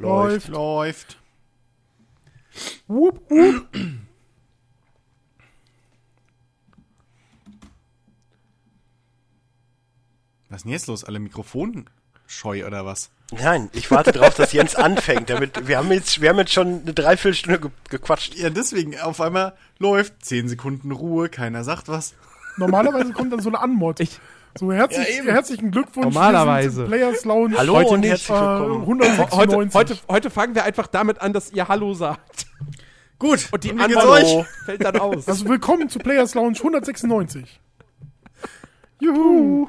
Läuft. Läuft. Wupp, wupp. Was ist denn jetzt los? Alle Mikrofonen scheu oder was? Nein, ich warte drauf, dass Jens anfängt. Damit, wir, haben jetzt, wir haben jetzt schon eine Dreiviertelstunde ge gequatscht. Ja, deswegen auf einmal läuft. Zehn Sekunden Ruhe, keiner sagt was. Normalerweise kommt dann so eine Anmod. Ich- so herzlich, Ja, herzlichen Glückwunsch. Normalerweise. Players Lounge. Hallo Heute und herzlich äh, willkommen. 196. Heute, heute, heute fangen wir einfach damit an, dass ihr Hallo sagt. Gut. Und die Antwort fällt dann aus. Also willkommen zu Players Lounge 196. Juhu.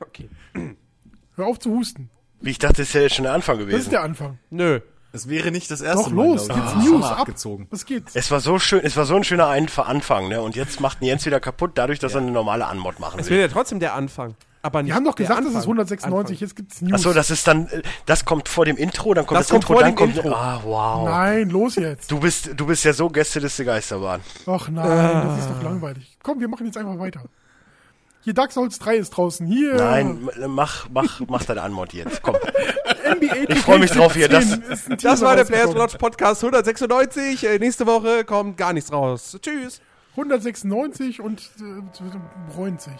Okay. Hör auf zu husten. Wie ich dachte, das ist ja jetzt schon der Anfang Das ist gewesen. der Anfang. Nö. Es wäre nicht das erste Doch Mal. los, jetzt Ah, News abgezogen. Was geht's? Es war so schön, es war so ein schöner Einf- Anfang, ne? Und jetzt macht Jens wieder kaputt, dadurch, dass er eine normale Anmod machen Es will. wird ja trotzdem der Anfang. Aber nicht Wir haben doch gesagt, das ist Anfang. 196. Jetzt gibt's News. Achso, das ist dann, äh, das kommt vor dem Intro, dann kommt Das das, kommt Intro, vor dann dem kommt, Intro. ah, wow. Nein, los jetzt. Du bist, du bist ja so Gästeliste Geisterbahn. Ach nein, das ist doch langweilig. Komm, wir machen jetzt einfach weiter. Hier Dark Souls 3 ist draußen. Hier Nein, mach, mach, mach deine Anmod jetzt. Komm. NBA Ich freu mich drauf hier, 2K17 das- Das war der Players. Lodge Podcast 196. Äh, nächste Woche kommt gar nichts raus. Tschüss. 196 und äh, 90.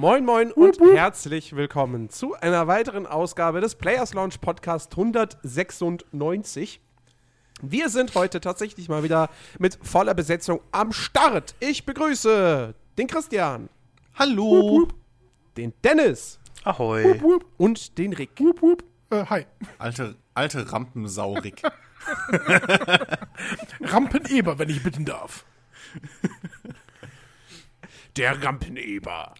Moin Moin und herzlich willkommen zu einer weiteren Ausgabe des Players Launch Podcast 196. Wir sind heute tatsächlich mal wieder mit voller Besetzung am Start. Ich begrüße den Christian, Hallo. den Dennis Ahoi. Und den Rick. Äh, hi. Alte, alte Rampensaurik. Rampeneber, wenn ich bitten darf. Der Rampeneber.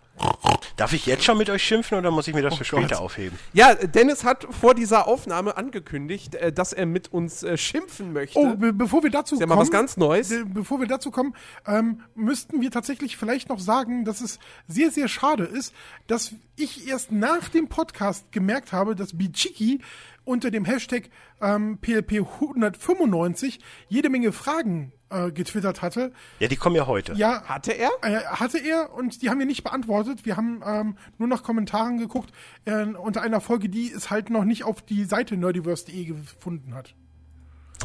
Darf ich jetzt schon mit euch schimpfen oder muss ich mir das für später Gott. aufheben? Ja, Dennis hat vor dieser Aufnahme angekündigt, äh, dass er mit uns äh, schimpfen möchte. Oh, be bevor wir dazu ist ja mal kommen, was ganz Neues. bevor wir dazu kommen, ähm, müssten wir tatsächlich vielleicht noch sagen, dass es sehr, sehr schade ist, dass ich erst nach dem Podcast gemerkt habe, dass Bichiki unter dem Hashtag ähm, PLP 195 jede Menge Fragen äh, getwittert hatte. Ja, die kommen ja heute. Ja, Hatte er? äh, hatte er und die haben wir nicht beantwortet. Wir haben ähm, nur nach Kommentaren geguckt äh, unter einer Folge, die es halt noch nicht auf die Seite nerdiverse.de gefunden hat.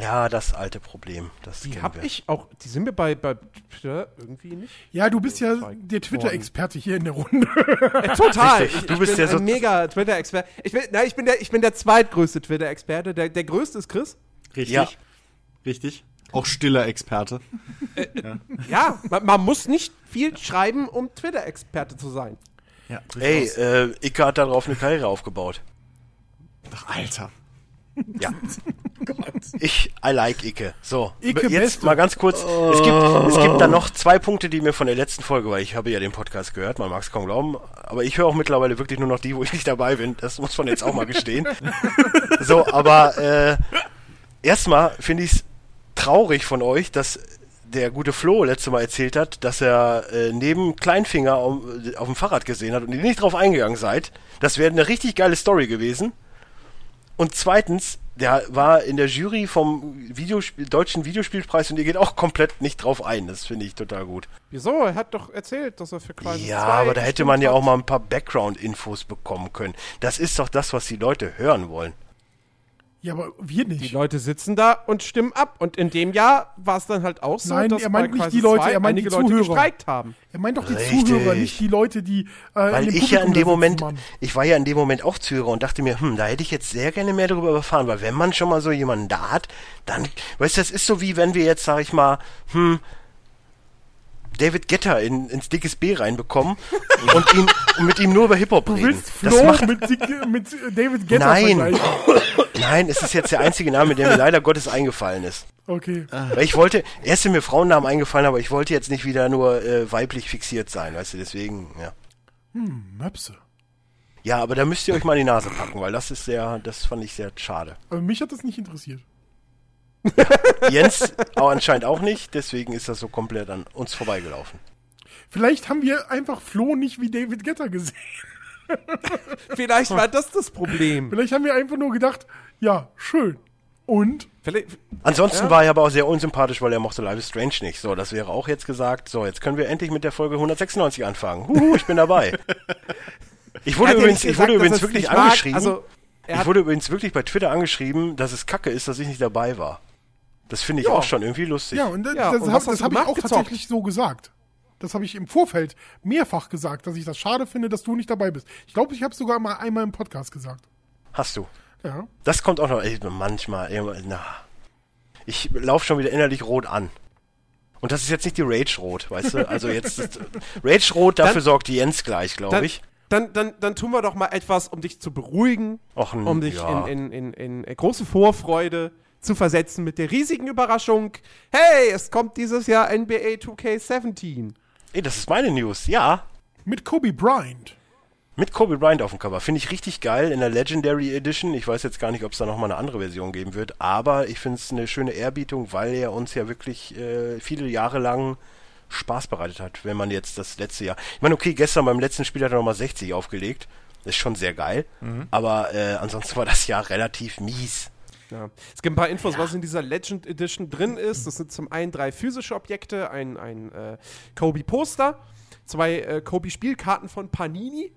Ja, das alte Problem. Das Die kennen hab wir. ich auch. Die sind mir bei, bei Twitter irgendwie nicht. Ja, du bist ja der Twitter-Experte hier in der Runde. Äh, total. Ich, Du ich bist bin der so- ein mega Twitter-Experte. Ich bin, nein, ich bin der, ich bin der zweitgrößte Twitter-Experte. Der, der größte ist Chris. Richtig. Ja. Richtig. Auch stiller Experte. Ja, man, man muss nicht viel schreiben, um Twitter-Experte zu sein. Ja, Ey, äh, Ika hat darauf eine Karriere aufgebaut. Ach, Alter. Ja. Ich, I like Icke. So, Icke jetzt Beste. mal ganz kurz. Es gibt, es gibt da noch zwei Punkte, die mir von der letzten Folge, weil ich habe ja den Podcast gehört, man mag es kaum glauben, aber ich höre auch mittlerweile wirklich nur noch die, wo ich nicht dabei bin. Das muss man jetzt auch mal gestehen. so, aber äh, erstmal finde ich es traurig von euch, dass der gute Flo letzte Mal erzählt hat, dass er äh, neben Kleinfinger auf, auf dem Fahrrad gesehen hat und ihr nicht drauf eingegangen seid. Das wäre eine richtig geile Story gewesen. Und zweitens, der war in der Jury vom Videospiel, Deutschen Videospielpreis und ihr geht auch komplett nicht drauf ein. Das finde ich total gut. Wieso? Er hat doch erzählt, dass er für Crisis Ja, 2 aber da hätte man ja auch mal ein paar Background-Infos bekommen können. Das ist doch das, was die Leute hören wollen. Ja, aber wir Die nicht. Leute sitzen da und stimmen ab. Und in dem Jahr war es dann halt auch so, Nein, dass er meint bei nicht die Leute, 2 er meint einige die Leute Zuhörer. gestreikt haben. Er meint doch die Richtig. Zuhörer, nicht die Leute, die äh, Weil ich ja in Publikum dem Moment, Mann. ich war ja in dem Moment auch Zuhörer und dachte mir, hm, da hätte ich jetzt sehr gerne mehr darüber erfahren, weil wenn man schon mal so jemanden da hat, dann, weißt du, das ist so wie wenn wir jetzt, sag ich mal, hm, David Getter in, ins dickes B reinbekommen und ihn und mit ihm nur über Hip-Hop Du reden. willst Das Flo macht, mit, mit David Getter Nein. nein, es ist jetzt der einzige Name, der mir leider Gottes eingefallen ist. Okay. Weil ich wollte, erst sind mir Frauennamen eingefallen, aber ich wollte jetzt nicht wieder nur äh, weiblich fixiert sein, weißt du, deswegen, ja. Möpse. Ja, aber da müsst ihr euch mal in die Nase packen, weil das ist sehr, das fand ich sehr schade. Aber mich hat das nicht interessiert. Jens aber anscheinend auch nicht, deswegen ist das so komplett an uns vorbeigelaufen. Vielleicht haben wir einfach Flo nicht wie David Getter gesehen. Vielleicht war das das Problem. Vielleicht haben wir einfach nur gedacht, ja, schön. Und? Vielleicht, Ansonsten Ja. war er aber auch sehr unsympathisch, weil er mochte Life is Strange nicht. So, das wäre auch jetzt gesagt. So, jetzt können wir endlich mit der Folge 196 anfangen. Huhu, ich bin dabei. Ich wurde ja übrigens, nicht ich wurde gesagt, übrigens wirklich angeschrieben. Also, er ich wurde übrigens wirklich bei Twitter angeschrieben, dass es kacke ist, dass ich nicht dabei war. Das finde ich Ja. auch schon irgendwie lustig. Ja, und das, Ja, das und habe was hast du hab ich auch Gezockt? tatsächlich so gesagt. Das habe ich im Vorfeld mehrfach gesagt, dass ich das schade finde, dass du nicht dabei bist. Ich glaube, ich habe es sogar mal einmal im Podcast gesagt. Hast du. Ja. Das kommt auch noch, ey, manchmal, ey, na. Ich laufe schon wieder innerlich rot an. Und das ist jetzt nicht die Rage-Rot, weißt du? Also jetzt, ist- Rage-Rot, dafür Dann- sorgt Jens gleich, glaube ich. dann, dann, dann tun wir doch mal etwas, um dich zu beruhigen, Och, um dich ja. in, in, in, in große Vorfreude zu versetzen mit der riesigen Überraschung. Hey, es kommt dieses Jahr NBA 2K17. Ey, das ist meine News, ja. Mit Kobe Bryant. Mit Kobe Bryant auf dem Cover. Finde ich richtig geil in der Legendary Edition. Ich weiß jetzt gar nicht, ob es da nochmal eine andere Version geben wird, aber ich finde es eine schöne Ehrbietung, weil er uns ja wirklich äh, viele Jahre lang Spaß bereitet hat, wenn man jetzt das letzte Jahr. Ich meine, okay, gestern beim letzten Spiel hat er nochmal 60 aufgelegt. Das ist schon sehr geil. Aber äh, ansonsten war das Jahr relativ mies. Ja. Es gibt ein paar Infos, was in dieser Legend Edition drin ist. Das sind zum einen drei physische Objekte, ein, ein äh, Kobe-Poster, zwei äh, Kobe-Spielkarten von Panini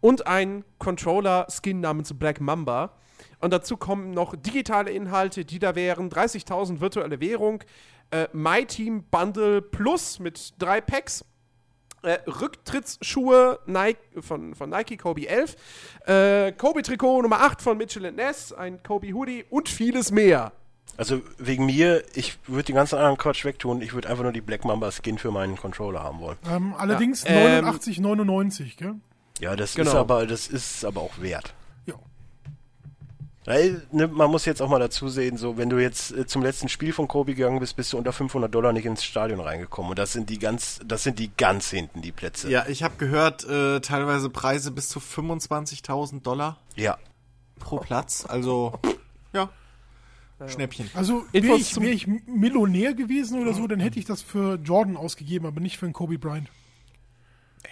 und ein Controller-Skin namens Black Mamba. Und dazu kommen noch digitale Inhalte, die da wären 30.000 virtuelle Währung, äh, My Team Bundle Plus mit drei Packs, äh, Rücktrittsschuhe Nike, von, von Nike Kobe 11, äh, Kobe-Trikot Nummer 8 von Mitchell Ness, ein Kobe-Hoodie und vieles mehr. Also wegen mir, ich würde den ganzen anderen Quatsch wegtun. Ich würde einfach nur die Black Mamba Skin für meinen Controller haben wollen. Ähm, allerdings Ja, ähm, 89,99, gell? Ja, das ist Genau. aber, das ist aber auch wert. Weil, ne, man muss jetzt auch mal dazu sehen, so, wenn du jetzt äh, zum letzten Spiel von Kobe gegangen bist, bist du unter 500 Dollar nicht ins Stadion reingekommen. Und das sind die ganz, das sind die ganz hinten, die Plätze. Ja, ich habe gehört, äh, teilweise Preise bis zu 25.000 Dollar Ja. pro Platz. Also, ja, Schnäppchen. Also wäre Infos ich, zum- wär ich Millionär gewesen oder so, dann hätte ich das für Jordan ausgegeben, aber nicht für einen Kobe Bryant.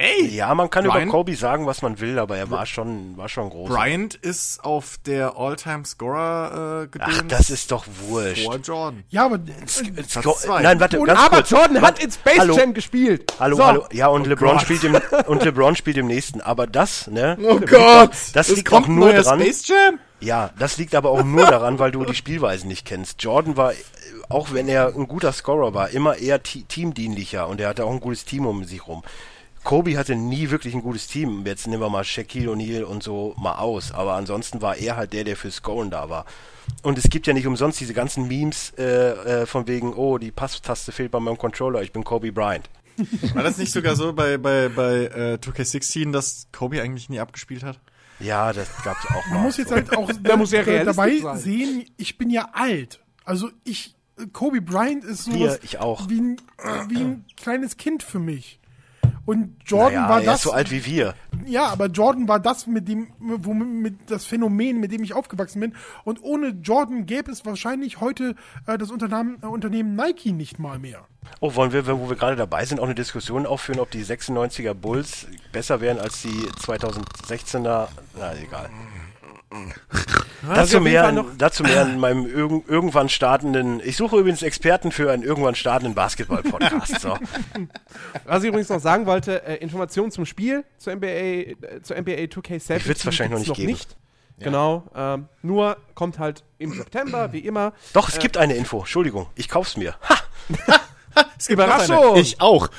Ey! Ja, man kann Bryant- über Kobe sagen, was man will, aber er war schon, war schon groß. Bryant ist auf der All-Time-Scorer äh, Ach, das ist doch wurscht. vor Jordan. Ja, aber Sko- zwei. Nein, warte, Und ganz Aber kurz. Jordan hat in Space hallo, Jam gespielt. Hallo, So. hallo. Ja, und LeBron Gott. spielt im und LeBron spielt im nächsten. Aber das, ne? Oh Gott! Das es liegt kommt auch nur dran. Space Jam? Ja, das liegt aber auch nur daran, weil du die Spielweisen nicht kennst. Jordan war, äh, auch wenn er ein guter Scorer war, immer eher te teamdienlicher und er hatte auch ein gutes Team um sich rum. Kobe hatte nie wirklich ein gutes Team. Jetzt nehmen wir mal Shaquille O'Neal und so mal aus. Aber ansonsten war er halt der, der fürs Scoren da war. Und es gibt ja nicht umsonst diese ganzen Memes äh, äh, von wegen, oh, die Passtaste fehlt bei meinem Controller, ich bin Kobe Bryant. War das nicht sogar so bei, bei, bei äh, 2K16, dass Kobe eigentlich nie abgespielt hat? Ja, das gab's auch mal. man muss jetzt halt auch Da muss ja realistisch dabei sein. sehen, ich bin ja alt. Also ich, Kobe Bryant ist so. Wie, ein, wie ein kleines Kind für mich. Und Jordan naja, war er das. ist so alt wie wir. Ja, aber Jordan war das mit dem, wo, mit das Phänomen, mit dem ich aufgewachsen bin. Und ohne Jordan gäbe es wahrscheinlich heute äh, das Unternehmen, äh, Unternehmen Nike nicht mal mehr. Oh, wollen wir, wo wir gerade dabei sind, auch eine Diskussion aufführen, ob die 96er Bulls besser wären als die 2016er? Na, egal. Dazu mehr, dazu mehr in meinem irg irgendwann startenden, ich suche übrigens Experten für einen irgendwann startenden Basketball-Podcast. So. Was ich übrigens noch sagen wollte, äh, Informationen zum Spiel, zur NBA, äh, zur NBA 2K7. Ich würd's wahrscheinlich noch nicht geben. Genau, ähm, nur kommt halt im September, wie immer. Doch, es gibt eine Info, Entschuldigung, ich kauf's mir. Ha! Es gibt noch Überraschung! eine. Ich auch.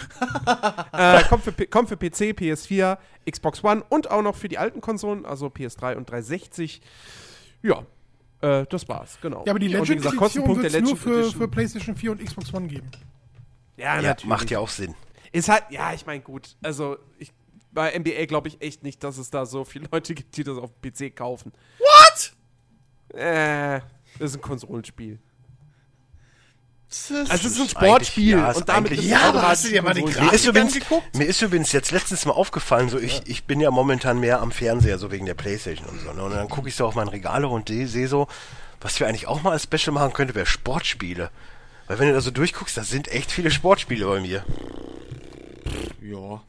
Äh, kommt, für, kommt für PC, PS4, Xbox One und auch noch für die alten Konsolen, also PS3 und 360. Ja, äh, das war's, genau. Ja, aber die Legend gesagt, Edition wird es nur für, Edition. für PlayStation 4 und Xbox One geben. ja, Ja, natürlich. macht ja auch Sinn. Ist halt, ja, ich meine, gut. Also, ich, bei NBA glaube ich echt nicht, dass es da so viele Leute gibt, die das auf dem PC kaufen. What? Äh, das ist ein Konsolenspiel. Also, es ist ein Sportspiel. ja, ist und damit ist Ja, aber hast du dir mal die ein Mir ist, Grafik übrigens, angeguckt? mir ist übrigens jetzt letztens mal aufgefallen, so ich, ich bin ja momentan mehr am Fernseher, so wegen der Playstation und so. Ne? Und dann gucke ich so auf mein Regal und sehe so, was wir eigentlich auch mal als Special machen könnte, wäre Sportspiele. Weil wenn du da so durchguckst, da sind echt viele Sportspiele bei mir. Ja.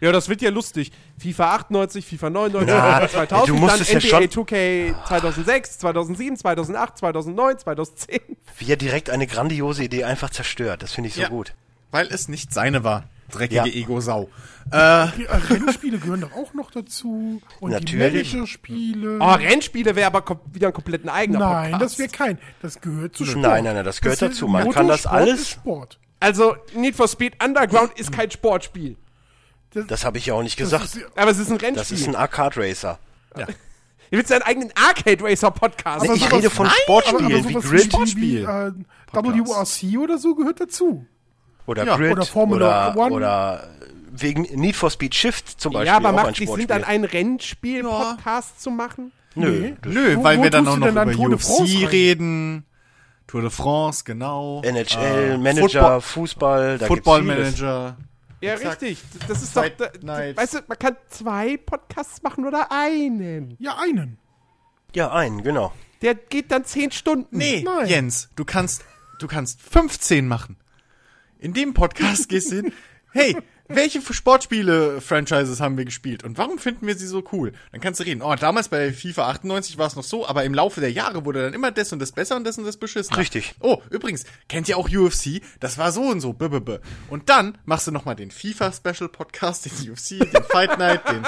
Ja, das wird ja lustig. FIFA 98, FIFA 99, Na, FIFA 2000, du dann musstest ja NBA schon- 2K 2006, 2007, 2008, 2009, 2010. Wie er direkt eine grandiose Idee einfach zerstört. Das finde ich so Ja. gut. Weil es nicht seine war. Dreckige Ja. Ego-Sau. Äh, Rennspiele gehören doch auch noch dazu. Und Natürlich. die Managerspiele. Oh, Rennspiele wäre aber wieder ein komplett ein eigener Nein, Podcast. das wäre kein. Das gehört zu Sport. Nein, nein, nein, das gehört ist- dazu. Man kann das alles- Ist Sport. Also, Need for Speed Underground ist kein Sportspiel. Das habe ich ja auch nicht Das gesagt. ist, Aber es ist ein Das Rennspiel. ist ein Arcade Racer. Du willst deinen eigenen Arcade Racer Podcast. Aber ich sowas- rede von Sportspielen aber wie Grid wie, wie äh, WRC oder so gehört dazu. oder Ja, Grid oder Formula oder, One. oder wegen Need for Speed Shift zum Beispiel. ja, aber auch macht nicht Sinn, Sportspiel. dann einen Rennspiel-Podcast zu machen? Nö, Nee. nö, Wo- weil wo wir dann auch noch über Tour de France UFC rein? reden. Tour de France, genau. NHL, Äh, Manager, Football, Fußball, da Football gibt's vieles. Ja, Exakt. richtig. Das ist doch. Fight Da, Night. weißt du, man kann zwei Podcasts machen oder einen. Ja, einen. Ja, einen, genau. Der geht dann zehn Stunden. Nee, Nein. Jens, du kannst, du kannst 15 machen. In dem Podcast gehst du hin, hey, welche Sportspiele-Franchises haben wir gespielt und warum finden wir sie so cool? Dann kannst du reden, oh, damals bei FIFA 98 war es noch so, aber im Laufe der Jahre wurde dann immer das und das besser und das und das beschissen. Richtig. Oh, übrigens, kennt ihr auch UFC? Das war so und so, b -b -b. Und dann machst du nochmal den FIFA-Special-Podcast, den UFC, den Fight Night, den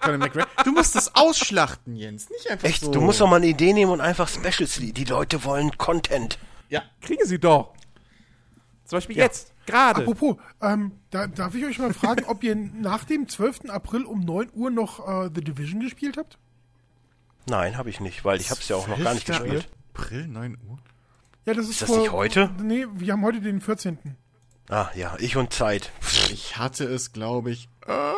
Conor McGregor. Du musst das ausschlachten, Jens, nicht einfach Echt, so. du musst doch mal eine Idee nehmen und einfach Specials. Die die Leute wollen Content. Ja, Kriegen sie doch. Zum Beispiel jetzt, gerade. Apropos, ähm, da, darf ich euch mal fragen, ob ihr nach dem 12. April um 9 Uhr noch äh, The Division gespielt habt? Nein, habe ich nicht, weil ich habe es ja auch noch gar nicht 12. gespielt. April, 9 Uhr. Ja, das ist, Ist das nicht heute? Nee, wir haben heute den 14. Ah, ja, ich und Zeit. Ich hatte es, glaube ich. Äh,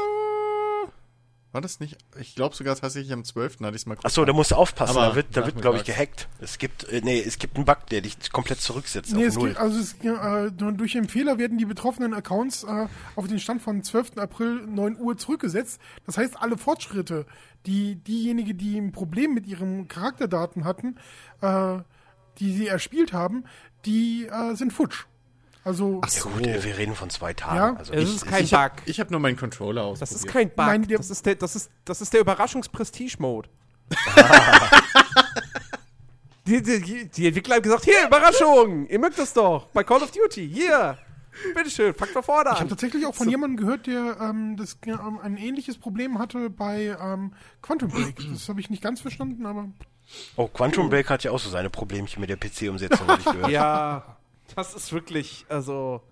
war das nicht? Ich glaube sogar tatsächlich am 12. hatte ich es mal kurz. Ach so, da musst du aufpassen, Aber da wird, da wird glaube ich, gehackt. Es gibt, äh, nee, es gibt einen Bug, der dich komplett zurücksetzt Nee, auf es Null. geht, also es, äh, durch den Fehler werden die betroffenen Accounts äh, auf den Stand von 12. April 9 Uhr zurückgesetzt. Das heißt, alle Fortschritte, die diejenigen, die ein Problem mit ihren Charakterdaten hatten, äh, die sie erspielt haben, die äh, sind futsch. Also ja gut, äh, wir reden von zwei Tagen. Ja, also Es ich, ist kein ich hab, Bug. ich habe nur meinen Controller Das ausprobiert. ist kein Bug. Nein, das, ist der, das, ist, das ist der Überraschungs-Prestige-Mode. die, die, die Entwickler haben gesagt, hier, Überraschung, ihr mögt das doch, bei Call of Duty, hier, bitteschön, fangt doch vorne Ich habe an. tatsächlich auch von jemandem gehört, der ähm, das, ähm, ein ähnliches Problem hatte bei ähm, Quantum Break. Das habe ich nicht ganz verstanden, aber oh, Quantum Break hat ja auch so seine Problemchen mit der PC-Umsetzung, habe ich gehört. Ja, das ist wirklich, also...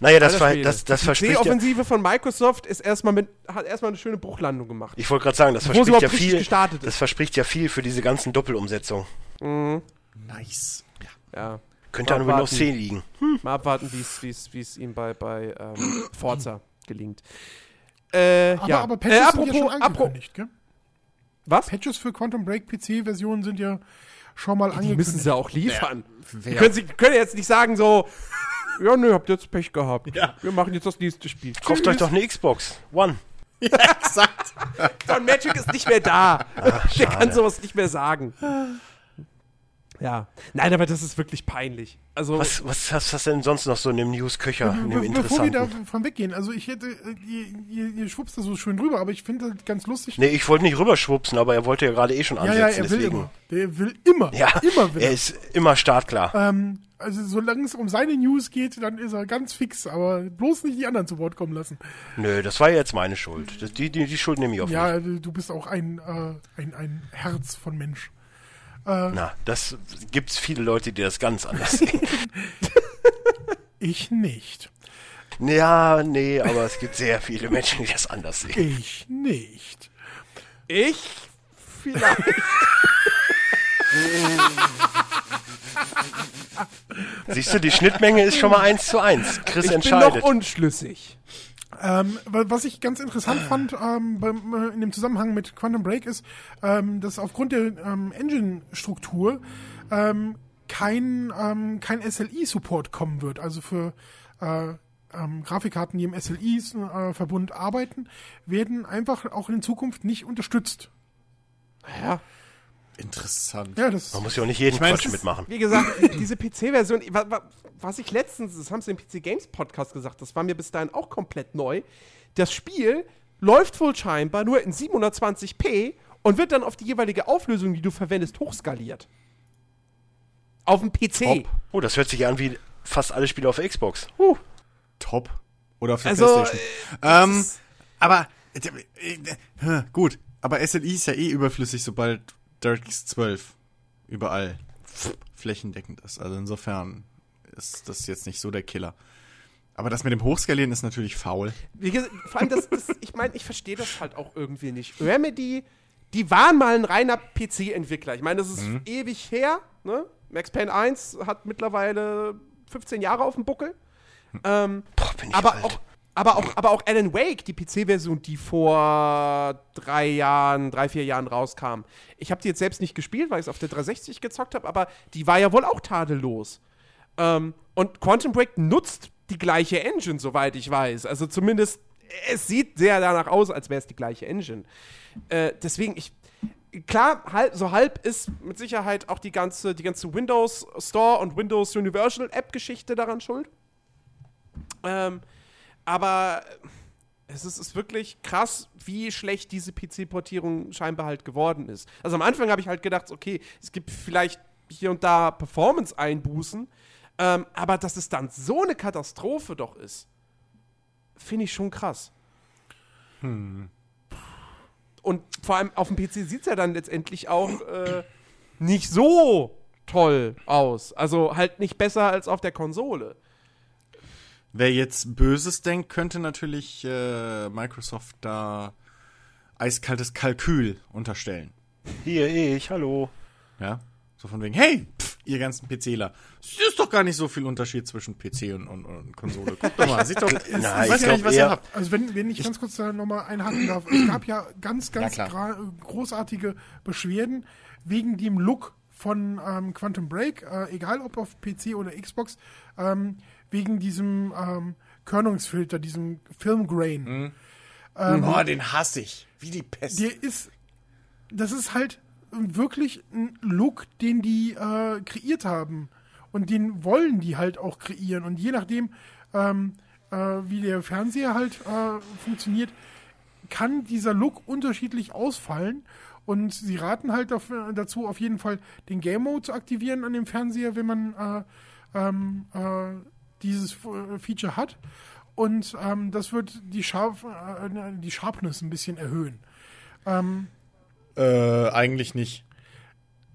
Naja, das, ver das, das die verspricht ja, offensive von Microsoft ist erstmal mit, hat erstmal eine schöne Bruchlandung gemacht. ich wollte gerade sagen, das verspricht ja viel, das verspricht ja viel für diese ganzen Doppelumsetzungen. Nice. Ja. Ja. Könnte an Windows warten. 10 liegen. Mal abwarten, wie es- wie es wie es ihm bei, bei ähm, Forza gelingt. Äh, aber, ja. aber äh, Patches sind apropos, ja schon apropos, angekündigt, gell? was? Patches für Quantum Break PC-Versionen sind ja schon mal Die angekündigt. müssen sie auch liefern. Die wer- können, sie können jetzt nicht sagen so, ja, nö, habt jetzt Pech gehabt. Ja. Wir machen jetzt das nächste Spiel. Kauft euch doch eine Xbox One. Exakt. Don Magic ist nicht mehr da. Der kann sowas nicht mehr sagen. Ja. Nein, aber das ist wirklich peinlich. Also, Was, was hast du denn sonst noch so in dem News-Köcher, in dem Be bevor wir davon weggehen, also ich hätte, äh, ihr, ihr, ihr schwupst da so schön drüber, aber ich finde das ganz lustig. Nee, ich wollte nicht rüberschwupsen, aber er wollte ja gerade eh schon ja, ansetzen, ja, er will deswegen. immer. Der will immer. Ja, immer will er er. ist immer startklar. Ähm, also solange es um seine News geht, dann ist er ganz fix, aber bloß nicht die anderen zu Wort kommen lassen. Nö, das war jetzt meine Schuld. Das, die, die, die Schuld nehme ich auf mich. Ja, du bist auch ein, äh, ein, ein Herz von Mensch. Na, das gibt's viele Leute, die das ganz anders sehen. Ich nicht. ja, nee, aber es gibt sehr viele Menschen, die das anders sehen. Ich nicht. ich vielleicht. Siehst du, die Schnittmenge ist schon mal eins zu eins. Chris Ich bin entscheidet. noch unschlüssig. Ähm, wa- was ich ganz interessant fand ähm, beim, äh, in dem Zusammenhang mit Quantum Break ist, ähm, dass aufgrund der ähm, Engine-Struktur ähm, kein, ähm, kein SLI-Support kommen wird. Also für äh, Grafikkarten, die im SLI-Verbund arbeiten, werden einfach auch in Zukunft nicht unterstützt. Ja. Interessant. Ja, das Man muss ja auch nicht jeden Ich mein, Quatsch es- mitmachen. Wie gesagt, diese PC-Version, wa- wa- was ich letztens, das haben sie im PC Games Podcast gesagt, das war mir bis dahin auch komplett neu. das Spiel läuft wohl scheinbar nur in 720p und wird dann auf die jeweilige Auflösung, die du verwendest, hochskaliert. Auf dem PC. Top. Oh, das hört sich an wie fast alle Spiele auf der Xbox. Huh. Top. Oder auf der Also, Playstation. äh, Ähm, ist- aber, äh, äh, gut. Aber SLI ist ja eh überflüssig, sobald DirectX 12 überall flächendeckend ist. Also insofern ist das jetzt nicht so der Killer. Aber das mit dem Hochskalieren ist natürlich faul. Wie gesagt, vor allem das, das ich meine, ich verstehe das halt auch irgendwie nicht. Remedy, die waren mal ein reiner PC-Entwickler. Ich meine, das ist ewig her. Ne? Max Payne 1 hat mittlerweile 15 Jahre auf dem Buckel. Ähm, Boah, bin ich aber alt. auch, aber auch, aber auch Alan Wake, die PC-Version, die vor drei Jahren, drei, vier Jahren rauskam. Ich habe die jetzt selbst nicht gespielt, weil ich es auf der 360 gezockt habe, aber die war ja wohl auch tadellos. Ähm, und Quantum Break nutzt die gleiche Engine, soweit ich weiß. Also zumindest, es sieht sehr danach aus, als wäre es die gleiche Engine. Äh, deswegen, ich. Klar, halb, so halb ist mit Sicherheit auch die ganze, die ganze Windows Store und Windows Universal App-Geschichte daran schuld. Ähm, aber es ist, ist wirklich krass, wie schlecht diese PC-Portierung scheinbar halt geworden ist. Also am Anfang habe ich halt gedacht, okay, es gibt vielleicht hier und da Performance-Einbußen, ähm, aber dass es dann so eine Katastrophe doch ist, finde ich schon krass. Und vor allem auf dem PC sieht es ja dann letztendlich auch äh, nicht so toll aus. Also halt nicht besser als auf der Konsole. Wer jetzt Böses denkt, könnte natürlich äh, Microsoft da eiskaltes Kalkül unterstellen. Hier, ich, hallo. Ja? So von wegen, hey, pff, ihr ganzen PCler, es ist doch gar nicht so viel Unterschied zwischen PC und, und, und Konsole. Guckt doch mal, sieht doch, ich Na, weiß ich ja nicht, was ihr habt. Also wenn, wenn ich ganz kurz da nochmal einhaken darf, es gab ja ganz, ganz Ja, großartige Beschwerden wegen dem Look von ähm, Quantum Break, äh, egal ob auf PC oder Xbox, ähm, wegen diesem ähm, Körnungsfilter, diesem Filmgrain. oh, den hasse ich. Wie die Pest. Der ist, das ist halt wirklich ein Look, den die äh, kreiert haben. Und den wollen die halt auch kreieren. Und je nachdem, ähm, äh, wie der Fernseher halt äh, funktioniert, kann dieser Look unterschiedlich ausfallen. Und sie raten halt auf, dazu, auf jeden Fall den Game Mode zu aktivieren an dem Fernseher, wenn man äh, ähm, äh, dieses äh, Feature hat. Und ähm, das wird die, Scharf, äh, die Sharpness ein bisschen erhöhen. Äh, eigentlich nicht.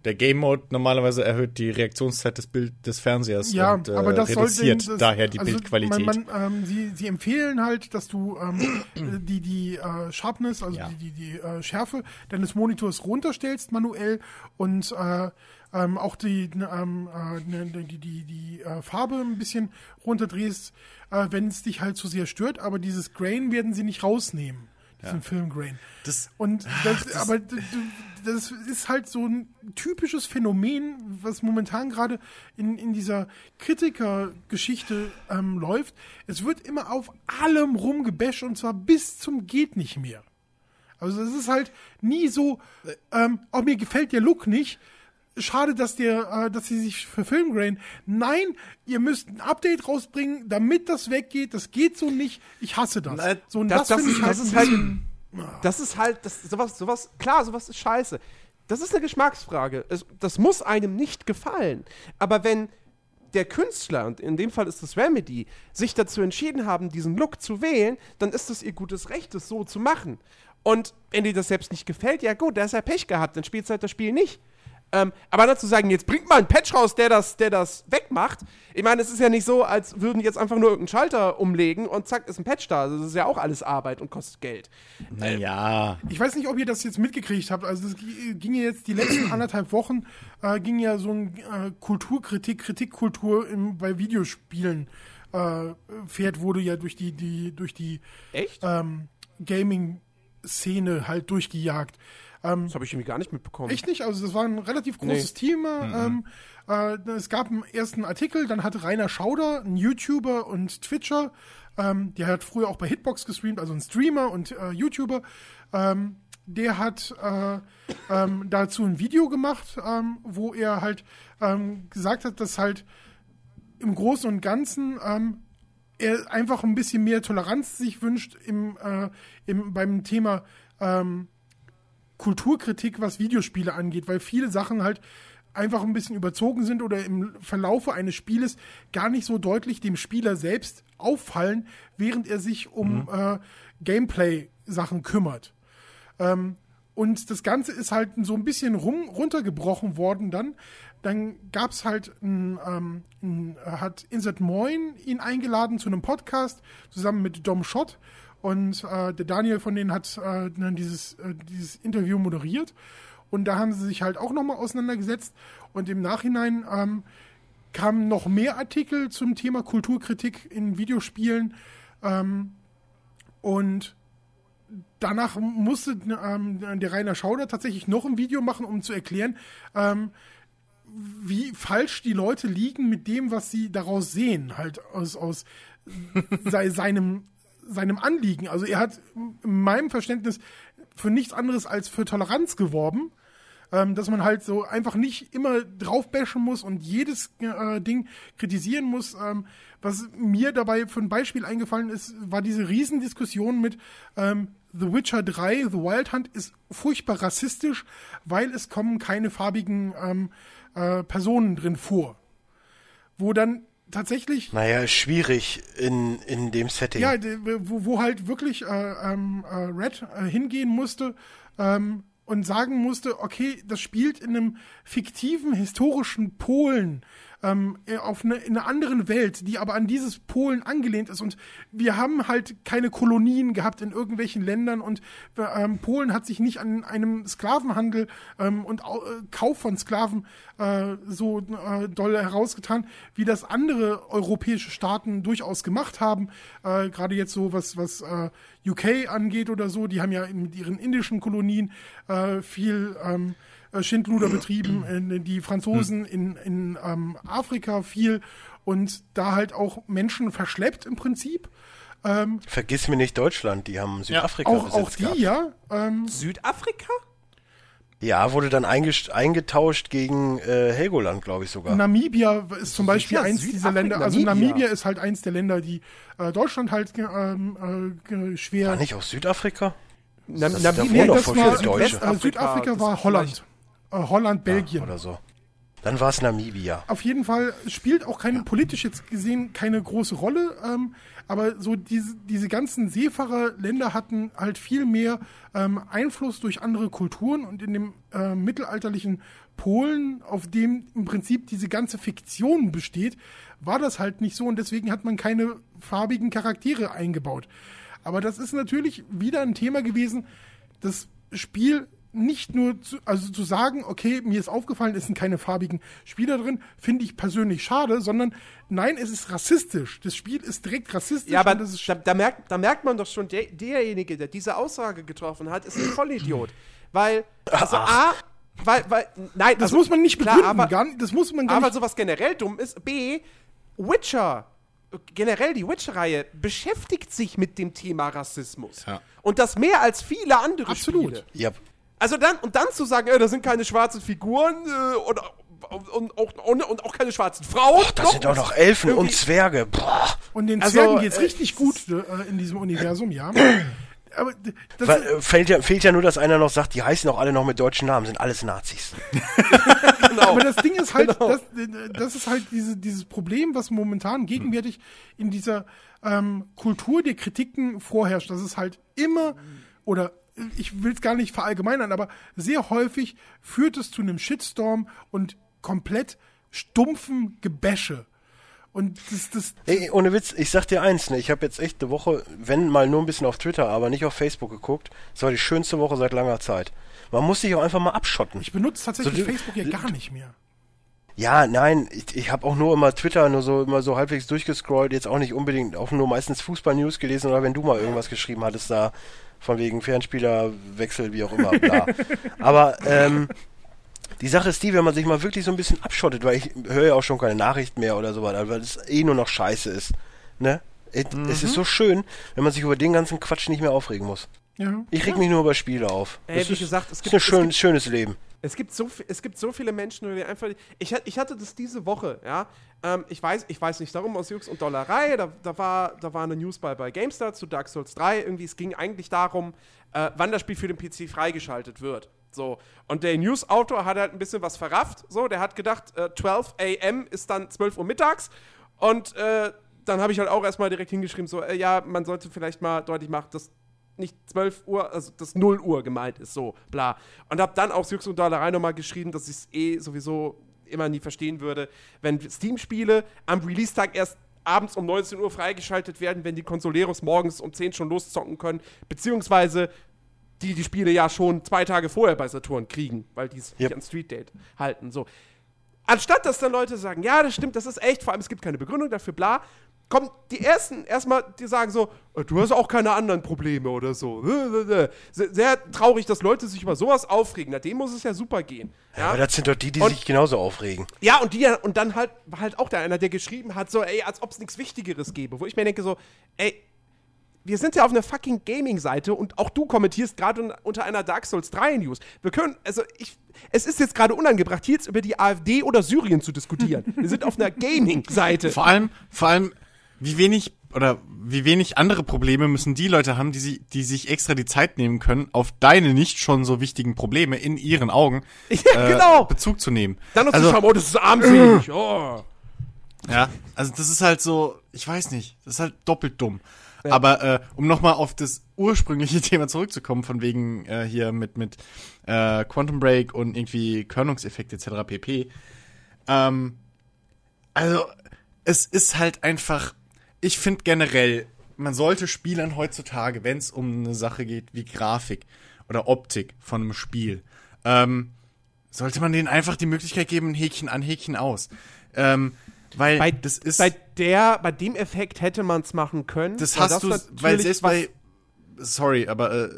Der Game Mode normalerweise erhöht die Reaktionszeit des Bild des Fernsehers Ja, und äh, aber das reduziert sollte das, daher die also Bildqualität. Man, man, ähm, sie, sie empfehlen halt, dass du ähm, die die äh, Sharpness, also Ja. die die, die äh, Schärfe deines Monitors runterstellst manuell und äh, ähm, auch die ähm, äh, ne, die die die äh, Farbe ein bisschen runterdrehst, äh, wenn es dich halt zu sehr stört. Aber dieses Grain werden sie nicht rausnehmen, diesen Filmgrain. das, Und das, aber d- d- das ist halt so ein typisches Phänomen, was momentan gerade in, in dieser Kritikergeschichte ähm, läuft. Es wird immer auf allem rumgebasht und zwar bis zum geht nicht mehr. Also es ist halt nie so, ähm, oh, mir gefällt der Look nicht. Schade, dass der, äh, dass sie sich für Filmgrain. Nein, ihr müsst ein Update rausbringen, damit das weggeht. Das geht so nicht. Ich hasse das. Na, so und das- das, das ich halt das ist halt- Das ist halt, das, sowas, sowas, klar, sowas ist scheiße. Das ist eine Geschmacksfrage. Es, das muss einem nicht gefallen. Aber wenn der Künstler, und in dem Fall ist es Remedy, sich dazu entschieden haben, diesen Look zu wählen, dann ist es ihr gutes Recht, es so zu machen. Und wenn dir das selbst nicht gefällt, ja gut, da ist er Pech gehabt, dann spielt halt das Spiel nicht. Ähm, aber dazu sagen, jetzt bringt mal einen Patch raus, der das, der das wegmacht. Ich meine, es ist ja nicht so, als würden die jetzt einfach nur irgendeinen Schalter umlegen und zack, ist ein Patch da. Also das ist ja auch alles Arbeit und kostet Geld. naja. Ich weiß nicht, ob ihr das jetzt mitgekriegt habt. Also es gi- ging ja jetzt die letzten anderthalb Wochen, äh, ging ja so ein äh, Kulturkritik, Kritikkultur im, bei Videospielen äh, fährt, wurde ja durch die, die, durch die ähm, Gaming-Szene halt durchgejagt. Das habe ich irgendwie gar nicht mitbekommen. Echt nicht? Also das war ein relativ großes Thema. Ähm, äh, es gab einen ersten Artikel, dann hatte Rainer Schauder, ein YouTuber und Twitcher, ähm, der hat früher auch bei Hitbox gestreamt, also ein Streamer und äh, YouTuber, ähm, der hat äh, ähm, dazu ein Video gemacht, ähm, wo er halt ähm, gesagt hat, dass halt im Großen und Ganzen ähm, er einfach ein bisschen mehr Toleranz sich wünscht im, äh, im, beim Thema ähm, Kulturkritik, was Videospiele angeht, weil viele Sachen halt einfach ein bisschen überzogen sind oder im Verlaufe eines Spieles gar nicht so deutlich dem Spieler selbst auffallen, während er sich um äh, Gameplay-Sachen kümmert. Ähm, und das Ganze ist halt so ein bisschen rum, runtergebrochen worden dann. Dann gab es halt, ein, ähm, ein, hat Insert Moin ihn eingeladen zu einem Podcast zusammen mit Dom Schott. Und äh, der Daniel von denen hat äh, dann dieses, äh, dieses Interview moderiert. Und da haben sie sich halt auch nochmal auseinandergesetzt. Und im Nachhinein ähm, kamen noch mehr Artikel zum Thema Kulturkritik in Videospielen. Ähm, und danach musste ähm, der Rainer Schauder tatsächlich noch ein Video machen, um zu erklären, ähm, wie falsch die Leute liegen mit dem, was sie daraus sehen, halt aus, aus sei, seinem, seinem Anliegen. Also er hat in meinem Verständnis für nichts anderes als für Toleranz geworben. Ähm, dass man halt so einfach nicht immer draufbashen muss und jedes äh, Ding kritisieren muss. Ähm, was mir dabei für ein Beispiel eingefallen ist, war diese Riesendiskussion mit ähm, The Witcher 3, The Wild Hunt ist furchtbar rassistisch, weil es kommen keine farbigen ähm, äh, Personen drin vor. Wo dann tatsächlich Naja, schwierig in, in dem Setting. ja, wo, wo halt wirklich äh, ähm, äh, Red äh, hingehen musste ähm, und sagen musste, okay, das spielt in einem fiktiven historischen Polen ähm, äh, auf eine, in einer anderen Welt, die aber an dieses Polen angelehnt ist. Und wir haben halt keine Kolonien gehabt in irgendwelchen Ländern und ähm, Polen hat sich nicht an einem Sklavenhandel ähm, und äh, Kauf von Sklaven äh, so äh, doll herausgetan, wie das andere europäische Staaten durchaus gemacht haben. Äh, Gerade jetzt so, was, was äh, UK angeht oder so, die haben ja mit ihren indischen Kolonien äh, viel ähm, äh, Schindluder betrieben, äh, die Franzosen in, in ähm, Afrika viel und da halt auch Menschen verschleppt im Prinzip. Ähm, Vergiss mir nicht Deutschland, die haben Südafrika auch, auch besetzt die, gehabt. ja. Ähm, Südafrika? Ja, wurde dann eingetauscht gegen äh, Helgoland, glaube ich sogar. Namibia ist zum Beispiel Ja, eins Südafrika, dieser Länder. Also Namibia. Namibia ist halt eins der Länder, die äh, Deutschland halt ähm, äh, schwer. War nicht aus Südafrika? Na, Das- na, da nee, wohnen doch das war äh, Südafrika das war Holland. Äh, Holland, Belgien. Oder so. Dann war es Namibia. Auf jeden Fall spielt auch keine politisch jetzt gesehen keine große Rolle, ähm, aber so diese, diese ganzen Seefahrerländer hatten halt viel mehr ähm, Einfluss durch andere Kulturen und in dem äh, mittelalterlichen Polen, auf dem im Prinzip diese ganze Fiktion besteht, war das halt nicht so und deswegen hat man keine farbigen Charaktere eingebaut. Aber das ist natürlich wieder ein Thema gewesen, das Spiel nicht nur zu, also zu sagen, okay, mir ist aufgefallen, es sind keine farbigen Spieler drin, finde ich persönlich schade, sondern nein, es ist rassistisch. Das Spiel ist direkt rassistisch. Ja, aber und das ist da, da, merkt, da merkt man doch schon, der, derjenige, der diese Aussage getroffen hat, ist ein Vollidiot. Weil, also A, weil, weil, nein, das also, muss man nicht klar, begründen, aber, gar das muss man gar aber nicht. sowas generell dumm ist. B, Witcher, generell die Witcher-Reihe, beschäftigt sich mit dem Thema Rassismus. Ja. Und das mehr als viele andere Absolut. Spiele. Ja, Also dann, und dann zu sagen, äh, da sind keine schwarzen Figuren äh, und, und, auch, und, und auch keine schwarzen Frauen. Ach, da sind auch noch Elfen und Zwerge. Boah. Und den also, Zwergen geht's äh, richtig gut äh, in diesem Universum, ja. aber das, Weil, äh, fehlt, ja, fehlt ja nur, dass einer noch sagt, die heißen auch alle noch mit deutschen Namen, sind alles Nazis. Aber das Ding ist halt, das, das ist halt diese, dieses Problem, was momentan gegenwärtig in dieser ähm, Kultur der Kritiken vorherrscht. Das ist halt immer, oder ich will es gar nicht verallgemeinern, aber sehr häufig führt es zu einem Shitstorm und komplett stumpfen Gebäsche. Und das, das, Ey, ohne Witz, ich sag dir eins, ne, ich habe jetzt echt eine Woche, wenn mal nur ein bisschen auf Twitter, aber nicht auf Facebook geguckt. Es war die schönste Woche seit langer Zeit. Man muss sich auch einfach mal abschotten. ich benutze tatsächlich So, Facebook ja gar nicht mehr. Ja, nein, ich, ich habe auch nur immer Twitter nur so immer so halbwegs durchgescrollt, jetzt auch nicht unbedingt, auch nur meistens Fußball-News gelesen oder wenn du mal irgendwas geschrieben hattest da von wegen Fernspielerwechsel, wie auch immer, bla. Aber ähm, die Sache ist die, wenn man sich mal wirklich so ein bisschen abschottet, weil ich höre ja auch schon keine Nachrichten mehr oder so weiter, weil es eh nur noch Scheiße ist, ne? Es, es ist so schön, wenn man sich über den ganzen Quatsch nicht mehr aufregen muss. Ja. Ich reg mich nur über Spiele auf. Ey, Das wie ist, gesagt, es ist gibt- ein es schön, gibt- schönes Leben. Es gibt so, es gibt so viele Menschen, die einfach. Ich, ich hatte das diese Woche, ja. Ähm, ich, weiß, ich weiß nicht darum, aus Jux und Dollerei. Da, da, war, da war eine News bei, bei GameStar zu Dark Souls 3. Irgendwie, es ging eigentlich darum, äh, wann das Spiel für den PC freigeschaltet wird. So. Und der News-Autor hat halt ein bisschen was verrafft. So, der hat gedacht, äh, 12 AM ist dann 12 Uhr mittags. Und äh, dann habe ich halt auch erstmal direkt hingeschrieben, so, äh, ja, man sollte vielleicht mal deutlich machen, dass nicht 12 Uhr, also dass 0 Uhr gemeint ist, so, bla. Und hab dann auch Jux und Dollerei nochmal geschrieben, dass ich es eh sowieso immer nie verstehen würde, wenn Steam-Spiele am Release-Tag erst abends um 19 Uhr freigeschaltet werden, wenn die Consoleros morgens um 10 schon loszocken können, beziehungsweise die die Spiele ja schon zwei Tage vorher bei Saturn kriegen, weil die es Yep. nicht an Street Date halten, so. Anstatt dass dann Leute sagen, ja, das stimmt, das ist echt, vor allem es gibt keine Begründung dafür, bla, kommen die ersten erstmal, die sagen so, äh, du hast auch keine anderen Probleme oder so. Sehr, traurig, dass Leute sich über sowas aufregen. Na, dem muss es ja super gehen. Ja, Aber das sind doch die, die Und- sich genauso aufregen. ja und, die, und dann halt, war halt auch da einer, der geschrieben hat, so, ey, als ob es nichts Wichtigeres gäbe. Wo ich mir denke, so, ey, wir sind ja auf einer fucking Gaming-Seite und auch du kommentierst gerade un unter einer Dark Souls 3 News. Wir können, also ich, es ist jetzt gerade unangebracht, hier jetzt über die AfD oder Syrien zu diskutieren. Wir sind auf einer Gaming-Seite. Vor allem, vor allem, wie wenig oder wie wenig andere Probleme müssen die Leute haben, die, sie, die sich extra die Zeit nehmen können, auf deine nicht schon so wichtigen Probleme in ihren Augen Ja, genau. Bezug zu nehmen. Dann noch also, zu schauen, oh, das ist armselig. Oh. Ja, also das ist halt so, ich weiß nicht, das ist halt doppelt dumm. Aber äh, um nochmal auf das ursprüngliche Thema zurückzukommen, von wegen äh, hier mit, mit äh, Quantum Break und irgendwie Körnungseffekt etc. pp. Ähm, also es ist halt einfach, ich finde generell, man sollte Spielern heutzutage, wenn es um eine Sache geht wie Grafik oder Optik von einem Spiel, ähm, sollte man denen einfach die Möglichkeit geben, ein Häkchen an, Häkchen aus. Ähm, weil Bei, das ist, bei, der, bei dem Effekt hätte man es machen können. das hast du, weil selbst bei, sorry, aber äh,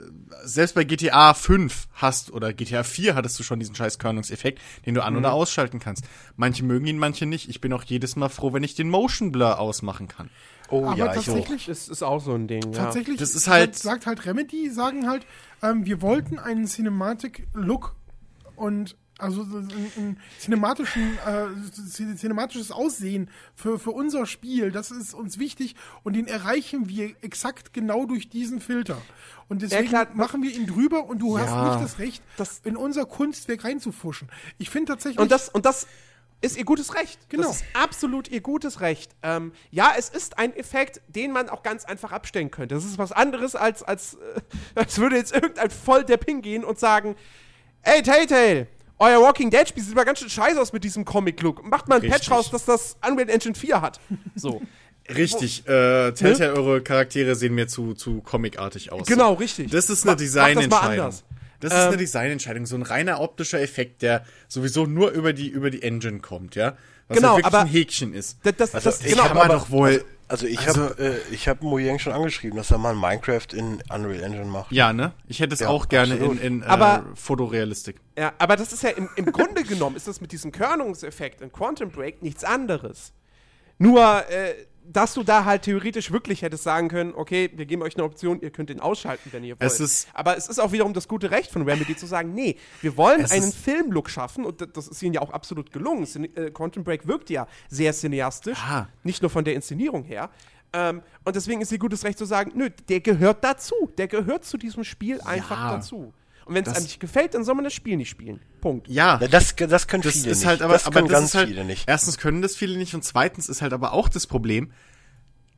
selbst bei GTA 5 hast oder GTA 4 hattest du schon diesen scheiß Körnungseffekt, den du an- Mhm. oder ausschalten kannst. Manche mögen ihn, manche nicht. Ich bin auch jedes Mal froh, wenn ich den Motion Blur ausmachen kann. Oh Aber ja, ich auch. tatsächlich, Das ist auch so ein Ding. Ja. tatsächlich Das ist halt- sagt, sagt halt Remedy, sagen halt, ähm, wir wollten einen Cinematic-Look und also so ein, ein cinematischen, äh, cin- cinematisches Aussehen für, für unser Spiel, das ist uns wichtig und den erreichen wir exakt genau durch diesen Filter. Und deswegen klar, machen wir ihn drüber und du hast Ja. nicht das Recht, Das- in unser Kunstwerk reinzufuschen. Ich finde tatsächlich. Und das, und das ist ihr gutes Recht. Genau. Das ist absolut ihr gutes Recht. Ähm, ja, es ist ein Effekt, den man auch ganz einfach abstellen könnte. Das ist was anderes, als, als, äh, als würde jetzt irgendein Volldepp hingehen und sagen, ey, Telltale, euer Walking Dead Spiel sieht mal ganz schön scheiße aus mit diesem Comic-Look. Macht mal Patch Richtig. raus, dass das Unreal Engine 4 hat. So. Richtig, äh, Telltale, eure Charaktere sehen mir zu, zu comicartig aus. Genau, richtig. Das ist eine das Designentscheidung. Das ist Ähm, eine Designentscheidung, so ein reiner optischer Effekt, der sowieso nur über die, über die Engine kommt, ja? Was Genau, halt wirklich aber- ein Häkchen ist. Das, das, Also, das, ich genau, kann man aber- doch wohl. Also ich Also- habe äh, ich habe Mojang schon angeschrieben, dass er mal Minecraft in Unreal Engine macht. Ja, ne? Ich hätte es Ja, auch gerne absolut. in, in äh, Aber- Fotorealistik. Ja, aber das ist ja im, im Grunde genommen ist das mit diesem Körnungseffekt in Quantum Break nichts anderes. Nur, äh, dass du da halt theoretisch wirklich hättest sagen können, okay, wir geben euch eine Option, ihr könnt den ausschalten, wenn ihr wollt. Es ist- aber es ist auch wiederum das gute Recht von Remedy zu sagen, nee, wir wollen einen Filmlook schaffen und das ist ihnen ja auch absolut gelungen. Cine äh, Quantum Break wirkt ja sehr cineastisch, Ja. nicht nur von der Inszenierung her. Ähm, und deswegen ist ihr gutes Recht zu sagen, nö, der gehört dazu. Der gehört zu diesem Spiel einfach dazu. Und wenn es einem nicht gefällt, dann soll man das Spiel nicht spielen. Punkt. Ja. Das, das können Das viele ist nicht. halt aber, das aber können das ganz ist halt, viele nicht. Erstens können das viele nicht und zweitens ist halt aber auch das Problem,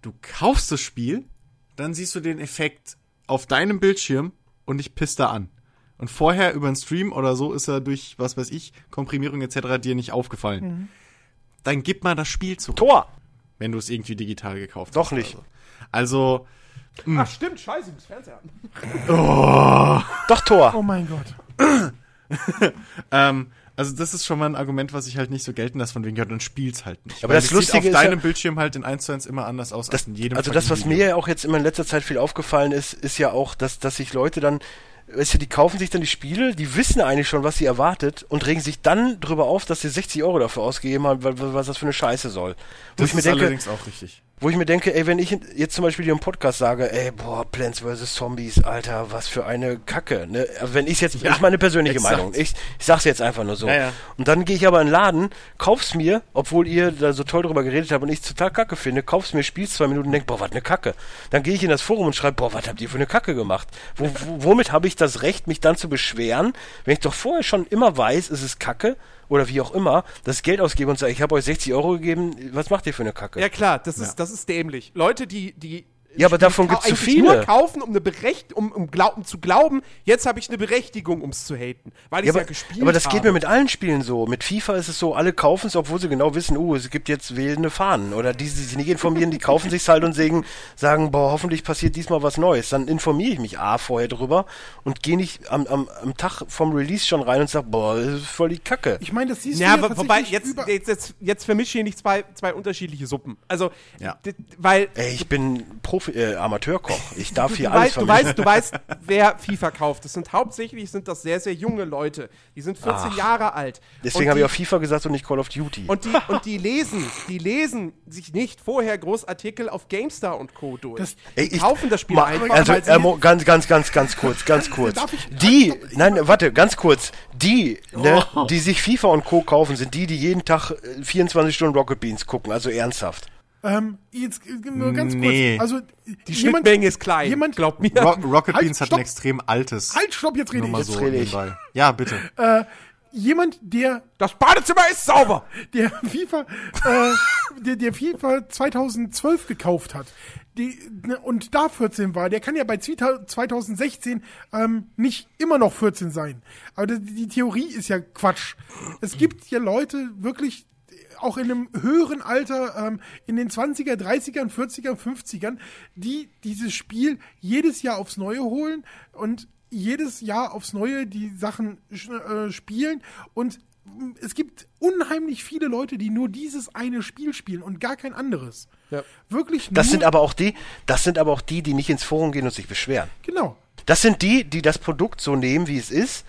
du kaufst das Spiel, dann siehst du den Effekt auf deinem Bildschirm und dich pisst da an. Und vorher über einen Stream oder so ist er durch, was weiß ich, Komprimierung etc. dir nicht aufgefallen. Mhm. Dann gib mal das Spiel zurück, Tor! wenn du es irgendwie digital gekauft Doch hast. nicht. Also, Ach, stimmt, scheiße, ich muss Fernseher haben. Doch Tor! oh mein Gott. ähm, also das ist schon mal ein Argument, was ich halt nicht so gelten lasse, von wegen, ja, dann spiel's halt nicht. Aber Weil das sieht Lustige auf ist ja- deinem Bildschirm halt in 1 zu 1 immer anders aus Das, als in jedem also das, was mir ja auch jetzt immer in letzter Zeit viel aufgefallen ist, ist ja auch, dass, dass sich Leute dann, weißt du, die kaufen sich dann die Spiele, die wissen eigentlich schon, was sie erwartet und regen sich dann drüber auf, dass sie 60 Euro dafür ausgegeben haben, weil, weil- was das für eine Scheiße soll. Wo Das ich mir ist denke, allerdings auch richtig. Wo ich mir denke, ey, wenn ich jetzt zum Beispiel hier im Podcast sage, ey, boah, Plants vs. Zombies, Alter, was für eine Kacke, ne? Also wenn ich jetzt, Ja, ist meine persönliche exakt. Meinung. Ich, ich sag's jetzt einfach nur so. Ja, ja. Und dann gehe ich aber in den Laden, kauf's mir, obwohl ihr da so toll drüber geredet habt und ich total kacke finde, kauf's mir, spiel's zwei Minuten und denk, boah, was ne Kacke. Dann gehe ich in das Forum und schreibe, boah, was habt ihr für eine Kacke gemacht? Wo, womit habe ich das Recht, mich dann zu beschweren, wenn ich doch vorher schon immer weiß, es ist Kacke oder wie auch immer, das Geld ausgebe und sage, ich habe euch 60 Euro gegeben, was macht ihr für eine Kacke? Ja klar, das ist, das ist dämlich. Leute, die, die Ja, aber davon kau- gibt's zu viele. nur kaufen, um eine Berecht um, um, glaub, um zu glauben, jetzt habe ich eine Berechtigung, ums zu haten, weil ich Ja, ja, aber, gespielt aber das habe. geht mir mit allen Spielen so. Mit FIFA ist es so, alle kaufen es, obwohl sie genau wissen, uh, es gibt jetzt wählende Fahnen. Oder die, die sich nicht informieren, die kaufen sich's halt und sagen, sagen, boah, hoffentlich passiert diesmal was Neues. Dann informiere ich mich A vorher drüber und gehe nicht am, am, am Tag vom Release schon rein und sag, boah, das ist voll die Kacke. Ich meine, das siehst Ja, du ja aber wobei, jetzt, jetzt, jetzt, jetzt vermische ich nicht zwei, zwei unterschiedliche Suppen. Also, Ja. weil Ey, ich bin Profi, äh, Amateurkoch. Ich darf du, hier du, alles weißt, du, weißt, du weißt, wer FIFA kauft. Das sind hauptsächlich sind das sehr, sehr junge Leute. Die sind 14 Ach. Jahre alt. Deswegen habe ich auch FIFA gesagt und nicht Call of Duty. Und die, und die lesen, die lesen sich nicht vorher Großartikel auf GameStar und Co. durch. Das- Ey, die ich- kaufen das Spiel Ma- einfach, also, weil sie äh, ganz, ganz, ganz, ganz kurz, ganz kurz. Die, nein, warte, ganz kurz. Die, ne, Oh. die sich FIFA und Co. kaufen, sind die, die jeden Tag äh, 24 Stunden Rocket Beans gucken, also ernsthaft. Ähm, jetzt äh, nur ganz Nee. kurz. Also die Schnittmenge ist klein. Jemand, glaubt mir. Ro Rocket Halt, Beans hat stopp. ein extrem altes. halt, stopp, jetzt rede ich. so rede ich. Ja, bitte. Jemand, der Das Badezimmer ist sauber. der FIFA, äh, der, der FIFA 2012 gekauft hat die, ne, und da 14 war, der kann ja bei 2016 ähm, nicht immer noch 14 sein. Aber die, die Theorie ist ja Quatsch. Es gibt ja Leute wirklich auch in einem höheren Alter, ähm, in den 20er, 30ern, 40ern, 50ern, die dieses Spiel jedes Jahr aufs Neue holen und jedes Jahr aufs Neue die Sachen äh, spielen und mm, es gibt unheimlich viele Leute, die nur dieses eine Spiel spielen und gar kein anderes. Ja. Wirklich Das nur, sind aber auch die, das sind aber auch die, die nicht ins Forum gehen und sich beschweren. genau. Das sind die, die das Produkt so nehmen, wie es ist.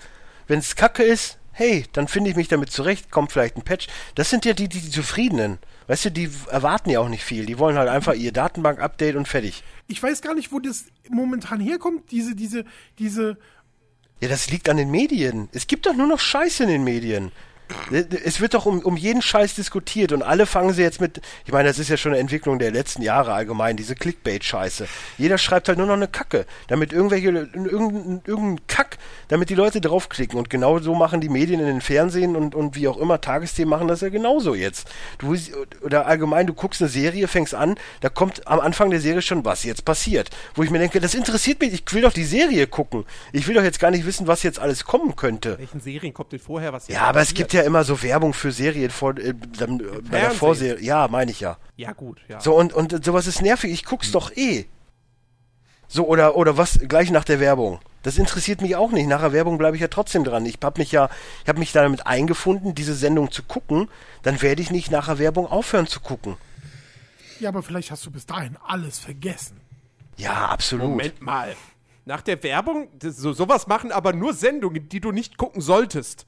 Wenn es kacke ist, hey, dann finde ich mich damit zurecht, kommt vielleicht ein Patch. Das sind ja die, die, die Zufriedenen. Weißt du, die erwarten ja auch nicht viel. Die wollen halt einfach ihr Datenbank-Update und fertig. Ich weiß gar nicht, wo das momentan herkommt, diese, diese, diese, Ja, das liegt an den Medien. Es gibt doch nur noch Scheiße in den Medien. Es wird doch um, um jeden Scheiß diskutiert und alle fangen sie jetzt mit, ich meine, das ist ja schon eine Entwicklung der letzten Jahre allgemein, diese Clickbait-Scheiße. Jeder schreibt halt nur noch eine Kacke, damit irgendwelche, irgendein, irgendein Kack, damit die Leute draufklicken und genau so machen die Medien in den Fernsehen und, und wie auch immer, Tagesthemen machen das ja genauso jetzt. Du, oder allgemein, du guckst eine Serie, fängst an, da kommt am Anfang der Serie schon, was jetzt passiert. Wo ich mir denke, das interessiert mich, ich will doch die Serie gucken. Ich will doch jetzt gar nicht wissen, was jetzt alles kommen könnte. Welchen Serien kommt denn vorher was? jetzt Ja, aber es passiert? gibt ja immer so Werbung für Serien vor, äh, dann, äh, bei der. Vorserie. Ja, meine ich ja. Ja, gut, ja. So, und, und sowas ist nervig. Ich guck's doch eh. So, oder, oder was, gleich nach der Werbung. Das interessiert mich auch nicht. Nach der Werbung bleibe ich ja trotzdem dran. Ich habe mich ja, ich habe mich damit eingefunden, diese Sendung zu gucken. Dann werde ich nicht nach der Werbung aufhören zu gucken. ja, aber vielleicht hast du bis dahin alles vergessen. Ja, absolut. Moment mal. Nach der Werbung, das, so, sowas machen aber nur Sendungen, die du nicht gucken solltest.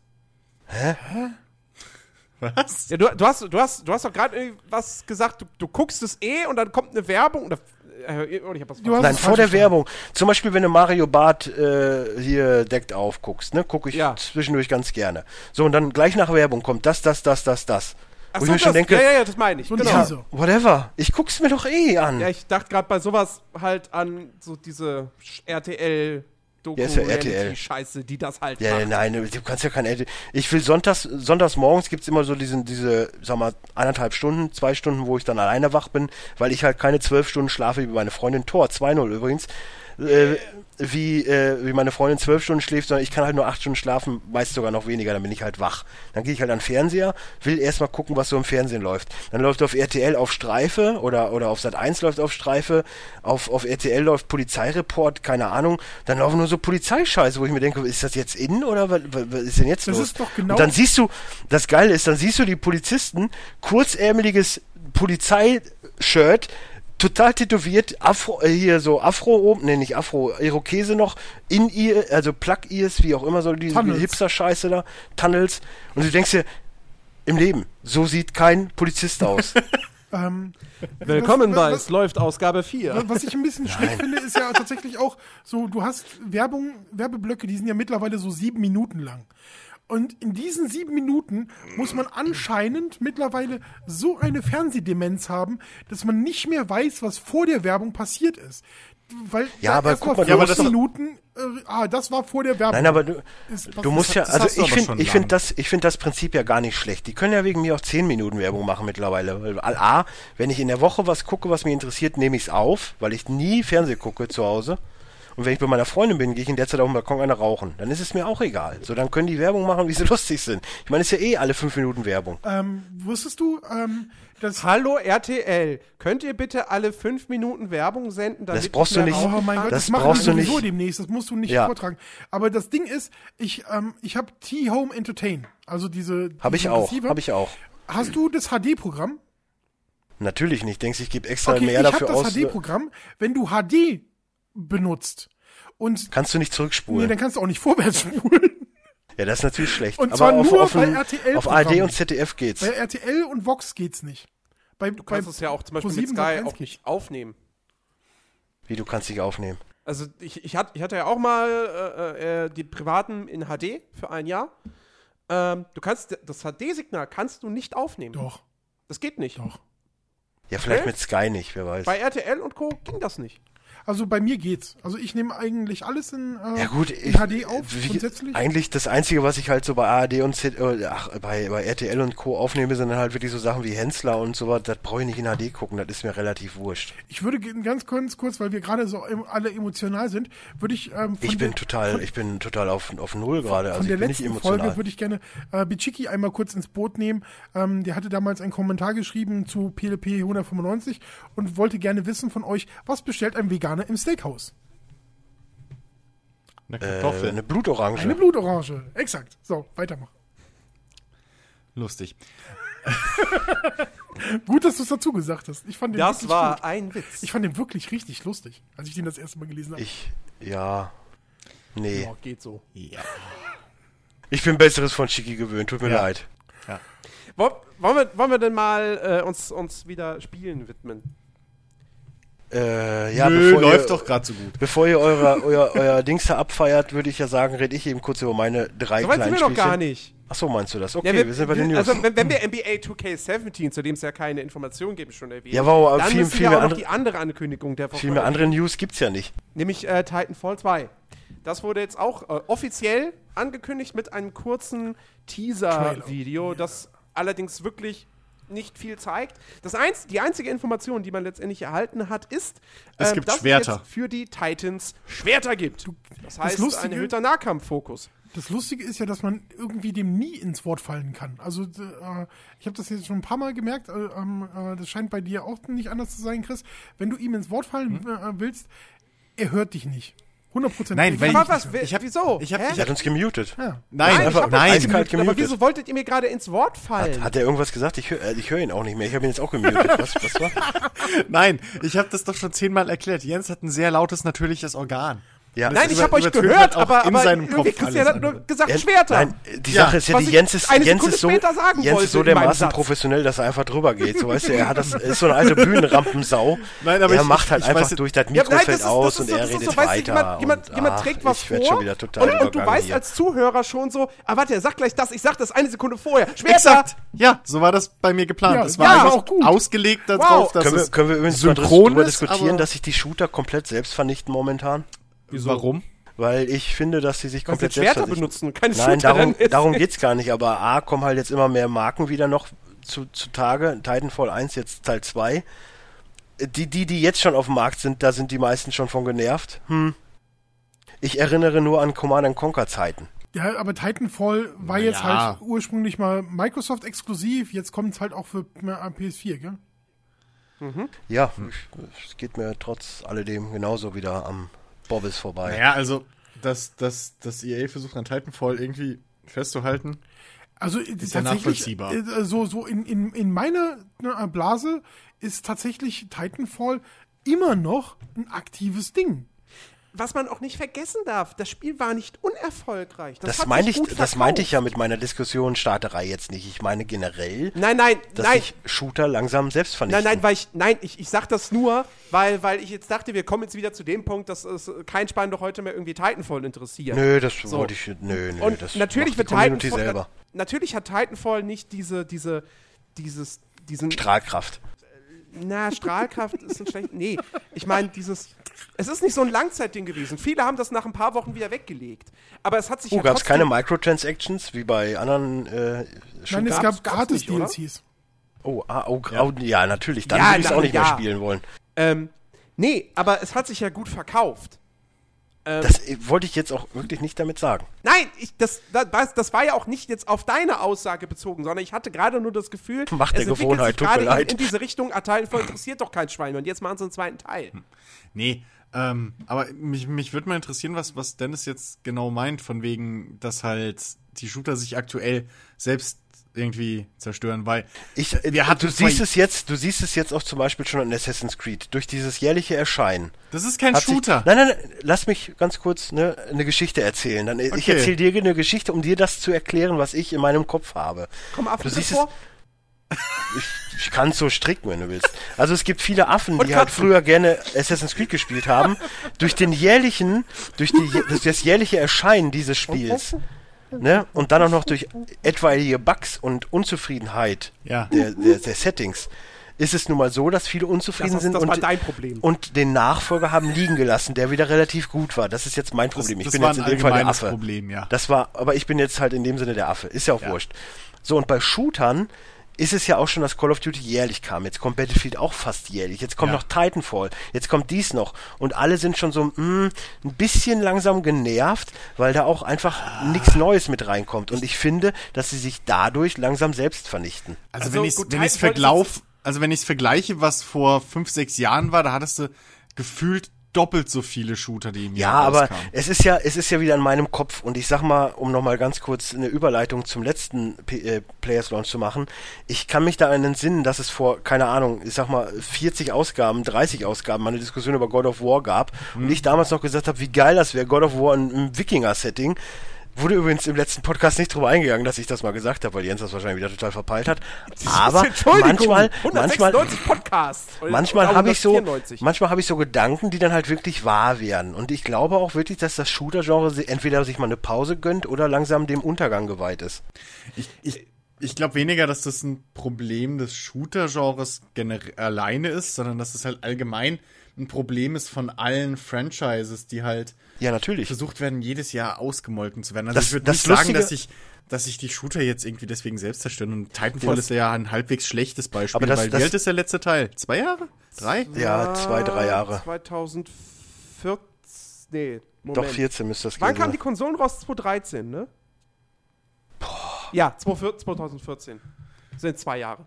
Was? Ja, du, du, hast, du, hast, du hast doch gerade was gesagt, du, du guckst es eh und dann kommt eine Werbung oder. Äh, ich hab was Du hast Nein, vor der. Werbung. Zum Beispiel, wenn du Mario Bart äh, hier deckt auf guckst, ne, gucke ich Ja. zwischendurch ganz gerne. So, und dann gleich nach Werbung kommt das, das, das, das, das. Ach Wo so, ich mir schon das, denke, ja, ja, ja, das meine ich. Genau. ja, whatever. Ich guck's mir doch eh an. Ja, ich dachte gerade bei sowas halt an so diese RTL Doku Ja, ist ja RTL. Scheiße, die das halt Ja, macht. nein, du kannst ja kein Ed- Ich will sonntags, sonntags morgens gibt's immer so diesen, diese, sag mal, eineinhalb Stunden, zwei Stunden, wo ich dann alleine wach bin, weil ich halt keine zwölf Stunden schlafe wie meine Freundin Tor, 2-0 übrigens. Äh, wie, äh, wie meine Freundin zwölf Stunden schläft, sondern ich kann halt nur acht Stunden schlafen, meist sogar noch weniger, dann bin ich halt wach. Dann gehe ich halt an den Fernseher, will erstmal gucken, was so im Fernsehen läuft. Dann läuft auf RTL auf Streife oder, oder auf Sat 1 läuft auf Streife, auf, auf RTL läuft Polizeireport, keine Ahnung. Dann laufen nur so Polizeischeiße, wo ich mir denke, ist das jetzt in oder was, was was ist denn jetzt Das los? ist doch genau- Und dann siehst du, das Geile ist, dann siehst du die Polizisten, kurzärmeliges Polizeishirt, total tätowiert, Afro, äh, hier so Afro oben, nee, nicht Afro, Irokese noch, in ihr, also Plug-Ears, wie auch immer, so diese Tunnels. Hipster-Scheiße da, Tunnels. Und du denkst dir, im Leben, so sieht kein Polizist aus. Ähm, Willkommen was- bei was- Es läuft Ausgabe 4. Was ich ein bisschen schlecht finde, ist ja tatsächlich auch so, du hast Werbung, Werbeblöcke, die sind ja mittlerweile so sieben Minuten lang. Und in diesen sieben Minuten muss man anscheinend mittlerweile so eine Fernsehdemenz haben, dass man nicht mehr weiß, was vor der Werbung passiert ist. Weil Ja, aber guck mal ja, aber das- Minuten, äh, ah, das war vor der Werbung. Nein, aber du, Ist- du musst ja, also ich finde, ich finde das, ich finde das Prinzip ja gar nicht schlecht. Die können ja wegen mir auch 10 Minuten Werbung machen mittlerweile. Weil A, wenn ich in der Woche was gucke, was mich interessiert, nehme ich es auf, weil ich nie Fernseh gucke zu Hause. Und wenn ich bei meiner Freundin bin, gehe ich in der Zeit auf den Balkon eine rauchen. Dann ist es mir auch egal. So, dann können die Werbung machen, wie sie lustig sind. Ich meine, es ist ja eh alle 5 Minuten Werbung. ähm, wusstest du, ähm, dass Hallo RTL, könnt ihr bitte alle fünf Minuten Werbung senden? damit Das brauchst du nicht. Oh mein? Gott, Das das, brauchst du nicht. demnächst, das musst du nicht Ja. vortragen. Aber das Ding ist, ich, ähm, ich habe T-Home Entertain, also diese Habe ich auch, habe ich auch. Hast du das HD-Programm? Natürlich nicht. Denkst ich gebe extra Okay, mehr ich habe dafür das aus. HD-Programm. Wenn du HD benutzt und Kannst du nicht nee, zurückspulen. dann kannst du auch nicht vorwärts spulen. ja, das ist natürlich schlecht. Und Aber zwar auf, nur auf, bei RTL auf ARD und ZDF geht's. Bei RTL und Vox geht's nicht. Bei, Du kannst es ja auch zum Beispiel mit Sky Sat.1 auch nicht aufnehmen. Wie du kannst dich aufnehmen. Also ich, ich, hatte, ich hatte ja auch mal äh, äh, die privaten in HD für ein Jahr. Ähm, du kannst das HD-Signal kannst du nicht aufnehmen. Doch, Das geht nicht. doch. Ja, vielleicht Okay. mit Sky nicht, wer weiß. Bei RTL und Co. ging das nicht. Also bei mir geht's. Also ich nehme eigentlich alles in, äh, Ja gut, ich, HD auf, wie, grundsätzlich. eigentlich das Einzige, was ich halt so bei ARD und Z, äh, ach, bei, bei RTL und Co. aufnehme, sind dann halt wirklich so Sachen wie Hensler und so was. Das brauche ich nicht in HD gucken, das ist mir relativ wurscht. Ich würde ganz kurz, kurz, weil wir gerade so alle emotional sind, würde ich ähm, von Ich der, bin total, ich bin total auf, auf Null gerade, also von der ich bin nicht letzten emotional. Folge würde ich gerne äh, Bichiki einmal kurz ins Boot nehmen. Ähm, der hatte damals einen Kommentar geschrieben zu PLP 195 und wollte gerne wissen von euch, was bestellt ein Veganer im Steakhouse? Eine äh, Kartoffel. eine Blutorange. Eine Blutorange. Exakt. So, weitermachen. Lustig. Gut, dass du es dazu gesagt hast. Ich fand den Das wirklich war gut. ein Witz. Ich fand den wirklich richtig lustig, als ich den das erste Mal gelesen habe. ich, ja, nee. oh, geht so. Ja. Ich bin Besseres von Chiki gewöhnt, tut mir Ja. leid. Woll- Wollen wir, wollen wir denn mal äh, uns, uns wieder Spielen widmen? Äh, ja, Nö, bevor läuft ihr, doch gerade so gut. Bevor ihr eure, euer, euer Dings da abfeiert, würde ich ja sagen, rede ich eben kurz über meine drei So weit sind wir noch gar nicht. Ach so, meinst du das? Okay, Ja, wir, sind bei den News. Also, wenn, wenn wir NBA 2K17, zu dem es ja keine Informationen gibt, schon erwähnt, Ja, wow, aber dann viel- müssen viel wir mehr auch noch andere- die andere Ankündigung der Woche Viel mehr andere News gibt's ja nicht. nämlich äh, Titanfall 2. Das wurde jetzt auch äh, offiziell angekündigt mit einem kurzen Teaser-Video, das allerdings wirklich nicht viel zeigt. Das eins, die einzige Information, die man letztendlich erhalten hat, ist, Es ähm, gibt dass Schwerter. es jetzt für die Titans Schwerter gibt. Das heißt, Lustige- ein erhöhter Nahkampffokus. Das Lustige ist ja, dass man irgendwie dem nie ins Wort fallen kann. Also äh, ich habe das jetzt schon ein paar Mal gemerkt. Äh, ähm, äh, das scheint bei dir auch nicht anders zu sein, Chris. Wenn du ihm ins Wort fallen Hm? äh, willst, er hört dich nicht. 100 Prozent. Nein, weil Aber was, ich hab- wieso? ich hab- Hä? ich Er hat uns gemutet. Ja. Nein, ich einfach hab nein. eiskalt gemutet, Aber wieso wolltet ihr mir gerade ins Wort fallen? Hat er irgendwas gesagt? Ich höre äh, ich hör ihn auch nicht mehr. Ich habe ihn jetzt auch gemutet. Was, was war? Nein, ich habe das doch schon zehnmal erklärt. Jens hat ein sehr lautes, natürliches Organ. Ja, Nein, ich habe euch gehört, aber, in aber seinem irgendwie Kopf Christian hat nur gesagt Ja, Schwerter. Nein, die Ja, Sache ist ja, die ich Jens ist, eine Jens Sekunde ist so, später sagen Jens ist so dermaßen professionell, dass er einfach drüber geht. So weißt du, er hat das, ist so eine alte Bühnenrampensau. Nein, aber er ich- macht halt ich einfach weiß- durch, das Ja, Mikro nein, das fällt ist, aus und so, er redet so, weißt weiter. jemand, jemand, und, jemand ach, trägt was ich vor werd schon wieder total und, und du weißt hier. als Zuhörer schon so, ah warte, er sagt gleich das, ich sag das eine Sekunde vorher. Schwerter! Exakt. Ja, so war das bei mir geplant. Ja, es war ja, auch gut. ausgelegt darauf, dass Können wir, es können wir übrigens ist, diskutieren, dass sich die Shooter komplett selbst vernichten momentan? Warum? Weil ich finde, dass sie sich Weil sie komplett jetzt selbst Schwerter benutzen, keine Nein, Shooter darum, darum geht's gar nicht. Aber A, kommen halt jetzt immer mehr Marken wieder noch zu, zu Tage. Titanfall 1, jetzt Teil 2. Die, die, die jetzt schon auf dem Markt sind, da sind die meisten schon von genervt. Hm. Ich erinnere nur an Command Conquer Zeiten. Ja, aber Titanfall war Na jetzt ja. halt ursprünglich mal Microsoft exklusiv. Jetzt kommt es halt auch für äh, PS4, gell? Ja, ich- es geht mir trotz alledem genauso wieder am Bobbes vorbei. Naja, also, dass, dass, dass EA versucht an Titanfall irgendwie festzuhalten. Also äh, ja tatsächlich, nachvollziehbar. äh, so, so in, in, in meiner äh, Blase ist tatsächlich Titanfall immer noch ein aktives Ding. Was man auch nicht vergessen darf, das Spiel war nicht unerfolgreich. Das, hat meinte sich ich, das meinte ich ja mit meiner Diskussion Starterei jetzt nicht. Ich meine generell, Nein, nein, dass nein. sich Shooter langsam selbst vernichten. Nein, nein, weil ich, nein, ich, ich sag das nur, weil, weil ich jetzt dachte, wir kommen jetzt wieder zu dem Punkt, dass es kein Schwein doch heute mehr irgendwie Titanfall interessiert. Nö, das So. wollte ich. Nö, nö, Und das natürlich wird Titanfall, na, natürlich hat Titanfall nicht diese, diese, dieses, diesen, Strahlkraft. Na, Strahlkraft ist ein schlecht, nee, ich meine, dieses, es ist nicht so ein Langzeitding gewesen. Viele haben das nach ein paar Wochen wieder weggelegt. Aber es hat sich Oh, ja gab es keine Microtransactions wie bei anderen äh, Nein, es gab gratis? DLCs. Oh, ah, oh, ja. ja, natürlich. Dann Ja, würde ich es auch nicht mehr ja. spielen wollen. Ähm, nee, aber es hat sich ja gut verkauft. Das äh, wollte ich jetzt auch wirklich nicht damit sagen. Nein, ich, das, das, das war ja auch nicht jetzt auf deine Aussage bezogen, sondern ich hatte gerade nur das Gefühl, Macht der es entwickelt Gewohnheit, sich tut mir leid. In, in diese Richtung, ah, Titanfall interessiert doch kein Schwein und jetzt machen sie einen zweiten Teil. Nee, ähm, aber mich, mich würde mal interessieren, was, was Dennis jetzt genau meint, von wegen, dass halt die Shooter sich aktuell selbst irgendwie zerstören, weil Ich, äh, wir hatten du siehst es jetzt, du siehst es jetzt auch zum Beispiel schon an Assassin's Creed durch dieses jährliche Erscheinen. Das ist kein hat sich- Shooter. nein, nein, nein, lass mich ganz kurz ne, eine Geschichte erzählen. Dann, Ich Okay. erzähle dir eine Geschichte, um dir das zu erklären, was ich in meinem Kopf habe. Komm, Affen Du siehst vor. Ich, ich kann es so stricken, wenn du willst. Also es gibt viele Affen, Und die halt früher gerne Assassin's Creed gespielt haben. durch den jährlichen, durch die, durch das jährliche Erscheinen dieses Spiels, ne, und dann auch noch durch etwaige Bugs und Unzufriedenheit Ja. der, der, der Settings, ist es nun mal so, dass viele unzufrieden Das- das sind war und, und den Nachfolger haben liegen gelassen, der wieder relativ gut war. Das ist jetzt mein Problem. ich das bin war jetzt in dem Fall der Affe. Problem, ja. Das war, aber ich bin jetzt halt in dem Sinne der Affe. Ist ja auch Ja. wurscht. So, und bei Shootern ist es ja auch schon, dass Call of Duty jährlich kam. Jetzt kommt Battlefield auch fast jährlich. Jetzt kommt Ja. noch Titanfall. Jetzt kommt dies noch. Und alle sind schon so mh, ein bisschen langsam genervt, weil da auch einfach nichts Neues mit reinkommt. Und ich finde, dass sie sich dadurch langsam selbst vernichten. Also, Also wenn ich wenn ich's verglauf, also wenn ich's vergleiche, was vor fünf, sechs Jahren war, da hattest du gefühlt doppelt so viele Shooter, die im Ja, Jahr aber rauskamen. es ist ja, es ist ja wieder in meinem Kopf und ich sag mal, um nochmal ganz kurz eine Überleitung zum letzten P äh, Players Launch zu machen. Ich kann mich da an den Sinnen, dass es vor, keine Ahnung, ich sag mal, 40 Ausgaben, 30 Ausgaben mal eine Diskussion über God of War gab und ich damals noch gesagt habe, wie geil das wäre, God of War im, im Wikinger-Setting. Wurde übrigens im letzten Podcast nicht drüber eingegangen, dass ich das mal gesagt habe, weil Jens das wahrscheinlich wieder total verpeilt hat. Aber manchmal, manchmal, 196 Podcasts. manchmal habe ich so 194. manchmal habe ich so Gedanken, die dann halt wirklich wahr werden und ich glaube auch wirklich, dass das Shooter Genre si- entweder sich mal eine Pause gönnt oder langsam dem Untergang geweiht ist. Ich, ich, ich glaube weniger, dass das ein Problem des Shooter-Genres alleine ist, sondern dass es halt allgemein ein Problem ist von allen Franchises, die halt Ja, natürlich. versucht werden, jedes Jahr ausgemolken zu werden. Also Das- ich würde das nicht sagen, dass ich dass sich die Shooter jetzt irgendwie deswegen selbst zerstören. Und Titanfall ist ja ein halbwegs schlechtes Beispiel, Aber das- weil das- wie alt ist der letzte Teil? Zwei Jahre? Drei? Ja, zwei, drei Jahre. 2014. Nee, Moment. Doch 14 müsste das Wann gewesen kamen die. Konsolen raus? 2013, ne? Ja, 2014. Sind zwei Jahre.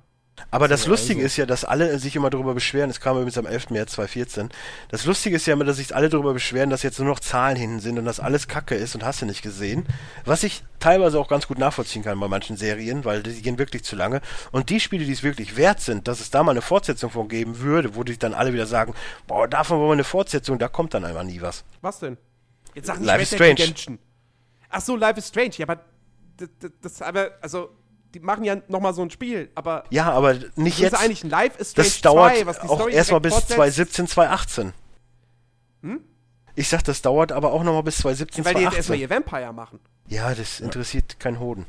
Aber das Lustige also. ist ja, dass alle sich immer darüber beschweren, es kam übrigens am 11. März 2014, das Lustige ist ja immer, dass sich alle darüber beschweren, dass jetzt nur noch Zahlen hinten sind und dass alles Kacke ist und hast du nicht gesehen. Was ich teilweise auch ganz gut nachvollziehen kann bei manchen Serien, weil die gehen wirklich zu lange. Und die Spiele, die es wirklich wert sind, dass es da mal eine Fortsetzung von geben würde, wo die dann alle wieder sagen, boah, davon wollen wir eine Fortsetzung, da kommt dann einfach nie was. Was denn? Jetzt sag nicht Life is Strange. Ach so, Life is Strange. Ja, aber das, das, das aber, also, die machen ja nochmal so ein Spiel, aber Ja, aber nicht das ist jetzt. eigentlich ein Life is Strange Das dauert 2, was die auch erstmal bis fortsetzt. 2017, 2018. Ich sag, das dauert aber auch nochmal bis 2017, Weil die jetzt erstmal 2018. ihr Vampire machen. Ja, das interessiert keinen Hoden.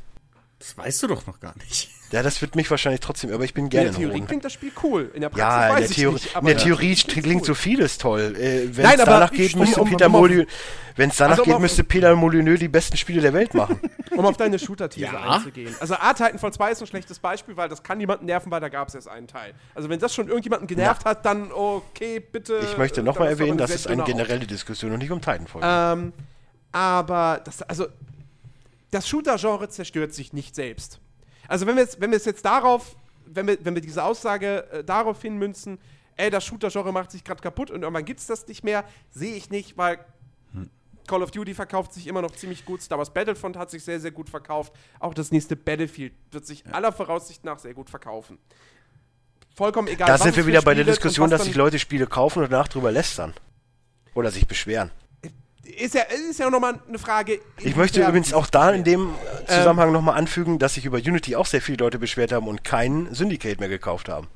Das weißt du doch noch gar nicht. Ja, das wird mich wahrscheinlich trotzdem, aber ich bin In gerne der ein Theorie klingt das Spiel cool. In der Praxis Ja, in weiß der, ich Theorie, nicht. in aber der ja, Theorie klingt klingt cool. so vieles toll. Äh, Wenn Nein, es aber danach geht, müsste um- Peter um Molyneux, wenn es danach Also um geht, müsste Peter Molyneux die besten Spiele der Welt machen. Um auf deine Shooter-These Ja. einzugehen. Also A, Titanfall 2 ist ein schlechtes Beispiel, weil das kann niemanden nerven, weil da gab es erst einen Teil. Also wenn das schon irgendjemanden genervt hat, dann okay, bitte. Ich möchte äh, nochmal erwähnen, das eine ist eine generelle Diskussion und nicht um Titanfall. Ähm, aber das, also, das Shooter-Genre zerstört sich nicht selbst. Also wenn wir es wenn wir jetzt darauf, wenn wir, wenn wir diese Aussage äh, darauf hinmünzen, ey, das Shooter-Genre macht sich gerade kaputt und irgendwann gibt es das nicht mehr, sehe ich nicht, weil Call of Duty verkauft sich immer noch ziemlich gut, Star Wars Battlefront hat sich sehr, sehr gut verkauft, auch das nächste Battlefield wird sich aller Voraussicht nach sehr gut verkaufen. Vollkommen egal. da sind wir wieder bei der Diskussion, dass sich Leute Spiele kaufen und danach drüber lästern. Oder sich beschweren. Ist ja, ist ja auch nochmal eine Frage. Ich möchte übrigens auch da in dem Ähm. Zusammenhang nochmal anfügen, dass sich über Unity auch sehr viele Leute beschwert haben und keinen Syndicate mehr gekauft haben.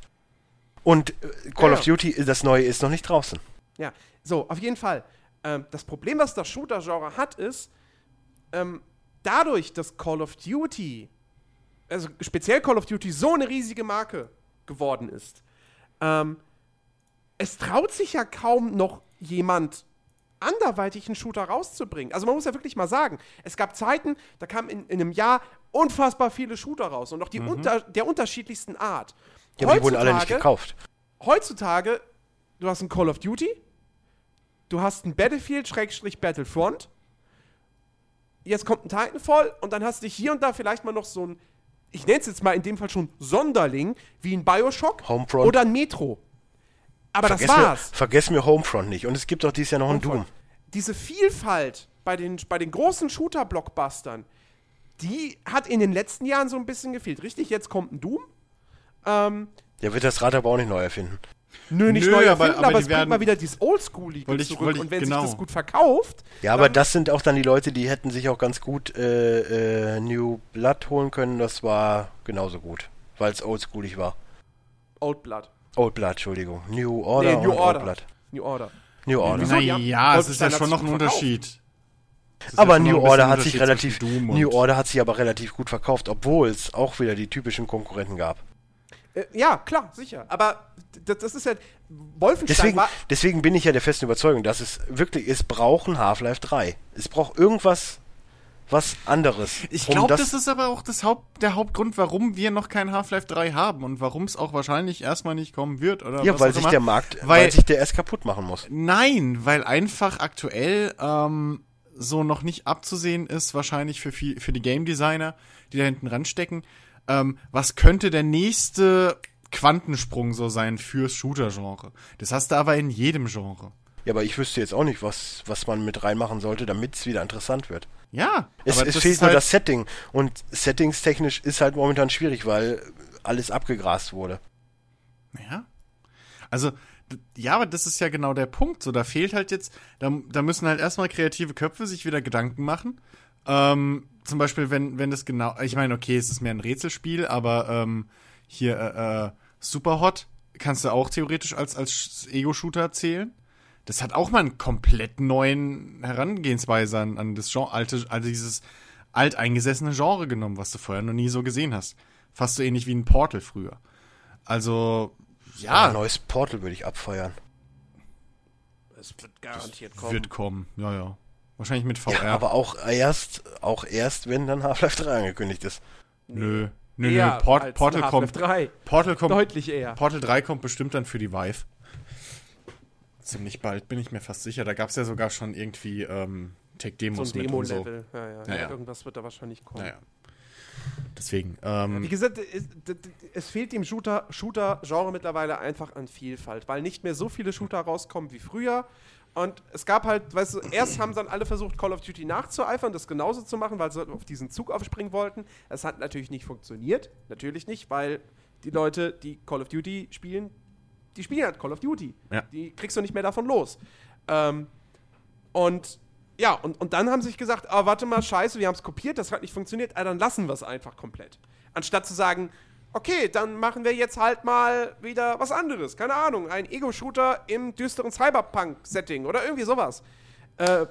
Und äh, Call Ja, of. Duty, das neue ist noch nicht draußen. Ja, so, auf jeden Fall. Ähm, das Problem, was das Shooter-Genre hat, ist, ähm, dadurch, dass Call of Duty, also speziell Call of Duty, so eine riesige Marke geworden ist, ähm, es traut sich ja kaum noch jemand anderweitig einen Shooter rauszubringen. Also man muss ja wirklich mal sagen, es gab Zeiten, da kamen in, in einem Jahr unfassbar viele Shooter raus und auch die unter, der unterschiedlichsten Art. Ja, aber die wurden alle nicht Heutzutage- gekauft. heutzutage, du hast ein Call of Duty, du hast ein Battlefield, Schrägstrich Battlefront, jetzt kommt ein Titanfall und dann hast du hier und da vielleicht mal noch so ein, ich nenne es jetzt mal in dem Fall schon Sonderling, wie ein Bioshock Homefront. oder ein Metro. Aber Vergiss das mir, war's. vergiss mir Homefront nicht. Und es gibt auch dieses Jahr noch einen Doom. Diese Vielfalt bei den, bei den großen Shooter-Blockbustern, die hat in den letzten Jahren so ein bisschen gefehlt. Richtig, jetzt kommt ein Doom. Ähm, Der wird das Rad aber auch nicht neu erfinden. Nö, nicht Nö, neu aber- erfinden, aber aber, die es bringt werden- mal wieder dieses Oldschoolige ich- zurück. ich- und wenn genau. sich das gut verkauft, Ja, aber dann- das sind auch dann die Leute, die hätten sich auch ganz gut äh, äh, New Blood holen können. Das war genauso gut, weil es oldschoolig war. Old Blood. Old Blood, Entschuldigung. New Order nee, New und Order. Old Blood. New Order. New Order. Naja, es ist ja schon noch ein. Unterschied. Aber New Order hat sich relativ New Order hat sich aber relativ gut verkauft, obwohl es auch wieder die typischen Konkurrenten gab. Äh, ja, klar, sicher. Aber das, das ist ja. Wolfenstein Deswegen, war. deswegen bin ich ja der festen Überzeugung, dass es wirklich, es braucht ein Half-Life 3. Es braucht irgendwas, was anderes. Ich glaube, das, ist aber auch das Haupt, der Hauptgrund, warum wir noch kein Half-Life 3 haben und warum es auch wahrscheinlich erstmal nicht kommen wird. Oder Ja, was weil sich immer. der Markt, weil, weil, sich der erst kaputt machen muss. Nein, weil einfach aktuell ähm, so noch nicht abzusehen ist, wahrscheinlich für, viel, für die Game Designer, die da hinten ranstecken, ähm, was könnte der nächste Quantensprung so sein fürs Shooter-Genre. Das hast du aber in jedem Genre. Ja, aber ich wüsste jetzt auch nicht, was, was man mit reinmachen sollte, damit es wieder interessant wird. Ja, Es, aber es fehlt nur halt, das Setting. Und settingstechnisch ist halt momentan schwierig, weil alles abgegrast wurde. Ja. Also, ja, aber das ist ja genau der Punkt. So, da fehlt halt jetzt, da, da müssen halt erstmal kreative Köpfe sich wieder Gedanken machen. Ähm, zum Beispiel, wenn, wenn das genau, ich meine, okay, es ist mehr ein Rätselspiel, aber ähm, hier äh, äh, Superhot kannst du auch theoretisch als, als Ego-Shooter zählen. Das hat auch mal einen komplett neuen Herangehensweise an, an das Genre, alte, also dieses alteingesessene Genre genommen, was du vorher noch nie so gesehen hast. Fast so ähnlich wie ein Portal früher. Also, ja, Ein neues Portal würde ich abfeuern. Es wird garantiert kommen. wird kommen. Ja, ja. Wahrscheinlich mit VR. Ja, aber auch erst, auch erst, wenn dann Half-Life 3 angekündigt ist. nö. Nö, Eher nö. Port Portal kommt. Half-Life 3. Portal kommt. Deutlich eher. Portal 3 kommt bestimmt dann für die Vive. Ziemlich bald, bin ich mir fast sicher. Da gab es ja sogar schon irgendwie ähm, So Tech-Demos ein mit und so. Demo-Level. Ja, ja. Ja, ja. Irgendwas wird da wahrscheinlich kommen. Naja. Deswegen. Wie Ähm, gesagt, es, es fehlt dem Shooter- Shooter-Genre mittlerweile einfach an Vielfalt, weil nicht mehr so viele Shooter rauskommen wie früher. Und es gab halt, weißt du, erst haben dann alle versucht, Call of Duty nachzueifern, das genauso zu machen, weil sie auf diesen Zug aufspringen wollten. Es hat natürlich nicht funktioniert. Natürlich nicht, weil die Leute, die Call of Duty spielen, die spielen halt Call of Duty. Ja. Die kriegst du nicht mehr davon los. Ähm, und ja, und, und dann haben sie sich gesagt, ah, warte mal, scheiße, wir haben es kopiert, das hat nicht funktioniert, ah, dann lassen wir es einfach komplett. Anstatt zu sagen, okay, dann machen wir jetzt halt mal wieder was anderes. Keine Ahnung, ein Ego-Shooter im düsteren Cyberpunk-Setting oder irgendwie sowas. Äh,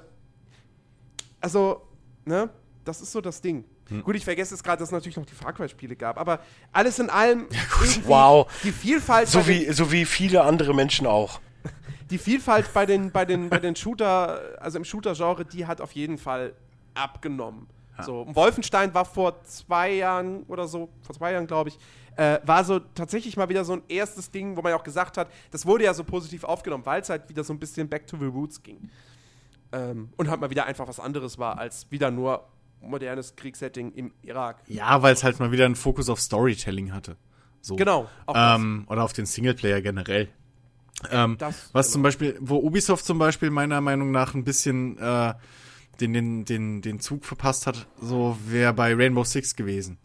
also, ne, das ist so das Ding. Hm. Gut, ich vergesse jetzt gerade, dass es natürlich noch die Far Cry-Spiele gab, aber alles in allem irgendwie Wow. die Vielfalt So wie, so wie viele andere Menschen auch. die Vielfalt bei den, bei den, bei den Shooter, also im Shooter-Genre, die hat auf jeden Fall abgenommen. So, und Wolfenstein war vor zwei Jahren oder so, vor zwei Jahren glaube ich, äh, war so tatsächlich mal wieder so ein erstes Ding, wo man ja auch gesagt hat, das wurde ja so positiv aufgenommen, weil es halt wieder so ein bisschen back to the roots ging. Ähm, und halt mal wieder einfach was anderes war, als wieder nur modernes Kriegssetting im Irak. ja, weil es halt mal wieder einen Fokus auf Storytelling hatte. So. Genau. Ähm, oder auf den Singleplayer generell. Ähm, Das, was genau. zum Beispiel, wo Ubisoft zum Beispiel meiner Meinung nach ein bisschen äh, den, den, den, den Zug verpasst hat, so wäre bei Rainbow Six gewesen.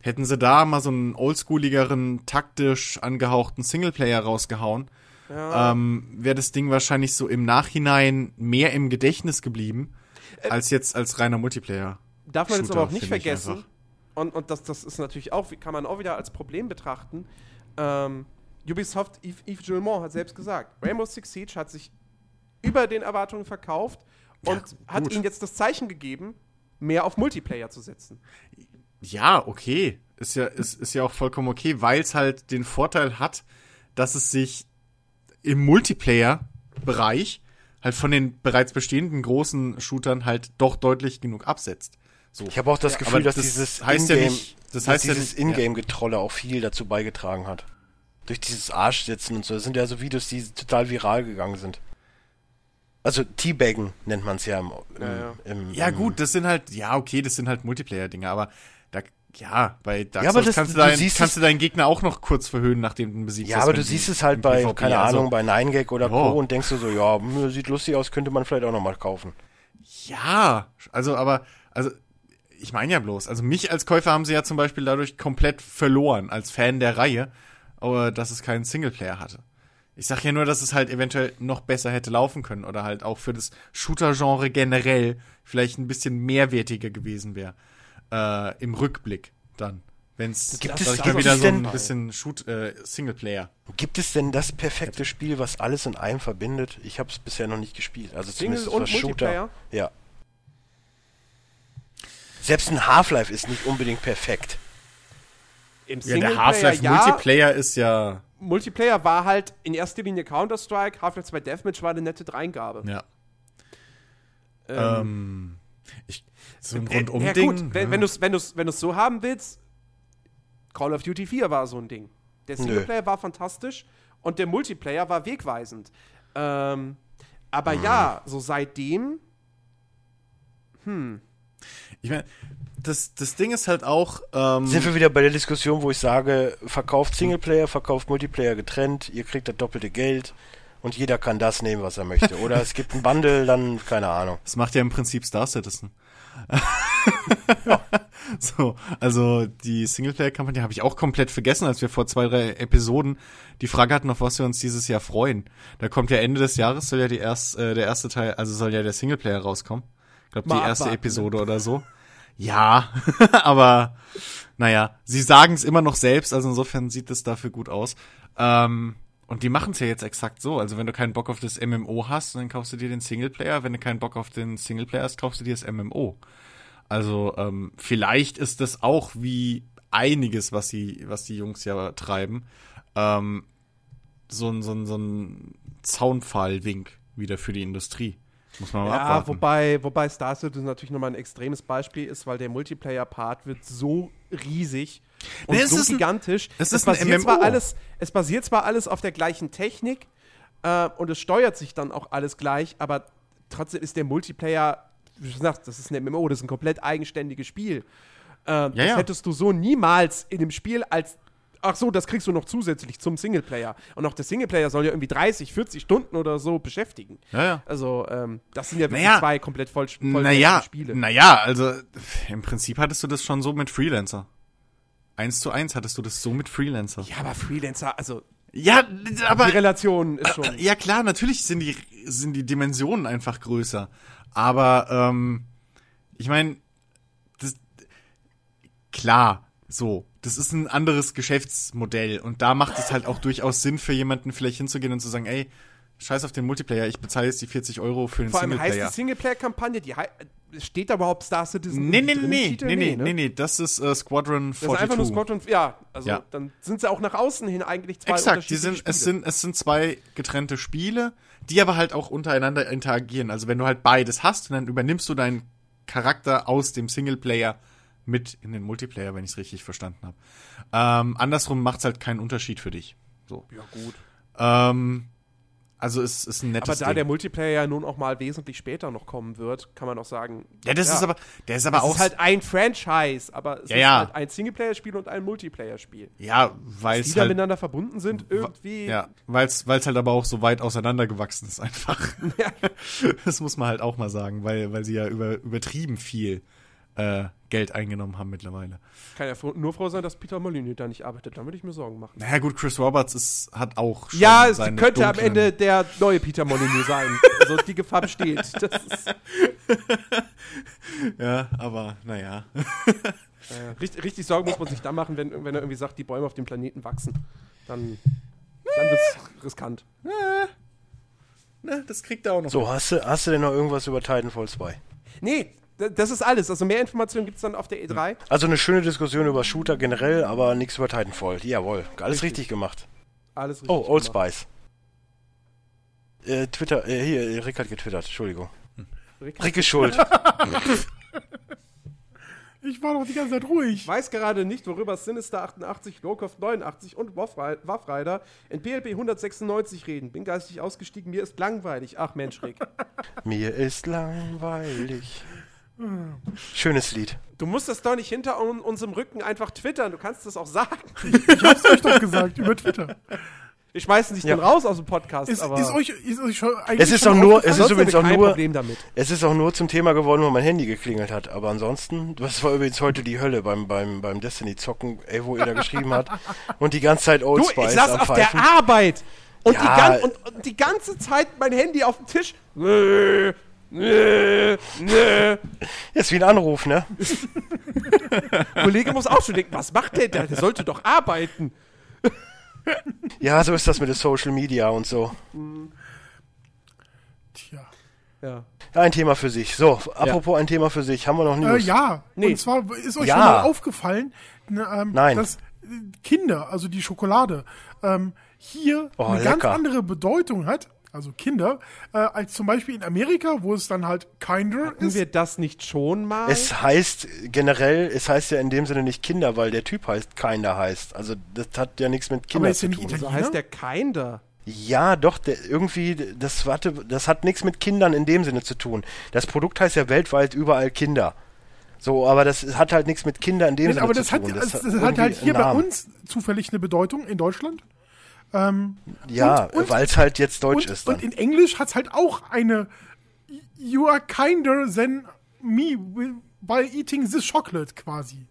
Hätten sie da mal so einen oldschooligeren, taktisch angehauchten Singleplayer rausgehauen, ähm, wäre das Ding wahrscheinlich so im Nachhinein mehr im Gedächtnis geblieben, als jetzt als reiner Multiplayer. Darf man jetzt Shooter, aber auch nicht vergessen, und, und das, das ist natürlich auch, kann man auch wieder als Problem betrachten. Ähm, Ubisoft, Yves, Yves Gilmont hat selbst gesagt, Rainbow Six Siege hat sich über den Erwartungen verkauft und hat gut. ihnen jetzt das Zeichen gegeben, mehr auf Multiplayer zu setzen. Ja, okay. Ist ja, ist, ist ja auch vollkommen okay, weil es halt den Vorteil hat, dass es sich im Multiplayer-Bereich halt von den bereits bestehenden großen Shootern halt doch deutlich genug absetzt. So. Ich habe auch das Gefühl, aber dass das dieses heißt ja Ingame, nicht- das dass heißt ja dieses ja. Ingame-Getrolle auch viel dazu beigetragen hat. Durch dieses Arschsitzen und so. Das sind ja so Videos, die total viral gegangen sind. Also Teabaggen nennt man es ja im, im, Ja, ja. im Ja, im- gut, das sind halt, ja, okay, das sind halt Multiplayer-Dinge, aber da, ja, bei Dark Ja, aber Souls das- kannst, du du dein, siehst kannst du deinen Gegner auch noch kurz verhöhnen, nachdem du ihn besiegt Ja, hast, aber wenn du siehst es halt im bei, PvP, keine also- Ahnung, bei 9gag oder Ja. Co. und denkst du so, ja, hm, sieht lustig aus, könnte man vielleicht auch nochmal kaufen. Ja, also, aber, also, ich meine ja bloß, also mich als Käufer haben sie ja zum Beispiel dadurch komplett verloren, als Fan der Reihe, aber dass es keinen Singleplayer hatte. Ich sag ja nur, dass es halt eventuell noch besser hätte laufen können oder halt auch für das Shooter-Genre generell vielleicht ein bisschen mehrwertiger gewesen wäre. Äh, Im Rückblick dann. Wenn es Gibt es- mal gibt wieder es so ein denn- bisschen Shoot, äh, Singleplayer. Gibt es denn das perfekte Spiel, was alles in einem verbindet? Ich habe es bisher noch nicht gespielt. Also Single zumindest und was Multiplayer? Shooter. Ja. Selbst ein Half-Life ist nicht unbedingt perfekt. Im Ja, der Half-Life ja, Multiplayer ist ja, Multiplayer war halt in erster Linie Counter-Strike, Half-Life 2 Deathmatch war eine nette Dreingabe. ja. Ähm, Ähm, ich, so ein äh, Rundum-Ding. ja gut, wenn, ja. wenn du es wenn du's, wenn du's so haben willst, Call of Duty 4 war so ein Ding. Der Singleplayer war fantastisch und der Multiplayer war wegweisend. Ähm, aber ja, so seitdem, Ich meine, das, das Ding ist halt auch, ähm, Sind wir wieder bei der Diskussion, wo ich sage, verkauft Singleplayer, verkauft Multiplayer getrennt, ihr kriegt das doppelte Geld und jeder kann das nehmen, was er möchte. Oder es gibt ein Bundle, dann keine Ahnung. das macht ja im Prinzip Star Citizen. So, also die Singleplayer-Kampagne habe ich auch komplett vergessen, als wir vor zwei, drei Episoden die Frage hatten, auf was wir uns dieses Jahr freuen. Da kommt ja Ende des Jahres, soll ja die erst, äh, der erste Teil, also soll ja der Singleplayer rauskommen. Ich glaube, die erste abwarten, Episode oder so. Ja, aber naja, sie sagen es immer noch selbst, also insofern sieht es dafür gut aus. Ähm, und die machen es ja jetzt exakt so. Also wenn du keinen Bock auf das MMO hast, dann kaufst du dir den Singleplayer. Wenn du keinen Bock auf den Singleplayer hast, kaufst du dir das MMO. Also ähm, vielleicht ist das auch wie einiges, was sie, was die Jungs ja treiben, ähm, so ein so ein so ein Zaunpfahl-Wink wieder für die Industrie. Muss man mal ja, abwarten. wobei, wobei Star Citizen natürlich nochmal ein extremes Beispiel ist, weil der Multiplayer-Part wird so riesig und Nee, es so ist ein- gigantisch. es ist basiert zwar alles, es basiert zwar alles auf der gleichen Technik äh, und es steuert sich dann auch alles gleich, aber trotzdem ist der Multiplayer, wie du sagst, das ist ein MMO, das ist ein komplett eigenständiges Spiel. Äh, das ja. hättest du so niemals in dem Spiel als Ach so, das kriegst du noch zusätzlich zum Singleplayer. Und auch der Singleplayer soll ja irgendwie 30, 40 Stunden oder so beschäftigen. Ja, ja. Also, ähm, das sind ja wirklich Naja, zwei komplett voll, voll Naja, Spiele. naja, also im Prinzip hattest du das schon so mit Freelancer. Eins zu eins hattest du das so mit Freelancer. Ja, aber Freelancer, also Ja, aber die Relation ist schon. ja klar, natürlich sind die sind die Dimensionen einfach größer. Aber ähm, ich meine, klar, so, das ist ein anderes Geschäftsmodell und da macht es halt auch durchaus Sinn für jemanden vielleicht hinzugehen und zu sagen, ey, scheiß auf den Multiplayer, ich bezahle jetzt die 40 Euro für den Vor allem heißt Singleplayer. die Singleplayer-Kampagne, die steht da überhaupt Star Citizen Nee, nee, nee, nee, nee, ne? nee, nee, das ist äh, Squadron 42. Das ist einfach nur Squadron, ja, also Ja. dann sind sie auch nach außen hin eigentlich zwei Exakt, die sind, es Spiele. sind, es sind zwei getrennte Spiele, die aber halt auch untereinander interagieren. Also wenn du halt beides hast, dann übernimmst du deinen Charakter aus dem Singleplayer mit in den Multiplayer, wenn ich es richtig verstanden habe. Ähm, andersrum macht's halt keinen Unterschied für dich. So. Ja, gut. Ähm, also es ist ein nettes Aber da Ding. der Multiplayer ja nun auch mal wesentlich später noch kommen wird, kann man auch sagen. ja, das ist aber, der ist aber es auch, ist halt ein Franchise, aber es Ja, ist ja. halt ein Singleplayer-Spiel und ein Multiplayer-Spiel. ja, weil Die es da halt, miteinander verbunden sind, irgendwie. ja, weil es halt aber auch so weit auseinandergewachsen ist einfach. Das muss man halt auch mal sagen, weil, weil sie ja über, übertrieben viel äh, Geld eingenommen haben mittlerweile. Kann ja nur froh sein, dass Peter Molyneux da nicht arbeitet. Da würde ich mir Sorgen machen. Naja gut, Chris Roberts ist, hat auch schon Ja, es seine könnte am Ende der neue Peter Molyneux sein. Also die Gefahr besteht. Das ist, Ja, aber naja. äh, richtig, richtig Sorgen muss man sich da machen, wenn, wenn er irgendwie sagt, die Bäume auf dem Planeten wachsen. Dann, dann wird es riskant. Ne, das kriegt er auch noch. So, hast du, hast du denn noch irgendwas über Titanfall 2? Nee, das ist alles. Also mehr Informationen gibt es dann auf der E3. Also eine schöne Diskussion über Shooter generell, aber nichts über Titanfall. Jawohl, alles richtig, gemacht. Alles richtig. Oh, Old gemacht. Spice. Äh, Twitter, äh, hier, äh, Rick hat getwittert, Entschuldigung. Rick- Rick ist schuld. Ich war doch die ganze Zeit ruhig. Ich weiß gerade nicht, worüber Sinister 88, Lowcroft 89 und Waffri- Waffrider in PLP 196 reden. Bin geistig ausgestiegen, mir ist langweilig. Ach Mensch, Rick. Mir ist langweilig. Schönes Lied. Du musst das doch nicht hinter un unserem Rücken einfach twittern. Du kannst das auch sagen. Ich hab's euch doch gesagt über Twitter. Wir schmeißen dich Ja. dann raus aus dem Podcast. Ist, aber ist, euch, ist euch schon eigentlich Es ist schon doch nur, es ist übrigens auch nur, Problem damit. es ist auch nur zum Thema geworden, wo mein Handy geklingelt hat. Aber ansonsten, das war übrigens heute die Hölle beim, beim, beim Destiny-Zocken, ey, wo ihr da geschrieben hat. Und die ganze Zeit Old Du, Spice ich saß am auf der. Arbeit und, die Ja. gan und, und die ganze Zeit mein Handy auf dem Tisch. Nö, nö. Ist wie ein Anruf, ne? Kollege muss auch schon denken, was macht der da? Der sollte doch arbeiten. Ja, so ist das mit der Social Media und so. Tja. Ja. Ja, ein Thema für sich. So, apropos ein Thema für sich, haben wir noch Äh, News? ja, Nee. und zwar ist euch Ja. schon mal aufgefallen, ne, ähm, Nein. dass äh, Kinder, also die Schokolade, ähm, hier Oh, eine ganz lecker. andere Bedeutung hat, also Kinder, äh, als zum Beispiel in Amerika, wo es dann halt Kinder Hatten ist. wir das nicht schon mal? Es heißt generell, es heißt ja in dem Sinne nicht Kinder, weil der Typ heißt Kinder heißt. Also das hat ja nichts mit Aber Kindern zu tun. Italiener. so heißt der Kinder. Ja, doch, der, irgendwie, das, warte, das hat nichts mit Kindern in dem Sinne zu tun. Das Produkt heißt ja weltweit überall Kinder. So, aber das hat halt nichts mit Kindern in dem Nee, Sinne aber zu das hat, tun. das, das irgendwie hat halt hier bei uns zufällig eine Bedeutung in Deutschland. Ähm, Ja, weil es halt jetzt Deutsch und, ist dann. und in Englisch hat es halt auch eine You are kinder than me by eating this chocolate quasi.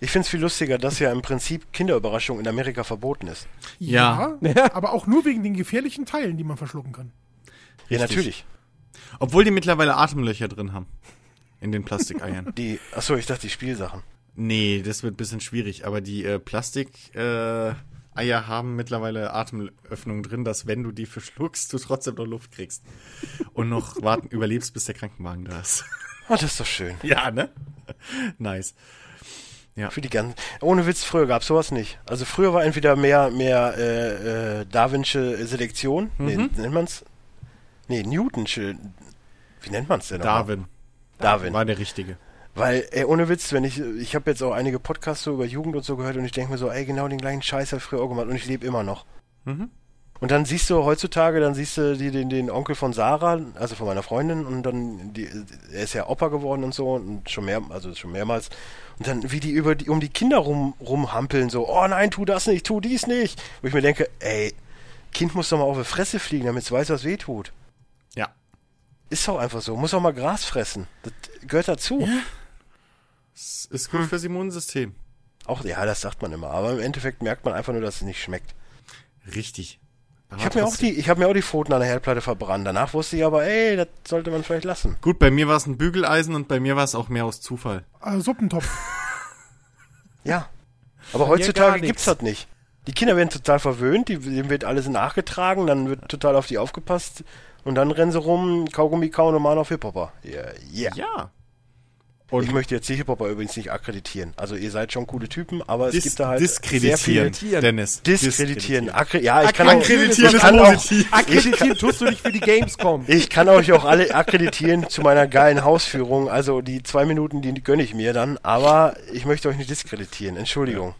Ich find's viel lustiger, dass ja im Prinzip Kinderüberraschung in Amerika verboten ist. Ja. aber auch nur wegen den gefährlichen Teilen, die man verschlucken kann. Ja, Richtig. natürlich. Obwohl die mittlerweile Atemlöcher drin haben. In den Plastikeiern. Die, achso, ich dachte die Spielsachen. nee, das wird ein bisschen schwierig, aber die äh, Plastikeier äh, Eier haben mittlerweile Atemöffnungen drin, dass wenn du die verschluckst, du trotzdem noch Luft kriegst. Und noch warten, überlebst, bis der Krankenwagen da ist. Oh, das ist doch schön. ja, ne? nice. Für die ganzen. Ohne Witz, früher gab's sowas nicht. Also früher war entweder mehr, mehr äh, äh, Darwinsche Selektion. Nee, Mhm. nennt man's? Nee, Newtonsche. Wie nennt man's denn? nochmal? Darwin Darwin. war der Richtige. Weil, ey, ohne Witz, wenn ich, ich habe jetzt auch einige Podcasts so über Jugend und so gehört und ich denke mir so, ey, genau den gleichen Scheiß habe ich früher auch gemacht und ich lebe immer noch. Mhm. Und dann siehst du heutzutage, dann siehst du die, den, den Onkel von Sarah, also von meiner Freundin, und dann, die, er ist ja Opa geworden und so, und schon mehr, also schon mehrmals. Und dann, wie die über die, um die Kinder rum, rumhampeln, so, oh nein, tu das nicht, tu dies nicht. Wo ich mir denke, ey, Kind muss doch mal auf die Fresse fliegen, damit es weiß, was weh tut. Ja. Ist doch einfach so, muss auch mal Gras fressen. Das gehört dazu. Es ist gut fürs Immunsystem. Auch, ja, das sagt man immer, aber im Endeffekt merkt man einfach nur, dass es nicht schmeckt. Richtig. Ich habe mir auch die, ich habe mir auch die Pfoten an der Herdplatte verbrannt. Danach wusste ich aber, ey, das sollte man vielleicht lassen. Gut, bei mir war es ein Bügeleisen und bei mir war es auch mehr aus Zufall. Äh, Suppentopf. Ja. Aber heutzutage gibt's das nicht. Die Kinder werden total verwöhnt, die, dem wird alles nachgetragen, dann wird total auf die aufgepasst und dann rennen sie rum, Kaugummi kauen und machen auf Hip-Hopper. Yeah, yeah. Ja. Ich möchte jetzt die Hip-Hopper übrigens nicht akkreditieren. Also ihr seid schon coole Typen, aber es Dis gibt da halt sehr diskreditieren, viel Dennis. Diskreditieren. Akkre ja, ich kann auch, Akkreditieren ich ist kann auch, positiv. Akkreditieren tust du dich für die Gamescom. Ich kann euch auch alle akkreditieren zu meiner geilen Hausführung. Also die zwei Minuten, die gönne ich mir dann. Aber ich möchte euch nicht diskreditieren. Entschuldigung.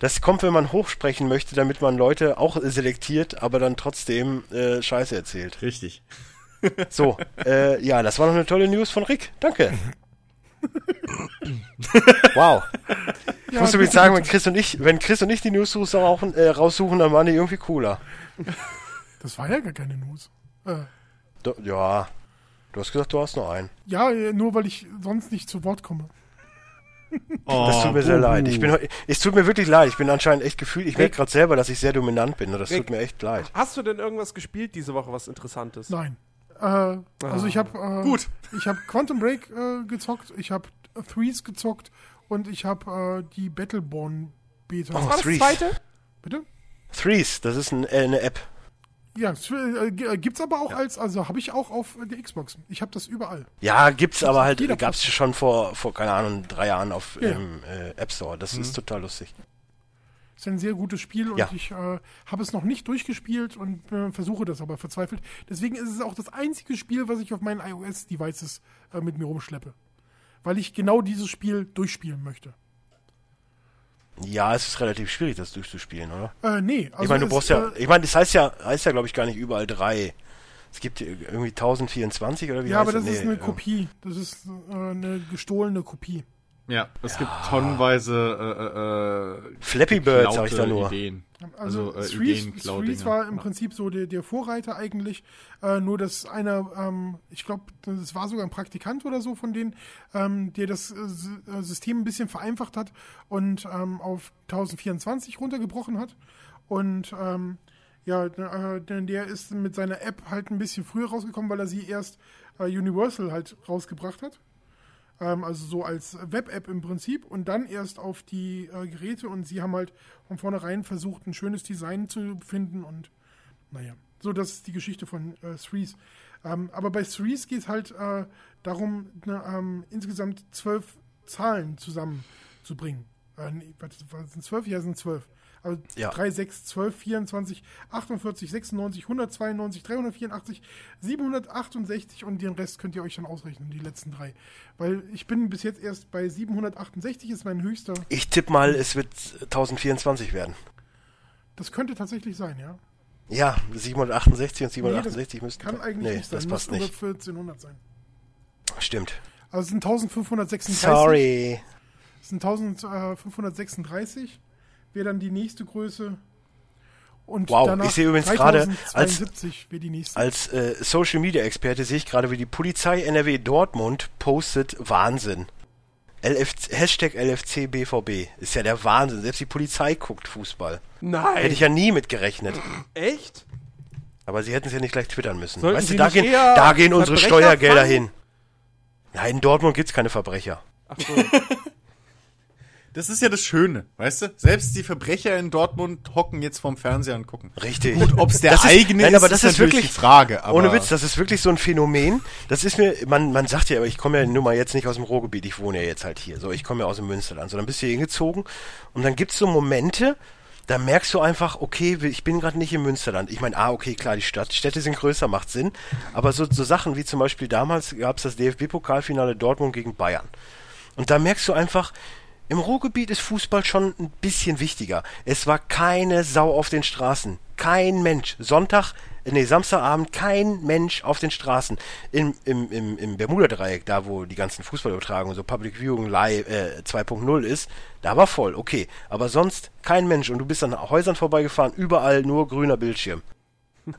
Das kommt, wenn man hochsprechen möchte, damit man Leute auch selektiert, aber dann trotzdem äh, Scheiße erzählt. Richtig. So, äh, ja, das war noch eine tolle News von Rick. Danke. wow. Ich muss übrigens sagen, wenn Chris und ich, wenn Chris und ich die News raussuchen, äh, raussuchen, dann waren die irgendwie cooler. Das war ja gar keine News. Äh, Do ja. Du hast gesagt, du hast noch einen. ja, äh, nur weil ich sonst nicht zu Wort komme. Das tut mir sehr leid. Ich bin, es tut mir wirklich leid. Ich bin anscheinend echt gefühlt. Ich merke gerade selber, dass ich sehr dominant bin. Und das tut mir echt leid. Hast du denn irgendwas gespielt diese Woche, was Interessantes? Nein. Äh, also ich habe äh, Gut. Ich habe Quantum Break äh, gezockt, ich habe Threes gezockt und ich habe äh, die Battleborn Beta. Oh. Was war das Threes. zweite? Bitte? Threes, das ist ein, äh, eine App. Ja, es, äh, äh, gibt's aber auch als, also habe ich auch auf der Xbox. Ich habe das überall. Ja, gibt's aber halt, gab's schon vor, vor, keine Ahnung, drei Jahren auf Ja. im äh, App Store. Das ist total lustig. Ist ein sehr gutes Spiel und Ja. ich äh, habe es noch nicht durchgespielt und äh, versuche das aber verzweifelt. Deswegen ist es auch das einzige Spiel, was ich auf meinen iOS-Devices äh, mit mir rumschleppe. Weil ich genau dieses Spiel durchspielen möchte. Ja, es ist relativ schwierig, das durchzuspielen, oder? Äh, nee, also ich meine, du brauchst ja, äh, ich meine, das heißt ja, heißt ja, glaube ich, gar nicht überall drei. Es gibt irgendwie 1024 oder wie ja, heißt aber das ist Nee, eine ja. Kopie. Das ist äh, eine gestohlene Kopie. Ja, es gibt tonnenweise äh, äh, Flappy Birds habe ich da nur. Ideen. Also, Also, äh. Threes war im Prinzip so der, der Vorreiter eigentlich. Äh, nur, dass einer, ähm, ich glaube, das war sogar ein Praktikant oder so von denen, ähm, der das äh, äh, System ein bisschen vereinfacht hat und ähm, auf 1024 runtergebrochen hat. Und ähm, ja, äh, denn der ist mit seiner App halt ein bisschen früher rausgekommen, weil er sie erst äh, Universal halt rausgebracht hat. Ähm, also so als Web-App im Prinzip und dann erst auf die äh, Geräte und sie haben halt von vornherein versucht, ein schönes Design zu finden und naja, so das ist die Geschichte von äh, Threes. Ähm, aber bei Threes geht es halt äh, darum, ne, ähm, insgesamt zwölf Zahlen zusammenzubringen. Äh, nee, warte, sind zwölf? Ja, sind zwölf. Also Ja. 3, 6, 12, 24, 48, 96, 192, 384, 768 und den Rest könnt ihr euch dann ausrechnen, die letzten drei. Weil ich bin bis jetzt erst bei 768, ist mein höchster. Ich tippe mal, es wird 1024 werden. Das könnte tatsächlich sein, ja. Ja, 768 und Nee, 768 das müssten. kann eigentlich nee, nicht sein. das muss passt nicht. 1400 sein. Stimmt. Also es sind 1536. Sorry. Es sind 1536. Wäre dann die nächste Größe. Und Wow, ich sehe übrigens gerade, als- 3072 wäre die nächste. Als äh, Social Media Experte sehe ich gerade, wie die Polizei NRW Dortmund postet Wahnsinn. LFC, Hashtag LFC BVB. Ist ja der Wahnsinn. Selbst die Polizei guckt Fußball. Nein. Hätte ich ja nie mit gerechnet. Echt? Aber sie hätten es ja nicht gleich twittern müssen. Sollten weißt du, da gehen, da gehen unsere Verbrecher Steuergelder fangen? hin. Nein, in Dortmund gibt's keine Verbrecher. Ach so. Das ist ja das Schöne, weißt du? Selbst die Verbrecher in Dortmund hocken jetzt vorm Fernseher und gucken. Richtig. Gut, ob's der Das ist- eigene nein, ist, aber das ist ist wirklich- die Frage. Ohne Witz, das ist wirklich so ein Phänomen. Das ist mir, man, man sagt ja, aber ich komme ja nun mal jetzt nicht aus dem Ruhrgebiet, ich wohne ja jetzt halt hier. So, ich komme ja aus dem Münsterland. So, dann bist du hier hingezogen und dann gibt's so Momente, da merkst du einfach, okay, ich bin gerade nicht im Münsterland. Ich meine, ah, okay, klar, die Stadt, Städte sind größer, macht Sinn. Aber so, so Sachen wie zum Beispiel damals gab's das DFB-Pokalfinale Dortmund gegen Bayern. Und da merkst du einfach, im Ruhrgebiet ist Fußball schon ein bisschen wichtiger. Es war keine Sau auf den Straßen. Kein Mensch. Sonntag, nee, Samstagabend, kein Mensch auf den Straßen. Im, im, im, im Bermuda-Dreieck, da wo die ganzen Fußballübertragungen, so Public Viewing Live äh, 2.0 ist, da war voll, okay. Aber sonst kein Mensch. Und du bist an Häusern vorbeigefahren, überall nur grüner Bildschirm.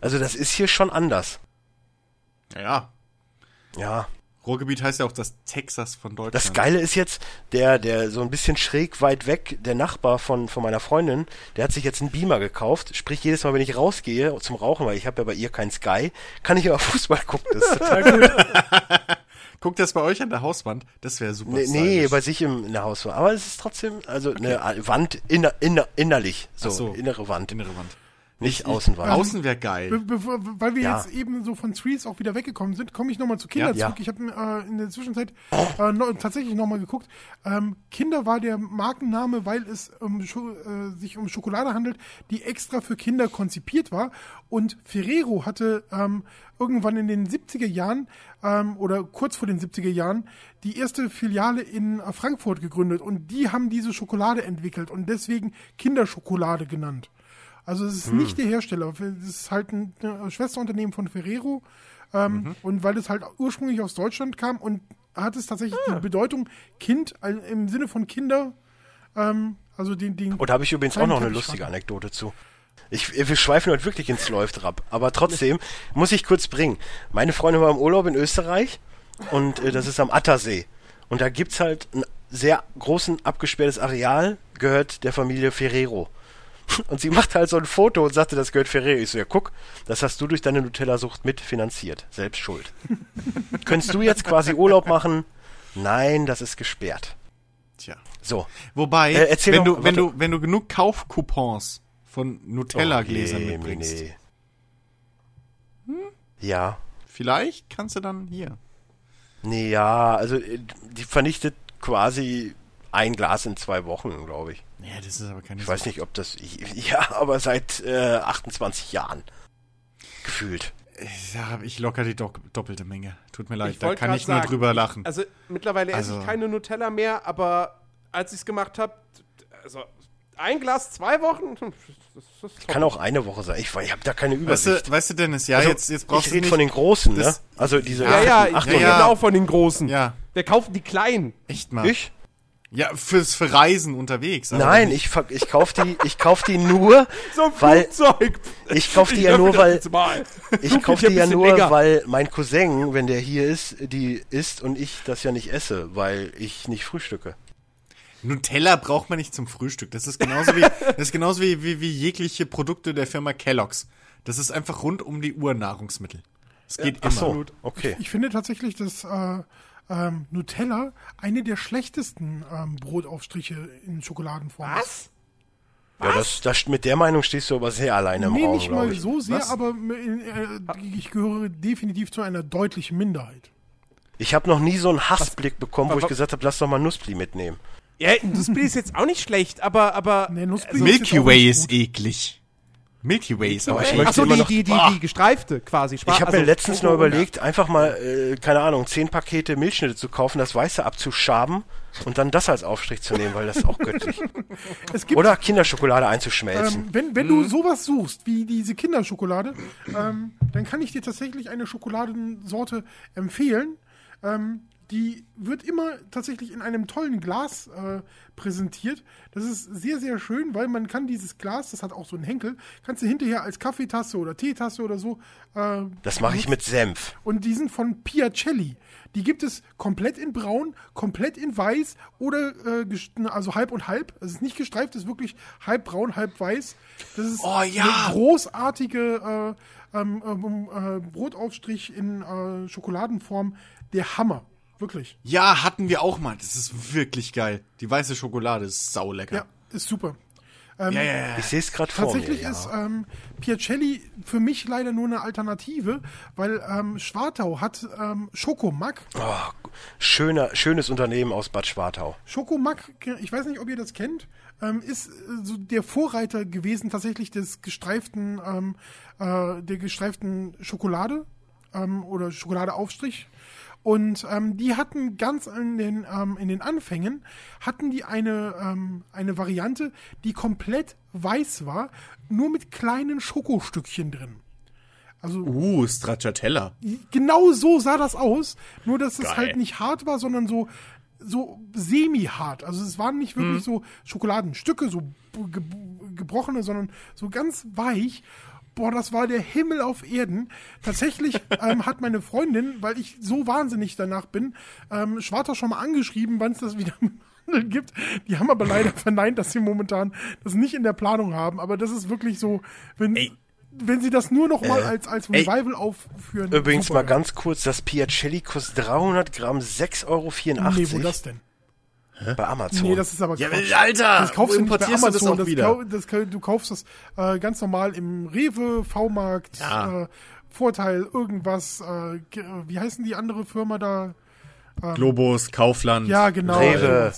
Also das ist hier schon anders. ja, Ja. Ruhrgebiet heißt ja auch das Texas von Deutschland. Das Geile ist jetzt, der, der so ein bisschen schräg weit weg, der Nachbar von, von meiner Freundin, der hat sich jetzt einen Beamer gekauft. Sprich, jedes Mal, wenn ich rausgehe zum Rauchen, weil ich habe ja bei ihr keinen Sky, kann ich aber Fußball gucken. Das ist total gut. Guckt das bei euch an der Hauswand? Das wäre super nee, nee, bei sich im, in der Hauswand. Aber es ist trotzdem, also eine Wand inner, inner, innerlich. So, so. innere Wand. Innere Wand. Nicht Außenwand. Außen wäre geil. Be bevor- weil wir Ja. jetzt eben so von Threes auch wieder weggekommen sind, komme ich nochmal zu Kinder Ja. zurück. Ich habe äh, in der Zwischenzeit äh, noch, tatsächlich nochmal geguckt. Ähm, Kinder war der Markenname, weil es um, äh, sich um Schokolade handelt, die extra für Kinder konzipiert war. Und Ferrero hatte ähm, irgendwann in den 70er Jahren ähm, oder kurz vor den 70er Jahren die erste Filiale in äh, Frankfurt gegründet. Und die haben diese Schokolade entwickelt und deswegen Kinderschokolade genannt. Also es ist nicht der Hersteller, es ist halt ein äh, Schwesterunternehmen von Ferrero ähm, und weil es halt ursprünglich aus Deutschland kam und hat es tatsächlich die Bedeutung Kind also im Sinne von Kinder, ähm, also den, den Und da habe ich übrigens auch noch eine lustige Anekdote zu. Ich, wir schweifen heute wirklich ins Läuft ab. Aber trotzdem muss ich kurz bringen. Meine Freundin war im Urlaub in Österreich und äh, das ist am Attersee. Und da gibt's halt ein sehr großen abgesperrtes Areal gehört der Familie Ferrero. Und sie macht halt so ein Foto und sagte, das gehört Ferrero. Ich so, ja guck, das hast du durch deine Nutella-Sucht mitfinanziert. Selbst schuld. Könntest du jetzt quasi Urlaub machen? Nein, das ist gesperrt. Tja. So. Wobei, Äh, wenn du, wenn du, wenn du genug Kaufcoupons von Nutella-Gläsern Oh, je, mitbringst, Mine. Ja. vielleicht kannst du dann hier. Nee, ja, also äh, die vernichtet quasi ein Glas in zwei Wochen, glaube ich. Ja, das ist aber keine Ich weiß nicht, ob das. Ja, aber seit äh, 28 Jahren. Gefühlt. Da habe ich locker die do doppelte Menge. Tut mir leid, da kann ich nur sagen, drüber lachen. Also mittlerweile esse Also- ich keine Nutella mehr, aber als ich es gemacht habe, also ein Glas zwei Wochen, das, das ist Kann auch eine Woche sein. Ich, ich habe da keine weißt, Übersicht. du, weißt du, Dennis, ja, Also, jetzt, jetzt brauchst ich du rede nicht. von den Großen, ne? Also diese. Ja, ja, ich rede ja. auch von den Großen. Ja, Wir kaufen die kleinen. echt mal. Ich? Ja, fürs für Reisen unterwegs. Nein, ich, ich kauf die, ich kauf die nur, So ein weil Flugzeug. ich kauf die Ich ja nur, weil ich kauf die ja ja nur, länger. weil mein Cousin, wenn der hier ist, die isst und ich das ja nicht esse, weil ich nicht frühstücke. Nutella braucht man nicht zum Frühstück. Das ist genauso wie, das ist genauso wie, wie, wie jegliche Produkte der Firma Kellogg's. Das ist einfach rund um die Uhr Nahrungsmittel. Es geht Ach immer. so, okay. Ich finde tatsächlich, dass äh, ähm, Nutella eine der schlechtesten ähm, Brotaufstriche in Schokoladenform ist. Was? Ja, das, das, mit der Meinung stehst du aber sehr alleine im Nee, Raum, nicht mal ich. so sehr, Was? aber äh, ich gehöre definitiv zu einer deutlichen Minderheit. Ich habe noch nie so einen Hassblick bekommen, wo was- ich gesagt habe, lass doch mal Nussbli mitnehmen. Ja, Bild ist jetzt auch nicht schlecht, aber, aber. Nee, Nussbli Milky Way ist eklig. Milky Way ist aber ich möchte Achso, die, noch- die, die, Ah. die gestreifte quasi. Schwarz, Ich habe also mir letztens noch Schoko- überlegt, einfach mal, äh, keine Ahnung, zehn Pakete Milchschnitte zu kaufen, das Weiße abzuschaben und dann das als Aufstrich zu nehmen, weil das ist auch göttlich. Es gibt Oder Kinderschokolade einzuschmelzen. Ähm, wenn wenn Mhm. du sowas suchst, wie diese Kinderschokolade, ähm, dann kann ich dir tatsächlich eine Schokoladensorte empfehlen. Ähm, die wird immer tatsächlich in einem tollen Glas äh, präsentiert. Das ist sehr, sehr schön, weil man kann dieses Glas, das hat auch so einen Henkel, kannst du hinterher als Kaffeetasse oder Teetasse oder so. Äh, das mache ich mit Senf. und die sind von Piacelli. Die gibt es komplett in braun, komplett in weiß oder äh, also halb und halb. Es ist nicht gestreift, es ist wirklich halb braun, halb weiß. Das ist Oh, ja. eine großartige äh, ähm, ähm, äh, Brotaufstrich in äh, Schokoladenform. Der Hammer. Wirklich. Ja, hatten wir auch mal. Das ist wirklich geil. Die weiße Schokolade ist saulecker. Ja, ist super. ja, ja. ja. Ich sehe es gerade vor mir. Tatsächlich Ja. ist ähm, Piacelli für mich leider nur eine Alternative, weil ähm, Schwartau hat ähm, Schokomack. Oh, schöner, schönes Unternehmen aus Bad Schwartau. Schokomack, ich weiß nicht, ob ihr das kennt, ähm, ist äh, so der Vorreiter gewesen tatsächlich des gestreiften, ähm, äh, der gestreiften Schokolade ähm, oder Schokoladeaufstrich. Und ähm, die hatten ganz in den, ähm, in den Anfängen, hatten die eine, ähm, eine Variante, die komplett weiß war, nur mit kleinen Schokostückchen drin. Also Uh, Stracciatella. genau so sah das aus, nur dass es Geil. halt nicht hart war, sondern so so semi-hart. Also es waren nicht wirklich so Schokoladenstücke, so ge gebrochene, sondern so ganz weich. Boah, das war der Himmel auf Erden. Tatsächlich ähm, hat meine Freundin, weil ich so wahnsinnig danach bin, ähm, Schwarter schon mal angeschrieben, wann es das wieder gibt. Die haben aber leider verneint, dass sie momentan das nicht in der Planung haben. Aber das ist wirklich so, wenn, Ey. wenn sie das nur noch mal als, als ey. Revival aufführen. Übrigens super. mal ganz kurz, das Piacelli kostet 300 Gramm 6,84 Euro Nee, wo das denn? Bei Amazon. Nee, das ist aber Ja, Quatsch. Alter, Das kaufst du nicht bei du das Amazon. auch wieder? das, du kaufst das äh, ganz normal im Rewe, V-Markt, Ja. äh, Vorteil, irgendwas. Äh, wie heißen die andere Firma da? Globus, Kaufland. Ja, genau. Rewe.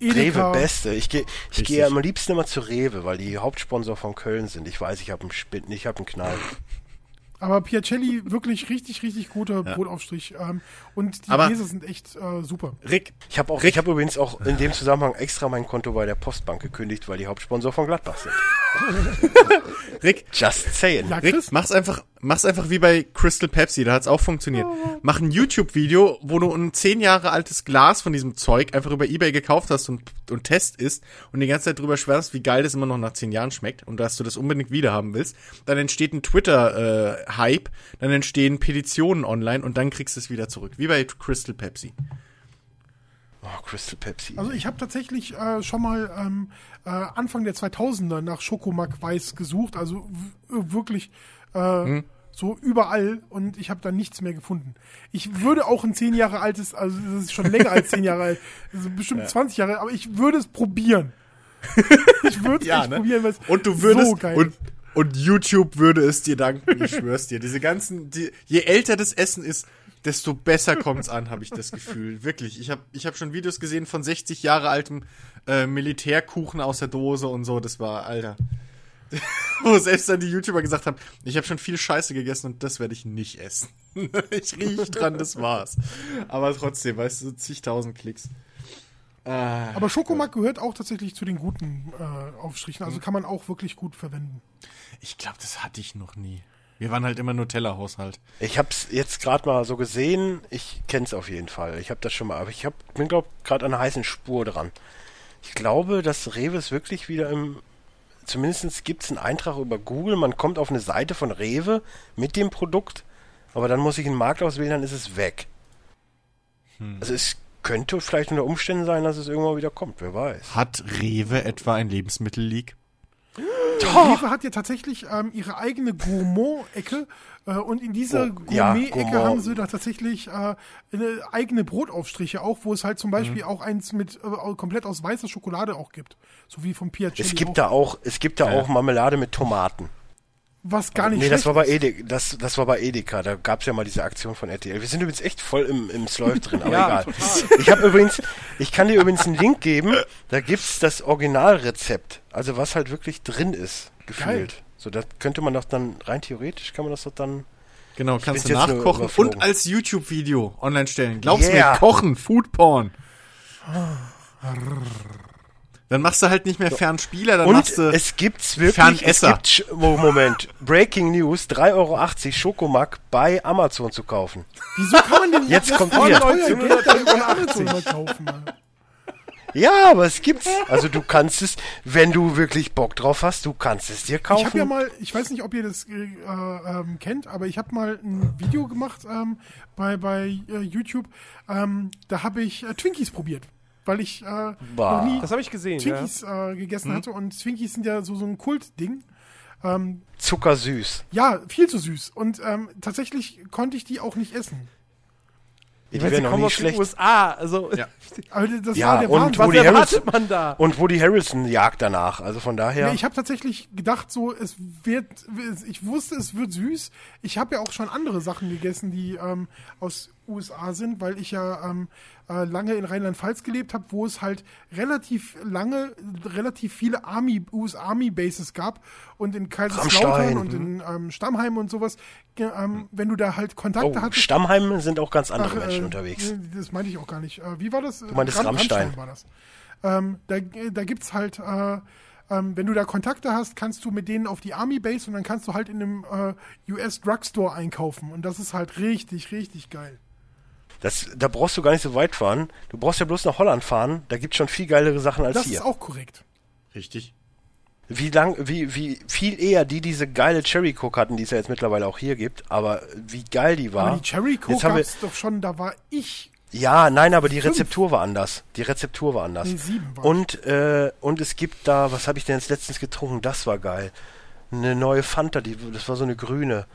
Edeka. Rewe Beste. Ich gehe ich gehe am liebsten immer zu Rewe, weil die Hauptsponsor von Köln sind. Ich weiß, ich habe einen Spinn, ich habe einen Knall. Aber Piacelli, wirklich richtig, richtig guter Brotaufstrich. Ähm, und die Aber- Käse sind echt äh, super. Rick, Ich habe auch, Rick. ich habe übrigens auch in dem Zusammenhang extra mein Konto bei der Postbank gekündigt, weil die Hauptsponsor von Gladbach sind. Rick, Just saying. Ja, Rick, mach's einfach, mach's einfach wie bei Crystal Pepsi, da hat's auch funktioniert. Mach ein YouTube-Video, wo du ein zehn Jahre altes Glas von diesem Zeug einfach über Ebay gekauft hast und, und Test isst und die ganze Zeit drüber schwärst, wie geil das immer noch nach zehn Jahren schmeckt und dass du das unbedingt wieder haben willst. Dann entsteht ein Twitter-Hype, dann entstehen Petitionen online und dann kriegst du es wieder zurück. Wie bei Crystal Pepsi. Oh, Crystal Pepsi. Also ich habe tatsächlich äh, schon mal ähm, äh, Anfang der 2000er nach Schokomack Weiß gesucht, also w- wirklich äh, so überall und ich habe da nichts mehr gefunden. Ich würde auch ein zehn Jahre altes, also das ist schon länger als zehn Jahre alt, also bestimmt 20 Jahre, aber ich würde es probieren. ich würde es Ja, ne? probieren, weil es Und du würdest so geil und ist. und YouTube würde es dir danken, ich schwör's dir. Diese ganzen, die, je älter das Essen ist, desto besser kommt's an, habe ich das Gefühl. Wirklich. Ich habe ich hab schon Videos gesehen von 60 Jahre altem äh, Militärkuchen aus der Dose und so. Das war, Alter. Wo selbst dann die YouTuber gesagt haben, ich habe schon viel Scheiße gegessen und das werde ich nicht essen. ich riech dran, das war's. Aber trotzdem, weißt du, zigtausend Klicks. Ah, Aber Schokomack gehört auch tatsächlich zu den guten äh, Aufstrichen, also kann man auch wirklich gut verwenden. ich glaube, das hatte ich noch nie. Wir waren halt immer Nutella-Haushalt. Ich hab's jetzt gerade mal so gesehen. Ich kenn's auf jeden Fall. Ich habe das schon mal, aber ich hab, bin glaube gerade an einer heißen Spur dran. Ich glaube, dass Rewe ist wirklich wieder im. Zumindest gibt's einen Eintrag über Google. Man kommt auf eine Seite von Rewe mit dem Produkt, aber dann muss ich einen Markt auswählen, dann ist es weg. Also es könnte vielleicht unter Umständen sein, dass es irgendwann wieder kommt. Wer weiß. Hat Rewe etwa ein Lebensmittel-Leak? Rewe hat ja tatsächlich ähm, ihre eigene Gourmand-Ecke äh, und in dieser Oh, ja, Gourmet-Ecke Gourmand. haben sie da tatsächlich äh, eigene Brotaufstriche auch, wo es halt zum Mhm. Beispiel auch eins mit äh, komplett aus weißer Schokolade auch gibt, so wie vom Piacelli Es gibt auch, da auch, es gibt da auch Marmelade mit Tomaten. Was gar nicht Nee, das schlecht war bei. Edeka, das, das war bei Edeka, da gab's ja mal diese Aktion von RTL. Wir sind übrigens echt voll im, im Slurf drin, aber Ja, egal. total. Ich habe übrigens, ich kann dir übrigens einen Link geben, da gibt's das Originalrezept, also was halt wirklich drin ist, gefühlt. So, da könnte man doch dann, rein theoretisch kann man das doch dann, Genau, kannst du nachkochen und als YouTube-Video online stellen. Glaubst Yeah. mir, kochen, Foodporn. Dann machst du halt nicht mehr Fernspieler, dann und machst du es gibt's wirklich, es Fernesser. gibt, Sch- Mo- Moment, Breaking News, 3,80 Euro Schokomack bei Amazon zu kaufen. Wieso kann man denn Jetzt kommt mal kaufen? Mann? Ja, aber es gibt's. Also du kannst es, wenn du wirklich Bock drauf hast, du kannst es dir kaufen. Ich habe ja mal, ich weiß nicht, ob ihr das äh, ähm, kennt, aber ich habe mal ein Video gemacht ähm, bei, bei äh, YouTube. Ähm, da habe ich äh, Twinkies probiert, weil ich äh, noch nie Das habe ich gesehen, ja. Twinkies äh, gegessen hatte und Twinkies sind ja so, so ein Kultding. Ähm, Zuckersüß. ja, viel zu süß. Und ähm, tatsächlich konnte ich die auch nicht essen. Die sie werden noch kommen nie aus den schlecht. USA. Also, Ja. Aber das Ja, war der und Woody erwartet Harrelson- man da? Und Woody Harrelson jagt danach. Also von daher. Nee, ich habe tatsächlich gedacht, so es wird, ich wusste, es wird süß. Ich habe ja auch schon andere Sachen gegessen, die ähm, aus USA sind, weil ich ja ähm, äh, lange in Rheinland-Pfalz gelebt habe, wo es halt relativ lange, relativ viele Army, US Army Bases gab und in Kaiserslautern und in ähm, Stammheim und sowas. Ähm, wenn du da halt Kontakte oh, hattest. Stammheim sind auch ganz andere Ach, Menschen äh, unterwegs. nee, Das meinte ich auch gar nicht. Äh, wie war das? Du meintest Rammstein. war das. Ähm, da da gibt es halt, äh, ähm, wenn du da Kontakte hast, kannst du mit denen auf die Army Base und dann kannst du halt in einem äh, US Drugstore einkaufen. Und das ist halt richtig, richtig geil. Das, da brauchst du gar nicht so weit fahren. Du brauchst ja bloß nach Holland fahren. Da gibt's schon viel geilere Sachen als Das hier. ist auch korrekt. Richtig. Wie lang, wie, wie viel eher die diese geile Cherry Coke hatten, die es ja jetzt mittlerweile auch hier gibt, aber wie geil die war. Aber die Cherry Coke Jetzt haben wir- gab's doch schon, da war ich. Ja, nein, aber die Fünf. Rezeptur war anders. Die Rezeptur war anders. Nee, sieben war und, äh, und es gibt da, was habe ich denn jetzt letztens getrunken? Das war geil. Eine neue Fanta, die, das war so eine grüne.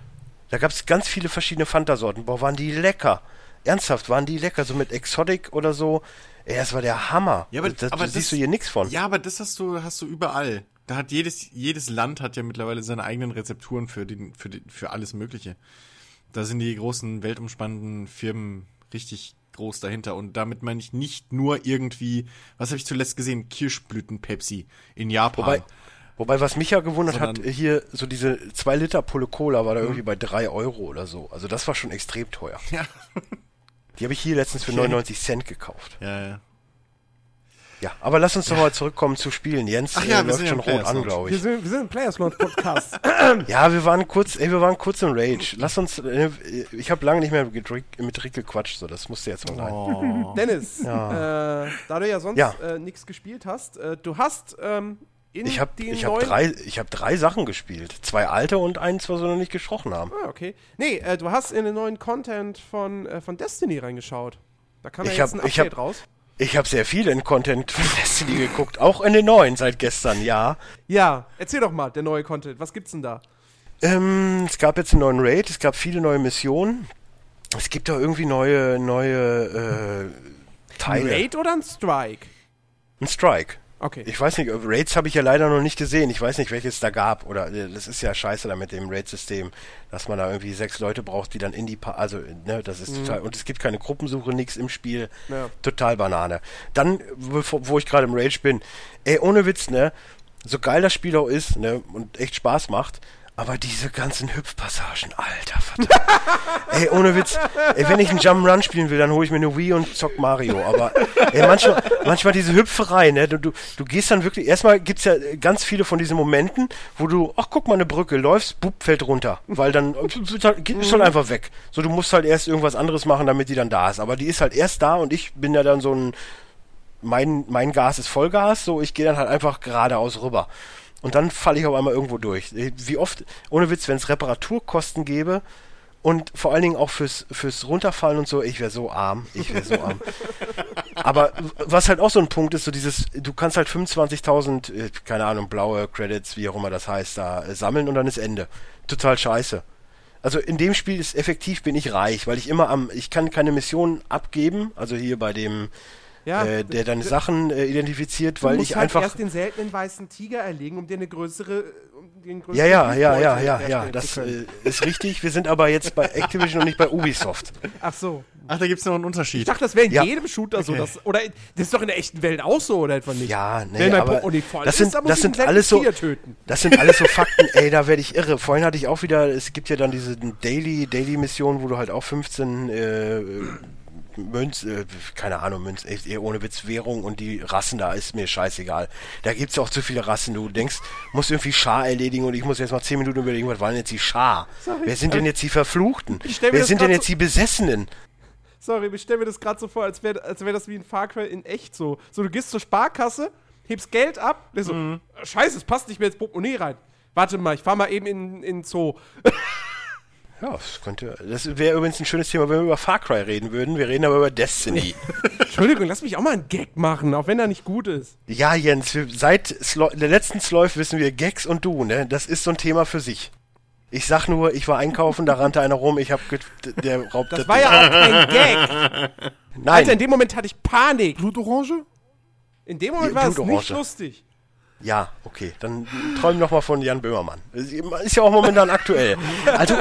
Da gab es ganz viele verschiedene Fanta-Sorten. Boah, waren die lecker. Ernsthaft, waren die lecker. So mit Exotic oder so. Ey, das war der Hammer. Ja, aber, das, aber da siehst du hier nichts von. Ja, aber das hast du, hast du überall. Da hat jedes, jedes Land hat ja mittlerweile seine eigenen Rezepturen für den, für den, für alles Mögliche. Da sind die großen weltumspannenden Firmen richtig groß dahinter. Und damit meine ich nicht nur irgendwie, was habe ich zuletzt gesehen? Kirschblüten-Pepsi in Japan. Wobei, wobei, was mich ja gewundert hat, hier so diese 2 Liter Pulle Cola war da irgendwie bei 3 Euro oder so. Also das war schon extrem teuer. ja. Die habe ich hier letztens für Okay. 99 Cent gekauft. ja, ja. Ja, aber lass uns doch mal zurückkommen zu Spielen. Jens Ach äh, ja, wir läuft schon rot an, glaube Wir ich. sind, wir sind im Players Launch Podcast. Ja, wir waren kurz, ey, wir waren kurz im Rage. Lass uns, äh, ich habe lange nicht mehr mit Rick, mit Rick gequatscht, so das musste jetzt mal sein. Oh. Dennis, Ja. äh, da du ja sonst Ja. äh, nichts gespielt hast, äh, du hast ähm, Ich habe ich hab drei, ich hab drei Sachen gespielt. Zwei alte und eins, was wir noch nicht gesprochen haben. Ah, okay. Nee, äh, du hast in den neuen Content von, äh, von Destiny reingeschaut. Da kam ja Ich jetzt hab- ein ich Update hab- raus. Ich habe sehr viel in Content von Destiny geguckt, auch in den neuen seit gestern, ja. Ja, erzähl doch mal, der neue Content. Was gibt's denn da? Ähm, es gab jetzt einen neuen Raid, es gab viele neue Missionen. Es gibt da irgendwie neue, neue äh, Teile. Raid oder ein Strike? Ein Strike. Okay. Ich weiß nicht, Raids habe ich ja leider noch nicht gesehen. Ich weiß nicht, welches da gab. Oder äh, das ist ja scheiße da mit dem Raid-System, dass man da irgendwie sechs Leute braucht, die dann in die pa also ne, das ist total und es gibt keine Gruppensuche, nichts im Spiel. Ja. Total Banane. Dann, wo, wo ich gerade im Rage bin, ey, ohne Witz, ne? So geil das Spiel auch ist, ne, und echt Spaß macht, aber diese ganzen Hüpfpassagen, alter verdammt. ey, ohne Witz, ey, wenn ich einen Jump'n'Run spielen will, dann hole ich mir eine Wii und zock Mario. Aber ey, manchmal, manchmal diese Hüpferei, ne? Du, du, du gehst dann wirklich, erstmal gibt's ja ganz viele von diesen Momenten, wo du, ach guck mal, eine Brücke, läufst, bub, fällt runter. Weil dann ist halt, ist halt einfach weg. So, du musst halt erst irgendwas anderes machen, damit die dann da ist. Aber die ist halt erst da und ich bin ja dann so ein, mein, mein Gas ist Vollgas, so ich gehe dann halt einfach geradeaus rüber. Und dann falle ich auf einmal irgendwo durch. Wie oft, ohne Witz, wenn es Reparaturkosten gäbe und vor allen Dingen auch fürs, fürs Runterfallen und so, ich wäre so arm, ich wäre so arm. Aber was halt auch so ein Punkt ist, so dieses, du kannst halt 25.000, äh, keine Ahnung, blaue Credits, wie auch immer das heißt, da äh, sammeln und dann ist Ende. Total scheiße. Also in dem Spiel ist effektiv bin ich reich, weil ich immer am, ich kann keine Missionen abgeben, also hier bei dem, Ja, äh, der deine Sachen äh, identifiziert, Du weil musst ich halt einfach erst den seltenen weißen Tiger erlegen, um dir eine größere, um dir einen größeren Ja, ja, ja, ja, ja, ja, das äh, ist richtig. Wir sind aber jetzt bei Activision und nicht bei Ubisoft. Ach so. Ach, da gibt's noch einen Ich Unterschied. dachte, das wäre in Ja. jedem Shooter so. Okay. Das, oder das ist doch in der echten Welt auch so, oder etwa nicht? Ja, nee, aber das ist, sind, dann muss das ich sind alles so, Tiger töten. das sind alles so Fakten, ey, da werde ich irre. Vorhin hatte ich auch wieder, es gibt ja dann diese Daily, Daily Mission, wo du halt auch 15, äh, Münz, äh, keine Ahnung, Münz, echt eher ohne Witz, Währung und die Rassen da ist mir scheißegal. Da gibt's auch zu viele Rassen. Du denkst, musst irgendwie Schar erledigen und ich muss jetzt mal 10 Minuten überlegen, was waren jetzt die Schar? Sorry, Wer sind denn jetzt die Verfluchten? Wer sind denn jetzt so- die Besessenen? Sorry, ich stelle mir das gerade so vor, als wäre als wär das wie ein Far Cry in echt so. So, du gehst zur Sparkasse, hebst Geld ab, der so, Mhm. scheiße, es passt nicht mehr ins Portemonnaie rein. Warte mal, ich fahr mal eben in, in den Zoo. Ja, das könnte. Das wäre übrigens ein schönes Thema, wenn wir über Far Cry reden würden. Wir reden aber über Destiny. Entschuldigung, lass mich auch mal einen Gag machen, auch wenn er nicht gut ist. ja, Jens, wir, seit Slo der letzten Sloif wissen wir Gags und du, ne? Das ist so ein Thema für sich. Ich sag nur, ich war einkaufen, da rannte einer rum, ich hab der raubt Das war ja auch kein Gag. Nein, Alter, in dem Moment hatte ich Panik. Blutorange? In dem Moment Ja, war es nicht lustig. Ja, okay, dann träum noch mal von Jan Böhmermann. Ist ja auch momentan aktuell. Also,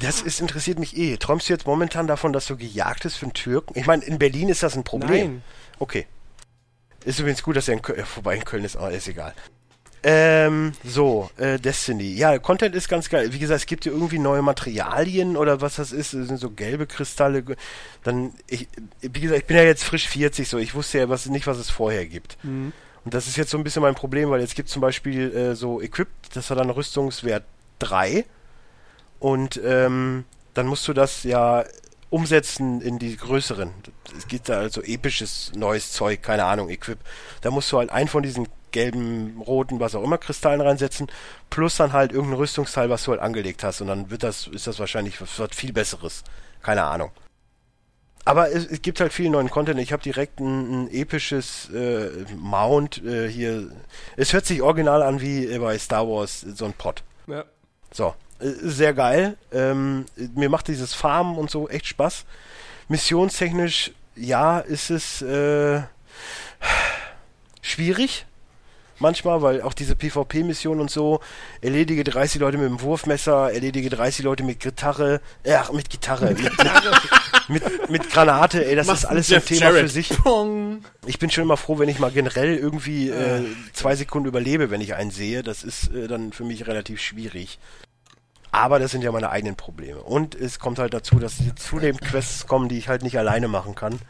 das ist, interessiert mich eh. Träumst du jetzt momentan davon, dass du gejagt bist für einen Türken? Ich meine, in Berlin ist das ein Problem. Nein. Okay. Ist übrigens gut, dass er in Köln, äh, vorbei in Köln ist, aber ist egal. Ähm, so, äh, Destiny. Ja, Content ist ganz geil. Wie gesagt, es gibt ja irgendwie neue Materialien oder was das ist. Das sind so gelbe Kristalle. Dann, ich, wie gesagt, ich bin ja jetzt frisch 40, so. Ich wusste ja was, nicht, was es vorher gibt. Und das ist jetzt so ein bisschen mein Problem, weil jetzt gibt zum Beispiel äh, so Equipped, das hat dann Rüstungswert 3. Und ähm, dann musst du das ja umsetzen in die größeren. Es gibt da also episches neues Zeug, keine Ahnung, Equip. Da musst du halt einen von diesen gelben, roten, was auch immer, Kristallen reinsetzen, plus dann halt irgendein Rüstungsteil, was du halt angelegt hast. Und dann wird das, ist das wahrscheinlich was viel Besseres. Keine Ahnung. Aber es, es gibt halt viel neuen Content. Ich habe direkt ein, ein episches äh, Mount äh, hier. Es hört sich original an wie bei Star Wars so ein Pod. Ja. So, äh, sehr geil. Ähm, mir macht dieses Farmen und so echt Spaß. Missionstechnisch, ja, ist es äh, schwierig. Manchmal, weil auch diese PvP-Mission und so, erledige 30 Leute mit dem Wurfmesser, erledige 30 Leute mit Gitarre, äh, ach, mit Gitarre, mit, mit, mit Granate, ey, das ist alles so ein Thema für sich. Ich bin schon immer froh, wenn ich mal generell irgendwie äh, zwei Sekunden überlebe, wenn ich einen sehe. Das ist äh, dann für mich relativ schwierig. Aber das sind ja meine eigenen Probleme. Und es kommt halt dazu, dass zunehmend Quests kommen, die ich halt nicht alleine machen kann.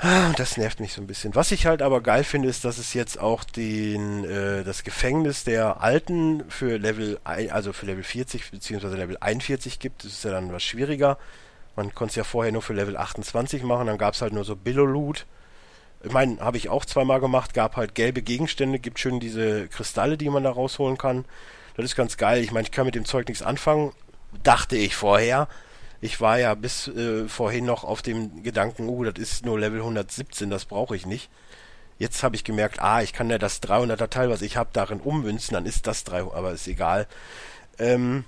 Ah, Das nervt mich so ein bisschen. Was ich halt aber geil finde, ist, dass es jetzt auch den, äh, das Gefängnis der Alten für Level, also für Level 40 beziehungsweise Level 41 gibt. Das ist ja dann was schwieriger. Man konnte es ja vorher nur für Level 28 machen, dann gab es halt nur so Billo-Loot. Ich meine, habe ich auch zweimal gemacht, gab halt gelbe Gegenstände, gibt schön diese Kristalle, die man da rausholen kann. Das ist ganz geil. Ich meine, ich kann mit dem Zeug nichts anfangen, dachte ich vorher. Ich war ja bis äh, vorhin noch auf dem Gedanken, uh, das ist nur Level 117, das brauche ich nicht. Jetzt habe ich gemerkt, ah, ich kann ja das 300er Teil, was ich habe, darin ummünzen, dann ist das 300, aber ist egal. Ähm,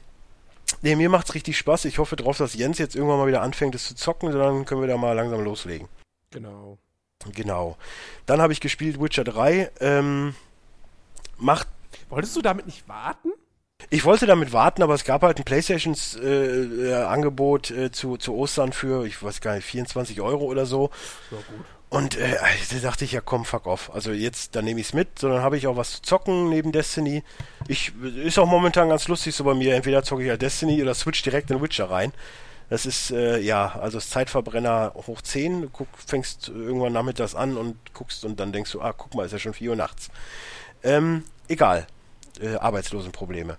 nee, mir macht's richtig Spaß. Ich hoffe drauf, dass Jens jetzt irgendwann mal wieder anfängt, es zu zocken, dann können wir da mal langsam loslegen. Genau. Genau. Dann habe ich gespielt Witcher 3. Ähm, macht Wolltest du damit nicht warten? Ich wollte damit warten, aber es gab halt ein PlayStations-Angebot äh, äh, zu, zu Ostern für, ich weiß gar nicht, 24 Euro oder so. Ja, gut. Und äh, da dachte ich, ja komm, fuck off. Also jetzt, dann nehme ich es mit, sondern habe ich auch was zu zocken neben Destiny. Ich ist auch momentan ganz lustig so bei mir. Entweder zocke ich ja Destiny oder switch direkt in Witcher rein. Das ist, äh, ja, also das Zeitverbrenner hoch 10. Du guck, fängst irgendwann nachmittags an und guckst und dann denkst du, ah, guck mal, ist ja schon 4 Uhr nachts. Ähm, egal. Äh, Arbeitslosenprobleme.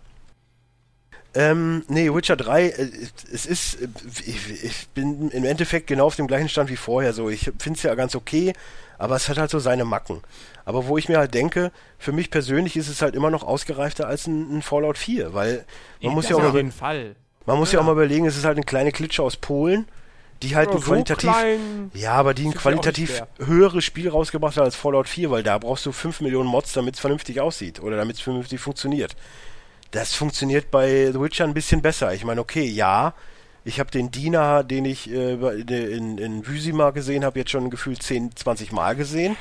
Ähm, nee, Witcher 3, äh, es ist, äh, ich, ich, bin im Endeffekt genau auf dem gleichen Stand wie vorher so. Ich finde es ja ganz okay, aber es hat halt so seine Macken. Aber wo ich mir halt denke, für mich persönlich ist es halt immer noch ausgereifter als ein, ein Fallout 4, weil man muss ja auch auf mal, jeden Fall. man muss ja. auch mal überlegen, es ist halt eine kleine Klitsche aus Polen, die halt Ja, ein so qualitativ, klein. ja, aber die ein ja qualitativ höheres Spiel rausgebracht hat als Fallout 4, weil da brauchst du 5 Millionen Mods, damit es vernünftig aussieht oder damit es vernünftig funktioniert. Das funktioniert bei The Witcher ein bisschen besser. Ich meine, okay, ja, ich habe den Diener, den ich äh, in, in Vysima gesehen habe, jetzt schon gefühlt 10, 20 Mal gesehen.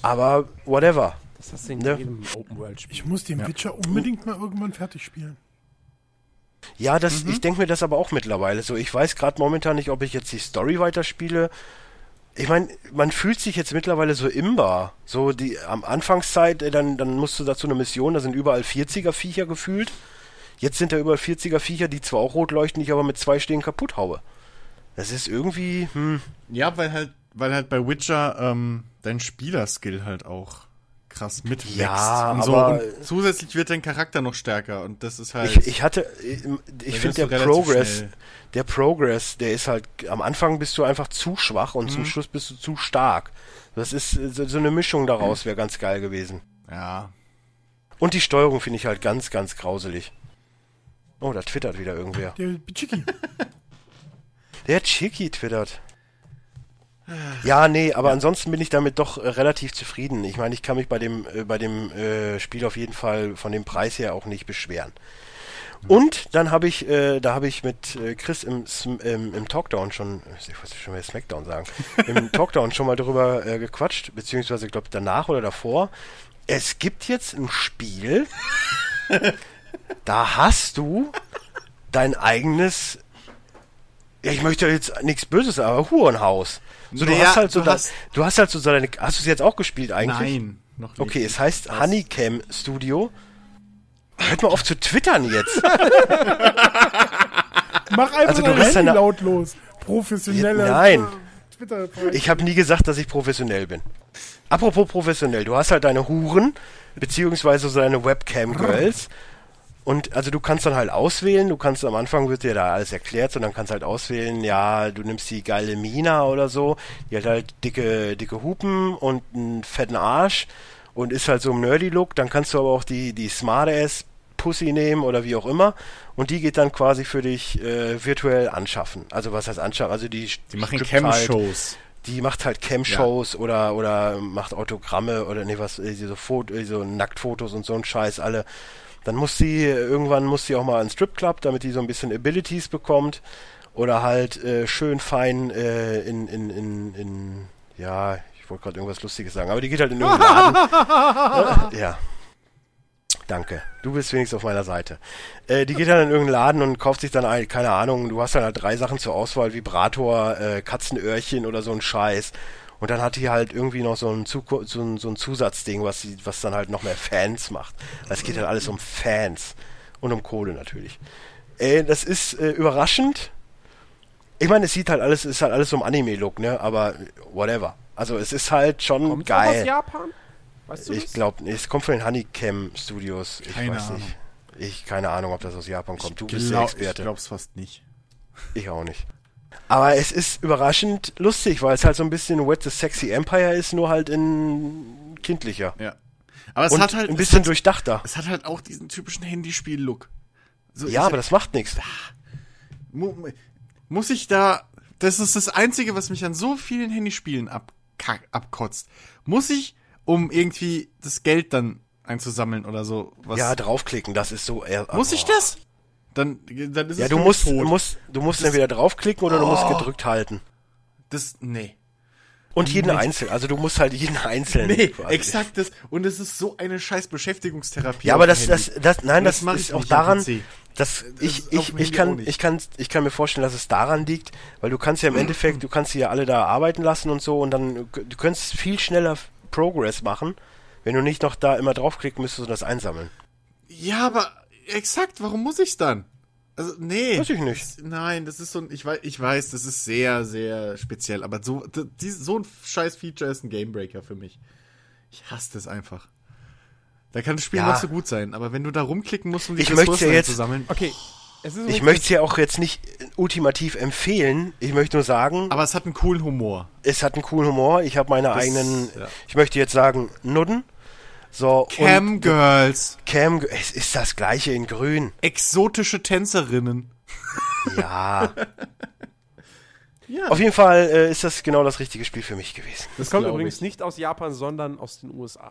Aber whatever. Das hast du in Ne? jedem Open-World-Spiel. Ich muss den Witcher unbedingt mal irgendwann fertig spielen. Ja, das, ich denke mir das aber auch mittlerweile so. Ich weiß gerade momentan nicht, ob ich jetzt die Story weiterspiele. Ich meine, man fühlt sich jetzt mittlerweile so imbar. So die am Anfangszeit, äh, dann, dann musst du dazu eine Mission, da sind überall 40er Viecher gefühlt. Jetzt sind da überall 40er Viecher, die zwar auch rot leuchten, ich aber mit zwei Stehen kaputt haue. Das ist irgendwie, hm, Ja, weil halt, weil halt bei Witcher ähm, dein Spielerskill halt auch krass mitwächst. Ja, und so. aber- Und zusätzlich wird dein Charakter noch stärker und das ist halt. Ich, ich hatte, ich, ich wirst finde der Progress, schnell. der Progress, der ist halt, am Anfang bist du einfach zu schwach und Mhm. zum Schluss bist du zu stark. Das ist äh, so, so eine Mischung daraus, wäre ganz geil gewesen. ja. Und die Steuerung finde ich halt ganz, ganz grauselig. Oh, da twittert wieder irgendwer. Der Chicky. Der Chicky twittert. Ja, nee, aber ansonsten bin ich damit doch äh, relativ zufrieden. Ich meine, ich kann mich bei dem, äh, bei dem äh, Spiel auf jeden Fall von dem Preis her auch nicht beschweren. Und dann habe ich, äh, da habe ich mit äh, Chris im, im, im Talkdown schon, ich wollte schon mal Smackdown sagen, im Talkdown schon mal drüber äh, gequatscht, beziehungsweise ich glaube danach oder davor. Es gibt jetzt ein Spiel, da hast du dein eigenes, ja, ich möchte jetzt nichts Böses, sagen, aber Hurenhaus. So, du Naja, hast halt so, du da, hast- du hast halt so deine, hast du es jetzt auch gespielt eigentlich? Nein, noch nicht. Okay, es heißt Honeycam Studio. Hört mal auf zu twittern jetzt. Mach einfach Also du dein hast Handy deine- lautlos. Professioneller Nein. twitter Ich habe nie gesagt, dass ich professionell bin. Apropos professionell, du hast halt deine Huren, beziehungsweise so deine Webcam-Girls. Und also du kannst dann halt auswählen, du kannst am Anfang wird dir da alles erklärt und dann kannst halt auswählen, ja, du nimmst die geile Mina oder so, die hat halt dicke, dicke Hupen und einen fetten Arsch und ist halt so im Nerdy-Look, dann kannst du aber auch die, die Smart-Ass Pussy nehmen oder wie auch immer und die geht dann quasi für dich äh, virtuell anschaffen. Also was heißt anschaffen? Also die, Die machen strippt halt- Cam-Shows. die macht halt Cam-Shows oder, oder macht Autogramme oder nee, was, äh, so, Foto, äh, so Nacktfotos und so ein Scheiß alle. Dann muss sie, irgendwann muss sie auch mal einen Stripclub, damit die so ein bisschen Abilities bekommt. Oder halt äh, schön fein äh, in, in, in, in, ja, ich wollte gerade irgendwas Lustiges sagen, aber die geht halt in irgendeinen Laden. ja. Danke. Du bist wenigstens auf meiner Seite. Äh, die geht dann in irgendeinen Laden und kauft sich dann ein, keine Ahnung, du hast dann halt drei Sachen zur Auswahl, Vibrator, äh, Katzenöhrchen oder so ein Scheiß. Und dann hat die halt irgendwie noch so ein, so ein, so ein Zusatzding, was, sie, was dann halt noch mehr Fans macht. Es geht halt alles um Fans. Und um Kohle natürlich. Äh, das ist äh, überraschend. Ich meine, es sieht halt alles, ist halt alles so im Anime-Look, ne? Aber whatever. Also es ist halt schon Kommt geil. aus Japan? Weißt du Ich glaube, es kommt von den Honeycam Studios. Ich Keine weiß Ahnung. nicht. Ich keine Ahnung, ob das aus Japan kommt. Du bist der Glaub- Ich Experte. glaub's fast nicht. Ich auch nicht. Aber es ist überraschend lustig, weil es halt so ein bisschen What the Sexy Empire ist, nur halt in kindlicher. Ja. Aber es Und hat halt ein es bisschen hat, durchdachter. Es hat halt auch diesen typischen Handyspiel-Look. So, Ja, aber das macht nichts. Mu- Muss ich da, das ist das Einzige, was mich an so vielen Handyspielen abkack, abkotzt. Muss ich, um irgendwie das Geld dann einzusammeln oder so, was, Ja, draufklicken, das ist so. eher- muss ich das? Dann, dann ist Ja, es du musst, tot. musst, du musst entweder draufklicken oder du musst gedrückt halten. Das, nee. Und jeden einzeln. Also du musst halt jeden einzelnen. Nee, quasi. exakt das. Und es ist so eine scheiß Beschäftigungstherapie. Ja, aber das, das, das, nein, Und das, mach ist auch daran, dass Das ich, auf ich, ich kann, ich kann, ich kann mir vorstellen, dass es daran liegt, weil du kannst ja im Endeffekt, du kannst sie ja alle da arbeiten lassen und so und dann, du könntest viel schneller Progress machen, wenn du nicht noch da immer draufklicken müsstest und das einsammeln. Ja, aber exakt, warum muss ich's dann? Also, nee. Weiß ich nicht. Das, nein, das ist so ein, ich weiß, ich weiß, das ist sehr, sehr speziell, aber so, die, so ein scheiß Feature ist ein Gamebreaker für mich. Ich hasse das einfach. Da kann das Spiel Ja. noch so gut sein, aber wenn du da rumklicken musst, um die Ich möcht's ja jetzt- einzusammeln. Okay. Es ist Ich möchte es ja auch jetzt nicht ultimativ empfehlen, ich möchte nur sagen, Aber es hat einen coolen Humor. es hat einen coolen Humor, ich habe meine eigenen, ja. ich möchte jetzt sagen, Nudden. So, Cam Girls. Cam, es ist das gleiche in grün. Exotische Tänzerinnen. Ja. Ja. Auf jeden Fall äh, ist das genau das richtige Spiel für mich gewesen. Das kommt glaub übrigens ich. nicht aus Japan, sondern aus den USA.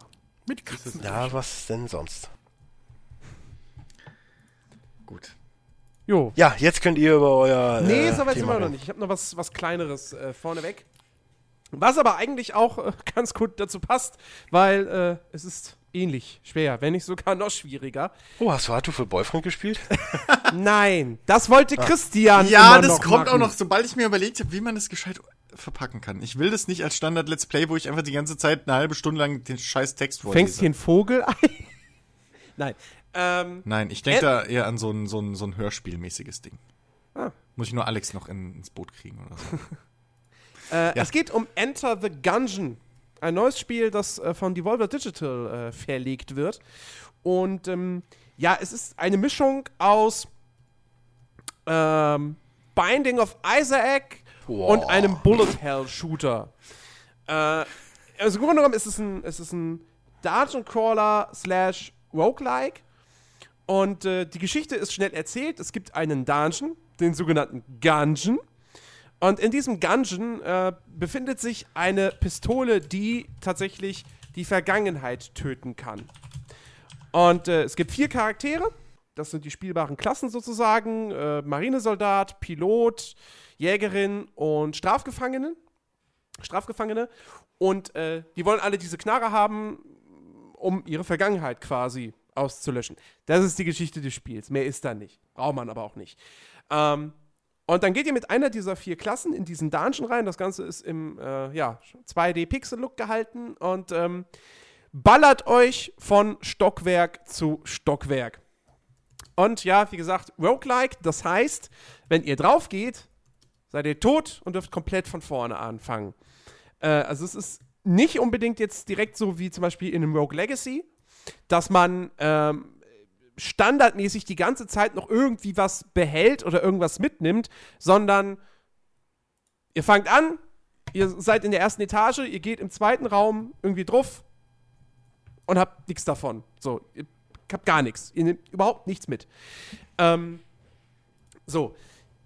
Mit Katzen. Ja, was denn sonst? Gut. Jo. Ja, jetzt könnt ihr über euer. Nee, äh, so weit sind wir noch nicht. Ich habe noch was, was Kleineres äh, vorneweg. Was aber eigentlich auch äh, ganz gut dazu passt, weil äh, es ist ähnlich schwer, wenn nicht sogar noch schwieriger. Oh, hast du to Full Boyfriend gespielt? Nein, das wollte Christian Ja, immer das noch kommt machen. auch noch, sobald ich mir überlegt habe, wie man das gescheit verpacken kann. Ich will das nicht als Standard Let's Play, wo ich einfach die ganze Zeit eine halbe Stunde lang den scheiß Text vorlese. Fängst hier einen Vogel ein? Nein. Ähm, Nein, ich denke da eher an so ein, so ein, so ein Hörspielmäßiges Ding. Ah. Muss ich nur Alex noch in, ins Boot kriegen oder so. Äh, Es geht um Enter the Gungeon. Ein neues Spiel, das äh, von Devolver Digital äh, verlegt wird. Und ähm, ja, es ist eine Mischung aus ähm, Binding of Isaac Wow. und einem Bullet Hell Shooter. Äh, also im Grunde genommen ist es ein, es ist ein Dungeon Crawler slash Roguelike. Und äh, die Geschichte ist schnell erzählt. Es gibt einen Dungeon, den sogenannten Gungeon. Und in diesem Gungeon äh, befindet sich eine Pistole, die tatsächlich die Vergangenheit töten kann. Und äh, es gibt vier Charaktere. Das sind die spielbaren Klassen sozusagen. Äh, Marinesoldat, Pilot, Jägerin und Strafgefangene. Strafgefangene. Und äh, die wollen alle diese Knarre haben, um ihre Vergangenheit quasi auszulöschen. Das ist die Geschichte des Spiels. Mehr ist da nicht. Braucht man aber auch nicht. Ähm, und dann geht ihr mit einer dieser vier Klassen in diesen Dungeon rein. Das Ganze ist im äh, ja, 2D-Pixel-Look gehalten und ähm, ballert euch von Stockwerk zu Stockwerk. Und ja, wie gesagt, Roguelike, das heißt, wenn ihr drauf geht, seid ihr tot und dürft komplett von vorne anfangen. Äh, also es ist nicht unbedingt jetzt direkt so wie zum Beispiel in einem Rogue Legacy, dass man ähm, standardmäßig die ganze Zeit noch irgendwie was behält oder irgendwas mitnimmt, sondern ihr fangt an, ihr seid in der ersten Etage, ihr geht im zweiten Raum irgendwie drauf und habt nichts davon. So, ihr habt gar nichts. Ihr nehmt überhaupt nichts mit. Ähm, so.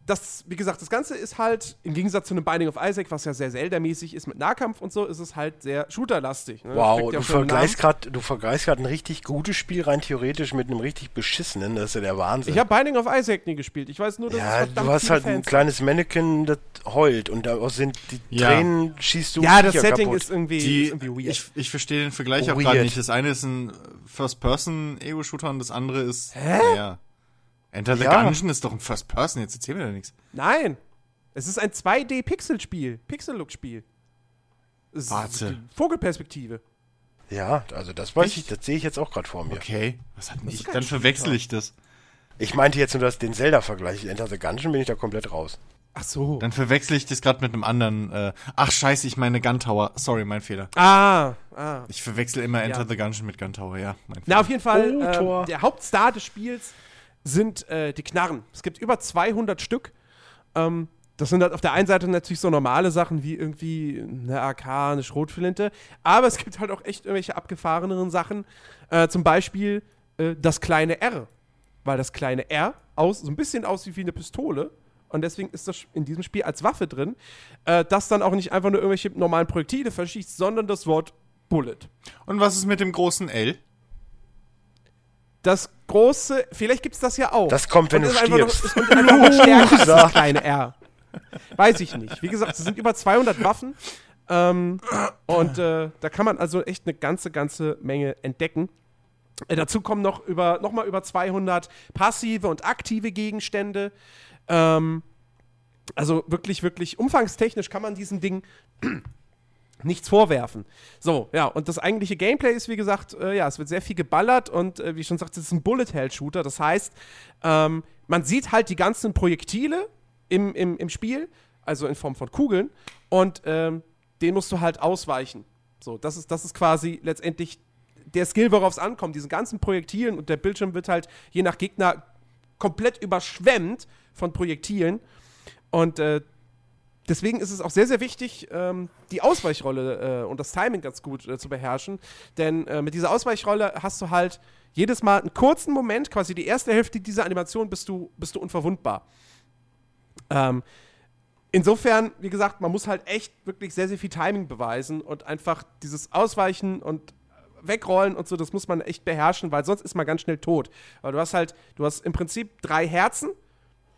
Das, wie gesagt, das Ganze ist halt, im Gegensatz zu einem Binding of Isaac, was ja sehr Zelda-mäßig ist mit Nahkampf und so, ist es halt sehr shooterlastig. Ne? Wow, ja du vergleichst gerade, du vergleichst gerade ein richtig gutes Spiel rein theoretisch mit einem richtig beschissenen. Das ist ja der Wahnsinn. Ich habe Binding of Isaac nie gespielt. Ich weiß nur, dass es ja, verdammt du hast halt ein Fans kleines Mannequin, das heult und daraus sind die Ja. Tränen schießt du Ja, das Setting kaputt. ist irgendwie, Die, ist irgendwie weird. ich, ich verstehe den Vergleich auch Weird. gerade nicht. Das eine ist ein First-Person-Ego-Shooter und das andere ist. Hä? Ja. Enter the Ja. Gungeon ist doch ein First-Person, jetzt erzähl mir da nichts. Nein, es ist ein 2D-Pixel-Spiel, Pixel-Look-Spiel. Warte. Vogelperspektive. Ja, also das weiß Echt? ich, das sehe ich jetzt auch gerade vor mir. Okay. Was hat denn ich? Dann verwechsel ich das. Ich meinte jetzt nur das, den Zelda-Vergleich. Enter the Gungeon bin ich da komplett raus. Ach so. Dann verwechsel ich das gerade mit einem anderen. Äh, ach scheiße, ich meine Gun Tower. Sorry, mein Fehler. Ah, ah. Ich verwechsel immer Enter Ja. the Gungeon mit Gun Tower, ja. Mein Na, auf jeden Fall, Oh, ähm, der Hauptstar des Spiels sind äh, die Knarren. Es gibt über 200 Stück. Ähm, das sind halt auf der einen Seite natürlich so normale Sachen wie irgendwie eine AK, eine Schrotflinte. Aber es gibt halt auch echt irgendwelche abgefahreneren Sachen. Äh, zum Beispiel äh, das kleine R. Weil das kleine R aus, so ein bisschen aussieht wie eine Pistole und deswegen ist das in diesem Spiel als Waffe drin, äh, das dann auch nicht einfach nur irgendwelche normalen Projektile verschießt, sondern das Wort Bullet. Und was ist mit dem großen L? Das große, vielleicht gibt es das ja auch. Das kommt, wenn Und du ist einfach noch- stirbst. ist einfach noch stärker als das kleine R. Weiß ich nicht. Wie gesagt, es sind über 200 Waffen. Ähm, und äh, da kann man also echt eine ganze, ganze Menge entdecken. Äh, dazu kommen noch über, noch mal über 200 passive und aktive Gegenstände. Ähm, also wirklich, wirklich umfangstechnisch kann man diesem Ding nichts vorwerfen. So, ja, und das eigentliche Gameplay ist, wie gesagt, äh, ja, es wird sehr viel geballert und äh, wie ich schon sagte, es ist ein Bullet-Hell-Shooter. Das heißt, ähm, man sieht halt die ganzen Projektile im, im, im Spiel, also in Form von Kugeln, und ähm, den musst du halt ausweichen. So, das ist, das ist quasi letztendlich der Skill, worauf es ankommt, diesen ganzen Projektilen und der Bildschirm wird halt je nach Gegner komplett überschwemmt von Projektilen. Und äh, deswegen ist es auch sehr, sehr wichtig, ähm, die Ausweichrolle äh, und das Timing ganz gut äh, zu beherrschen. Denn äh, mit dieser Ausweichrolle hast du halt jedes Mal einen kurzen Moment, quasi die erste Hälfte dieser Animation bist du, bist du unverwundbar. Ähm, insofern, wie gesagt, man muss halt echt wirklich sehr, sehr viel Timing beweisen und einfach dieses Ausweichen und wegrollen und so, das muss man echt beherrschen, weil sonst ist man ganz schnell tot. Weil du hast halt, du hast im Prinzip drei Herzen,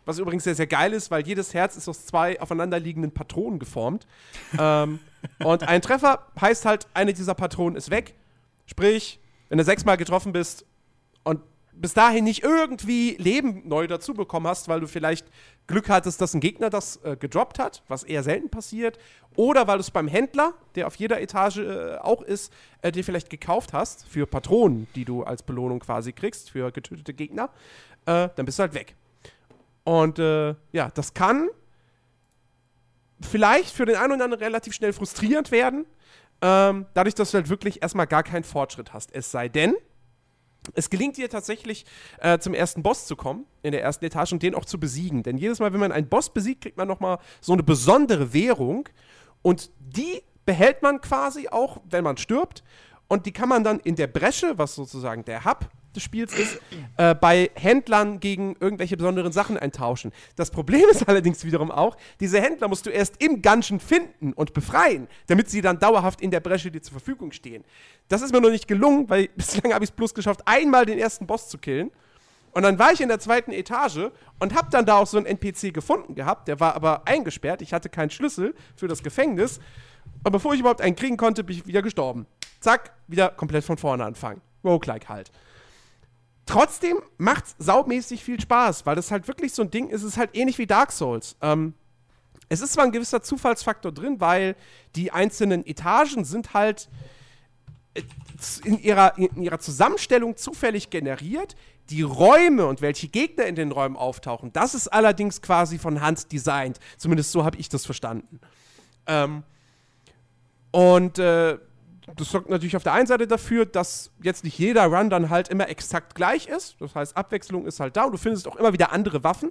was übrigens sehr, sehr geil ist, weil jedes Herz ist aus zwei aufeinanderliegenden Patronen geformt. ähm, und ein Treffer heißt halt, eine dieser Patronen ist weg. Sprich, wenn du sechsmal getroffen bist und bis dahin nicht irgendwie Leben neu dazu bekommen hast, weil du vielleicht Glück hattest, dass ein Gegner das äh, gedroppt hat, was eher selten passiert, oder weil du es beim Händler, der auf jeder Etage äh, auch ist, äh, dir vielleicht gekauft hast für Patronen, die du als Belohnung quasi kriegst für getötete Gegner, äh, dann bist du halt weg. Und äh, ja, das kann vielleicht für den einen oder anderen relativ schnell frustrierend werden, ähm, dadurch, dass du halt wirklich erstmal gar keinen Fortschritt hast. Es sei denn, es gelingt dir tatsächlich äh, zum ersten Boss zu kommen, in der ersten Etage und den auch zu besiegen. Denn jedes Mal, wenn man einen Boss besiegt, kriegt man nochmal so eine besondere Währung und die behält man quasi auch, wenn man stirbt. Und die kann man dann in der Bresche, was sozusagen der Hub des Spiels ist, äh, bei Händlern gegen irgendwelche besonderen Sachen eintauschen. Das Problem ist allerdings wiederum auch, diese Händler musst du erst im Dungeon finden und befreien, damit sie dann dauerhaft in der Bresche dir zur Verfügung stehen. Das ist mir noch nicht gelungen, weil bislang habe ich es bloß geschafft, einmal den ersten Boss zu killen. Und dann war ich in der zweiten Etage und habe dann da auch so einen NPC gefunden gehabt. Der war aber eingesperrt. Ich hatte keinen Schlüssel für das Gefängnis. Und bevor ich überhaupt einen kriegen konnte, bin ich wieder gestorben. Zack, wieder komplett von vorne anfangen. Roguelike halt. Trotzdem macht's saumäßig viel Spaß, weil das halt wirklich so ein Ding ist. Es ist halt ähnlich wie Dark Souls. Ähm, es ist zwar ein gewisser Zufallsfaktor drin, weil die einzelnen Etagen sind halt äh, in ihrer, in ihrer Zusammenstellung zufällig generiert. Die Räume und welche Gegner in den Räumen auftauchen, das ist allerdings quasi von Hand designt. Zumindest so habe ich das verstanden. Ähm, und äh, das sorgt natürlich auf der einen Seite dafür, dass jetzt nicht jeder Run dann halt immer exakt gleich ist. Das heißt, Abwechslung ist halt da und du findest auch immer wieder andere Waffen.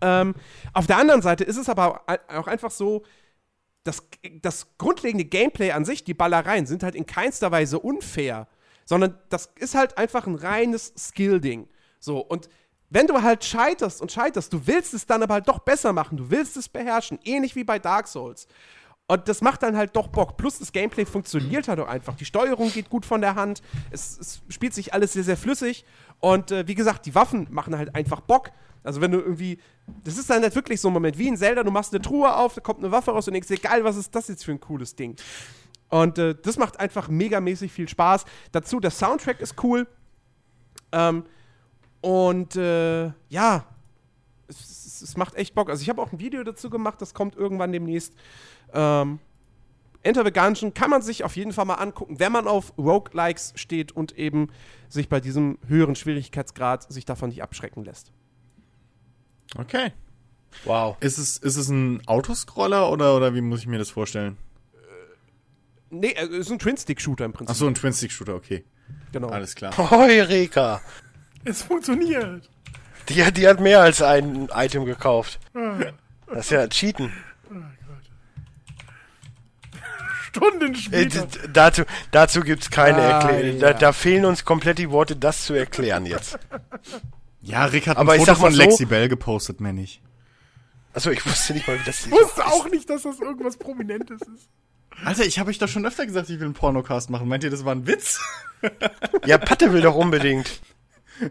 Ähm, auf der anderen Seite ist es aber auch einfach so, das, das grundlegende Gameplay an sich, die Ballereien, sind halt in keinster Weise unfair, sondern das ist halt einfach ein reines Skill-Ding. So, und wenn du halt scheiterst und scheiterst, du willst es dann aber halt doch besser machen, du willst es beherrschen, ähnlich wie bei Dark Souls. Und das macht dann halt doch Bock. Plus das Gameplay funktioniert halt auch einfach. Die Steuerung geht gut von der Hand. Es, es spielt sich alles sehr, sehr flüssig. Und äh, wie gesagt, die Waffen machen halt einfach Bock. Also wenn du irgendwie, das ist dann halt wirklich so ein Moment, wie in Zelda, du machst eine Truhe auf, da kommt eine Waffe raus und denkst dir, geil, was ist das jetzt für ein cooles Ding? Und äh, das macht einfach megamäßig viel Spaß. Dazu, der Soundtrack ist cool. Ähm, und äh, ja, es, macht echt Bock. Also ich habe auch ein Video dazu gemacht, das kommt irgendwann demnächst. Ähm, Enter the Gungeon kann man sich auf jeden Fall mal angucken, wenn man auf Roguelikes steht und eben sich bei diesem höheren Schwierigkeitsgrad sich davon nicht abschrecken lässt. Okay. Wow. Ist es, ist es ein Autoscroller oder, oder wie muss ich mir das vorstellen? Nee, es ist ein Twin-Stick-Shooter im Prinzip. Ach so, ein Twin-Stick-Shooter, okay. genau. Alles klar. Heureka. Es funktioniert. Die, hat- die hat mehr als ein Item gekauft. Das ist ja Cheaten. Stunden Äh, später. d- dazu dazu gibt es keine Ah, Erklärung. ja. Da, da fehlen uns komplett die Worte, das zu erklären jetzt. Ja, Rick hat Aber ein ich Foto von so- Lexi Bell gepostet, mehr nicht. Also ich wusste nicht mal, wie das Ich wusste auch nicht, dass das irgendwas Prominentes ist. Alter, ich habe euch doch schon öfter gesagt, ich will einen Pornocast machen. Meint ihr, das war ein Witz? Ja, Patte will doch unbedingt.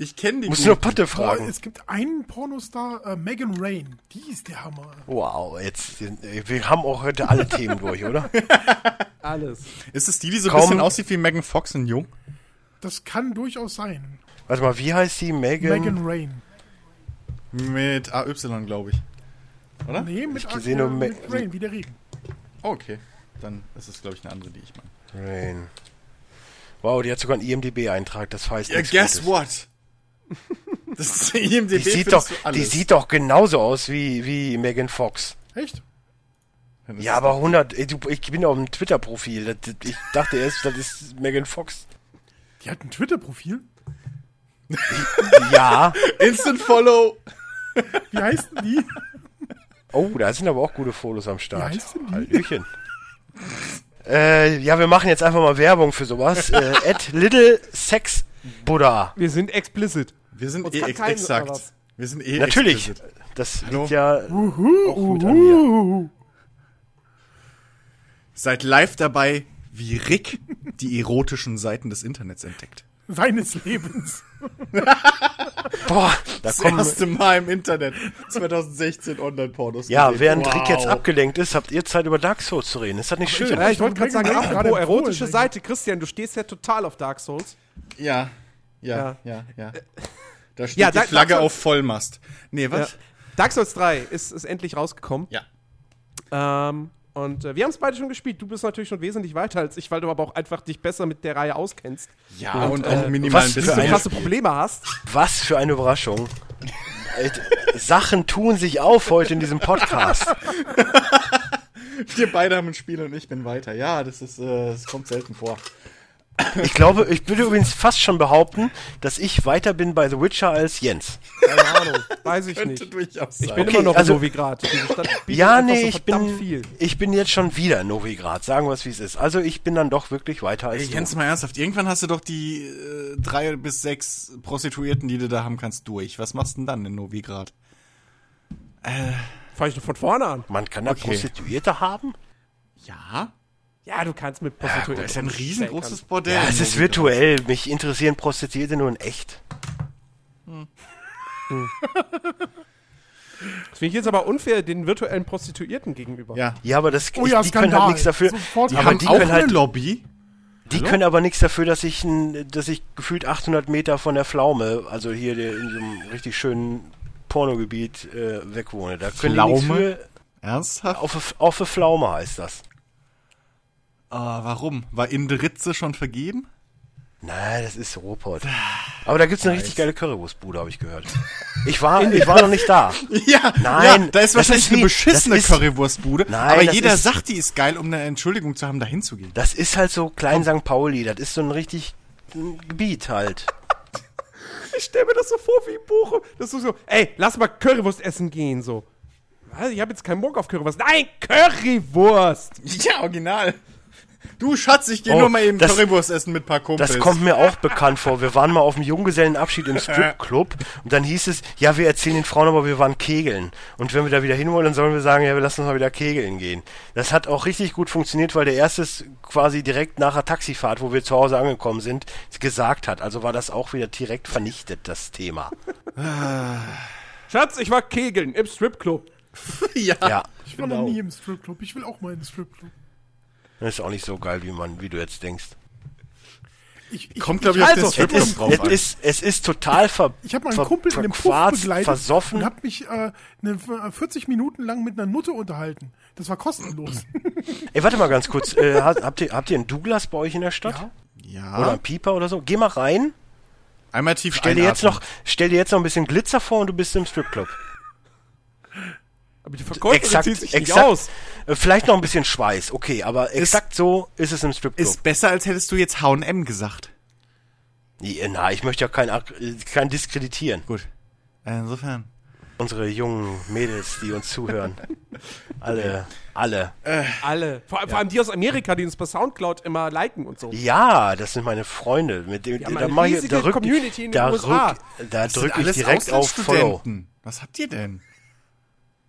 Ich kenne die du noch Patte Boah, fragen. es gibt einen Pornostar, äh, Megan Rain. Die ist der Hammer. Wow, jetzt, äh, wir haben auch heute alle Themen durch, oder? Alles. Ist es die, die so ein Kaum- bisschen aussieht wie Megan Fox in Jung? Das kann durchaus sein. Warte mal, wie heißt die? Megan? Megan Rain. Mit AY, glaube ich. Oder? Nee, mit, Ich sehe nur mit Me- Rain, wie der Regen. Oh, okay. Dann ist es, glaube ich, eine andere, die ich meine. Rain. Wow, die hat sogar einen IMDB-Eintrag, das heißt Ja, guess Gutes. what? Das ist IMDb Die sieht, doch, die sieht doch genauso aus wie, wie Megan Fox. Echt? Ja, aber 100, ey, du, ich bin auf dem Twitter-Profil. Ich dachte erst, das ist Megan Fox. Die hat ein Twitter-Profil. Ja. Instant Follow. Wie heißt denn die? Oh, da sind aber auch gute Fotos am Start. Wie heißt denn die? Hallöchen. äh, ja, wir machen jetzt einfach mal Werbung für sowas. Äh, at Little Sex Buddha. Wir sind explicit. Wir sind Uns eh ex exakt. Wir sind eh Natürlich. explicit. Das Hallo? liegt ja auch mit an mir. Seid live dabei, wie Rick die erotischen Seiten des Internets entdeckt. Seines Lebens. Boah, da Das kommen... erste Mal im Internet. 2016 Online-Pornos. Ja, gesehen. während Wow. Rick jetzt abgelenkt ist, habt ihr Zeit über Dark Souls zu reden. Ist das nicht schön? hab- Ja, ich wollte gerade sagen, apropos empfohlen, erotische Megan. Seite. Christian, du stehst ja total auf Dark Souls. Ja, ja, ja, ja. Da steht Ja, die Flagge Dark auf Vollmast. Nee, was? Ja. Dark Souls 3 ist, ist endlich rausgekommen. Ja. Ähm, und äh, wir haben es beide schon gespielt. Du bist natürlich schon wesentlich weiter als ich, weil du aber auch einfach dich besser mit der Reihe auskennst. Ja, und, äh, auch minimal was ein bisschen. eine- krasse Probleme hast. Was für eine Überraschung. Äh, Sachen tun sich auf heute in diesem Podcast. Wir beide haben ein Spiel und ich bin weiter. Ja, das ist, äh, das kommt selten vor. Ich glaube, ich würde übrigens fast schon behaupten, dass ich weiter bin bei The Witcher als Jens. Keine Ahnung. Weiß ich Könnte nicht. durchaus Ich sein. bin Okay, immer noch also- in Novigrad. Ja, nee, so ich verdammt bin, viel. ich bin jetzt schon wieder in Novigrad. Sagen wir es, wie es ist. Also ich bin dann doch wirklich weiter als Ey, du. Jens, mal ernsthaft. Irgendwann hast du doch die äh, drei bis sechs Prostituierten, die du da haben kannst, durch. Was machst du denn dann in Novigrad? Fange ich doch von vorne an. Man kann da Okay. Prostituierte haben? Ja? Ja, du kannst mit Ja, Prostituierten. gut, das ist ja ein riesengroßes. Bordell. Ja, es ist virtuell. Mich interessieren Prostituierte nur in echt. Das finde ich jetzt aber unfair den virtuellen Prostituierten gegenüber. Ja. Ja, aber das, Oh ja, die können halt nichts dafür. Sofort Die, aber haben die auch können eine halt, Lobby. die können aber nichts dafür, dass ich, n, dass ich gefühlt 800 Meter von der Pflaume, also hier in so einem richtig schönen Pornogebiet äh, wegwohne. Da können die nichts Pflaume? für. Ernsthaft? Auf, auf Pflaume heißt das. Ah, warum? War Indritze schon vergeben? Nein, das ist Ruhrpott. Aber da gibt's eine richtig geile Currywurstbude, habe ich gehört. Ich war, ich war noch nicht da. Ja, Nein, ja, da ist wahrscheinlich ist eine beschissene ist- Currywurstbude, Nein, aber jeder ist- sagt, die ist geil, um eine Entschuldigung zu haben, da hinzugehen. Das ist halt so Klein St. Pauli. Das ist so ein richtig ein Gebiet halt. Ich stelle mir das so vor wie in Bochum. Das ist so, ey, lass mal Currywurst essen gehen, so. Ich habe jetzt keinen Bock auf Currywurst. Nein, Currywurst! Ja, original. Du Schatz, ich gehe Oh, nur mal eben das- Currywurst essen mit ein paar Kumpels. Das kommt mir auch bekannt vor. Wir waren mal auf dem Junggesellenabschied im Stripclub und dann hieß es, ja, wir erzählen den Frauen aber, wir waren kegeln. Und wenn wir da wieder hinwollen, dann sollen wir sagen, ja, wir lassen uns mal wieder kegeln gehen. Das hat auch richtig gut funktioniert, weil der erste quasi direkt nach der Taxifahrt, wo wir zu Hause angekommen sind, gesagt hat. Also war das auch wieder direkt vernichtet, das Thema. Schatz, ich war kegeln im Stripclub. ja. Ja, Ich war noch nie im Stripclub. Ich will auch mal in den Stripclub. Das ist auch nicht so geil, wie man, wie du jetzt denkst. Ich, ich, Kommt, glaube ich, auf Also, den Es ist, drauf es an. ist, es ist total ver, ich habe mal einen ver, Kumpel in einem Puff begleitet versoffen. und habe mich äh, eine, 40 Minuten lang mit einer Nutte unterhalten. Das war kostenlos. Ey, warte mal ganz kurz. Äh, habt, ihr, habt ihr einen Douglas bei euch in der Stadt? Ja. Ja. Oder einen Pieper oder so? Geh mal rein. Einmal tief Stell dir, jetzt noch, stell dir jetzt noch ein bisschen Glitzer vor und du bist im Stripclub. Aber die Verkäuferin Exakt, zieht sich nicht exakt. aus. Äh, Vielleicht noch ein bisschen Schweiß, okay, aber exakt so ist es im Stripclub. Ist besser, als hättest du jetzt H&M gesagt. Äh, na, ich möchte ja kein, Ak- äh, kein diskreditieren. Gut. Insofern. Unsere jungen Mädels, die uns zuhören. alle, alle. Alle. Vor, vor allem die aus Amerika, die uns bei Soundcloud immer liken und so. Ja, das sind meine Freunde. Mit dem, haben da eine mach ich, da rück, Community in den da USA. Rück, da drücke ich direkt auf Follow. Was habt ihr denn?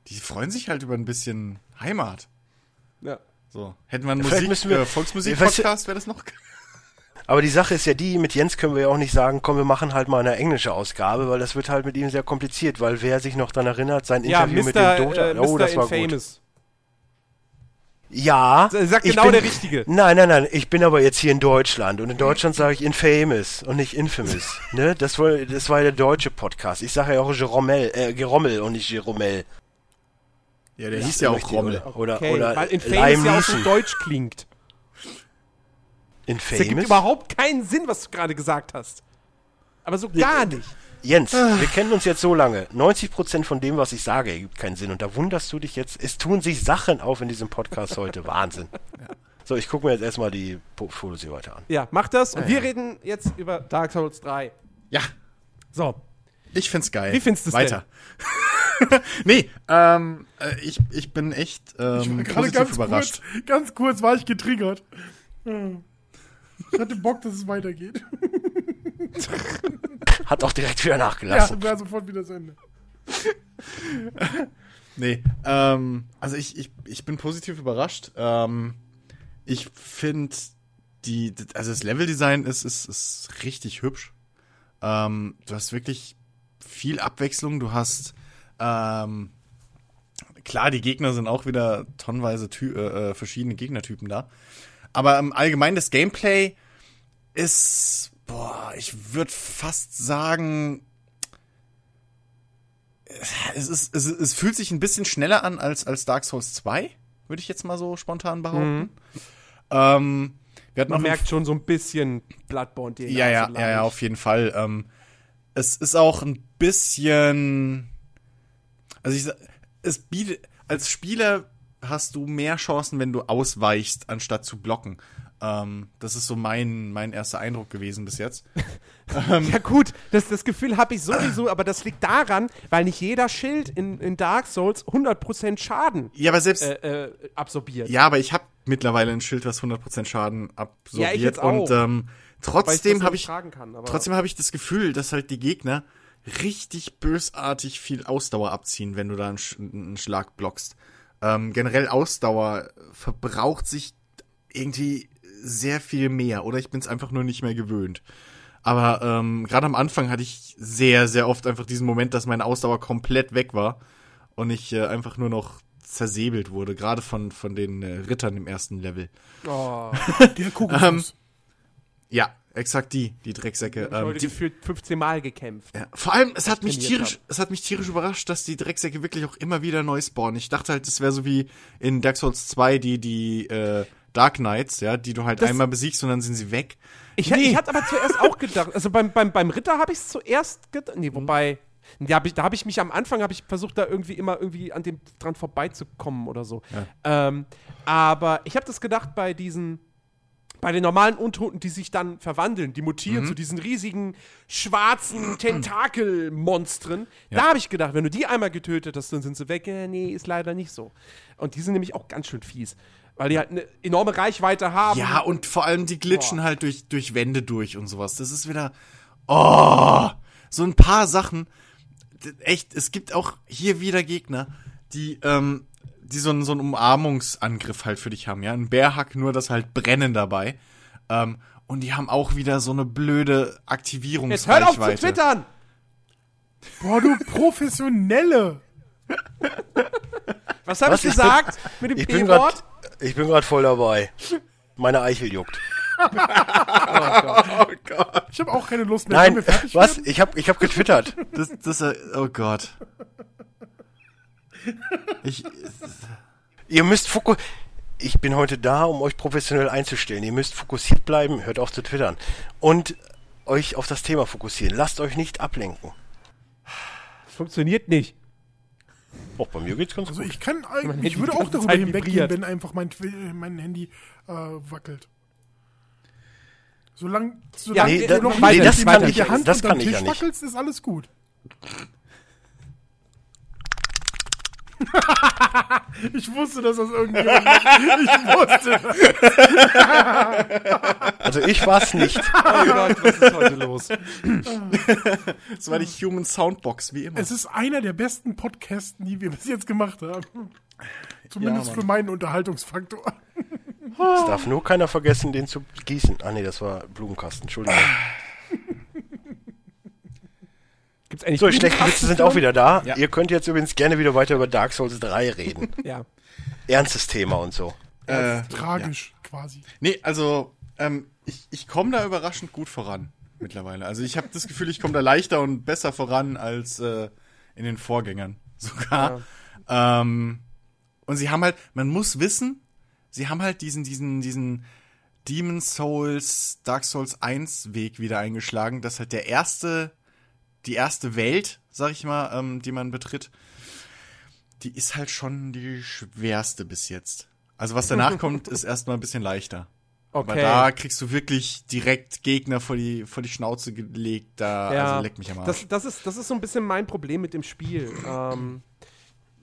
Die freuen sich halt über ein bisschen Heimat. Ja. So. Hätten wir einen Vielleicht Musik, müssen wir- äh, Volksmusik Weißt du- Podcast, wäre das noch. Aber die Sache ist ja die, mit Jens können wir ja auch nicht sagen, komm, wir machen halt mal eine englische Ausgabe, weil das wird halt mit ihm sehr kompliziert, weil wer sich noch daran erinnert, sein Ja, Interview mit Mr. dem Dota, Äh, oh, das war gut. Infamous. Ja. Sagt ich genau bin- der Richtige. Nein, nein, nein, ich bin aber jetzt hier in Deutschland und in Deutschland sage ich infamous und nicht infamous. ne? Das war, das war ja der deutsche Podcast. Ich sage ja auch Jeromel, äh, Gerommel und nicht Jeromel. Ja, der hieß ja auch Rommel. Oder, Okay, oder weil Infamous Lime ja auch so deutsch klingt. Das ergibt überhaupt keinen Sinn, was du gerade gesagt hast. Aber so gar nicht. Jens, wir kennen uns jetzt so lange. 90% von dem, was ich sage, ergibt keinen Sinn. Und da wunderst du dich jetzt. Es tun sich Sachen auf in diesem Podcast heute. Wahnsinn. So, ich gucke mir jetzt erstmal die Fotos hier weiter an. Ja, mach das. Und wir reden jetzt über Dark Souls 3. Ja, So, ich find's geil. Wie findest du's Weiter. nee, ähm, äh, ich, ich bin echt ähm, Gerade positiv ganz überrascht. kurz, ganz kurz war ich getriggert. Hm. Ich hatte Bock, dass es weitergeht. Hat auch direkt wieder Ja, nachgelassen. wäre sofort wieder zu Ende. Nee, ähm, also ich, ich, ich bin positiv überrascht. Ähm, ich finde die, also das Leveldesign ist, ist, ist richtig hübsch. Ähm, du hast wirklich viel Abwechslung. Du hast, ähm, klar, die Gegner sind auch wieder tonnenweise Ty äh, äh, verschiedene Gegnertypen da. Aber im Allgemeinen das Gameplay ist, boah, ich würde fast sagen, es, ist, es, es fühlt sich ein bisschen schneller an als, als Dark Souls 2, würde ich jetzt mal so spontan behaupten. Ähm, wir hatten man merkt schon so ein bisschen Bloodborne. ja, ja, ja, ja, auf jeden Fall. Ähm, es ist auch ein bisschen, also ich, es bietet, als Spieler hast du mehr Chancen, wenn du ausweichst, anstatt zu blocken. Ähm, das ist so mein, mein erster Eindruck gewesen bis jetzt. Ja gut, das, das Gefühl habe ich sowieso, aber das liegt daran, weil nicht jeder Schild in, in Dark Souls 100% Schaden Ja, aber selbst, äh, äh, absorbiert. ja, aber ich habe mittlerweile ein Schild, was 100% Schaden absorbiert. Ja, ich jetzt Und auch. ähm, weil ich trotzdem habe ich, tragen kann. Aber Trotzdem habe ich das Gefühl, dass halt die Gegner richtig bösartig viel Ausdauer abziehen, wenn du da einen, Sch einen Schlag blockst. Ähm, generell Ausdauer verbraucht sich irgendwie sehr viel mehr oder ich bin es einfach nur nicht mehr gewöhnt. Aber ähm, gerade am Anfang hatte ich sehr, sehr oft einfach diesen Moment, dass meine Ausdauer komplett weg war und ich äh, einfach nur noch zersäbelt wurde, gerade von, von den äh, Rittern im ersten Level. oh, Der Kokosnuss. Ja, exakt die, die Drecksäcke. ich habe Ähm, gefühlt 15 Mal gekämpft. Ja, vor allem, es hat mich tierisch, es hat mich tierisch überrascht, dass die Drecksäcke wirklich auch immer wieder neu spawnen. Ich dachte halt, das wäre so wie in Dark Souls 2 die, die, äh, Dark Knights, ja, die du halt Das- einmal besiegst und dann sind sie weg. Ich, ich hatte aber zuerst auch gedacht, also beim, beim, beim Ritter habe ich es zuerst gedacht, nee, wobei, da habe ich, da hab ich mich am Anfang, habe ich versucht, da irgendwie immer irgendwie an dem dran vorbeizukommen oder so. Ähm, aber ich habe das gedacht bei diesen, bei den normalen Untoten, die sich dann verwandeln, die mutieren zu diesen riesigen schwarzen Tentakelmonstren. Da habe ich gedacht, wenn du die einmal getötet hast, dann sind sie weg. Äh, nee, ist leider nicht so. Und die sind nämlich auch ganz schön fies, weil die halt eine enorme Reichweite haben. Ja, und vor allem die glitschen halt durch, durch Wände durch und sowas. Das ist wieder, oh, so ein paar Sachen. Echt, es gibt auch hier wieder Gegner, die, ähm, die so einen, so einen Umarmungsangriff halt für dich haben, ja. Ein Bärhack, nur das halt Brennen dabei. Ähm, und die haben auch wieder so eine blöde Jetzt Aktivierungsreichweite. hört auf zu twittern! Boah, du Professionelle. Was habe ich Was? Ich gesagt mit dem Ich bin gerade P-Wort? ich bin gerade voll dabei. Meine Eichel juckt. Oh Gott. Ich habe auch keine Lust mehr. Nein, was? werden? Ich habe ich hab getwittert. Das, das, äh, oh Gott. Ich, Ihr müsst fokus. Ich bin heute da, um euch professionell einzustellen. Ihr müsst fokussiert bleiben, hört auf zu twittern. Und euch auf das Thema fokussieren. Lasst euch nicht ablenken. Das funktioniert nicht. Auch bei mir geht's ganz Also gut. ich kann eigentlich, ich würde auch darüber Zeit hinweggehen, vibriert. wenn einfach mein, mein Handy äh, wackelt. Solange, solange nee, du das- noch nee, das mit kann ich- Hand das kann ich Tisch ja nicht. wackelst, ist alles gut. Ich wusste, dass das irgendjemand macht. Ich wusste. Also ich war's nicht. Oh Gott, was ist heute los? Das war die Human Soundbox, wie immer. Es ist einer der besten Podcasts, die wir bis jetzt gemacht haben. Zumindest Ja, für meinen Unterhaltungsfaktor. Es darf nur keiner vergessen, den zu gießen. Ah nee, das war Blumenkasten, Entschuldigung. Gibt's eigentlich So, die schlechten Witze sind auch wieder da. Ja. Ihr könnt jetzt übrigens gerne wieder weiter über Dark Souls 3 reden. Ja. Ernstes Thema und so. äh, Tragisch, quasi. Nee, also ähm, ich, ich komme da überraschend gut voran mittlerweile. Also ich habe das Gefühl, ich komme da leichter und besser voran als äh, in den Vorgängern sogar. Ähm, und sie haben halt, man muss wissen, sie haben halt diesen, diesen, diesen Demon Souls, Dark Souls 1 Weg wieder eingeschlagen, dass halt der erste, die erste Welt, sag ich mal, ähm, die man betritt, die ist halt schon die schwerste bis jetzt. Also was danach kommt, ist erstmal ein bisschen leichter. Aber Okay. da kriegst du wirklich direkt Gegner vor die, vor die Schnauze gelegt. Da, Ja, also leck mich am Arsch. das, das, ist, das ist so ein bisschen mein Problem mit dem Spiel. ähm,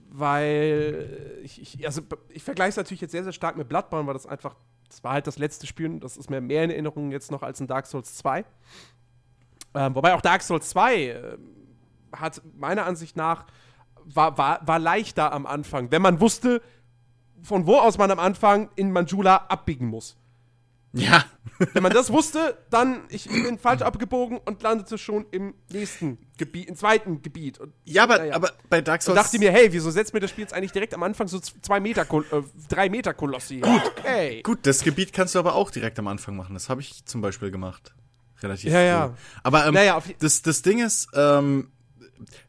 weil ich, ich, also ich vergleiche es natürlich jetzt sehr, sehr stark mit Bloodborne, weil das einfach, das war halt das letzte Spiel und das ist mir mehr in Erinnerung jetzt noch als in Dark Souls 2. Ähm, wobei auch Dark Souls 2 äh, hat meiner Ansicht nach war, war, war leichter am Anfang, wenn man wusste, von wo aus man am Anfang in Manjula abbiegen muss. ja. Wenn man das wusste, dann ich bin falsch abgebogen und landete schon im nächsten Gebiet, im zweiten Gebiet. Und, Ja, aber, Naja. aber bei Dark und Souls. dachte mir, hey, wieso setzt mir das Spiel jetzt eigentlich direkt am Anfang so zwei Meter, äh, drei Meter Kolossi? Gut, okay. Gut, das Gebiet kannst du aber auch direkt am Anfang machen. Das habe ich zum Beispiel gemacht. Relativ Ja, früh. ja. Aber ähm, Naja, das, das Ding ist, ähm,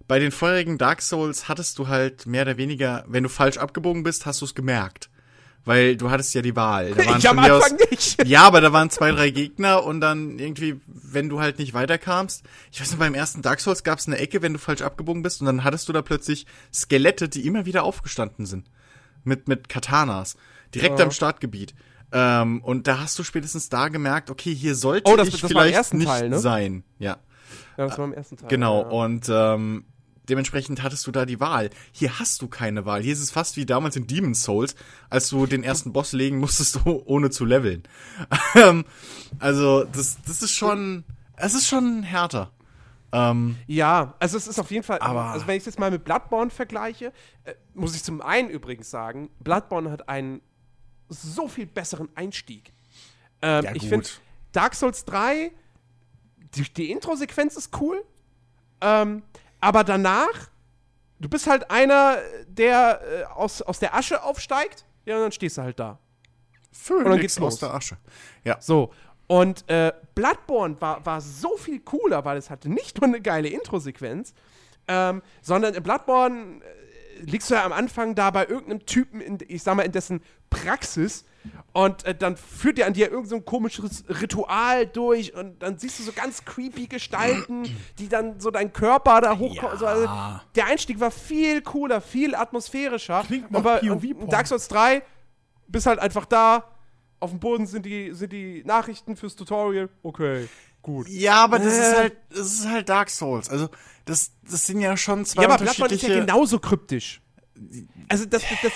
bei den vorherigen Dark Souls hattest du halt mehr oder weniger, wenn du falsch abgebogen bist, hast du es gemerkt. Weil du hattest ja die Wahl. Da waren Ich am Anfang aus, nicht. Ja, aber da waren zwei, drei Gegner und dann irgendwie, wenn du halt nicht weiterkamst. Ich weiß nicht, beim ersten Dark Souls gab es eine Ecke, wenn du falsch abgebogen bist und dann hattest du da plötzlich Skelette, die immer wieder aufgestanden sind. Mit, mit Katanas. Direkt Ja. am Startgebiet. Ähm, und da hast du spätestens da gemerkt, okay, hier sollte Oh, das- ich das vielleicht ersten nicht Teil, ne? sein. Ja. Ja, das war im ersten Teil. Genau, Ja. und ähm, dementsprechend hattest du da die Wahl. Hier hast du keine Wahl. Hier ist es fast wie damals in Demon's Souls, als du den ersten Boss legen musstest, ohne zu leveln. Ähm, also, das, das ist schon, es ist schon härter. Ähm, Ja, also es ist auf jeden Fall, Aber- also wenn ich es jetzt mal mit Bloodborne vergleiche, äh, muss ich zum einen übrigens sagen, Bloodborne hat einen so viel besseren Einstieg. Ähm, Ja, ich finde, Dark Souls 3, die, die Intro-Sequenz ist cool, ähm, aber danach, du bist halt einer, der äh, aus, aus der Asche aufsteigt, ja, und dann stehst du halt da. Phönix dann geht's aus los. der Asche. Ja. So. Und äh, Bloodborne war, war so viel cooler, weil es hatte nicht nur eine geile Intro-Sequenz, ähm, sondern in Bloodborne äh, liegst du ja am Anfang da bei irgendeinem Typen, in, ich sag mal, in dessen Praxis und äh, dann führt der an dir irgendein so ein komisches Ritual durch und dann siehst du so ganz creepy Gestalten, die dann so deinen Körper da hochkommen. So, also, der Einstieg war viel cooler, viel atmosphärischer. Klingt nach Aber POV-Porn. Dark Souls 3 bist halt einfach da, auf dem Boden sind die, sind die Nachrichten fürs Tutorial. Okay, gut. Ja, aber das ist Äh. halt, das ist halt Dark Souls. Also, das, das sind ja schon zwei Ja, aber Bloodborne ist ja genauso kryptisch. Also das, das, das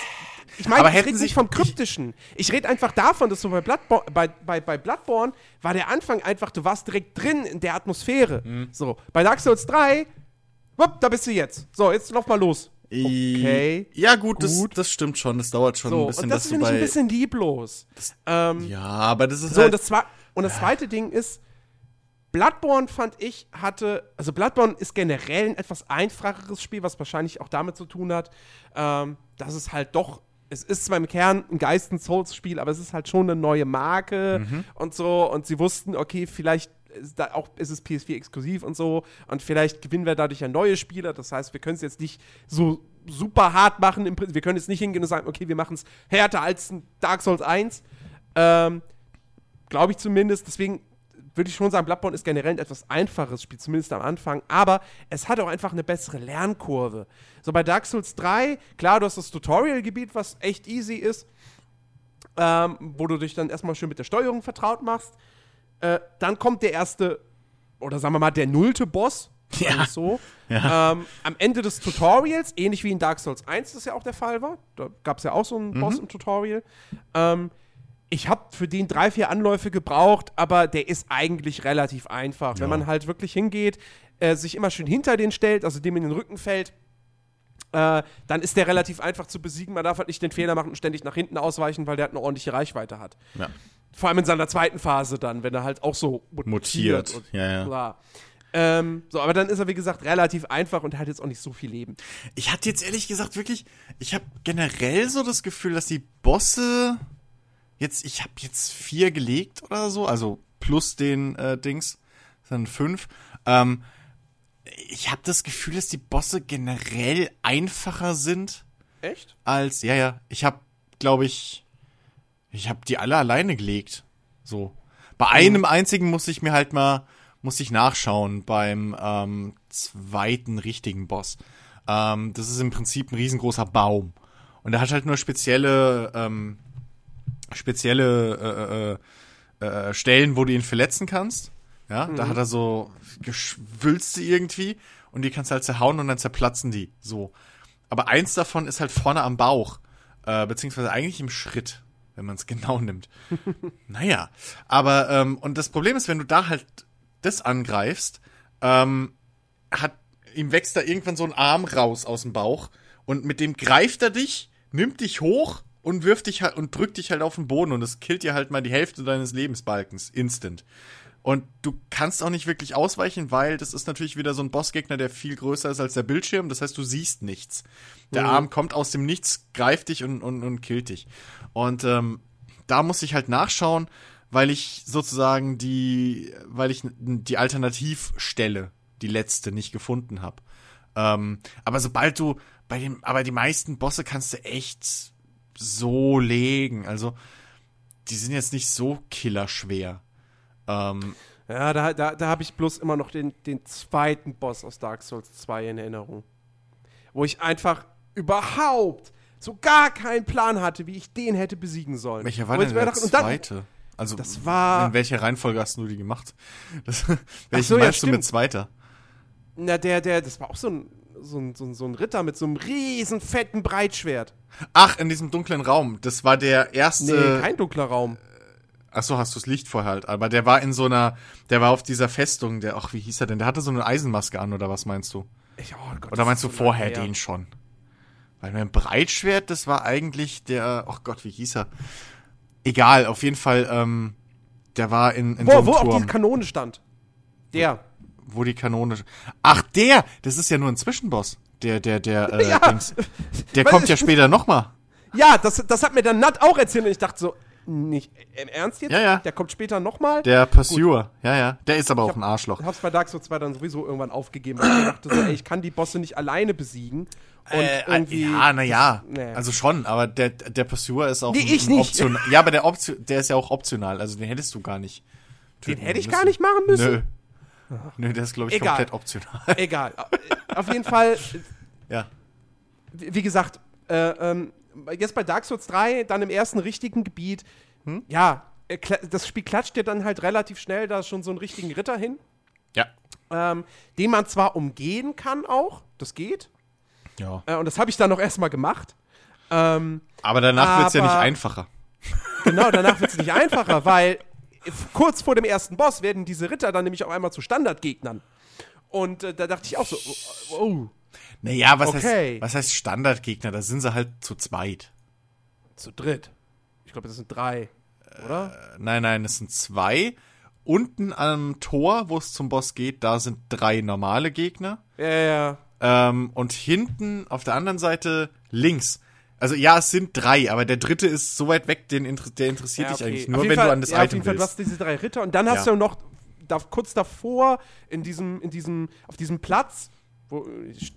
ich meine, ich rede nicht vom Kryptischen. Ich rede einfach davon, dass du bei Bloodborne, bei, bei, bei Bloodborne war der Anfang einfach, du warst direkt drin in der Atmosphäre. Mhm. So, bei Dark Souls 3, wupp, da bist du jetzt. So, jetzt lauf mal los. Okay. Ja, gut, Gut. Das, das stimmt schon. Das dauert schon So, ein bisschen, und das finde ich ein bisschen lieblos. ähm, ja, aber das ist So, halt. und das, und das zweite Ding ist, Bloodborne fand ich hatte, also Bloodborne ist generell ein etwas einfacheres Spiel, was wahrscheinlich auch damit zu tun hat, ähm, dass es halt doch, es ist zwar im Kern ein Geisten-Souls-Spiel, aber es ist halt schon eine neue Marke und so. Und sie wussten, okay, vielleicht ist, da auch, ist es PS4 exklusiv und so. Und vielleicht gewinnen wir dadurch ja neue Spieler, das heißt, wir können es jetzt nicht so super hart machen, wir können jetzt nicht hingehen und sagen, okay, wir machen es härter als ein Dark Souls 1, ähm, glaube ich zumindest. Deswegen würde ich schon sagen, Bloodborne ist generell ein etwas einfaches Spiel, zumindest am Anfang. Aber es hat auch einfach eine bessere Lernkurve. So bei Dark Souls 3, klar, du hast das Tutorial-Gebiet, was echt easy ist, ähm, wo du dich dann erstmal schön mit der Steuerung vertraut machst. Äh, dann kommt der erste, oder sagen wir mal, der nullte Boss, wir's so. Ja. Ähm, am Ende des Tutorials, ähnlich wie in Dark Souls 1 das ja auch der Fall war, da gab es ja auch so einen Boss im Tutorial, ähm, ich habe für den drei, vier Anläufe gebraucht, aber der ist eigentlich relativ einfach. Wenn man halt wirklich hingeht, äh, sich immer schön hinter den stellt, also dem in den Rücken fällt, äh, dann ist der relativ einfach zu besiegen. Man darf halt nicht den Fehler machen und ständig nach hinten ausweichen, weil der halt eine ordentliche Reichweite hat. Ja. Vor allem in seiner zweiten Phase dann, wenn er halt auch so mutiert. Mutiert, ja, ja. Ähm, so, aber dann ist er, wie gesagt, relativ einfach und hat jetzt auch nicht so viel Leben. Ich hatte jetzt ehrlich gesagt wirklich, ich habe generell so das Gefühl, dass die Bosse jetzt, ich habe jetzt vier gelegt oder so, also plus den äh, Dings, das sind fünf. Ähm, ich habe das Gefühl, dass die Bosse generell einfacher sind Echt? als, ja, ja, ich habe, glaube ich, ich habe die alle alleine gelegt. So. Bei einem einzigen muss ich mir halt mal, muss ich nachschauen beim ähm, zweiten richtigen Boss. Ähm, das ist im Prinzip ein riesengroßer Baum. Und der hat halt nur spezielle, ähm, spezielle äh, äh, äh, Stellen, wo du ihn verletzen kannst. Ja, da hat er so Geschwülste irgendwie und die kannst du halt zerhauen und dann zerplatzen die. So. Aber eins davon ist halt vorne am Bauch, äh, beziehungsweise eigentlich im Schritt, wenn man es genau nimmt. naja, aber ähm, und das Problem ist, wenn du da halt das angreifst, ähm, hat ihm wächst da irgendwann so ein Arm raus aus dem Bauch und mit dem greift er dich, nimmt dich hoch und wirft dich halt und drückt dich halt auf den Boden und das killt dir halt mal die Hälfte deines Lebensbalkens instant. Und du kannst auch nicht wirklich ausweichen, weil das ist natürlich wieder so ein Bossgegner, der viel größer ist als der Bildschirm. Das heißt, du siehst nichts. Der Arm kommt aus dem Nichts, greift dich und, und, und killt dich. Und ähm, da muss ich halt nachschauen, weil ich sozusagen die, weil ich die Alternativstelle, die letzte, nicht gefunden habe. Ähm, aber sobald du bei dem, aber die meisten Bosse kannst du echt so legen. Also die sind jetzt nicht so killerschwer. Ähm, Ja, da, da, da habe ich bloß immer noch den, den zweiten Boss aus Dark Souls 2 in Erinnerung. Wo ich einfach überhaupt so gar keinen Plan hatte, wie ich den hätte besiegen sollen. welcher war denn der dachte- und dann- zweite? Also Das war- in welcher Reihenfolge hast du die gemacht? Das, welchen so, ja, meinst du mit zweiter? Na, der, der, das war auch so ein, so ein, so ein, so ein Ritter mit so einem riesen fetten Breitschwert. Ach, in diesem dunklen Raum. Das war der erste. Nee, kein dunkler Raum. Ach so, hast du das Licht vorher halt. Aber der war in so einer, der war auf dieser Festung, der, ach, wie hieß er denn? Der hatte so eine Eisenmaske an, oder was meinst du? Ich, oh Gott, Oder meinst du so vorher her. den schon? Weil mein Breitschwert, das war eigentlich der, ach Gott, wie hieß er? Egal, auf jeden Fall, ähm, der war in, in so Wo, einem wo auch Turm, die Kanone stand. Der. Wo die Kanone. Ach, der! Das ist ja nur ein Zwischenboss. Der, der, der, äh, Ja. Dings. Der kommt ja später nochmal. Ja, das, das hat mir dann Nat auch erzählt und ich dachte so, nicht im Ernst jetzt? Ja, ja. Der kommt später nochmal. Der Pursuer. Ja, ja. Der ist aber auch hab- ein Arschloch. Ich hab's bei Dark Souls 2 dann sowieso irgendwann aufgegeben, weil ich dachte so, ey, ich kann die Bosse nicht alleine besiegen. Und Äh, irgendwie. ja, naja. Nee. Also schon, aber der, der Pursuer ist auch Nee, ich nicht. Option. Ja, aber der, Option, der ist ja auch optional. Also den hättest du gar nicht. Den hätte ich müssen. gar nicht machen müssen. Nö. Nö, der ist, glaube ich, Egal. komplett optional. Egal. Auf jeden Fall, ja. wie gesagt, äh, ähm, jetzt bei Dark Souls 3, dann im ersten richtigen Gebiet, Hm? ja, äh, das Spiel klatscht dir dann halt relativ schnell da schon so einen richtigen Ritter hin, Ja. ähm, den man zwar umgehen kann auch, das geht, Ja. äh, und das habe ich dann noch erstmal gemacht. Ähm, Aber danach wird's ja nicht einfacher. Genau, danach wird es nicht einfacher, weil kurz vor dem ersten Boss werden diese Ritter dann nämlich auf einmal zu Standardgegnern. Und äh, da dachte ich auch so, oh, oh, Naja, was, Okay. heißt, was heißt Standardgegner? Da sind sie halt zu zweit. zu dritt. Ich glaube, das sind drei, oder? Äh, Nein, nein, es sind zwei. Unten am Tor, wo es zum Boss geht, da sind drei normale Gegner. Ja, ja, ja. Ähm, und hinten auf der anderen Seite links. Also ja, es sind drei, aber der dritte ist so weit weg, den inter der interessiert Ja, dich okay. eigentlich Auf nur, wenn Fall, du an das ja, auf Item jeden Fall, du willst. hast diese drei Ritter und dann hast Ja. du noch da, kurz davor in diesem, in diesem, auf diesem Platz, wo ist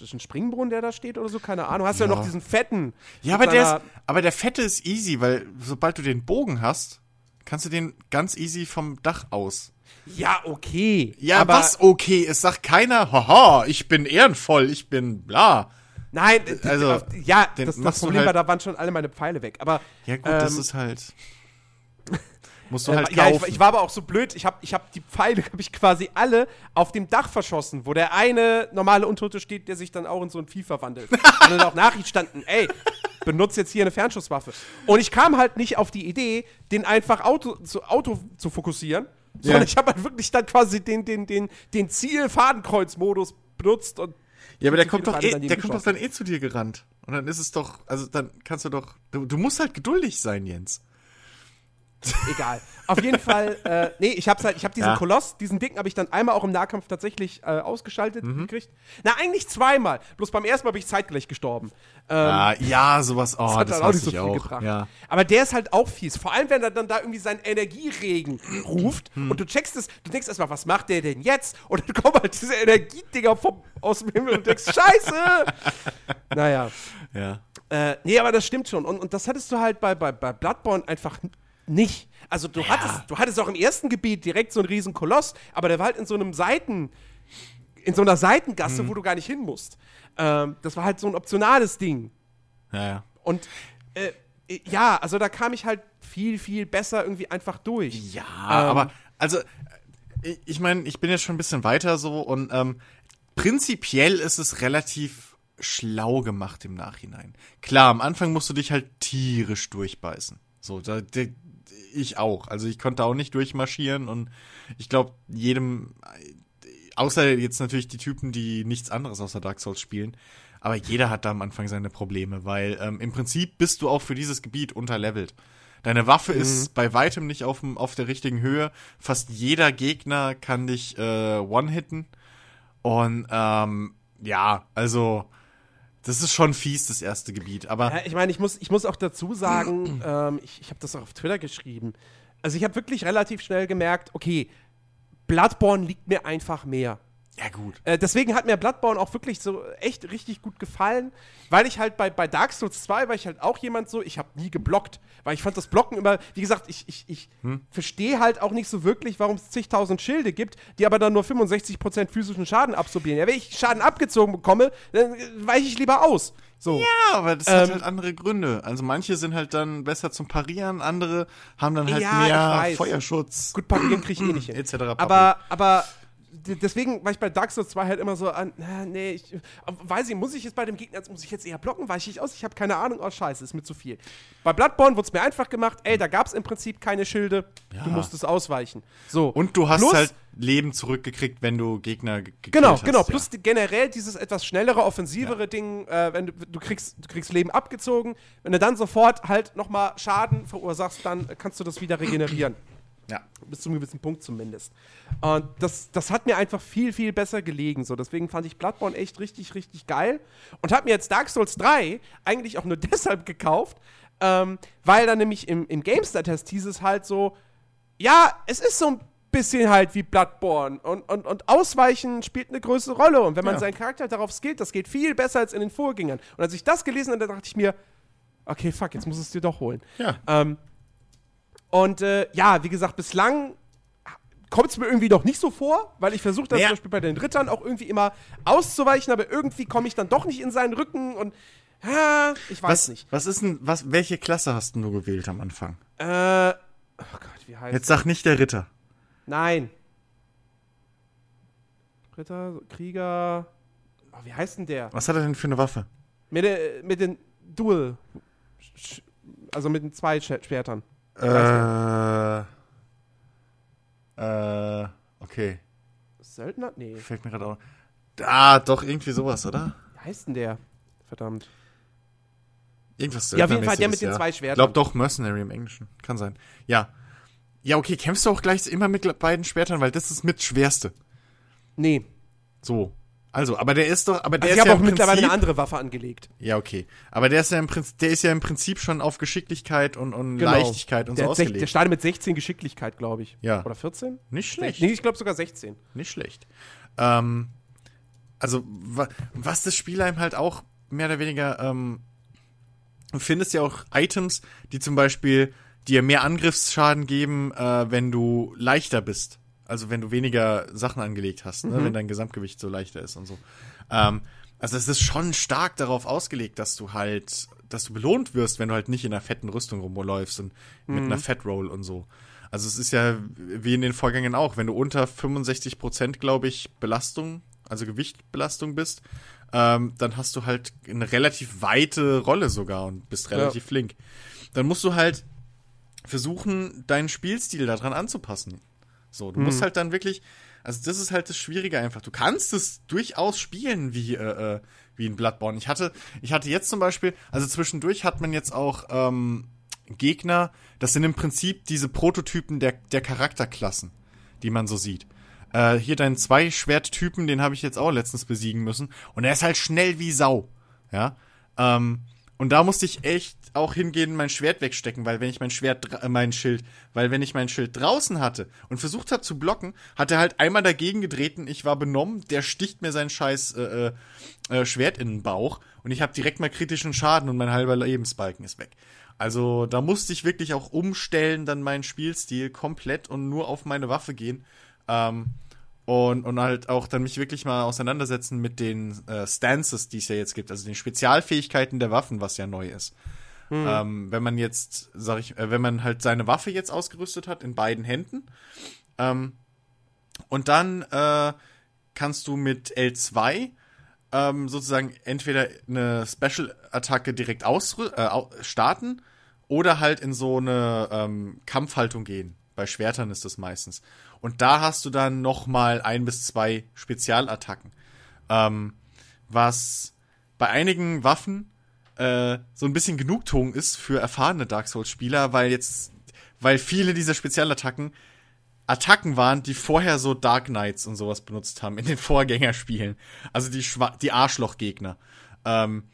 das ein Springbrunnen, der da steht oder so, keine Ahnung, hast du ja Ja. noch diesen fetten. Ja, aber der, ist, aber der Fette ist easy, weil sobald du den Bogen hast, kannst du den ganz easy vom Dach aus. Ja, okay. Ja, aber, was okay? Es sagt keiner, haha, ich bin ehrenvoll, ich bin bla. Nein, Also, also, ja, das, das Problem halt- war, da waren schon alle meine Pfeile weg. Aber Ja gut, das Ähm, ist halt... Musst du Äh, halt ja, kaufen. ich, ich war aber auch so blöd. Ich habe ich hab die Pfeile, habe ich quasi alle auf dem Dach verschossen, wo der eine normale Untote steht, der sich dann auch in so ein Vieh verwandelt. Und dann auch Nachrichten standen, ey, benutzt jetzt hier eine Fernschusswaffe. Und ich kam halt nicht auf die Idee, den einfach Auto zu, Auto zu fokussieren, sondern ich habe halt wirklich dann quasi den, den, den, den Ziel-Fadenkreuz-Modus benutzt und ja, aber der zu kommt doch eh, der kommt doch dann eh zu dir gerannt. Und dann ist es doch, also dann kannst du doch, du, du musst halt geduldig sein, Jens. Egal. Auf jeden Fall, äh, nee, ich hab's halt, ich hab diesen Ja. Koloss, diesen dicken habe ich dann einmal auch im Nahkampf tatsächlich äh, ausgeschaltet Mhm. gekriegt. Na, eigentlich zweimal. Bloß beim ersten Mal bin ich zeitgleich gestorben. Ähm, Ah, ja, sowas, oh, das hat das auch nicht so viel auch. gebracht. Ja. Aber der ist halt auch fies. Vor allem, wenn er dann da irgendwie seinen Energieregen ruft Hm. und du checkst es, du denkst erstmal, was macht der denn jetzt? Und dann kommen halt diese Energiedinger vom, aus dem Himmel und denkst, Scheiße! naja. Ja. Äh, nee, aber das stimmt schon. Und, und das hattest du halt bei, bei, bei Bloodborne einfach nicht. Also du hattest, du hattest auch im ersten Gebiet direkt so einen riesen Koloss, aber der war halt in so einem Seiten, in so einer Seitengasse, Mhm. wo du gar nicht hin musst. Ähm, das war halt so ein optionales Ding. Ja, ja. Und äh, äh, ja, also da kam ich halt viel, viel besser irgendwie einfach durch. Ja, Ähm. aber also ich, ich meine, ich bin jetzt schon ein bisschen weiter so und ähm, prinzipiell ist es relativ schlau gemacht im Nachhinein. Klar, am Anfang musst du dich halt tierisch durchbeißen. So, da, ich auch. Also ich konnte auch nicht durchmarschieren und ich glaube, jedem, außer jetzt natürlich die Typen, die nichts anderes außer Dark Souls spielen, aber jeder hat da am Anfang seine Probleme, weil ähm, im Prinzip bist du auch für dieses Gebiet unterlevelt. Deine Waffe ist bei weitem nicht auf, dem, auf der richtigen Höhe. Fast jeder Gegner kann dich äh, one-hitten. Und ähm, ja, also das ist schon fies, das erste Gebiet. Aber Ja, ich meine, ich muss, ich muss auch dazu sagen, ähm, ich, ich habe das auch auf Twitter geschrieben. Also ich habe wirklich relativ schnell gemerkt, okay, Bloodborne liegt mir einfach mehr. Ja gut. Äh, deswegen hat mir Bloodborne auch wirklich so echt richtig gut gefallen, weil ich halt bei, bei Dark Souls 2 war ich halt auch jemand so, ich habe nie geblockt, weil ich fand das Blocken immer, wie gesagt, ich, ich, ich verstehe halt auch nicht so wirklich, warum es zigtausend Schilde gibt, die aber dann nur 65% physischen Schaden absorbieren. Ja, wenn ich Schaden abgezogen bekomme, dann äh, weiche ich lieber aus. So. Ja, aber das hat Ähm, halt andere Gründe. Also manche sind halt dann besser zum Parieren, andere haben dann halt Ja, mehr. Feuerschutz. Gut, parieren kriege ich eh nicht hin. Etc. Aber, aber deswegen war ich bei Dark Souls 2 halt immer so an, na, nee, ich, weiß ich, muss ich jetzt bei dem Gegner, muss ich jetzt eher blocken, weiche ich aus, ich habe keine Ahnung, oh scheiße, ist mir zu viel. Bei Bloodborne wurde es mir einfach gemacht, ey, da gab es im Prinzip keine Schilde, du musstest ausweichen. So. Und du hast Plus- halt Leben zurückgekriegt, wenn du Gegner ge gekillt Genau, hast. genau. ja. Plus generell dieses etwas schnellere, offensivere Ding, äh, wenn du, du kriegst, du kriegst Leben abgezogen, wenn du dann sofort halt nochmal Schaden verursachst, dann kannst du das wieder regenerieren. Ja. bis zu einem gewissen Punkt zumindest. Und das, das hat mir einfach viel, viel besser gelegen. So. Deswegen fand ich Bloodborne echt richtig, richtig geil. Und habe mir jetzt Dark Souls 3 eigentlich auch nur deshalb gekauft, ähm, weil dann nämlich im, im GameStar-Test hieß es halt so, ja, es ist so ein bisschen halt wie Bloodborne und, und, und Ausweichen spielt eine größere Rolle. Und wenn man Ja. seinen Charakter darauf skillt, das geht viel besser als in den Vorgängern. Und als ich das gelesen habe, da dachte ich mir, okay, fuck, jetzt muss es dir doch holen. Ja. Ähm, und äh, ja, wie gesagt, bislang kommt es mir irgendwie noch nicht so vor, weil ich versuche das Naja. zum Beispiel bei den Rittern auch irgendwie immer auszuweichen, aber irgendwie komme ich dann doch nicht in seinen Rücken und ah, ich weiß Was, nicht. was ist denn, was, welche Klasse hast du gewählt am Anfang? Äh, oh Gott, wie heißt Jetzt sag nicht der Ritter. Nein. Ritter, Krieger. Oh, wie heißt denn der? Was hat er denn für eine Waffe? Mit, der- mit den Dual. Sch- Also mit den zwei Sch Schwertern. Äh, äh, okay. Söldner? Nee. Fällt mir gerade auch. Ah, doch, irgendwie sowas, oder? Wie heißt denn der? Verdammt. Irgendwas Ja, auf jeden Fall der mit den ja. zwei Schwertern. Ich glaube doch Mercenary im Englischen. Kann sein. Ja. Ja, okay, kämpfst du auch gleich immer mit beiden Schwertern, weil das ist mit schwerste. Nee. So. Also, aber der ist doch, aber der Also ich ist habe ja auch im mittlerweile Prinzip, eine andere Waffe angelegt. Ja, okay. Aber der ist ja im Prinzip, der ist ja im Prinzip schon auf Geschicklichkeit und, und Leichtigkeit und der, so ausgelegt. der startet mit 16 Geschicklichkeit, glaube ich. Ja. Oder 14? Nicht schlecht. Nee, ich glaube sogar 16. Nicht schlecht. Ähm, also, wa was das Spiel einem halt auch mehr oder weniger, ähm, findest ja auch Items, die zum Beispiel dir mehr Angriffsschaden geben, äh, wenn du leichter bist. Also wenn du weniger Sachen angelegt hast, ne? wenn dein Gesamtgewicht so leichter ist und so. Ähm, also es ist schon stark darauf ausgelegt, dass du halt, dass du belohnt wirst, wenn du halt nicht in einer fetten Rüstung rumläufst und mit einer Fat Roll und so. Also es ist ja wie in den Vorgängen auch, wenn du unter 65 Prozent, glaube ich, Belastung, also Gewichtbelastung bist, ähm, dann hast du halt eine relativ weite Rolle sogar und bist relativ Ja. flink. Dann musst du halt versuchen, deinen Spielstil daran anzupassen. So, du musst halt dann wirklich, also das ist halt das Schwierige einfach. Du kannst es durchaus spielen wie äh, äh, wie in Bloodborne. Ich hatte, ich hatte jetzt zum Beispiel, also zwischendurch hat man jetzt auch ähm, Gegner. Das sind im Prinzip diese Prototypen der der Charakterklassen, die man so sieht. Äh, hier deinen zwei Schwerttypen, den habe ich jetzt auch letztens besiegen müssen. Und er ist halt schnell wie Sau. Ja. Ähm, und da musste ich echt auch hingehen, mein Schwert wegstecken, weil wenn ich mein Schwert, äh, mein Schild, weil wenn ich mein Schild draußen hatte und versucht habe zu blocken, hat er halt einmal dagegen getreten, ich war benommen, der sticht mir sein scheiß äh, äh, äh, Schwert in den Bauch und ich habe direkt mal kritischen Schaden und mein halber Lebensbalken ist weg. Also da musste ich wirklich auch umstellen, dann meinen Spielstil komplett und nur auf meine Waffe gehen. Ähm, und, und halt auch dann mich wirklich mal auseinandersetzen mit den äh, Stances, die es ja jetzt gibt, also den Spezialfähigkeiten der Waffen, was ja neu ist. Ähm, wenn man jetzt, sag ich, äh, wenn man halt seine Waffe jetzt ausgerüstet hat in beiden Händen, ähm, und dann äh, kannst du mit L2 ähm, sozusagen entweder eine Special-Attacke direkt ausrü- äh, starten oder halt in so eine ähm, Kampfhaltung gehen. Bei Schwertern ist das meistens. Und da hast du dann noch mal ein bis zwei Spezialattacken. Ähm, was bei einigen Waffen äh, so ein bisschen Genugtuung ist für erfahrene Dark Souls-Spieler, weil jetzt, weil viele dieser Spezialattacken Attacken waren, die vorher so Dark Knights und sowas benutzt haben in den Vorgängerspielen. Also die, Schwa die Arschlochgegner. Ähm,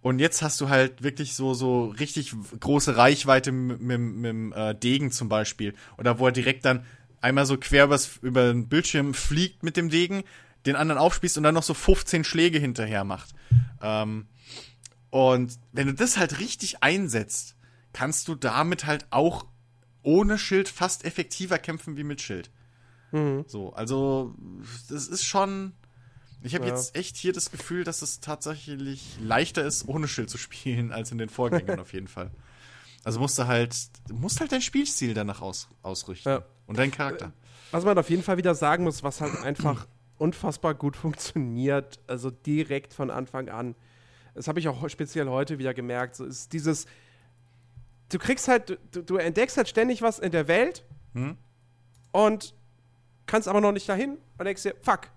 und jetzt hast du halt wirklich so, so richtig große Reichweite mit dem äh, Degen zum Beispiel. Oder wo er direkt dann einmal so quer übers, über den Bildschirm fliegt mit dem Degen, den anderen aufspießt und dann noch so 15 Schläge hinterher macht. Ähm, und wenn du das halt richtig einsetzt, kannst du damit halt auch ohne Schild fast effektiver kämpfen wie mit Schild. So, also das ist schon. Ich habe Ja. jetzt echt hier das Gefühl, dass es tatsächlich leichter ist, ohne Schild zu spielen, als in den Vorgängern auf jeden Fall. Also musst du halt, musst halt dein Spielstil danach aus, ausrichten. Ja. Und deinen Charakter. Was man auf jeden Fall wieder sagen muss, was halt einfach unfassbar gut funktioniert, also direkt von Anfang an. Das habe ich auch speziell heute wieder gemerkt. So ist dieses, du kriegst halt, du, du entdeckst halt ständig was in der Welt Hm? und kannst aber noch nicht dahin und denkst dir, fuck,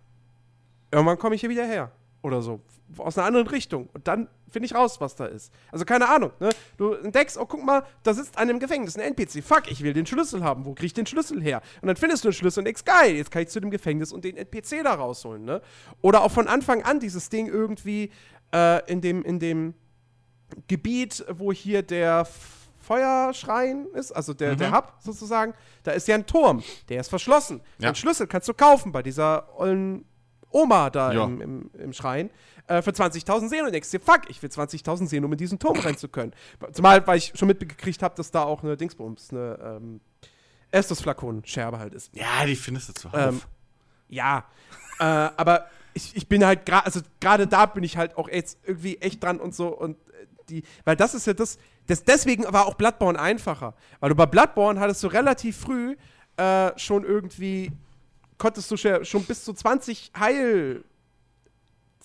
irgendwann komme ich hier wieder her. Oder so. Aus einer anderen Richtung. Und dann finde ich raus, was da ist. Also keine Ahnung. Ne? Du entdeckst, oh, guck mal, da sitzt einer im Gefängnis, ein NPC. Fuck, ich will den Schlüssel haben. Wo krieg ich den Schlüssel her? Und dann findest du den Schlüssel und denkst, geil, jetzt kann ich zu dem Gefängnis und den NPC da rausholen. Ne? Oder auch von Anfang an dieses Ding irgendwie äh, in dem, in dem Gebiet, wo hier der Feuerschrein ist, also der, der Hub sozusagen, da ist ja ein Turm, der ist verschlossen. Ja. Den Schlüssel kannst du kaufen bei dieser ollen Oma da im, im, im Schrein äh, für 20.000 Seen und denkst dir, fuck, ich will 20.000 Sehen, um in diesen Turm rein zu können. Zumal, weil ich schon mitgekriegt habe, dass da auch eine Dingsbums, eine ähm, Estus-Flakon-Scherbe halt ist. Ja, die findest du zuhauf. Ähm, ja, äh, aber ich, ich bin halt gerade, also gerade da bin ich halt auch jetzt irgendwie echt dran und so und äh, die, weil das ist ja das, das deswegen war auch Bloodborne einfacher, weil du bei Bloodborne hattest du relativ früh äh, schon irgendwie, konntest du schon, bis zu 20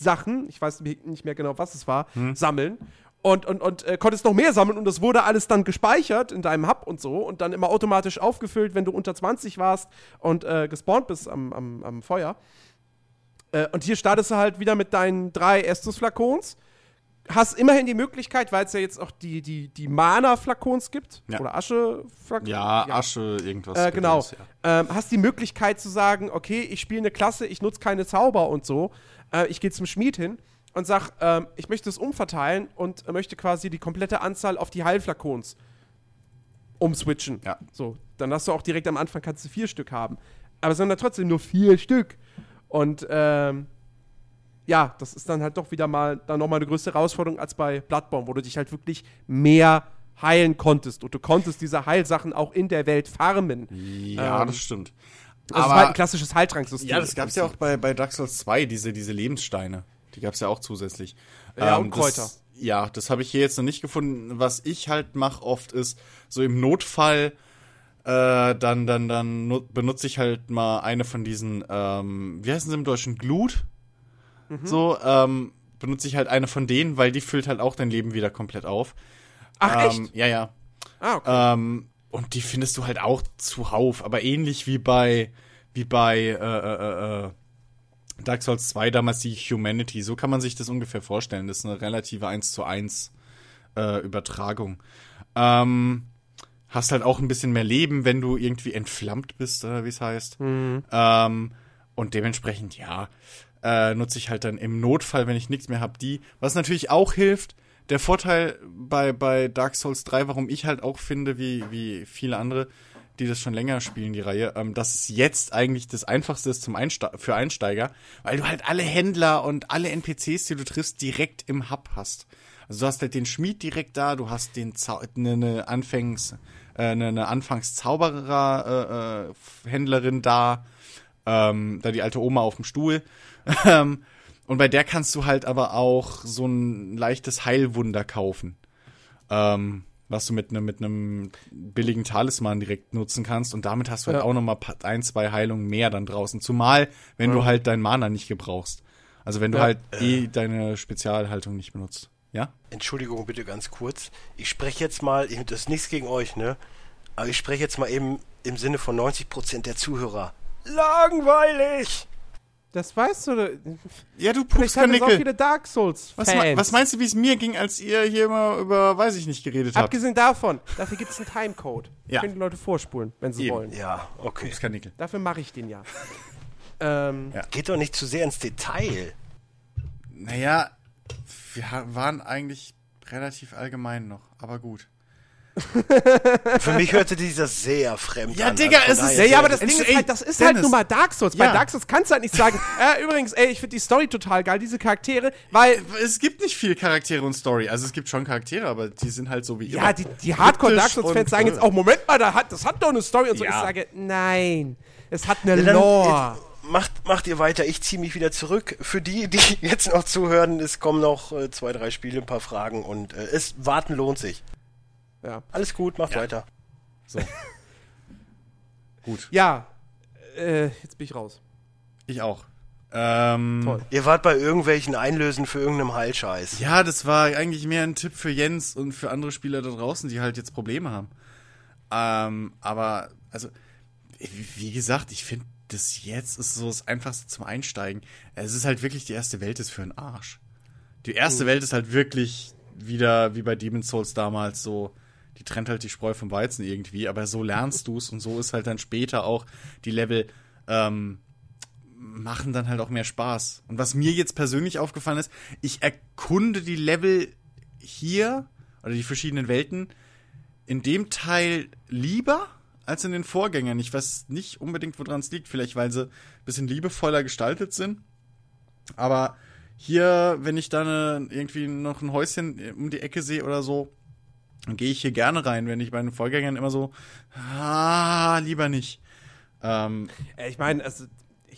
Heilsachen, ich weiß nicht mehr genau, was es war, sammeln. Und, und, und äh, konntest noch mehr sammeln und das wurde alles dann gespeichert in deinem Hub und so und dann immer automatisch aufgefüllt, wenn du unter 20 warst und äh, gespawnt bist am, am, am Feuer. Äh, und hier startest du halt wieder mit deinen drei Estus-Flakons. Hast immerhin die Möglichkeit, weil es ja jetzt auch die, die, die Mana-Flakons gibt. Ja. Oder Asche-Flakons. ja, Asche, irgendwas. Äh, genau. Ja. Ähm, hast die Möglichkeit zu sagen, okay, ich spiele eine Klasse, ich nutze keine Zauber und so. Äh, ich gehe zum Schmied hin und sag, ähm, ich möchte es umverteilen und möchte quasi die komplette Anzahl auf die Heilflakons umswitchen. Ja. So, dann hast du auch direkt am Anfang kannst du vier Stück haben. Aber es sind dann trotzdem nur vier Stück. Und ähm, ja, das ist dann halt doch wieder mal dann nochmal eine größere Herausforderung als bei Bloodborne, wo du dich halt wirklich mehr heilen konntest. Und du konntest diese Heilsachen auch in der Welt farmen. Ja, Ähm, das stimmt. Das ist halt ein klassisches Heiltranksystem. Ja, das gab's ja auch bei, bei Dark Souls 2, diese, diese Lebenssteine. Die gab's ja auch zusätzlich. Ähm, Ja, und Kräuter. Das, ja, das habe ich hier jetzt noch nicht gefunden. Was ich halt mache oft ist, so im Notfall, äh, dann, dann, dann nu- benutze ich halt mal eine von diesen, ähm, wie heißen sie im Deutschen? Glut? So, ähm, benutze ich halt eine von denen, weil die füllt halt auch dein Leben wieder komplett auf. Ach, ähm, echt? Ja, ja. Ah, okay. Ähm, und die findest du halt auch zuhauf, aber ähnlich wie bei, wie bei äh, äh, äh, Dark Souls 2 damals die Humanity. So kann man sich das ungefähr vorstellen. Das ist eine relative 1 zu 1 äh, Übertragung. Ähm, hast halt auch ein bisschen mehr Leben, wenn du irgendwie entflammt bist, oder wie es heißt. Ähm, und dementsprechend, ja, äh, nutze ich halt dann im Notfall, wenn ich nichts mehr habe, die. Was natürlich auch hilft, der Vorteil bei, bei Dark Souls 3, warum ich halt auch finde, wie, wie viele andere, die das schon länger spielen, die Reihe, ähm, dass es jetzt eigentlich das Einfachste ist zum Einste für Einsteiger, weil du halt alle Händler und alle NPCs, die du triffst, direkt im Hub hast. Also du hast halt den Schmied direkt da, du hast den eine, eine Anfängs, äh, eine, eine Anfangszauberer äh, äh, Händlerin da, ähm, da die alte Oma auf dem Stuhl. Und bei der kannst du halt aber auch so ein leichtes Heilwunder kaufen. Ähm, was du mit einem mit einem billigen Talisman direkt nutzen kannst. Und damit hast du halt Ja. auch noch mal ein, zwei Heilungen mehr dann draußen. Zumal, wenn du halt dein Mana nicht gebrauchst. Also wenn du Ja. halt eh deine Spezialhaltung nicht benutzt. Ja? Entschuldigung bitte ganz kurz. Ich spreche jetzt mal, das ist nichts gegen euch, ne? Aber ich spreche jetzt mal eben im Sinne von 90% der Zuhörer. Langweilig! Das weißt du. oder? Ja, du haben das auch viele Dark Souls Was, me- was meinst du, wie es mir ging, als ihr hier immer über, weiß ich nicht, geredet habt? Abgesehen davon, dafür gibt es einen Timecode. Ja. Können die Leute vorspulen, wenn sie Eben. wollen. Ja, okay. Pupskarnickel. Dafür mache ich den ja. ähm, Ja. Geht doch nicht zu sehr ins Detail. Naja, wir waren eigentlich relativ allgemein noch, aber gut. Für mich hörte dieser sehr fremd Ja, an. Digga, von es ist- Ja, ja, aber das Ding ist ey, halt, das ist halt nun mal Dark Souls. Bei Ja. Dark Souls kannst du halt nicht sagen, äh, übrigens, ey, ich finde die Story total geil, diese Charaktere, weil, Es gibt nicht viel Charaktere und Story. Also es gibt schon Charaktere, aber die sind halt so wie ja, die, die Hardcore-Dark Kryptisch Souls-Fans sagen jetzt äh, auch, Moment mal, da hat, das hat doch eine Story und so. Ja. Ich sage, nein, es hat eine Ja, dann, Lore. jetzt macht, macht ihr weiter, ich ziehe mich wieder zurück. Für die, die jetzt noch zuhören, es kommen noch äh, zwei, drei Spiele, ein paar Fragen und äh, es warten lohnt sich. Ja, Alles gut, macht weiter. So. Gut, ja äh, jetzt bin ich raus. ich auch. Ähm, Toll. Ihr wart bei irgendwelchen Einlösen für irgendeinem Heilscheiß. Ja, das war eigentlich mehr ein Tipp für Jens und für andere Spieler da draußen, die halt jetzt Probleme haben. Ähm, aber, also, wie, wie gesagt, ich finde, das jetzt ist so das Einfachste zum Einsteigen. Es ist halt wirklich, die erste Welt ist für einen Arsch. Die erste Welt ist halt wirklich wieder wie bei Demon's Souls damals so, die trennt halt die Spreu vom Weizen irgendwie, aber so lernst du's und so ist halt dann später auch die Level, ähm, machen dann halt auch mehr Spaß. Und was mir jetzt persönlich aufgefallen ist, ich erkunde die Level hier oder die verschiedenen Welten in dem Teil lieber als in den Vorgängern. Ich weiß nicht unbedingt, woran es liegt. Vielleicht, weil sie ein bisschen liebevoller gestaltet sind. Aber hier, wenn ich da eine, irgendwie noch ein Häuschen um die Ecke sehe oder so, dann gehe ich hier gerne rein. Wenn ich bei den Vorgängern immer so, ah, lieber nicht. Ähm, Äh, Ich meine, also,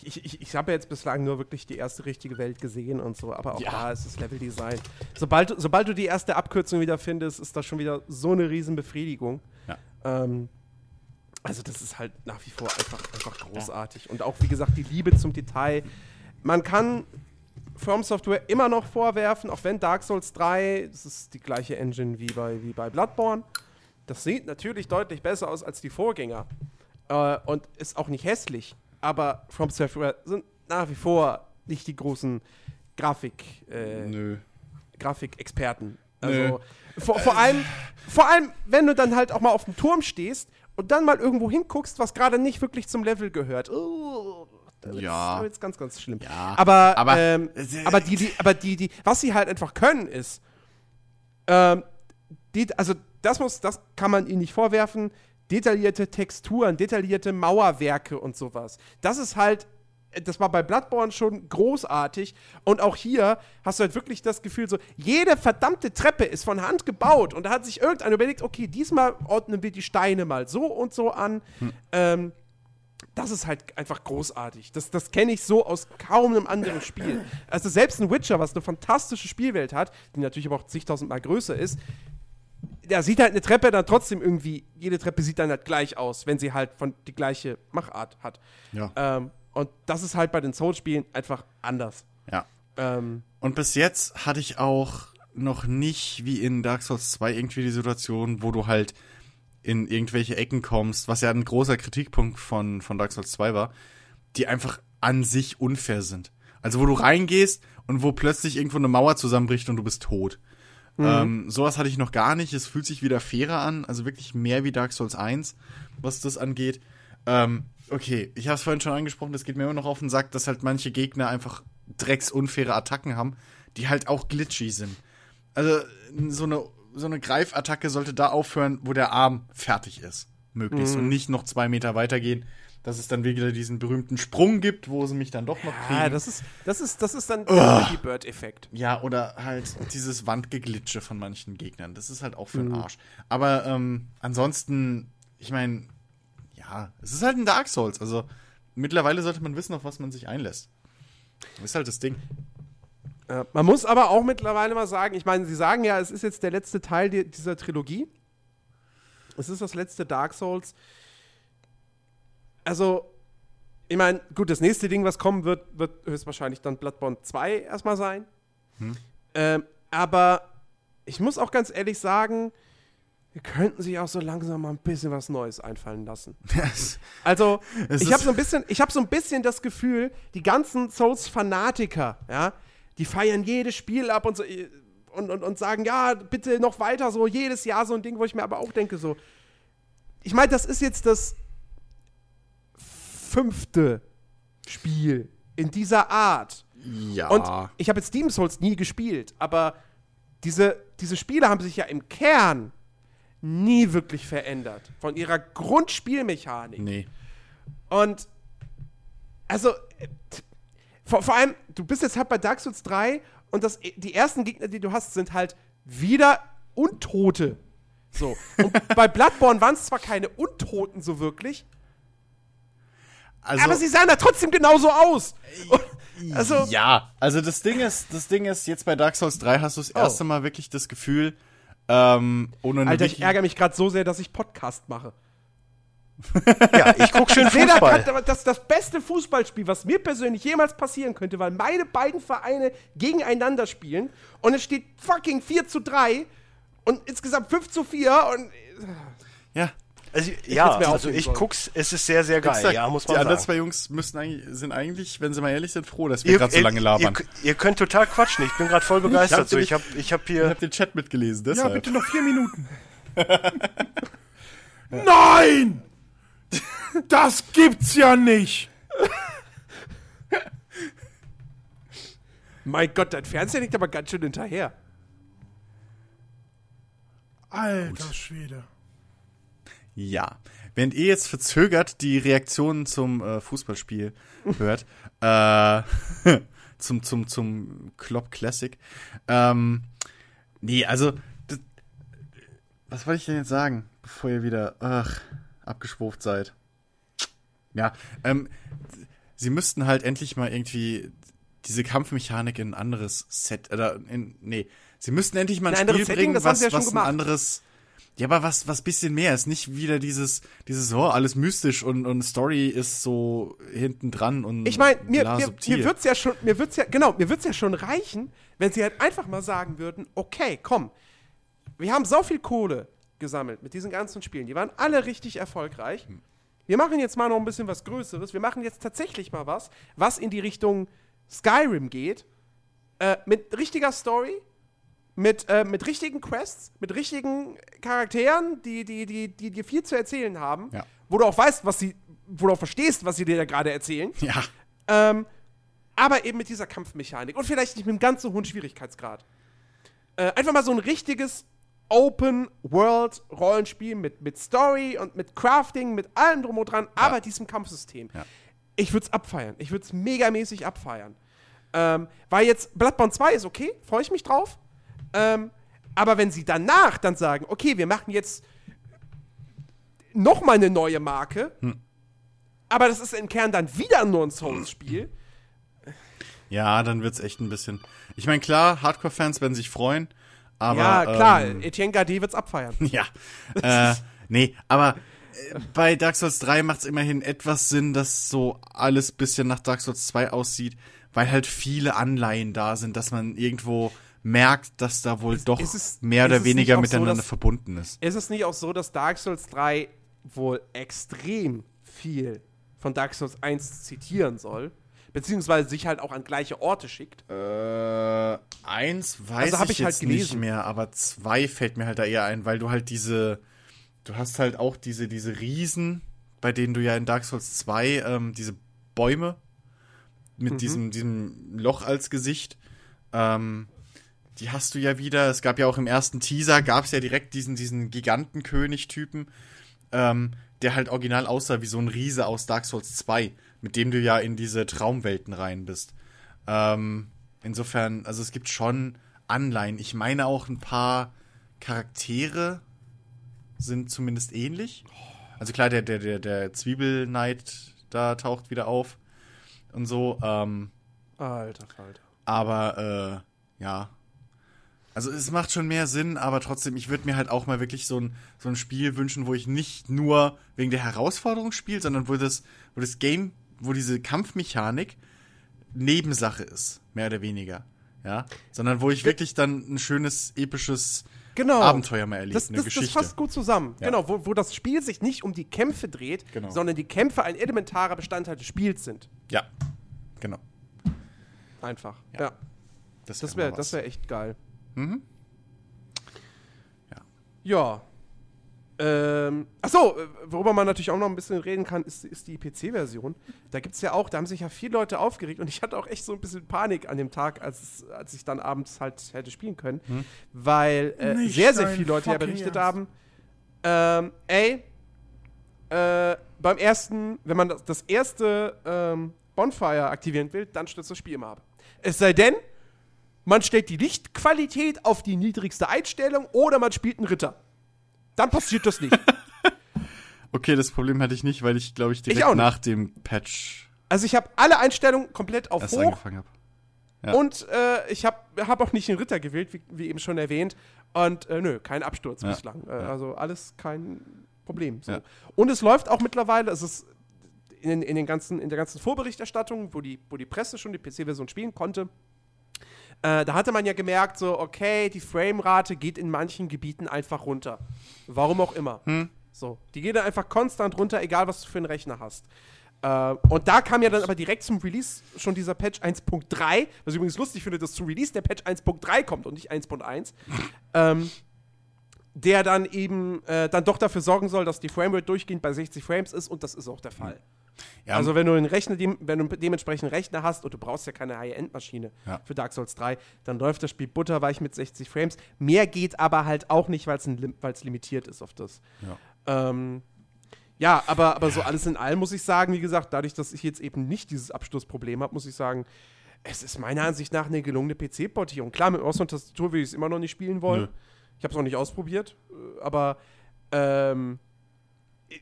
ich, ich, ich habe jetzt bislang nur wirklich die erste richtige Welt gesehen und so, aber auch Ja. da ist das Leveldesign. Sobald, du- sobald du die erste Abkürzung wieder findest, ist das schon wieder so eine Riesenbefriedigung. Ja. Ähm, also das ist halt nach wie vor einfach, einfach großartig. Und auch, wie gesagt, die Liebe zum Detail. Man kann From Software immer noch vorwerfen, auch wenn Dark Souls 3, das ist die gleiche Engine wie bei, wie bei Bloodborne, das sieht natürlich deutlich besser aus als die Vorgänger. Äh, und ist auch nicht hässlich. Aber From Software sind nach wie vor nicht die großen Grafik, äh, nö. Grafikexperten. Also vor, vor, allem, vor allem, wenn du dann halt auch mal auf dem Turm stehst und dann mal irgendwo hinguckst, was gerade nicht wirklich zum Level gehört. Oh, da wird's- Ja. da wird's ganz, ganz schlimm. Ja, aber, aber- ähm, aber die, die, aber die, die, was sie halt einfach können, ist, ähm, die, also das muss, das kann man ihnen nicht vorwerfen. Detaillierte Texturen, detaillierte Mauerwerke und sowas. Das ist halt, das war bei Bloodborne schon großartig. Und auch hier hast du halt wirklich das Gefühl, so, jede verdammte Treppe ist von Hand gebaut. Und da hat sich irgendeiner überlegt, okay, diesmal ordnen wir die Steine mal so und so an. Ähm, das ist halt einfach großartig. Das, das kenne ich so aus kaum einem anderen Spiel. Also selbst ein Witcher, was eine fantastische Spielwelt hat, die natürlich aber auch zigtausendmal größer ist, ja, sieht halt eine Treppe dann trotzdem irgendwie, jede Treppe sieht dann halt gleich aus, wenn sie halt von die gleiche Machart hat. Ja. Ähm, und das ist halt bei den Souls-Spielen einfach anders. Ja. Ähm, Und bis jetzt hatte ich auch noch nicht wie in Dark Souls 2 irgendwie die Situation, wo du halt in irgendwelche Ecken kommst, was ja ein großer Kritikpunkt von, von Dark Souls 2 war, die einfach an sich unfair sind. Also wo du reingehst und wo plötzlich irgendwo eine Mauer zusammenbricht und du bist tot. Ähm, sowas hatte ich noch gar nicht. Es fühlt sich wieder fairer an, also wirklich mehr wie Dark Souls 1, was das angeht. Ähm, okay, ich habe es vorhin schon angesprochen, das geht mir immer noch auf den Sack, dass halt manche Gegner einfach drecksunfaire Attacken haben, die halt auch glitchy sind. Also so eine, so eine Greifattacke sollte da aufhören, wo der Arm fertig ist, möglichst, und nicht noch zwei Meter weitergehen, dass es dann wieder diesen berühmten Sprung gibt, wo sie mich dann doch noch kriegen. ja, das ist, das ist, das ist dann der Flappy Bird-Effekt. Ja, oder halt dieses Wandgeglitsche von manchen Gegnern. Das ist halt auch für den Arsch. Aber ähm, ansonsten, ich meine, ja, es ist halt ein Dark Souls. Also mittlerweile sollte man wissen, auf was man sich einlässt. Das ist halt das Ding. Ja, man muss aber auch mittlerweile mal sagen, ich meine, sie sagen ja, es ist jetzt der letzte Teil di- dieser Trilogie. Es ist das letzte Dark Souls. Also, ich meine, gut, das nächste Ding, was kommen wird, wird höchstwahrscheinlich dann Bloodborne 2 erstmal sein. Ähm, aber ich muss auch ganz ehrlich sagen, wir könnten sich auch so langsam mal ein bisschen was Neues einfallen lassen. Also, Es ich habe so ein bisschen, ich habe so ein bisschen das Gefühl, die ganzen Souls-Fanatiker, ja, die feiern jedes Spiel ab und so äh, und, und, und sagen, ja, bitte noch weiter, so jedes Jahr so ein Ding, wo ich mir aber auch denke, so, ich meine, das ist jetzt das fünfte Spiel in dieser Art. Ja. Und ich habe jetzt Demon Souls nie gespielt, aber diese, diese Spiele haben sich ja im Kern nie wirklich verändert. Von ihrer Grundspielmechanik. nee. Und also äh, vor, vor allem, du bist jetzt halt bei Dark Souls 3 und das, die ersten Gegner, die du hast, sind halt wieder Untote. So. Und bei Bloodborne waren es zwar keine Untoten so wirklich, Also, aber sie sahen da trotzdem genauso aus. Und, also, ja, also das Ding ist, das Ding ist, jetzt bei Dark Souls 3 hast du das Oh. erste Mal wirklich das Gefühl, ähm, ohne eine Alter, ich ärgere mich gerade so sehr, dass ich Podcast mache. Ja, ich guck schön Ich Fußball. grad, das, das beste Fußballspiel, was mir persönlich jemals passieren könnte, weil meine beiden Vereine gegeneinander spielen und es steht fucking 4 zu 3 und insgesamt 5 zu 4 und Ja. Also, ja, also ich sollen. guck's, es ist sehr, sehr geil, Exakt. ja, muss die man anderen sagen. zwei Jungs müssen eigentlich, sind eigentlich, wenn sie mal ehrlich sind, froh, dass wir gerade so lange labern. Ihr, ihr könnt total quatschen, ich bin gerade voll begeistert. hab so, ich habe ich hab Ich hier habe den Chat mitgelesen, Ja, deshalb. bitte noch vier Minuten. Nein! Das gibt's ja nicht! mein Gott, dein Fernseher liegt aber ganz schön hinterher. Alter Schwede. Ja. Während ihr jetzt verzögert die Reaktionen zum äh, Fußballspiel hört, äh, zum, zum, zum Klopp Classic, ähm, nee, also, das, was wollte ich denn jetzt sagen, bevor ihr wieder, ach, abgeschwuft seid? Ja, ähm, sie müssten halt endlich mal irgendwie diese Kampfmechanik in ein anderes Set, oder in, nee, sie müssten endlich mal ein, Ein Spiel Setting, bringen, was, ja was ein anderes, ja, aber was, was bisschen mehr ist. Nicht wieder dieses, dieses, oh, alles mystisch und, und Story ist so hinten dran und Ich meine, mir, mir, subtil. mir wird's ja schon, mir wird's ja, genau, mir wird's ja schon reichen, wenn sie halt einfach mal sagen würden, okay, komm, wir haben so viel Kohle gesammelt mit diesen ganzen Spielen, die waren alle richtig erfolgreich. Wir machen jetzt mal noch ein bisschen was Größeres. Wir machen jetzt tatsächlich mal was, was in die Richtung Skyrim geht, äh, mit richtiger Story, mit, äh, mit richtigen Quests, mit richtigen Charakteren, die, die, die, die dir viel zu erzählen haben, Ja. wo du auch weißt, was sie, wo du auch verstehst, was sie dir da gerade erzählen. Ja, Ähm, aber eben mit dieser Kampfmechanik und vielleicht nicht mit einem ganz so hohen Schwierigkeitsgrad. Äh, einfach mal so ein richtiges Open-World-Rollenspiel mit, mit Story und mit Crafting, mit allem drum und dran, aber diesem Kampfsystem. Ja. Ich würde es abfeiern. Ich würde es megamäßig abfeiern. Ähm, weil jetzt Bloodborne 2 ist okay, freue ich mich drauf. Ähm, aber wenn sie danach dann sagen, okay, wir machen jetzt noch mal eine neue Marke, aber das ist im Kern dann wieder nur ein Souls-Spiel. ja, dann wird's echt ein bisschen. Ich meine, klar, Hardcore-Fans werden sich freuen, Aber, ja, klar, Ähm, Etienne Gade wird's abfeiern. ja. äh, nee, aber äh, bei Dark Souls 3 macht es immerhin etwas Sinn, dass so alles bisschen nach Dark Souls 2 aussieht, weil halt viele Anleihen da sind, dass man irgendwo merkt, dass da wohl doch ist es- mehr ist oder weniger auch so, miteinander dass- verbunden ist. Ist es nicht auch so, dass Dark Souls 3 wohl extrem viel von Dark Souls 1 zitieren soll? Beziehungsweise sich halt auch an gleiche Orte schickt? Äh, eins weiß Also hab ich, ich halt jetzt nicht gelesen. mehr, aber zwei fällt mir halt da eher ein, weil du halt diese, du hast halt auch diese, diese Riesen, bei denen du ja in Dark Souls 2 ähm, diese Bäume mit diesem, diesem Loch als Gesicht, ähm, die hast du ja wieder. Es gab ja auch im ersten Teaser, gab es ja direkt diesen, diesen Gigantenkönig-Typen, ähm, der halt original aussah wie so ein Riese aus Dark Souls 2, mit dem du ja in diese Traumwelten rein bist. Ähm, insofern, also es gibt schon Anleihen. Ich meine auch ein paar Charaktere sind zumindest ähnlich. Also klar, der, der, der, der Zwiebelknight da taucht wieder auf und so. Ähm, Alter Falter. aber äh, ja. Also es macht schon mehr Sinn, aber trotzdem, ich würde mir halt auch mal wirklich so ein, so ein Spiel wünschen, wo ich nicht nur wegen der Herausforderung spiele, sondern wo das, wo das Game, wo diese Kampfmechanik Nebensache ist, mehr oder weniger. Ja. Sondern wo ich wirklich dann ein schönes, episches Genau. Abenteuer mal erlebe, Das, eine das, das Geschichte. fasst gut zusammen. Ja. Genau, wo, wo das Spiel sich nicht um die Kämpfe dreht, Genau. sondern die Kämpfe ein elementarer Bestandteil des Spiels sind. ja. Genau. Einfach. Ja. Ja. Das wär wäre das was. wär echt geil. Mhm. Ja. Ähm, achso, äh, worüber man natürlich auch noch ein bisschen reden kann, ist, ist die PC-Version. Da gibt es ja auch, da haben sich ja viele Leute aufgeregt und ich hatte auch echt so ein bisschen Panik an dem Tag, als, als ich dann abends halt hätte spielen können, weil äh, sehr, sehr viele Leute ja berichtet Ernst. haben, ähm, ey, äh, beim ersten, wenn man das, das erste ähm, Bonfire aktivieren will, dann stürzt das Spiel immer ab. Es sei denn, man stellt die Lichtqualität auf die niedrigste Einstellung oder man spielt einen Ritter. Dann passiert das nicht. Okay, das Problem hatte ich nicht, weil ich, glaube ich, direkt auch nicht. nach dem Patch Also ich habe alle Einstellungen komplett auf erst hoch angefangen habe. Ja. und äh, ich habe hab auch nicht einen Ritter gewählt, wie, wie eben schon erwähnt. Und äh, nö, kein Absturz Ja. bislang. Äh, Also alles kein Problem. So. Und es läuft auch mittlerweile, es ist in, in, den ganzen, in der ganzen Vorberichterstattung, wo die, wo die Presse schon die PC-Version spielen konnte, äh, da hatte man ja gemerkt, so, okay, die Framerate geht in manchen Gebieten einfach runter. Warum auch immer. So, die geht dann einfach konstant runter, egal was du für einen Rechner hast. Äh, und da kam ja dann aber direkt zum Release schon dieser Patch 1.3, was ich übrigens lustig finde, dass zu Release der Patch 1.3 kommt und nicht 1.1. ähm, der dann eben äh, dann doch dafür sorgen soll, dass die Framerate durchgehend bei 60 Frames ist und das ist auch der Fall. Ja, Also wenn du einen Rechner, wenn du dementsprechend einen Rechner hast und du brauchst ja keine High-End-Maschine Ja. für Dark Souls 3, dann läuft das Spiel butterweich mit 60 Frames. Mehr geht aber halt auch nicht, weil es limitiert ist auf das. Ja. Ähm, ja, aber, aber so alles in allem muss ich sagen, wie gesagt, dadurch, dass ich jetzt eben nicht dieses Abschlussproblem habe, muss ich sagen, es ist meiner Ansicht nach eine gelungene PC-Portierung. Klar, mit Maus und Tastatur will ich es immer noch nicht spielen wollen. Nö. Ich habe es auch nicht ausprobiert, äh, aber ähm,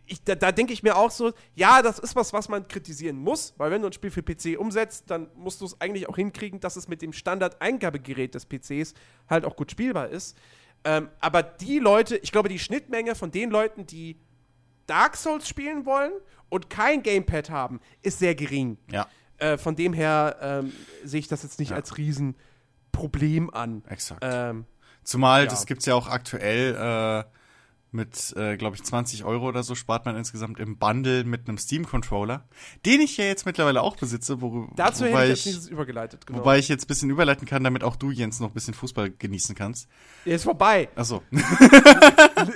ich, da, da denke ich mir auch so, ja, das ist was, was man kritisieren muss, weil wenn du ein Spiel für PC umsetzt, dann musst du es eigentlich auch hinkriegen, dass es mit dem Standard-Eingabegerät des PCs halt auch gut spielbar ist. Ähm, aber die Leute, ich glaube, die Schnittmenge von den Leuten, die Dark Souls spielen wollen und kein Gamepad haben, ist sehr gering. ja, Äh, von dem her ähm, sehe ich das jetzt nicht Ja. als Riesenproblem an. exakt. Ähm, Zumal, ja. das gibt's ja auch aktuell äh, mit, äh, glaube ich, 20 Euro oder so spart man insgesamt im Bundle mit einem Steam-Controller, den ich ja jetzt mittlerweile auch besitze, wo, dazu hätte ich jetzt ich, dieses übergeleitet. Genau. wobei ich jetzt ein bisschen überleiten kann, damit auch du, Jens, noch ein bisschen Fußball genießen kannst. Ja, ist vorbei. Achso.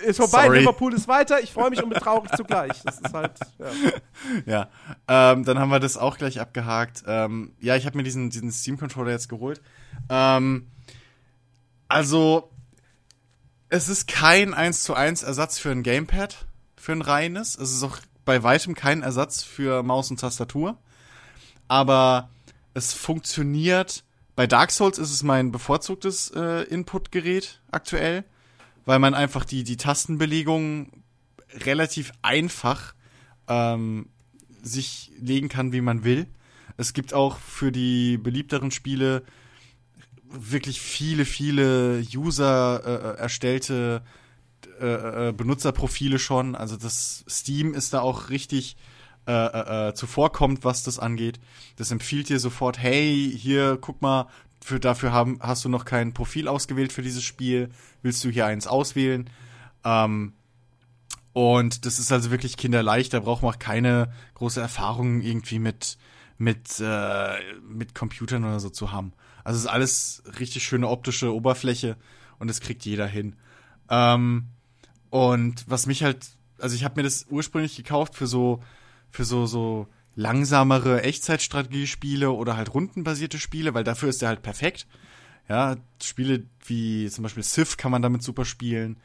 Ist vorbei. Sorry. Liverpool ist weiter. Ich freue mich und bin traurig zugleich. Das ist halt. Ja. Ja, ähm, dann haben wir das auch gleich abgehakt. Ähm, ja, ich habe mir diesen, diesen Steam-Controller jetzt geholt. Ähm, also, es ist kein 1 zu 1 Ersatz für ein Gamepad, für ein reines. Es ist auch bei weitem kein Ersatz für Maus und Tastatur. Aber es funktioniert. Bei Dark Souls ist es mein bevorzugtes äh, Inputgerät aktuell, weil man einfach die, die Tastenbelegung relativ einfach ähm, sich legen kann, wie man will. Es gibt auch für die beliebteren Spiele wirklich viele, viele User äh, erstellte äh, äh, Benutzerprofile schon. Also das Steam ist da auch richtig äh, äh, äh, zuvorkommt, was das angeht. Das empfiehlt dir sofort, hey, hier, guck mal, für, dafür haben, hast du noch kein Profil ausgewählt für dieses Spiel. Willst du hier eins auswählen? Ähm, und das ist also wirklich kinderleicht. Da braucht man auch keine große Erfahrung irgendwie mit mit äh, mit Computern oder so zu haben. Also es ist alles richtig schöne optische Oberfläche und das kriegt jeder hin. Ähm, und was mich halt, also ich habe mir das ursprünglich gekauft für so für so so langsamere Echtzeitstrategiespiele oder halt rundenbasierte Spiele, weil dafür ist der halt perfekt. Ja, Spiele wie zum Beispiel Civ kann man damit super spielen.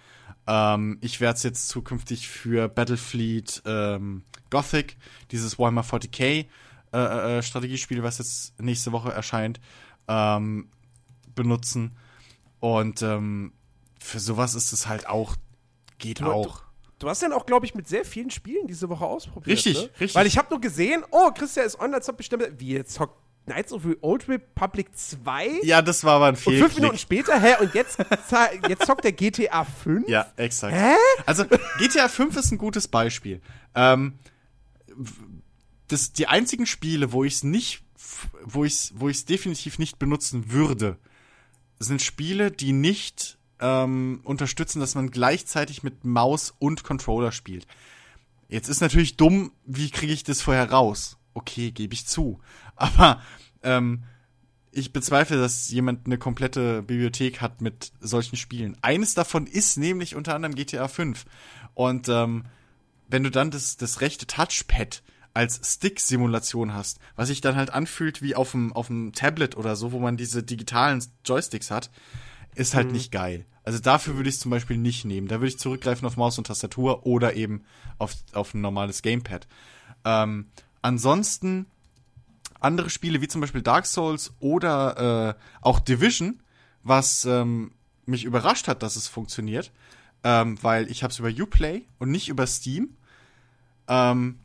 Ähm, ich werde es jetzt zukünftig für Battlefleet ähm, Gothic, dieses Warhammer 40k äh, äh, Strategiespiel, was jetzt nächste Woche erscheint, ähm, benutzen. Und ähm, für sowas ist es halt auch, geht Du- auch. Du hast dann auch, glaube ich, mit sehr vielen Spielen diese Woche ausprobiert. Richtig, ne? richtig. Weil ich habe nur gesehen, oh, Christian ist online, zockt bestimmt. Wie jetzt zockt Knights of the Old Republic 2? Ja, das war aber ein Und fünf Minuten Fehlklick. später, hä? Und jetzt, jetzt zockt der GTA 5? Ja, exakt. Hä? Also GTA 5 ist ein gutes Beispiel. Ähm, das, die einzigen Spiele, wo ich es nicht, wo ich wo ich es definitiv nicht benutzen würde, sind Spiele, die nicht ähm, unterstützen, dass man gleichzeitig mit Maus und Controller spielt. Jetzt ist natürlich dumm, wie kriege ich das vorher raus? Okay, gebe ich zu. Aber ähm, ich bezweifle, dass jemand eine komplette Bibliothek hat mit solchen Spielen. Eines davon ist nämlich unter anderem GTA 5. Und ähm, wenn du dann das, das rechte Touchpad als Stick-Simulation hast, was sich dann halt anfühlt wie auf dem, auf dem Tablet oder so, wo man diese digitalen Joysticks hat, ist halt nicht geil. Also dafür würde ich es zum Beispiel nicht nehmen. Da würde ich zurückgreifen auf Maus und Tastatur oder eben auf, auf ein normales Gamepad. Ähm, ansonsten andere Spiele wie zum Beispiel Dark Souls oder äh, auch Division, was ähm, mich überrascht hat, dass es funktioniert, ähm, weil ich habe es über Uplay und nicht über Steam. Ähm,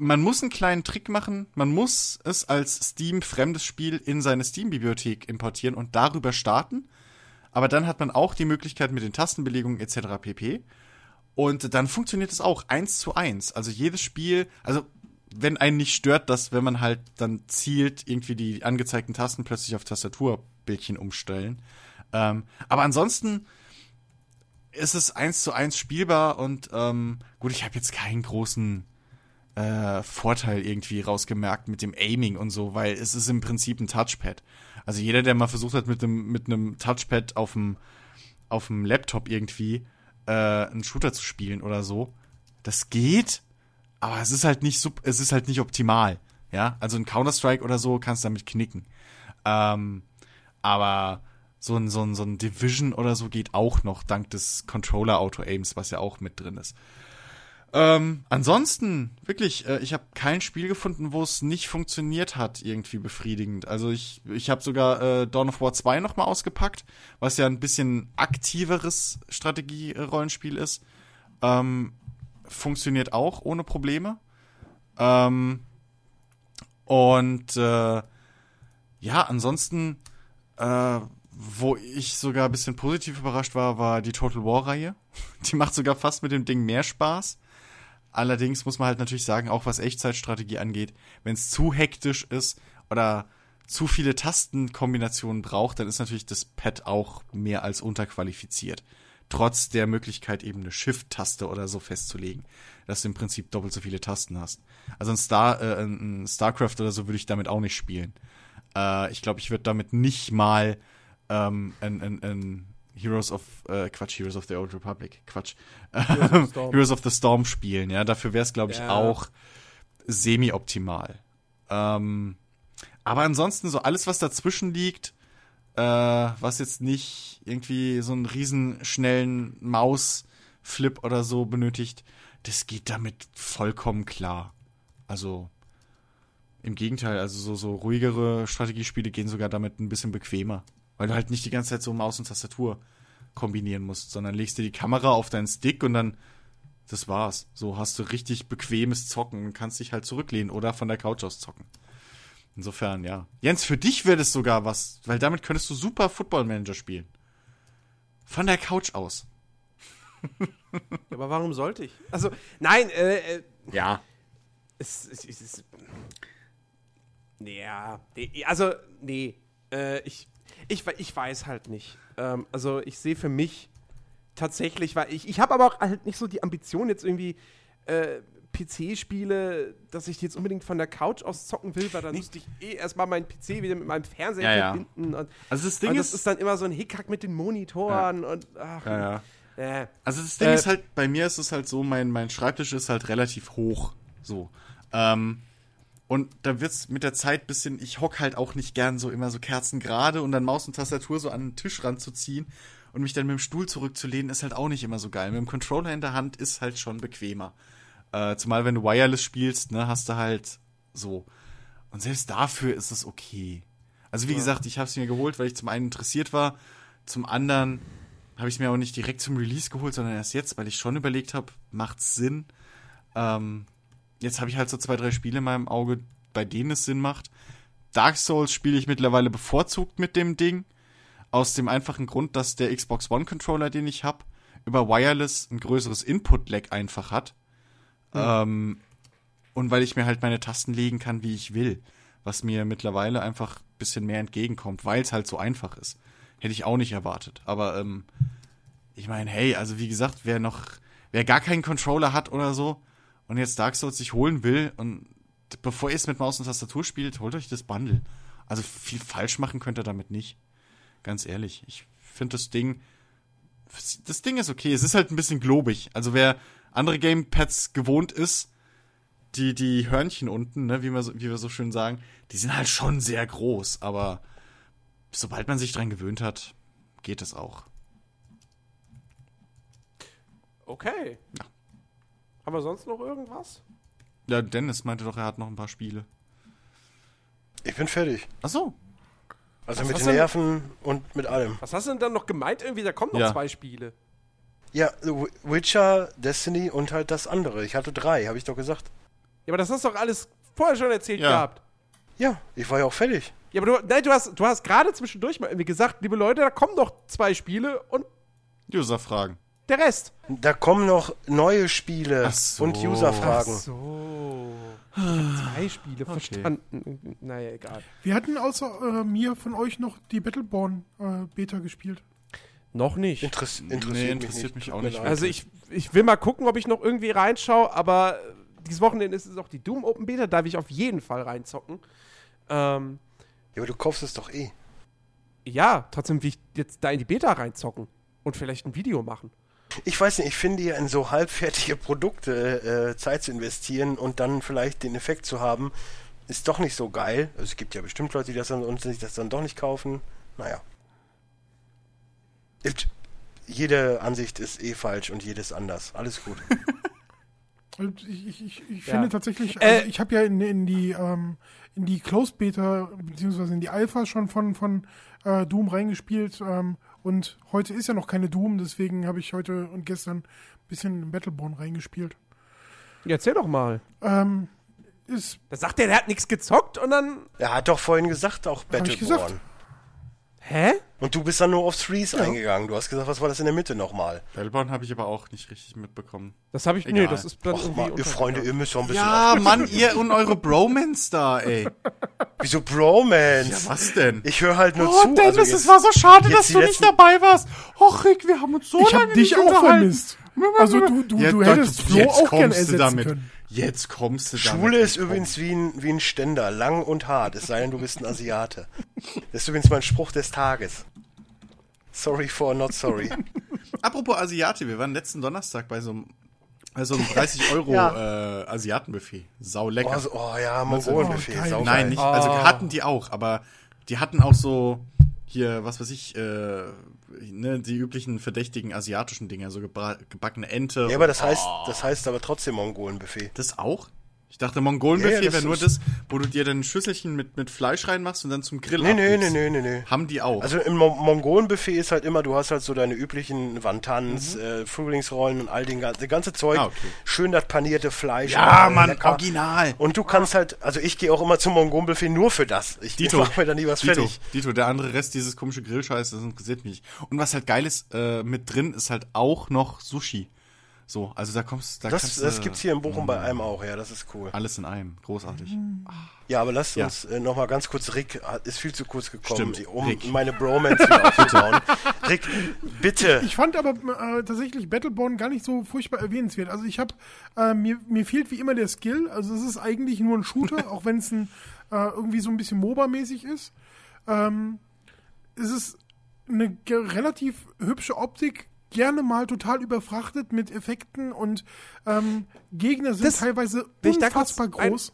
man muss einen kleinen Trick machen, man muss es als Steam fremdes Spiel in seine Steam-Bibliothek importieren und darüber starten. Aber dann hat man auch die Möglichkeit mit den Tastenbelegungen etc. pp. Und dann funktioniert es auch eins zu eins. Also jedes Spiel, also wenn einen nicht stört, dass wenn man halt dann zielt, irgendwie die angezeigten Tasten plötzlich auf Tastaturbildchen umstellen. Ähm, aber ansonsten ist es eins zu eins spielbar und ähm, gut, ich habe jetzt keinen großen äh, Vorteil irgendwie rausgemerkt mit dem Aiming und so, weil es ist im Prinzip ein Touchpad. Also jeder, der mal versucht hat, mit einem mit Touchpad auf dem auf dem Laptop irgendwie äh, einen Shooter zu spielen oder so, das geht, aber es ist halt nicht sub, es ist halt nicht optimal. Ja, also ein Counter Strike oder so kannst du damit knicken. Ähm, aber so ein, so ein, so ein Division oder so geht auch noch, dank des Controller-Auto-Aims, was ja auch mit drin ist. Ähm, ansonsten, wirklich, äh, ich habe kein Spiel gefunden, wo es nicht funktioniert hat, irgendwie befriedigend. Also ich, ich habe sogar äh, Dawn of War 2 nochmal ausgepackt, was ja ein bisschen aktiveres Strategie-Rollenspiel ist. Ähm, funktioniert auch ohne Probleme. Ähm, und äh, ja, ansonsten, äh, wo ich sogar ein bisschen positiv überrascht war, war die Total War-Reihe. Die macht sogar fast mit dem Ding mehr Spaß. Allerdings muss man halt natürlich sagen, auch was Echtzeitstrategie angeht, wenn es zu hektisch ist oder zu viele Tastenkombinationen braucht, dann ist natürlich das Pad auch mehr als unterqualifiziert. Trotz der Möglichkeit, eben eine Shift-Taste oder so festzulegen, dass du im Prinzip doppelt so viele Tasten hast. Also ein, Star, äh, ein StarCraft oder so würde ich damit auch nicht spielen. Äh, ich glaube, ich würde damit nicht mal ähm, ein, ein, ein Heroes of äh, Quatsch, Heroes of the Old Republic, Quatsch. Heroes of the Storm. Heroes of the Storm spielen, ja. Dafür wäre es, glaube ich, Ja. auch semi-optimal. Ähm, aber ansonsten so alles, was dazwischen liegt, äh, was jetzt nicht irgendwie so einen riesen schnellen Mausflip oder so benötigt, das geht damit vollkommen klar. Also im Gegenteil, also so, so ruhigere Strategiespiele gehen sogar damit ein bisschen bequemer. Weil du halt nicht die ganze Zeit so Maus und Tastatur kombinieren musst, sondern legst dir die Kamera auf deinen Stick und dann das war's. So hast du richtig bequemes Zocken und kannst dich halt zurücklehnen oder von der Couch aus zocken. Insofern, ja. Jens, für dich wäre das sogar was, weil damit könntest du super Football Manager spielen. Von der Couch aus. Aber warum sollte ich? Also, nein, äh, äh Ja. es, es, es ist. Ja, nee, also, nee. Äh, ich, ich, ich weiß halt nicht. Ähm, also, ich sehe für mich tatsächlich, weil ich, ich habe aber auch halt nicht so die Ambition, jetzt irgendwie äh, PC-Spiele, dass ich die jetzt unbedingt von der Couch aus zocken will, weil dann müsste ich eh erstmal meinen PC wieder mit meinem Fernseher Ja, ja. verbinden. Und, Also das Ding das ist- ist dann immer so ein Hickhack mit den Monitoren und ach, Ja, ja. äh, Also das Ding Äh, ist halt, bei mir ist es halt so, mein, mein Schreibtisch ist halt relativ hoch. So. Ähm, und da wird's mit der Zeit bisschen, ich hock halt auch nicht gern so immer so kerzengerade und dann Maus und Tastatur so an den Tisch ranzuziehen und mich dann mit dem Stuhl zurückzulehnen, ist halt auch nicht immer so geil. Mit dem Controller in der Hand ist halt schon bequemer. Äh, zumal wenn du Wireless spielst, ne, hast du halt so. Und selbst dafür ist es okay. Also wie gesagt, ich habe es mir geholt, weil ich zum einen interessiert war, zum anderen habe ich es mir auch nicht direkt zum Release geholt, sondern erst jetzt, weil ich schon überlegt habe, macht's Sinn. Ähm, jetzt habe ich halt so zwei, drei Spiele in meinem Auge, bei denen es Sinn macht. Dark Souls spiele ich mittlerweile bevorzugt mit dem Ding. Aus dem einfachen Grund, dass der Xbox One Controller, den ich habe, über Wireless ein größeres Input-Lag einfach hat. Ähm, und weil ich mir halt meine Tasten legen kann, wie ich will. Was mir mittlerweile einfach ein bisschen mehr entgegenkommt, weil es halt so einfach ist. Hätte ich auch nicht erwartet. Aber ähm, ich meine, hey, also wie gesagt, wer noch, wer gar keinen Controller hat oder so und jetzt Dark Souls sich holen will und bevor ihr es mit Maus und Tastatur spielt, holt euch das Bundle. Also viel falsch machen könnt ihr damit nicht. Ganz ehrlich. Ich finde das Ding, das Ding ist okay. Es ist halt ein bisschen globig. Also wer andere Gamepads gewohnt ist, die, die Hörnchen unten, ne, wie wir, so, wie wir so schön sagen, die sind halt schon sehr groß, aber sobald man sich dran gewöhnt hat, geht es auch. okay. Haben wir sonst noch irgendwas? Ja, Dennis meinte doch, er hat noch ein paar Spiele. Ich bin fertig. Ach so. Also Was mit den du denn- Nerven und mit allem. Was hast du denn dann noch gemeint? Irgendwie, da kommen noch Ja. zwei Spiele. Ja, Witcher, Destiny und halt das andere. Ich hatte drei, habe ich doch gesagt. Ja, aber das hast du doch alles vorher schon erzählt Ja. gehabt. Ja, ich war ja auch fertig. Ja, aber du, nein, du hast, du hast gerade zwischendurch mal irgendwie gesagt, liebe Leute, da kommen noch zwei Spiele und User-Fragen. Der Rest. Da kommen noch neue Spiele Ach so. und User-Fragen. so. Ich hab zwei Spiele verstanden. Naja, egal. Wir hatten außer äh, mir von euch noch die Battleborn äh, Beta gespielt. Noch nicht. Interess interessiert, Nee, mich interessiert nicht. mich auch nicht. Also ich, ich will mal gucken, ob ich noch irgendwie reinschaue, aber äh, dieses Wochenende ist es auch die Doom Open Beta, da darf ich auf jeden Fall reinzocken. Ähm, Ja, aber du kaufst es doch eh. ja, trotzdem will ich jetzt da in die Beta reinzocken und vielleicht ein Video machen. Ich weiß nicht, ich finde ja in so halbfertige Produkte äh, Zeit zu investieren und dann vielleicht den Effekt zu haben, ist doch nicht so geil. Also es gibt ja bestimmt Leute, die das dann und sich das dann doch nicht kaufen. Naja. Ist- Jede Ansicht ist eh falsch und jedes anders. Alles gut. Ich, ich, ich, ich Ja. finde tatsächlich, Äh, also ich habe ja in, in die ähm, in die Closed Beta beziehungsweise in die Alpha schon von von äh, Doom reingespielt ähm, und heute ist ja noch keine Doom, deswegen habe ich heute und gestern ein bisschen in Battleborn reingespielt. Ja, erzähl doch mal. Ähm, ist Da sagt der, der hat nichts gezockt und dann. Er hat doch vorhin gesagt, auch ich Battleborn. Hä? Und du bist dann nur auf Threes eingegangen. Du hast gesagt, was war das in der Mitte nochmal? Battleborn habe ich aber auch nicht richtig mitbekommen. Das habe ich. Egal. Nee, das ist dann Och irgendwie. mal, ihr Freunde, ihr müsst doch ein bisschen Ja, Mann, ihr und eure Bromance da, ey. Wieso Bromance? Ja, was denn? Ich höre halt nur oh, zu. Dennis, also es war so schade, dass du nicht dabei warst. Och, Rick, wir haben uns so ich lange habe dich nicht auch unterhalten. vermisst. Also du du, Ja, du hättest Flo jetzt auch gerne kommst du ersetzen damit. können. Jetzt kommst du damit. Schwule ist übrigens wie ein, wie ein Ständer, lang und hart, es sei denn, du bist ein Asiate. Das ist übrigens mein Spruch des Tages. Sorry for not sorry. Apropos Asiate, wir waren letzten Donnerstag bei so einem, bei so einem 30 Euro Ja. äh, Asiatenbuffet. Sau lecker. Oh, so, oh ja, Mongolenbuffet, saugeil. Nein, nicht, also Oh. hatten die auch, aber die hatten auch so hier, was weiß ich, äh, ne, die üblichen verdächtigen asiatischen Dinger, so gebackene Ente. Ja, aber das heißt, Oh. das heißt aber trotzdem Mongolenbuffet. Das auch? Ich dachte, Mongolenbuffet Ja, wäre nur das, wo du dir dann ein Schüsselchen mit, mit Fleisch reinmachst und dann zum Grill Nee, nee, nee, nee, nee, nee. Haben die auch. Also im Mo Mongolenbuffet ist halt immer, du hast halt so deine üblichen Wantans, Mhm. äh, Frühlingsrollen und all den ganzen, ganze Zeug. Ah, okay. Schön das panierte Fleisch. ja, äh, Mann, lecker. original. Und du kannst halt, also ich gehe auch immer zum Mongolenbuffet nur für das. Ich Dito, mach mir da nie was Dito, fertig. Dito, der andere Rest dieses komische Grillscheiß, das interessiert mich. Und was halt geil ist, äh, mit drin ist halt auch noch Sushi. So, also da kommst, da Das, kannst das gibt's hier in Bochum bei einem auch, ja, das ist cool. Alles in einem, großartig. Ja, aber lasst Ja. uns äh, noch mal ganz kurz, Rick ist viel zu kurz gekommen, Stimmt, um Rick. meine Bromance wieder aufzubauen. Rick, bitte. Ich fand aber äh, tatsächlich Battleborn gar nicht so furchtbar erwähnenswert. Also ich habe, äh, mir, mir fehlt wie immer der Skill. Also es ist eigentlich nur ein Shooter, auch wenn es ein, äh, irgendwie so ein bisschen MOBA-mäßig ist. Ähm, es ist eine relativ hübsche Optik, gerne mal total überfrachtet mit Effekten und ähm, Gegner sind Das- teilweise unfassbar ein- groß.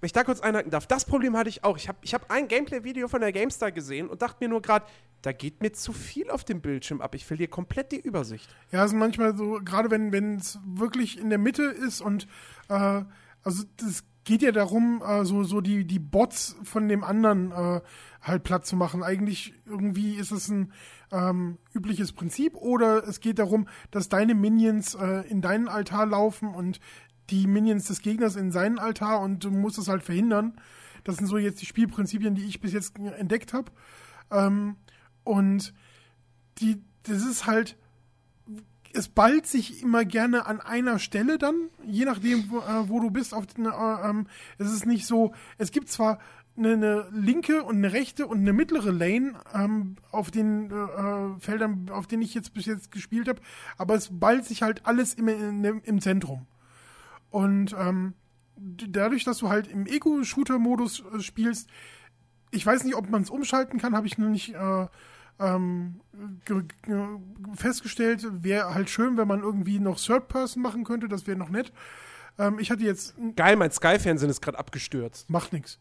Wenn ich da kurz einhaken darf, das Problem hatte ich auch. Ich habe ich hab ein Gameplay-Video von der GameStar gesehen und dachte mir nur gerade, da geht mir zu viel auf dem Bildschirm ab. Ich verliere komplett die Übersicht. Ja, es sind manchmal so, gerade wenn wenn es wirklich in der Mitte ist und äh, also das geht ja darum, äh, so, so die, die Bots von dem anderen äh, halt platt zu machen. Eigentlich irgendwie ist es ein ähm, übliches Prinzip oder es geht darum, dass deine Minions äh, in deinen Altar laufen und die Minions des Gegners in seinen Altar und du musst es halt verhindern. Das sind so jetzt die Spielprinzipien, die ich bis jetzt entdeckt habe. Ähm, und die, das ist halt, es ballt sich immer gerne an einer Stelle dann, je nachdem, wo, äh, wo du bist. Auf den, äh, ähm, es ist nicht so, es gibt zwar eine, eine linke und eine rechte und eine mittlere Lane ähm, auf den äh, Feldern, auf denen ich jetzt bis jetzt gespielt habe, aber es ballt sich halt alles immer in, im, im Zentrum. Und ähm, dadurch, dass du halt im Ego-Shooter-Modus äh, spielst, ich weiß nicht, ob man es umschalten kann, habe ich noch nicht äh, ähm, ge ge festgestellt. Wäre halt schön, wenn man irgendwie noch Third Person machen könnte, das wäre noch nett. Ähm, ich hatte jetzt, Geil, mein Sky-Fernsehen ist gerade abgestürzt. macht nichts.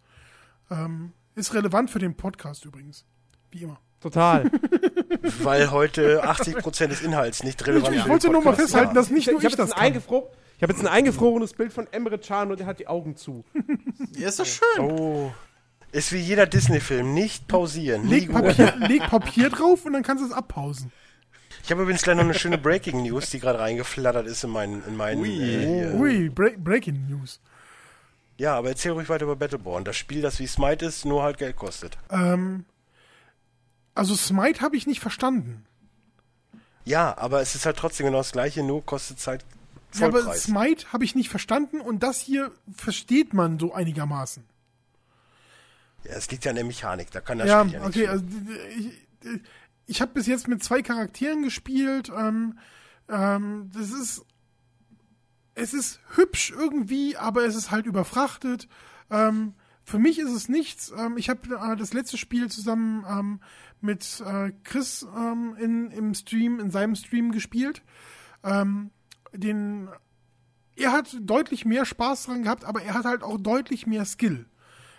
Ähm, ist relevant für den Podcast übrigens. Wie immer. Total. Weil heute 80% des Inhalts nicht relevant Ich für wollte nur mal festhalten, dass nicht ich nur ich ich, habe das jetzt, ein kann. eingefro- ich hab jetzt ein eingefrorenes Bild von Emre Can und er hat die Augen zu. Ja, ist doch schön. Oh. Ist wie jeder Disney-Film. Nicht pausieren. Leg. Papier, leg Papier drauf und dann kannst du es abpausen. Ich habe übrigens gleich noch eine schöne Breaking News, die gerade reingeflattert ist in meinen. In meinen Ui. äh. Ui, Break Breaking News. Ja, aber erzähl ruhig weiter über Battleborn. Das Spiel, das wie Smite ist, nur halt Geld kostet. Ähm, also Smite habe ich nicht verstanden. Ja, aber es ist halt trotzdem genau das gleiche, nur kostet es halt Ja, aber Vollpreis. Smite habe ich nicht verstanden und das hier versteht man so einigermaßen. Ja, es liegt ja an der Mechanik, da kann das Ja, Spiel ja nichts okay, also ich, ich habe bis jetzt mit zwei Charakteren gespielt. Ähm, ähm, das ist es ist hübsch irgendwie, aber es ist halt überfrachtet. Ähm, für mich ist es nichts. Ähm, ich habe äh, das letzte Spiel zusammen ähm, mit äh, Chris ähm, in, im Stream, in seinem Stream gespielt. Ähm, den er hat deutlich mehr Spaß dran gehabt, aber er hat halt auch deutlich mehr Skill.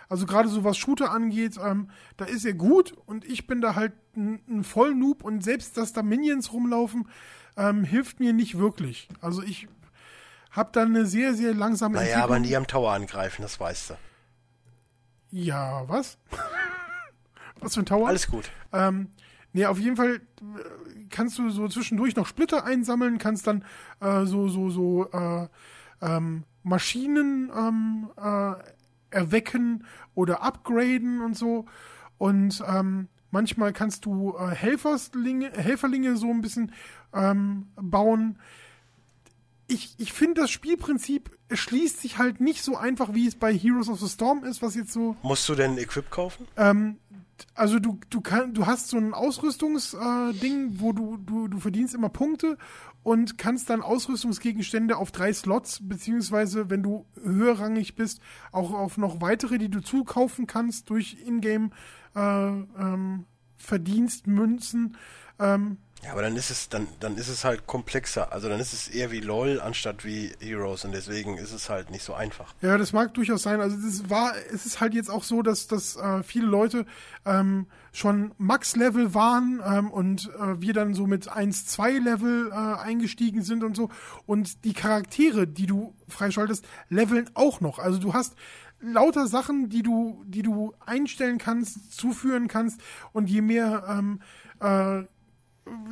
Also gerade so was Shooter angeht, ähm, da ist er gut und ich bin da halt ein, ein Vollnoob und selbst, dass da Minions rumlaufen, ähm, hilft mir nicht wirklich. Also ich habe da eine sehr, sehr langsame Naja, aber Entwicklung. nie am Tower angreifen, das weißt du. Ja, was? was für ein Tower? Alles gut. Ähm, nee, auf jeden Fall äh, kannst du so zwischendurch noch Splitter einsammeln, kannst dann äh, so, so, so äh, ähm, Maschinen ähm, äh, erwecken oder upgraden und so. Und ähm, manchmal kannst du äh, Helferlinge, Helferlinge so ein bisschen ähm, bauen. Ich, ich finde, das Spielprinzip erschließt sich halt nicht so einfach, wie es bei Heroes of the Storm ist, was jetzt so Musst du denn Equip kaufen? ähm, also du, du, kann, du hast so ein Ausrüstungsding, äh, wo du, du, du verdienst immer Punkte und kannst dann Ausrüstungsgegenstände auf drei Slots, beziehungsweise wenn du höherrangig bist, auch auf noch weitere, die du zukaufen kannst durch Ingame äh, ähm, Verdienstmünzen. Ähm, Ja, aber dann ist es, dann, dann ist es halt komplexer. Also dann ist es eher wie LOL anstatt wie Heroes und deswegen ist es halt nicht so einfach. Ja, das mag durchaus sein. Also das war, es ist halt jetzt auch so, dass, dass äh, viele Leute ähm, schon Max-Level waren ähm, und äh, wir dann so mit 1, 2 Level äh, eingestiegen sind und so. Und die Charaktere, die du freischaltest, leveln auch noch. Also du hast lauter Sachen, die du, die du einstellen kannst, zuführen kannst und je mehr ähm, äh,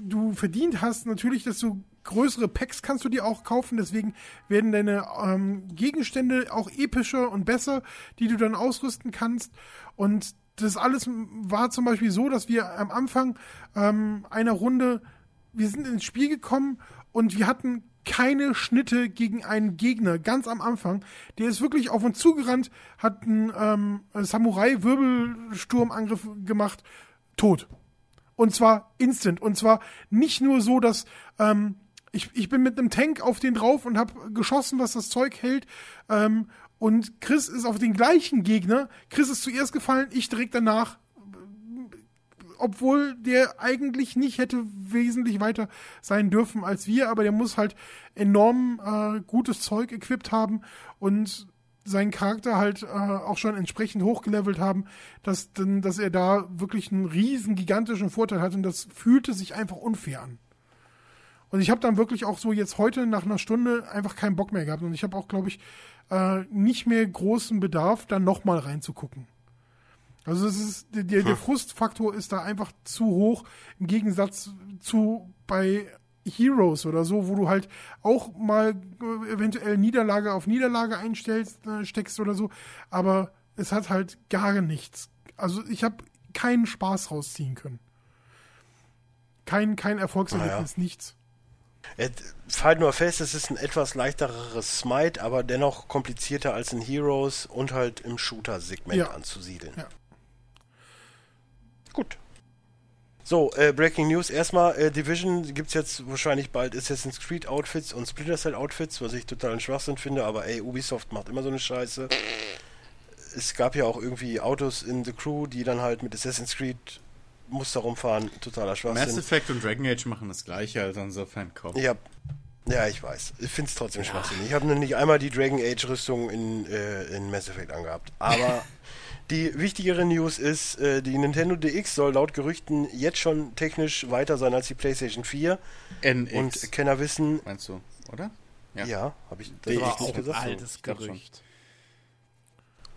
du verdient hast, natürlich, desto größere Packs kannst du dir auch kaufen. Deswegen werden deine ähm, Gegenstände auch epischer und besser, die du dann ausrüsten kannst. Und das alles war zum Beispiel so, dass wir am Anfang ähm, einer Runde, wir sind ins Spiel gekommen und wir hatten keine Schnitte gegen einen Gegner, ganz am Anfang. Der ist wirklich auf uns zugerannt, hat einen ähm, Samurai-Wirbelsturmangriff gemacht, tot. Und zwar instant. Und zwar nicht nur so, dass ähm, ich, ich bin mit einem Tank auf den drauf und habe geschossen, was das Zeug hält. Ähm, und Chris ist auf den gleichen Gegner. Chris ist zuerst gefallen, ich direkt danach. Obwohl der eigentlich nicht hätte wesentlich weiter sein dürfen als wir, aber der muss halt enorm äh, gutes Zeug equipped haben und seinen Charakter halt äh, auch schon entsprechend hochgelevelt haben, dass, denn, dass er da wirklich einen riesen gigantischen Vorteil hat und das fühlte sich einfach unfair an. Und ich habe dann wirklich auch so jetzt heute nach einer Stunde einfach keinen Bock mehr gehabt und ich habe auch, glaube ich, äh, nicht mehr großen Bedarf, da nochmal reinzugucken. Also es ist, der, der Frustfaktor ist da einfach zu hoch im Gegensatz zu bei Heroes oder so, wo du halt auch mal äh, eventuell Niederlage auf Niederlage einstellst, äh, steckst oder so, aber es hat halt gar nichts. Also ich habe keinen Spaß rausziehen können. Kein, kein Erfolgserlebnis, Ah, nichts. Äh, Halt nur fest, es ist ein etwas leichteres Smite, aber dennoch komplizierter als in Heroes und halt im Shooter-Segment Ja. anzusiedeln. Ja. Gut. So, äh, Breaking News. Erstmal, äh, Division gibt's jetzt wahrscheinlich bald Assassin's Creed Outfits und Splinter Cell Outfits, was ich totalen Schwachsinn finde, aber ey, Ubisoft macht immer so eine Scheiße. Es gab ja auch irgendwie Autos in The Crew, die dann halt mit Assassin's Creed Muster rumfahren. Totaler Mass Schwachsinn. Effect und Dragon Age machen das gleiche, also insofern komm. Ich hab, ja, ich weiß. Ich finde es trotzdem schwachsinnig. Ich habe nur nicht einmal die Dragon Age Rüstung in, äh, in Mass Effect angehabt. Aber die wichtigere News ist, äh, die Nintendo DX soll laut Gerüchten jetzt schon technisch weiter sein als die PlayStation 4. NX. Und Kenner wissen, meinst du, oder? ja, habe ich das DX richtig auch gesagt? altes glaub schon. Gerücht.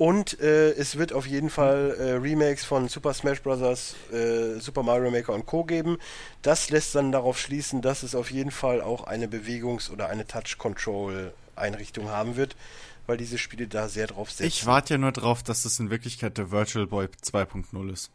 Und äh, es wird auf jeden Fall äh, Remakes von Super Smash Bros., äh, Super Mario Maker und Co. geben. Das lässt dann darauf schließen, dass es auf jeden Fall auch eine Bewegungs- oder eine Touch-Control-Einrichtung haben wird, weil diese Spiele da sehr drauf setzen. Ich warte ja nur drauf, dass das in Wirklichkeit der Virtual Boy 2.0 ist.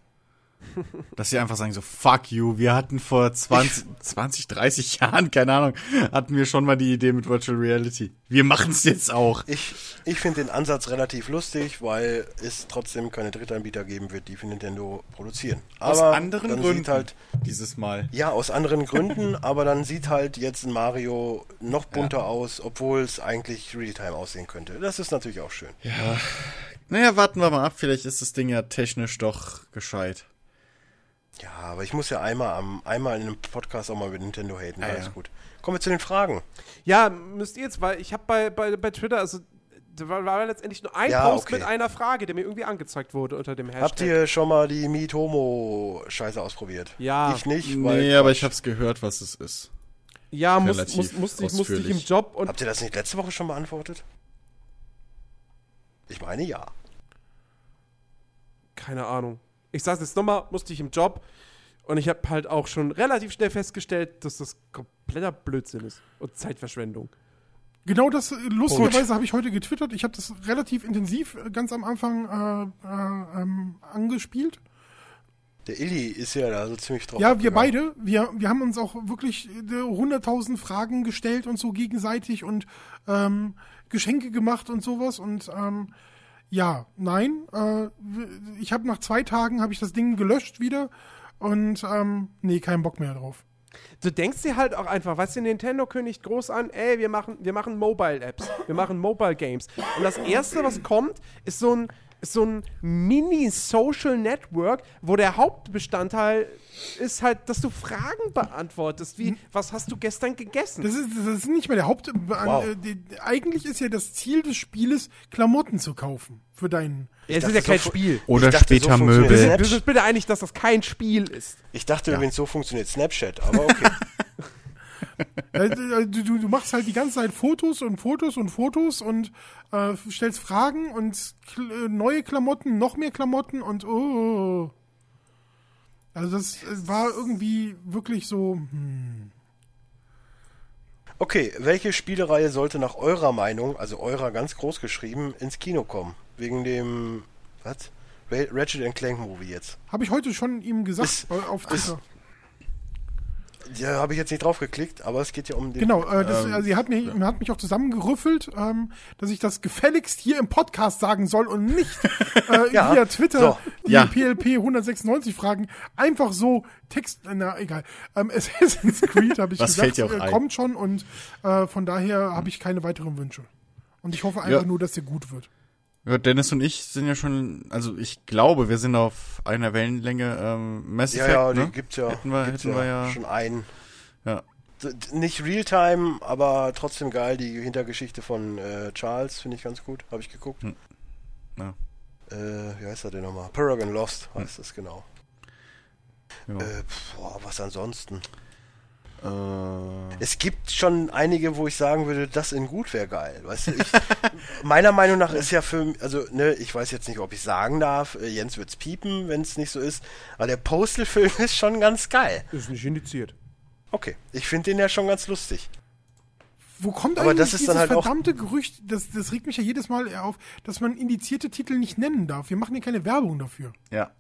Dass sie einfach sagen so, fuck you, wir hatten vor 20, 20, 30 Jahren, keine Ahnung, hatten wir schon mal die Idee mit Virtual Reality. Wir machen es jetzt auch. Ich, ich finde den Ansatz relativ lustig, weil es trotzdem keine Drittanbieter geben wird, die für Nintendo produzieren. Aus Aber anderen dann Gründen halt, dieses Mal. ja, aus anderen Gründen, aber dann sieht halt jetzt ein Mario noch bunter aus, obwohl es eigentlich Realtime aussehen könnte. Das ist natürlich auch schön. Naja, warten wir mal ab, vielleicht ist das Ding ja technisch doch gescheit. Ja, aber ich muss ja einmal am einmal in einem Podcast auch mal mit Nintendo haten. Ah, Alles ja. gut. Kommen wir zu den Fragen. Ja, müsst ihr jetzt, weil ich habe bei, bei, bei Twitter, also da war, war letztendlich nur ein Ja, Post okay. mit einer Frage, der mir irgendwie angezeigt wurde unter dem Hashtag. Habt ihr schon mal die Meet Homo Scheiße ausprobiert? Ja. Ich nicht, weil Nee, aber ich hab's gehört, was es ist. ja, muss, muss, musste, ich, musste ich im. Job und Habt ihr das nicht letzte Woche schon beantwortet? Ich meine ja. keine Ahnung. Ich sag's jetzt nochmal, musste ich im Job und ich habe halt auch schon relativ schnell festgestellt, dass das kompletter Blödsinn ist und Zeitverschwendung. Genau das, äh, lustigerweise habe ich heute getwittert. Ich habe das relativ intensiv äh, ganz am Anfang äh, äh, ähm, angespielt. Der Illy ist ja da so ziemlich drauf. Ja, wir beide, wir, wir haben uns auch wirklich äh, 100.000 Fragen gestellt und so gegenseitig und ähm, Geschenke gemacht und sowas und ähm, ja, nein, äh, ich habe nach zwei Tagen habe ich das Ding gelöscht wieder und ähm, nee, keinen Bock mehr drauf. Du denkst dir halt auch einfach, weißt du, Nintendo kündigt groß an, ey, wir machen, wir machen Mobile-Apps, wir machen Mobile-Games. Und das Erste, was kommt, ist so ein, so ein Mini-Social Network, wo der Hauptbestandteil ist halt, dass du Fragen beantwortest, wie, was hast du gestern gegessen? Das ist, das ist nicht mehr der Haupt. Wow. Äh, die, eigentlich ist ja das Ziel des Spieles, Klamotten zu kaufen für deinen. es ist ja kein so Spiel. Oder dachte, so später funktioniert Möbel. Snapchat. Du bist bitte einig, dass das kein Spiel ist. Ich dachte übrigens, so funktioniert Snapchat, aber okay. Äh, Du, du, du machst halt die ganze Zeit Fotos und Fotos und Fotos und äh, stellst Fragen und kl äh, neue Klamotten, noch mehr Klamotten und oh. Also das äh, war irgendwie wirklich so. Hm. Okay, welche Spielereihe sollte nach eurer Meinung, also eurer ganz groß geschrieben, ins Kino kommen? Wegen dem, was? Ra- Ratchet Clank Movie jetzt. Habe ich heute schon ihm gesagt Ist- äh, auf Twitter. Ja, habe ich jetzt nicht drauf geklickt, aber es geht ja um den. Genau, äh, das, also sie hat, mir, hat mich auch zusammengerüffelt, ähm, dass ich das gefälligst hier im Podcast sagen soll und nicht äh, Ja, via Twitter so. die Ja. PLP 196 Fragen einfach so Text, na egal. Ähm, Assassin's Creed habe ich Was gesagt, äh, kommt schon und äh, von daher habe ich keine weiteren Wünsche. Und ich hoffe einfach Ja. nur, dass der gut wird. Ja, Dennis und ich sind ja schon, also ich glaube, wir sind auf einer Wellenlänge. Ähm, Mass ja, Effect, ja, ne? die gibt's ja, Hätten wir, hätten wir ja. schon einen. Ja. Nicht Realtime, aber trotzdem geil. Die Hintergeschichte von äh, Charles finde ich ganz gut. Habe ich geguckt. Hm. Ja. Äh, wie heißt er denn nochmal? Paragon Lost heißt das genau. Ja. Äh, boah, was ansonsten? Es gibt schon einige, wo ich sagen würde, das in gut wäre geil. Weißt du, ich, meiner Meinung nach ist ja für, also, ne, ich weiß jetzt nicht, ob ich sagen darf, äh, Jens wird's piepen, wenn es nicht so ist, aber der Postal-Film ist schon ganz geil. Ist nicht indiziert. Okay, ich finde den ja schon ganz lustig. Wo kommt Aber eigentlich das ist dieses dann halt auch- verdammte Gerücht, das, das regt mich ja jedes Mal auf, dass man indizierte Titel nicht nennen darf. Wir machen hier keine Werbung dafür. ja.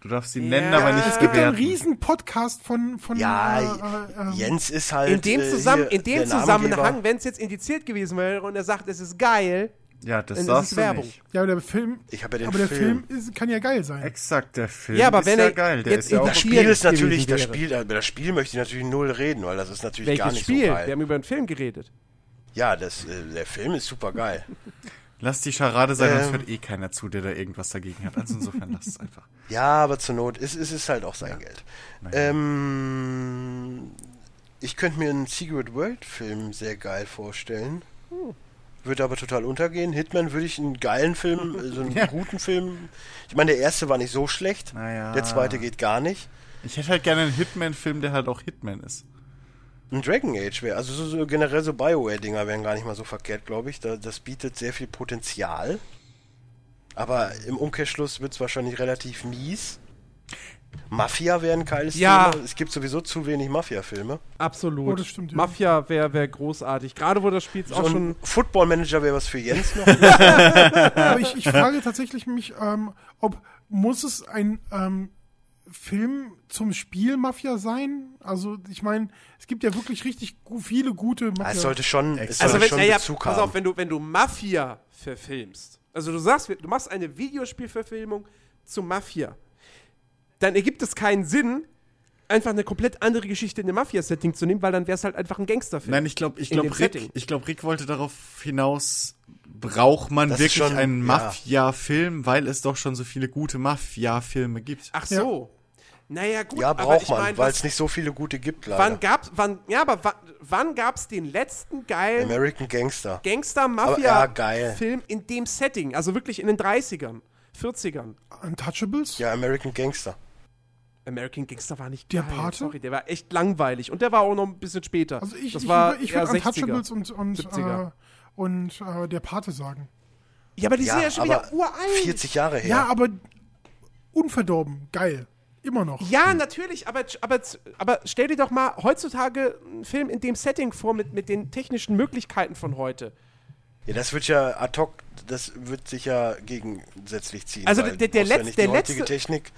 Du darfst sie Ja, nennen, aber nicht Es gibt ja einen bewerten. riesen Podcast von, von Ja, äh, äh, ähm, Jens ist halt. In dem, äh, Zusammen hier in dem der Zusammenhang, wenn es jetzt indiziert gewesen wäre und er sagt, es ist geil, Ja, das Dann ist es du Werbung. nicht. Ja, aber der Film, Ich habe ja den aber der Film, Film. ist, kann ja geil sein. Exakt, der Film Ja, aber ist wenn ja er geil. Der jetzt ist ja auch Das Spiel ist natürlich, das. Spiel, über das Spiel möchte ich natürlich null reden, weil das ist natürlich gar welches nicht Spiel? so Wir geil. haben über einen Film geredet. Ja, das, äh, der Film ist super geil. Lass die Scharade sein, sonst Ähm. hört eh keiner zu, der da irgendwas dagegen hat. Also insofern lass es einfach. Ja, aber zur Not ist ist es halt auch sein Geld. Ähm, ich könnte mir einen Secret World Film sehr geil vorstellen. Würde aber total untergehen. Hitman würde ich einen geilen Film, so einen Ja. guten Film. Ich meine, der erste war nicht so schlecht. Naja. Der zweite geht gar nicht. Ich hätte halt gerne einen Hitman-Film, der halt auch Hitman ist. Ein Dragon Age wäre, also so, so generell so Bioware-Dinger wären gar nicht mal so verkehrt, glaube ich. Da, das bietet sehr viel Potenzial. Aber im Umkehrschluss wird es wahrscheinlich relativ mies. Mafia wäre ein geiles Ja. Thema. Es gibt sowieso zu wenig Mafia-Filme. Absolut. Oh, das stimmt, ja. Mafia wäre wär großartig. Gerade wo das Spiel jetzt auch So schon. ein Football-Manager wäre was für Jens noch. Aber ich, ich frage tatsächlich mich, ähm, ob muss es ein ähm, Film zum Spiel Mafia sein? Also ich meine, es gibt ja wirklich richtig viele gute Ja, Mafia. es sollte schon, es Also sollte wenn, schon naja, Bezug pass haben. auf, wenn du, wenn du Mafia verfilmst, also du sagst, du machst eine Videospielverfilmung zu Mafia, dann ergibt es keinen Sinn, einfach eine komplett andere Geschichte in dem Mafia-Setting zu nehmen, weil dann wäre es halt einfach ein Gangsterfilm. Nein, ich glaube, ich glaube, Rick, Setting. ich glaube, Rick wollte darauf hinaus, braucht man Das wirklich schon- einen ja. Mafia-Film, weil es doch schon so viele gute Mafia-Filme gibt. Ach so. Naja, gut, ja, aber braucht ich man, weil es nicht so viele gute gibt, leider. Wann gab's, wann, ja, aber wann, wann gab's den letzten geilen American Gangster. Aber, ja, Gangster-Mafia-Film geil. in dem Setting? Also wirklich in den 30ern, 40ern. Untouchables? Ja, American Gangster. American Gangster war nicht Der geil. Pate? Sorry, der war echt langweilig. Und der war auch noch ein bisschen später. Also ich, das ich, war ich eher würde 60er. Untouchables und, und, 70er. äh, und äh, der Pate sagen. Ja, aber die sind Ja, ja schon wieder uralt. 40 Jahre her. Ja, aber unverdorben, geil. Immer noch. Ja, natürlich, aber, aber, aber stell dir doch mal heutzutage einen Film in dem Setting vor mit, mit den technischen Möglichkeiten von heute. Ja, das wird ja ad hoc, das wird sich ja gegensätzlich ziehen. Also der- du der brauchst ja der die heutige letzte- Technik.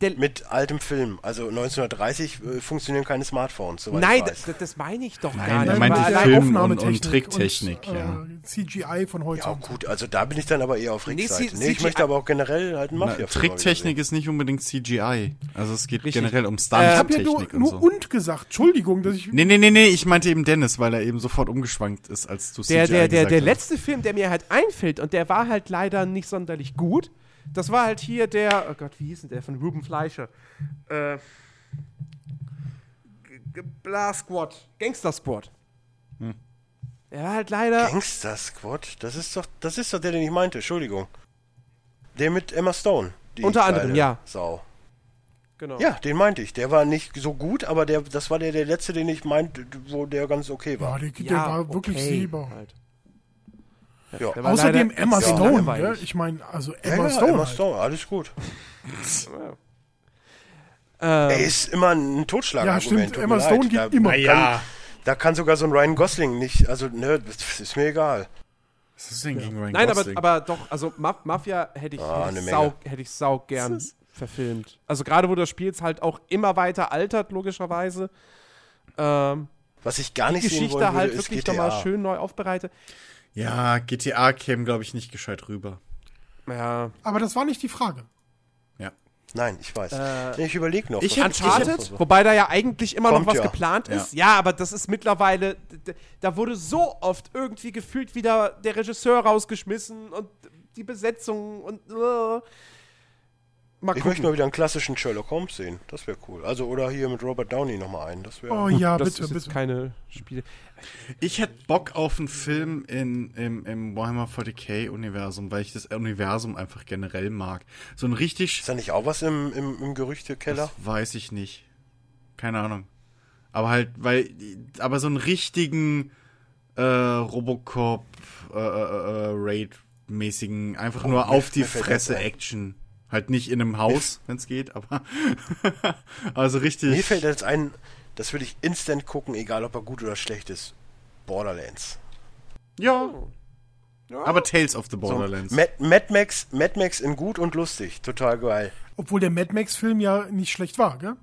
Der, Mit altem Film. Also 1930 äh, funktionieren keine Smartphones, soweit nein, ich weiß. das, das meine ich doch Nein, gar nicht. er meinte Film und- Aufnahmetechnik und Tricktechnik, ja. Äh, CGI von heute. Ja, gut, also da bin ich dann aber eher auf Nee, Rick's Seite. C- Nee, ich möchte aber auch generell halt einen Na, Mafia-Film Tricktechnik ist nicht unbedingt CGI. Also es geht Richtig. generell um Ich habe ja nur, Stunt-Technik und nur so. und gesagt. Entschuldigung, dass ich. Nee, nee, nee, nee, ich meinte eben Dennis, weil er eben sofort umgeschwankt ist, als du der, CGI der, der, gesagt der hast. letzte Film, der mir halt einfällt, und der war halt leider nicht sonderlich gut, das war halt hier der, oh Gott, wie hieß denn der, von Ruben Fleischer? Äh, Bla Squad, Gangster Squad. Hm. Der war halt leider, Gangster Squad? Das ist doch, das ist doch der, den ich meinte, Entschuldigung. Der mit Emma Stone. die Unter anderem, ja. Sau. genau. Ja, den meinte ich. Der war nicht so gut, aber der, das war der, der letzte, den ich meinte, wo der ganz okay war. Ja, der, der war wirklich okay, sehbar. Halt. Ja. Außerdem leider Emma extrem Stone. Ja? Ich meine, also Ja, Emma ja, Stone. Emma halt. Stone, alles gut. Ähm, Er ist immer ein Totschlagargument. Ja, stimmt. Emma leid. Stone da, geht immer. ja. Da kann sogar so ein Ryan Gosling nicht, also ne, das ist mir egal. Was ist denn gegen Ryan Nein, aber, Gosling? aber doch, also Ma Mafia hätte ich, Ah, hätte sau, hätte ich sau gern verfilmt. Also gerade wo das Spiel jetzt halt auch immer weiter altert, logischerweise. Ähm, Was ich gar die nicht sehen Geschichte wollen würde, halt wirklich nochmal schön neu aufbereitet. Ja, GTA käme, glaube ich, nicht gescheit rüber. Ja. Aber das war nicht die Frage. Ja. Nein, ich weiß. Äh, ich überlege noch. ich Uncharted, wobei da ja eigentlich immer Kommt noch was ja. geplant ist. Ja, aber das ist mittlerweile, da wurde so oft irgendwie gefühlt wieder der Regisseur rausgeschmissen und die Besetzung und äh. Mal Ich gucken. möchte mal wieder einen klassischen Sherlock Holmes sehen. Das wäre cool. Also, oder hier mit Robert Downey nochmal einen. Das wäre. Oh ja, das bitte, ist jetzt bitte. keine Spiele. Ich hätte Bock auf einen Film in, im, im Warhammer 40k-Universum, weil ich das Universum einfach generell mag. So ein richtig... Ist da nicht auch was im, im, im Gerüchtekeller? Das weiß ich nicht. Keine Ahnung. Aber halt, weil... Aber so einen richtigen äh, Robocop äh, äh, äh, Raid-mäßigen, einfach Oh, nur auf die Fresse. Action. Halt nicht in einem Haus, wenn es geht, aber... also richtig... Mir fällt jetzt ein, das würde ich instant gucken, egal ob er gut oder schlecht ist. Borderlands. ja. Aber Tales of the So, Borderlands. Mad, Mad, Max, Mad Max in gut und lustig. Total geil. Obwohl der Mad Max-Film ja nicht schlecht war, gell?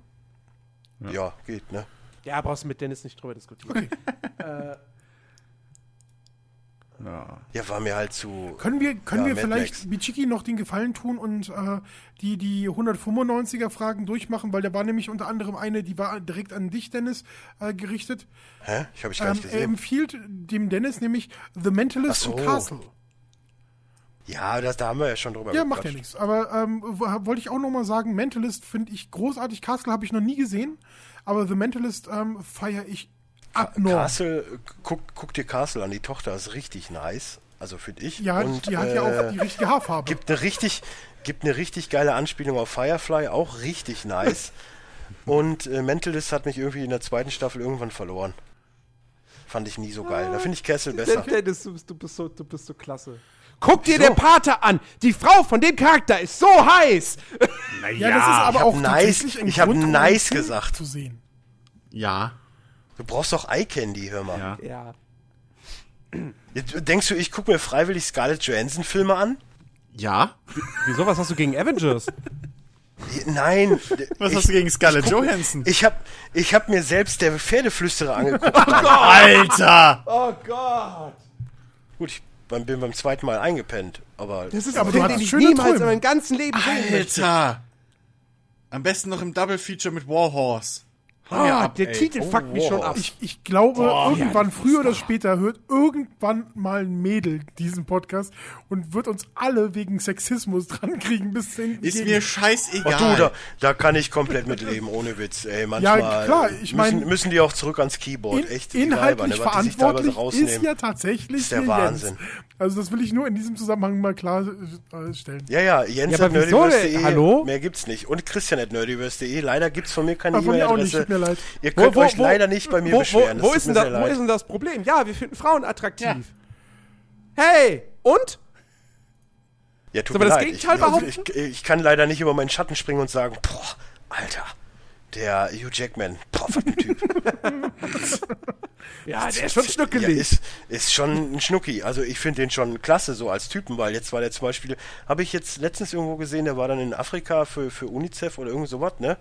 Ja, geht, ne? Ja, brauchst du mit Dennis nicht drüber diskutieren. ja. Ja, war mir halt zu. Können wir, können Ja, wir Mad vielleicht Max. Bichiki noch den Gefallen tun und äh, die, die 195er-Fragen durchmachen, weil da war nämlich unter anderem eine, die war direkt an dich, Dennis, äh, gerichtet. Hä? Ich habe ich gar Ähm, nicht er gesehen. empfiehlt dem Dennis nämlich The Mentalist Ach so. und Castle. Ja, das, da haben wir ja schon drüber Ja, macht ja nichts. Aber ähm, wollte ich auch noch mal sagen, Mentalist finde ich großartig. Castle habe ich noch nie gesehen, aber The Mentalist ähm, feiere ich abnorm. Castle, äh, guck, guck dir Castle an, die Tochter ist richtig nice. Also finde ich. Ja, und, die hat ja äh, auch die richtige Haarfarbe. Gibt eine richtig, gibt eine richtig geile Anspielung auf Firefly, auch richtig nice. Und äh, Mentalist hat mich irgendwie in der zweiten Staffel irgendwann verloren. Fand ich nie so geil. Da finde ich Castle besser. Dennis, du bist, du, bist so, du bist so klasse. Guck dir den Pater an! Die Frau von dem Charakter ist so heiß! ja, das ist aber ich hab auch nice- ich hab Grund, um nice gesagt. zu sehen. Ja. Du brauchst doch Eye Candy, hör mal. Ja. Ja. Denkst du, ich gucke mir freiwillig Scarlett Johansson Filme an? Ja. Wieso, was hast du gegen Avengers? Nein. Was ich, hast du gegen Scarlett ich guck- Johansson? Ich habe ich hab mir selbst der Pferdeflüsterer angeguckt. Alter! Oh Gott! Gut, ich bin beim zweiten Mal eingepennt, aber Das ist Aber du den, ich niemals Träume. in meinem ganzen Leben. Alter! Am besten noch im Double Feature mit Warhorse. Ah, ab, der ey. Titel fuckt mich schon ab. Ich, ich glaube, irgendwann, ja, früher oder später, hört irgendwann mal ein Mädel diesen Podcast und wird uns alle wegen Sexismus dran kriegen bis hin. Ist gegen- mir scheißegal. Ach du, da, da kann ich komplett mit leben, ohne Witz. Ey, manchmal klar, ich mein- müssen, müssen die auch zurück ans Keyboard. in, Echt, inhaltlich Weiber, ne, verantwortlich ist ja tatsächlich Ist der Wahnsinn. Jens. Also das will ich nur in diesem Zusammenhang mal klarstellen. Ja, ja, Jens Ja, at? Hallo? mehr gibt's nicht. Und Christian at nerdiverse.de, leider gibt's von mir keine E-Mail-Adresse. Mir leid. Ihr könnt euch leider nicht bei mir wo, beschweren. Wo, wo, das ist denn mir da, sehr wo ist denn das Problem? Ja, wir finden Frauen attraktiv. Hey, und? Ja, tut Soll mir das leid. Gegenteil ich, behaupten? ich, ich kann leider nicht über meinen Schatten springen und sagen, boah, Alter, Der Hugh Jackman. Boah, was ein Typ. Ja, der ist schon Ja, schnuckelig. ist, ist schon ein Schnucki. Also ich finde den schon klasse so als Typen, weil jetzt war der zum Beispiel, habe ich jetzt letztens irgendwo gesehen, der war dann in Afrika für, für UNICEF oder irgend sowas, ne?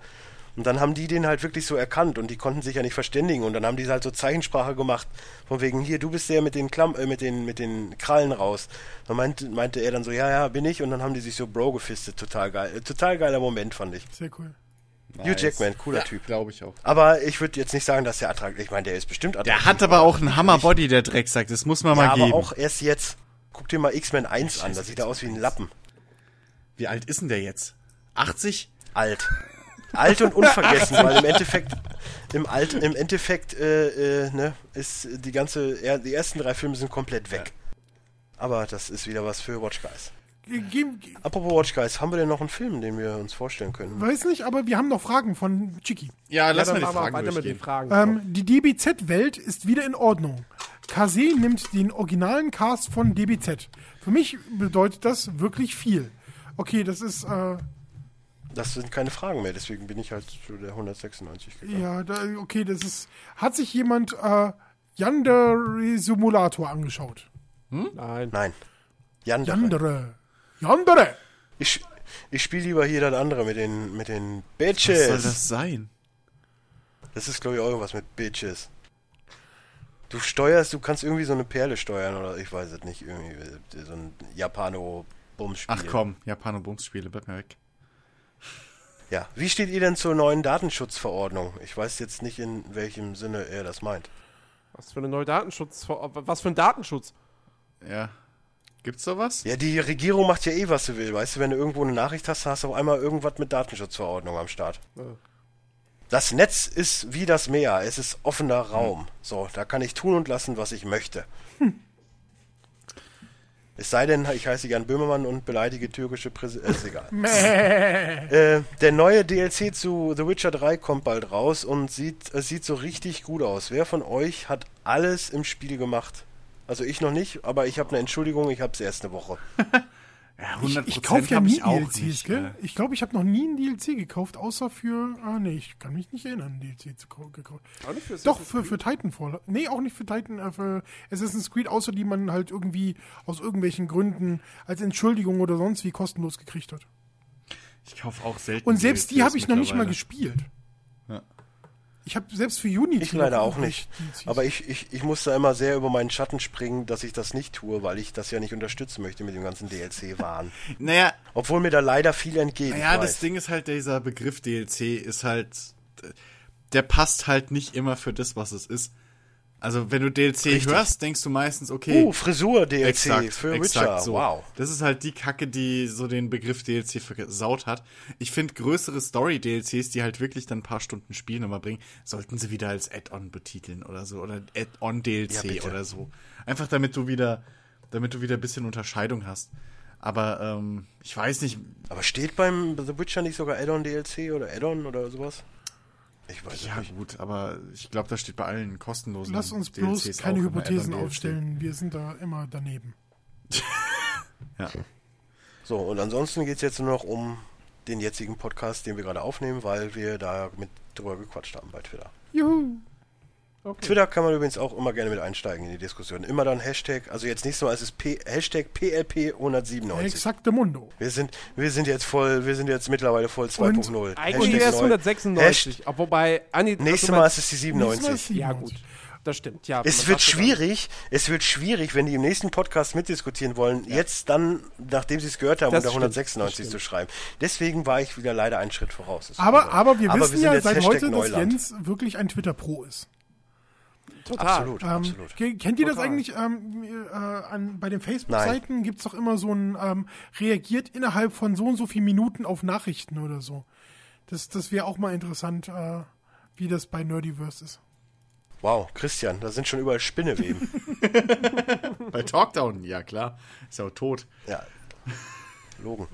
Und dann haben die den halt wirklich so erkannt und die konnten sich ja nicht verständigen und dann haben die halt so Zeichensprache gemacht, von wegen, hier, du bist der mit den Klamm, äh, mit den, mit den Krallen raus. Dann meinte, meinte er dann so, ja, ja, bin ich und dann haben die sich so Bro gefistet, total geil. Äh, Total geiler Moment, fand ich. Sehr cool. Hugh Jackman, cooler Typ. Glaube ich auch. Aber ich würde jetzt nicht sagen, dass der attraktiv, ich meine, der ist bestimmt attraktiv. Der hat aber auch einen Hammer-Body, der Drecksack. Das muss man Ja, mal aber geben. auch erst jetzt. Guck dir mal X-Men 1 an, da sieht er aus wie ein Lappen. Wie alt ist denn der jetzt? 80? Alt. Alt und unvergessen, weil im Endeffekt, im Alt, im Endeffekt, äh, äh, ne, ist die ganze, er, die ersten drei Filme sind komplett weg. Aber das ist wieder was für Watch Guys. Apropos Watch Guys, haben wir denn noch einen Film, den wir uns vorstellen können? Weiß nicht, aber wir haben noch Fragen von Chiki. Ja, lass ja, mal dann die Fragen weiter mit den. Fragen. Ähm, die DBZ-Welt ist wieder in Ordnung. Kase nimmt den originalen Cast von DBZ. Für mich bedeutet das wirklich viel. Okay, das ist, äh, Das sind keine Fragen mehr, deswegen bin ich halt zu der 196 gegangen. ja, da, okay, das ist, hat sich jemand, äh, Yandere Simulator angeschaut? Nein. Nein. Yandere. Yandere. Yandere! Ich, ich spiele lieber hier das andere mit den, mit den Was Bitches. soll das sein? Das ist, glaube ich, auch irgendwas mit Bitches. Du steuerst, du kannst irgendwie so eine Perle steuern oder ich weiß es nicht, irgendwie so ein Japano-Bums-Spiel. Ach komm, Japano-Bums-Spiele, bleib mir weg. Ja. Wie steht ihr denn zur neuen Datenschutzverordnung? Ich weiß jetzt nicht, in welchem Sinne er das meint. Was für eine neue Datenschutz, was für ein Datenschutz? Ja. Gibt's sowas? Ja, die Regierung macht ja eh, was sie will. Weißt du, wenn du irgendwo eine Nachricht hast, hast du auf einmal irgendwas mit Datenschutzverordnung am Start. Ja. Das Netz ist wie das Meer. Es ist offener Raum. So, da kann ich tun und lassen, was ich möchte. Es sei denn, ich heiße Jan Böhmermann und beleidige türkische Präsidenten. Ist egal. äh, der neue DLC zu The Witcher 3 kommt bald raus und sieht, es sieht so richtig gut aus. Wer von euch hat alles im Spiel gemacht? Also ich noch nicht, aber ich habe eine Entschuldigung, ich habe es erst eine Woche. Ja, Ich, 100% ich kaufe ja nie ich auch DLCs, nicht, gell? äh. Ich glaube, ich habe noch nie ein DLC gekauft, außer für. Ah, nee, ich kann mich nicht erinnern, ein DLC zu kau- gekauft. Auch nicht für Doch, Assassin's für, für Titanfall. Nee, auch nicht für Titan, äh, für Assassin's Creed, außer die man halt irgendwie aus irgendwelchen Gründen als Entschuldigung oder sonst wie kostenlos gekriegt hat. Ich kaufe auch selten. Und selbst die DLCs habe ich noch nicht mal gespielt. Ich habe selbst für Unity. Ich leider auch nicht. Aber ich, ich, ich muss da immer sehr über meinen Schatten springen, dass ich das nicht tue, weil ich das ja nicht unterstützen möchte mit dem ganzen DLC-Wahn. Naja, Obwohl mir da leider viel entgeht. naja, das. Ding ist halt, dieser Begriff DLC ist halt. Der passt halt nicht immer für das, was es ist. Also, wenn du DLC Richtig. hörst, denkst du meistens, okay. Uh, Frisur-DLC Exakt, für exakt Witcher. so. Wow. Das ist halt die Kacke, die so den Begriff DLC versaut hat. Ich finde größere Story-DLCs, die halt wirklich dann ein paar Stunden Spielen immer bringen, sollten sie wieder als Add-on betiteln oder so. Oder Ja, Add-on-DLC bitte. oder so. Einfach damit du wieder, damit du wieder ein bisschen Unterscheidung hast. Aber ähm, ich weiß nicht, Aber steht beim The Witcher nicht sogar Add-on DLC oder Add-on oder sowas? Ich weiß ja nicht. gut, aber ich glaube, das steht bei allen kostenlosen Lass uns bloß DLCs keine auch immer Hypothesen aufstellen. Wir sind da immer daneben. Ja. So, und ansonsten geht es jetzt nur noch um den jetzigen Podcast, den wir gerade aufnehmen, weil wir da mit drüber gequatscht haben bei Twitter. Juhu. Okay. Twitter kann man übrigens auch immer gerne mit einsteigen in die Diskussion. Immer dann Hashtag, also jetzt nicht so, als es P Hashtag PLP197. Exakte Mundo. Wir sind, wir sind jetzt voll, wir sind jetzt mittlerweile voll 2.0. Eigentlich erst neu. 196. aber wobei, Anni, Nächstes also Mal ist es die 97. Ja, gut. Das stimmt, ja. Es wird schwierig, es wird schwierig, wenn die im nächsten Podcast mitdiskutieren wollen, jetzt dann, nachdem sie es gehört haben, Das unter stimmt, 196 das zu schreiben. Deswegen war ich wieder leider einen Schritt voraus. Aber, aber wir wissen sind ja seit Hashtag heute, dass Neuland. Jens wirklich ein Twitter-Pro ist. Total. Absolut, Ähm, absolut. ke- kennt ihr das Total. eigentlich? Ähm, äh, an, bei den Facebook-Seiten gibt es doch immer so ein ähm, reagiert innerhalb von so und so vielen Minuten auf Nachrichten oder so. Das, das wäre auch mal interessant, äh, wie das bei Nerdiverse ist. Wow, Christian, da sind schon überall Spinneweben. Bei Talkdown, ja klar. Ist ja auch tot. ja, Logen.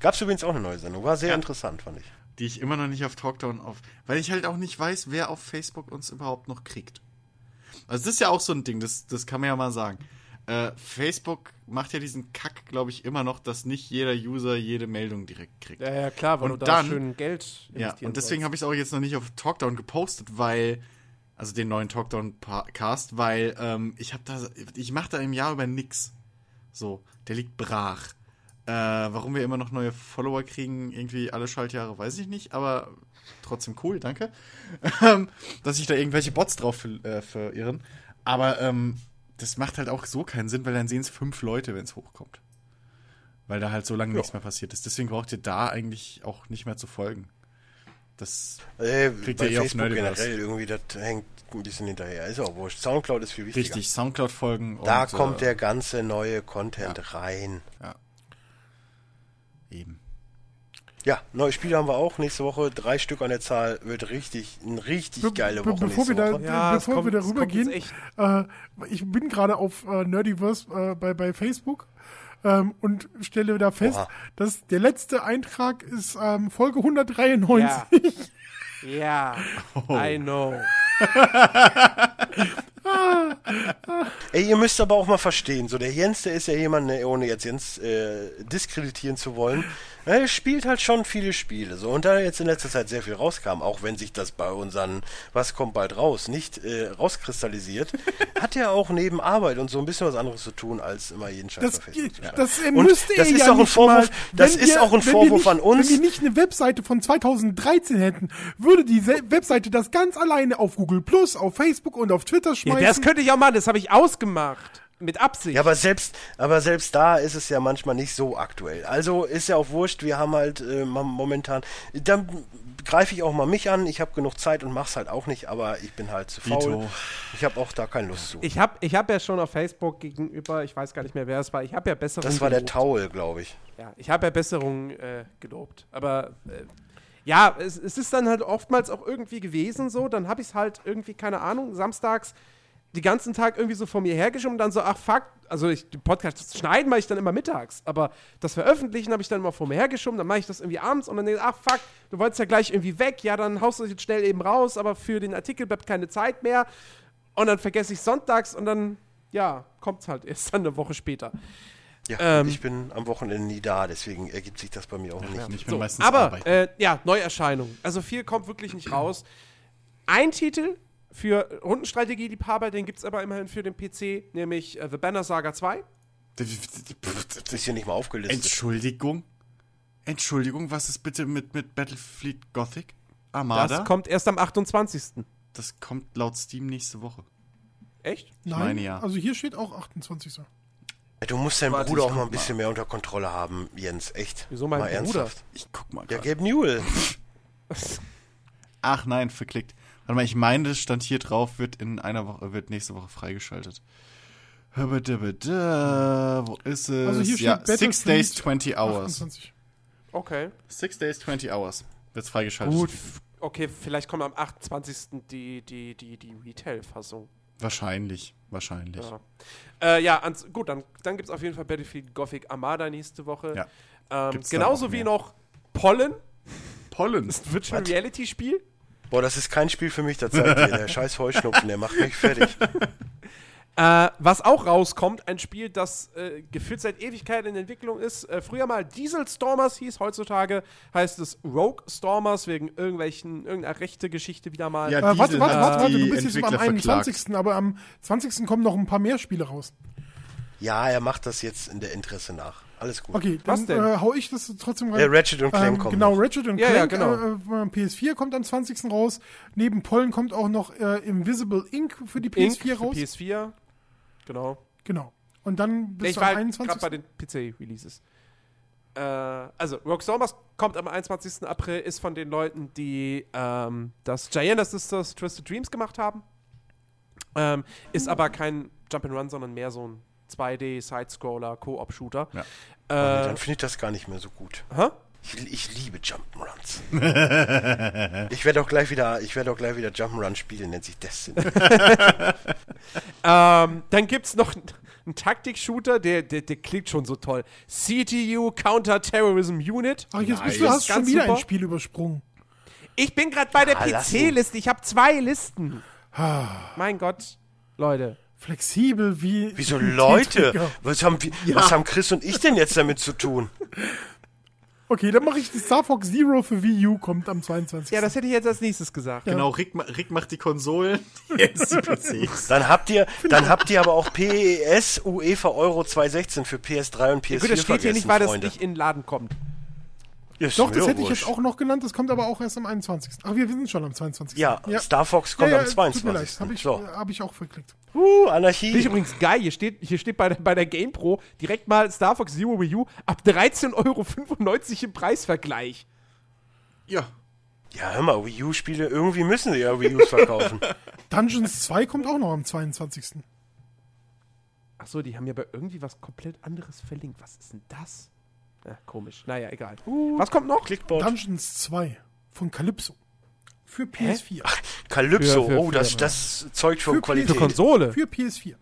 Gab's übrigens auch eine neue Sendung, war sehr interessant, fand ich. die ich immer noch nicht auf Talkdown auf, weil ich halt auch nicht weiß, wer auf Facebook uns überhaupt noch kriegt. Also das ist ja auch so ein Ding, das, das kann man ja mal sagen. Äh, Facebook macht ja diesen Kack, glaube ich, immer noch, dass nicht jeder User jede Meldung direkt kriegt. Ja, ja, klar, weil Und du da dann- schön Geld Ja, und deswegen habe ich es auch jetzt noch nicht auf Talkdown gepostet, weil, also den neuen Talkdown-Cast, weil ähm, ich habe da, ich mache da im Jahr über nix. So, der liegt brach. Äh, warum wir immer noch neue Follower kriegen, irgendwie alle Schaltjahre, weiß ich nicht, aber trotzdem cool, danke. Ähm, Dass sich da irgendwelche Bots drauf äh, verirren. Aber ähm, das macht halt auch so keinen Sinn, weil dann sehen es fünf Leute, wenn es hochkommt. Weil da halt so lange nichts mehr passiert ist. Deswegen braucht ihr da eigentlich auch nicht mehr zu folgen. Das Äh, Kriegt ihr eh auf Nerdiverse. generell irgendwie, das hängt ein bisschen hinterher. Ist auch wurscht. Soundcloud ist viel wichtiger. richtig, Soundcloud folgen. Da und, kommt äh, der ganze neue Content rein. eben. Ja, neue Spiele haben wir auch nächste Woche. Drei Stück an der Zahl. Wird richtig, eine richtig Be- geile be- Woche bevor nächste wir da- Woche. Ja, bevor wir kommt- es darüber gehen, Äh, ich bin gerade auf äh, Nerdiverse äh, bei, bei Facebook ähm, und stelle da fest, Oha. dass der letzte Eintrag ist ähm, Folge 193. Ja. Ja, I know. Ey, ihr müsst aber auch mal verstehen, so der Jens, der ist ja jemand, ne, ohne jetzt Jens äh, diskreditieren zu wollen, er spielt halt schon viele Spiele. So, und da jetzt in letzter Zeit sehr viel rauskam, auch wenn sich das bei unseren Was kommt bald raus nicht äh, rauskristallisiert, hat er auch neben Arbeit und so ein bisschen was anderes zu tun, als immer jeden Scheiß Das, bei Facebook zu schreiben. das äh, Und das er ist ja auch ein nicht Vorwurf- mal, das wenn ist wir- auch ein wenn wir Vorwurf nicht, an uns. Wenn wir nicht eine Webseite von 2013 hätten, würde die Se Webseite das ganz alleine auf Google Plus, auf Facebook und auf Twitter Ja, schmeißen. das könnte ich auch machen, das habe ich ausgemacht. Mit Absicht. Ja, aber selbst, aber selbst da ist es ja manchmal nicht so aktuell. Also ist ja auch wurscht, wir haben halt äh, mom- momentan, dann greife ich auch mal mich an, ich habe genug Zeit und mach's halt auch nicht, aber ich bin halt zu faul. Dito. Ich habe auch da keine Lust zu. Ich habe ich hab ja schon auf Facebook gegenüber, ich weiß gar nicht mehr, wer es war, ich habe ja Besserungen Das war der gelobt. Taul, glaube ich. Ja, ich habe ja Besserungen äh, gelobt. Aber äh, ja, es, es ist dann halt oftmals auch irgendwie gewesen so, dann habe ich es halt irgendwie, keine Ahnung, samstags die ganzen Tag irgendwie so vor mir hergeschoben und dann so, ach fuck, also ich, den Podcast schneiden mache ich dann immer mittags, aber das Veröffentlichen habe ich dann immer vor mir hergeschoben, dann mache ich das irgendwie abends und dann denke ich, ach fuck, du wolltest ja gleich irgendwie weg, ja, dann haust du es jetzt schnell eben raus, aber für den Artikel bleibt keine Zeit mehr und dann vergesse ich sonntags und dann, ja, kommt es halt erst dann eine Woche später. Ja, Ähm. ich bin am Wochenende nie da, deswegen ergibt sich das bei mir auch nicht. Ich bin So, meistens aber arbeiten. äh, ja, Neuerscheinung. Also viel kommt wirklich nicht raus. Ein Titel für Rundenstrategie-Liebhaber, den gibt es aber immerhin für den PC, nämlich äh, The Banner Saga 2. Ist hier nicht mal aufgelistet. Entschuldigung? Entschuldigung, was ist bitte mit, mit Battlefleet Gothic? Armada? Das kommt erst am 28. Das kommt laut Steam nächste Woche. Echt? Nein, meine ja. also hier steht auch 28. Du musst deinen Warte, Bruder auch mal ein bisschen mehr unter Kontrolle haben, Jens. Echt. Wieso mein mal Bruder? ernsthaft. Ich guck mal. Ja, grad. Gabe Newell. Ach nein, verklickt. Warte mal, ich meine, das stand hier drauf, wird in einer Woche, wird nächste Woche freigeschaltet. Wo ist es? Also hier steht ja, 6 Days, 20 Hours. 28. Okay. 6 Days, 20 Hours. Wird's freigeschaltet. Gut. Okay, vielleicht kommt am 28. die, die, die, die Retail-Fassung. Wahrscheinlich, wahrscheinlich. Ja, äh, ja ans, gut, dann, dann gibt es auf jeden Fall Battlefield Gothic Armada nächste Woche. Ja. Ähm, genauso wie noch Pollen, Pollen. das Virtual Was? Reality Spiel. Boah, das ist kein Spiel für mich, das sagt ihr. Der scheiß Heuschnupfen, der macht mich fertig. Äh, was auch rauskommt, ein Spiel, das äh, gefühlt seit Ewigkeit in Entwicklung ist. Äh, früher mal Diesel Stormers hieß, heutzutage heißt es Rogue Stormers wegen irgendwelchen, irgendeiner rechte Geschichte wieder mal. Ja, Äh, warte, warte, warte, warte, du bist jetzt am Entwickler verklagt. 21. Aber am 20. kommen noch ein paar mehr Spiele raus. Ja, er macht das jetzt in der Interesse nach. Alles gut. Okay, Was dann denn? äh, hau ich das trotzdem rein. Ja, Ratchet und Clank ähm, kommen Genau. Ratchet und Ja, ja, Clank. genau. Äh, äh, PS4 kommt am 20. raus. Neben Pollen kommt auch noch äh, Invisible Ink für die Inc. PS4 für raus. PS4. Genau. Genau. Und dann bis ich zum war gerade 21. bei den PC-Releases. Äh, also, Rogue Stormers kommt am 21. April, ist von den Leuten, die ähm, das Giant Sisters Twisted Dreams gemacht haben. Ähm, ist aber kein Jump'n'Run, sondern mehr so ein 2D-Side-Scroller, Co-op-Shooter. Ja. Äh, Dann finde ich das gar nicht mehr so gut. hä? Ich, ich liebe Jump'n'Runs. ich werde auch gleich wieder, ich werde auch gleich wieder Jump'n'Run spielen, nennt sich Destiny. Ähm, dann gibt es noch einen Taktik-Shooter, der, der, der klingt schon so toll. CTU Counter-Terrorism Unit. Ach, jetzt bist Nice. du, hast schon wieder super. ein Spiel übersprungen. Ich bin gerade bei der Ah. PC-Liste. Ich habe zwei Listen. mein Gott, Leute. Flexibel wie. Wieso wie Leute? Was haben, wir- was haben Chris und ich denn jetzt damit zu tun? Okay, dann mache ich die Star Fox Zero für Wii U, kommt am 22. Ja, das hätte ich jetzt als nächstes gesagt. Genau, Rick, Rick macht die Konsolen, jetzt die PCs. Dann habt ihr, dann habt ihr aber auch PES UEFA Euro 2016 für PS3 und PS4 Ja, gut, das steht hier nicht, weil das Freunde. nicht in den Laden kommt. Ja, Doch, das hätte ich jetzt auch noch genannt, das kommt aber auch erst am 21. Ach, wir sind schon am 22. Ja, Star Fox kommt ja, am ja, 22. Tut mir leid, habe ich, so. hab ich auch verklickt. Uh, Finde ich Anarchie. übrigens geil. Hier steht, hier steht bei, der, bei der GamePro direkt mal Star Fox Zero Wii U ab 13,95 Euro im Preisvergleich. Ja. Ja, hör mal, Wii U-Spiele, irgendwie müssen sie ja Wii U's verkaufen. Dungeons 2 kommt auch noch am 22. Achso, die haben ja bei irgendwie was komplett anderes verlinkt. Was ist denn das? Ja, komisch. Naja, egal. Uh. was kommt noch? Clickbot. Dungeons 2 von Calypso. Für PS4. Calypso, Für- für- oh, das, das zeugt von Für Qualität. Für Konsole. Für PS4.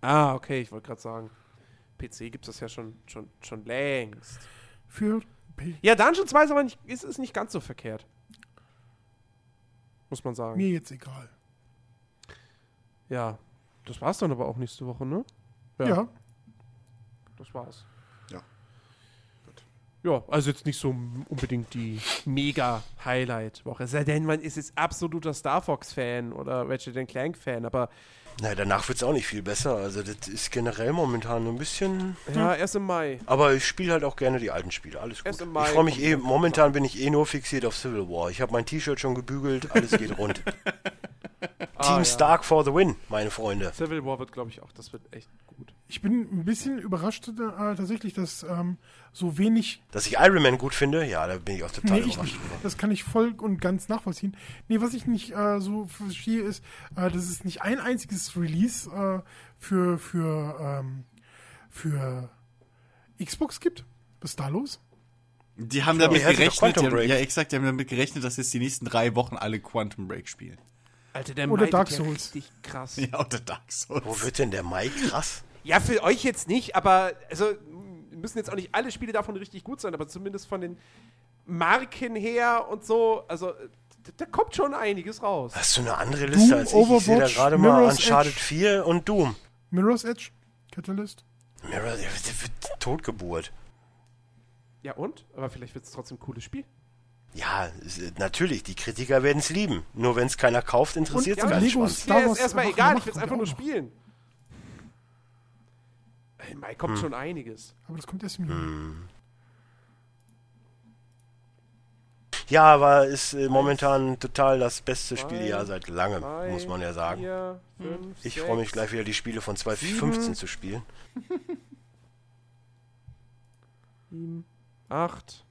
Ah, okay, ich wollte gerade sagen. PC gibt es das ja schon, schon, schon längst. Für P Ja, Dungeon 2 ist aber nicht, ist, ist nicht ganz so verkehrt. Muss man sagen. mir jetzt egal. Ja. Das war's dann aber auch nächste Woche, ne? Ja. Das war's. Ja. Also jetzt nicht so unbedingt die mega Highlight-Woche. Es sei denn, man ist jetzt absoluter Star Fox-Fan oder Ratchet Clank-Fan, aber Na, danach wird's auch nicht viel besser. Also, das ist generell momentan ein bisschen. ja, erst im Mai. Aber ich spiele halt auch gerne die alten Spiele. Alles gut. Erst im Ich Mai freue mich eh. Momentan bin ich eh nur fixiert auf Civil War. Ich habe mein T-Shirt schon gebügelt. Alles geht rund. Ah, Team ja. Stark for the win, meine Freunde. Civil War wird, glaube ich, auch, das wird echt gut. Ich bin ein bisschen überrascht äh, tatsächlich, dass ähm, so wenig. Dass ich Iron Man gut finde, ja, da bin ich auch total Nee, ich überrascht. nicht. Das kann ich voll und ganz nachvollziehen. Nee, was ich nicht äh, so verstehe, ist, äh, dass es nicht ein einziges Release äh, für, für, ähm, für Xbox gibt. Was ist da los? Die haben Ja, damit gerechnet, die haben, ja exakt, die haben damit gerechnet, dass jetzt die nächsten drei Wochen alle Quantum Break spielen. Alter, der Oder Mai Dark wird ja Souls. richtig krass. Ja, oder Dark Souls. Wo wird denn der Mai krass? Ja, für euch jetzt nicht, aber also müssen jetzt auch nicht alle Spiele davon richtig gut sein, aber zumindest von den Marken her und so, also da, da kommt schon einiges raus. Hast du eine andere Liste Doom, als ich? Ich sehe da Overwatch, gerade mal Uncharted Edge. 4 und Doom. Mirror's Edge? Catalyst? Mirror, der wird Totgeburt. Ja und? Aber vielleicht wird es trotzdem ein cooles Spiel. Ja, natürlich, die Kritiker werden es lieben. Nur wenn es keiner kauft, interessiert es Schwanz. Star Mir ist erstmal egal, ich will es einfach nur spielen. Im Mai kommt schon einiges. Aber das kommt erst im Juni. Ja, aber ist äh, momentan total das beste Zwei, Spieljahr seit langem, Drei, muss man ja sagen. Vier, fünf, Ich freue mich gleich wieder die Spiele von 2015 zu spielen. sieben, acht,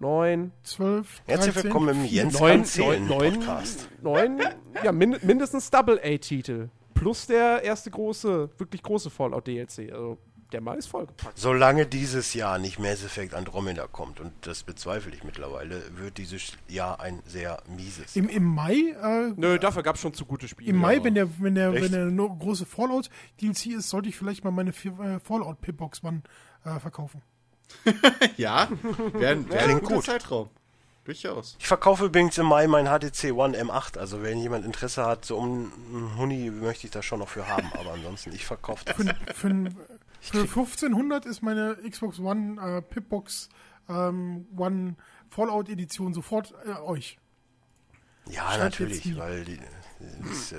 neun, 12, Herzlich 13, willkommen im Jens neun, kann zählen neun, Podcast. neun, ja, min mindestens Double-A-Titel. Plus der erste große, wirklich große Fallout-DLC. Also, der Mai ist vollgepackt. Solange dieses Jahr nicht Mass Effect Andromeda kommt, und das bezweifle ich mittlerweile, wird dieses Jahr ein sehr mieses. Im, Im Mai, äh, Nö, dafür gab es schon zu gute Spiele. im Mai, wenn der, wenn der, Echt? wenn der große Fallout DLC ist, sollte ich vielleicht mal meine äh, Fallout Pitbox One äh, verkaufen. Ja, wäre ein, wär ein guter gut. Zeitraum. Durchaus. Ich verkaufe übrigens im Mai mein HTC One M8, also wenn jemand Interesse hat, so um einen Huni möchte ich das schon noch für haben, aber ansonsten, ich verkaufe das. Für, für, für 1500 ist meine Xbox One äh, Pitbox ähm, One Fallout Edition sofort äh, euch. Ja, Schreibt natürlich, weil die, ist, äh,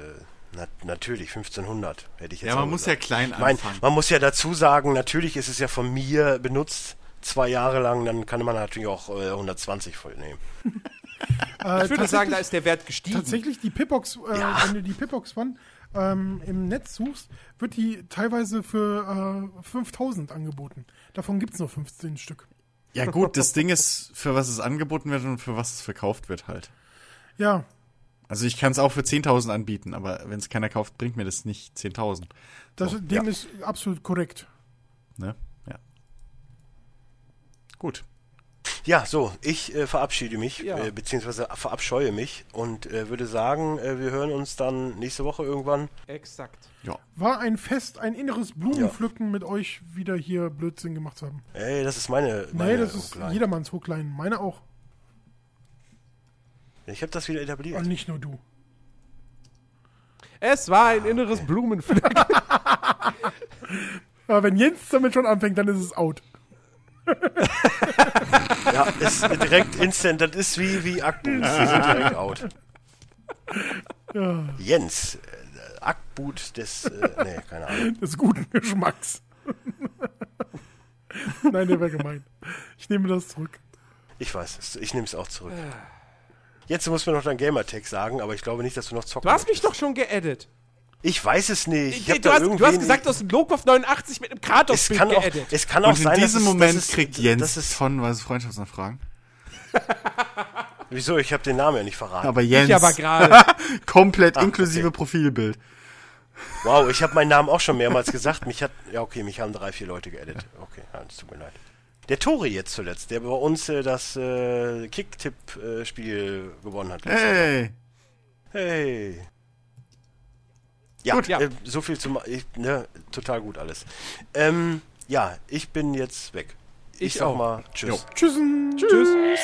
na, natürlich 1500 hätte ich jetzt Ja, man muss ja gesagt. klein Ich mein, anfangen. man muss ja dazu sagen, natürlich ist es ja von mir benutzt, zwei Jahre lang, dann kann man natürlich auch äh, 120 voll nehmen. Äh, ich würde sagen, da ist der Wert gestiegen. tatsächlich die Pitbox, äh, Ja. wenn du die Pitbox One ähm, im Netz suchst, wird die teilweise für äh, 5000 angeboten. Davon gibt es nur 15 Stück. Ja gut, das Ding ist, für was es angeboten wird und für was es verkauft wird halt. Ja, Also ich kann es auch für 10.000 anbieten, aber wenn es keiner kauft, bringt mir das nicht 10.000. das So, dem ja. ist absolut korrekt. Ne? Ja. Gut. Ja, so, ich äh, verabschiede mich, Ja. äh, beziehungsweise verabscheue mich und äh, würde sagen, äh, wir hören uns dann nächste Woche irgendwann. Exakt. Ja. War ein Fest, ein inneres Blumenpflücken mit euch wieder hier Blödsinn gemacht zu haben. Ey, das ist meine. meine Nee, das ist Hookline. jedermanns Hookline. Meine auch. Ich habe das wieder etabliert. Und nicht nur du. Es war ein inneres Blumenpflücken. Aber wenn Jens damit schon anfängt, dann ist es out. Ja, ist direkt instant. Das ist wie, wie Akboots. Die sind direkt out. Jens. Äh, Ackboot des. Äh, nee, keine Ahnung. Des guten Geschmacks. Nein, der wäre gemein. Ich nehme das zurück. Ich weiß es. Ich nehme es auch zurück. Jetzt musst du mir noch dein Gamertag sagen, aber ich glaube nicht, dass du noch zocken Du hast mich doch schon geaddet. Ich weiß es nicht. Ich du, hast, du hast gesagt, du hast einen Logwurf 89 mit einem es Kratos-Bild kann, auch, geaddet. es kann auch Und in sein, diesem dass es, Moment es, kriegt Das Jens ist, tonnenweise Freundschaftsanfragen. wieso? Ich habe den Namen ja nicht verraten. Aber Jens, Ich aber gerade. komplett Ah, inklusive okay. Profilbild. Wow, ich habe meinen Namen auch schon mehrmals gesagt. Mich hat, ja okay, mich haben drei, vier Leute geedit. Okay, es tut mir leid. Der Tori jetzt zuletzt, der bei uns äh, das äh, Kicktipp-Spiel gewonnen hat. Hey. Hey. Ja, Gut, ja. Äh, so viel zum, ich, ne, total gut alles. Ähm, ja, ich bin jetzt weg. Ich, Ich sag auch. mal Tschüss. Jo. Tschüssen. Tschüss.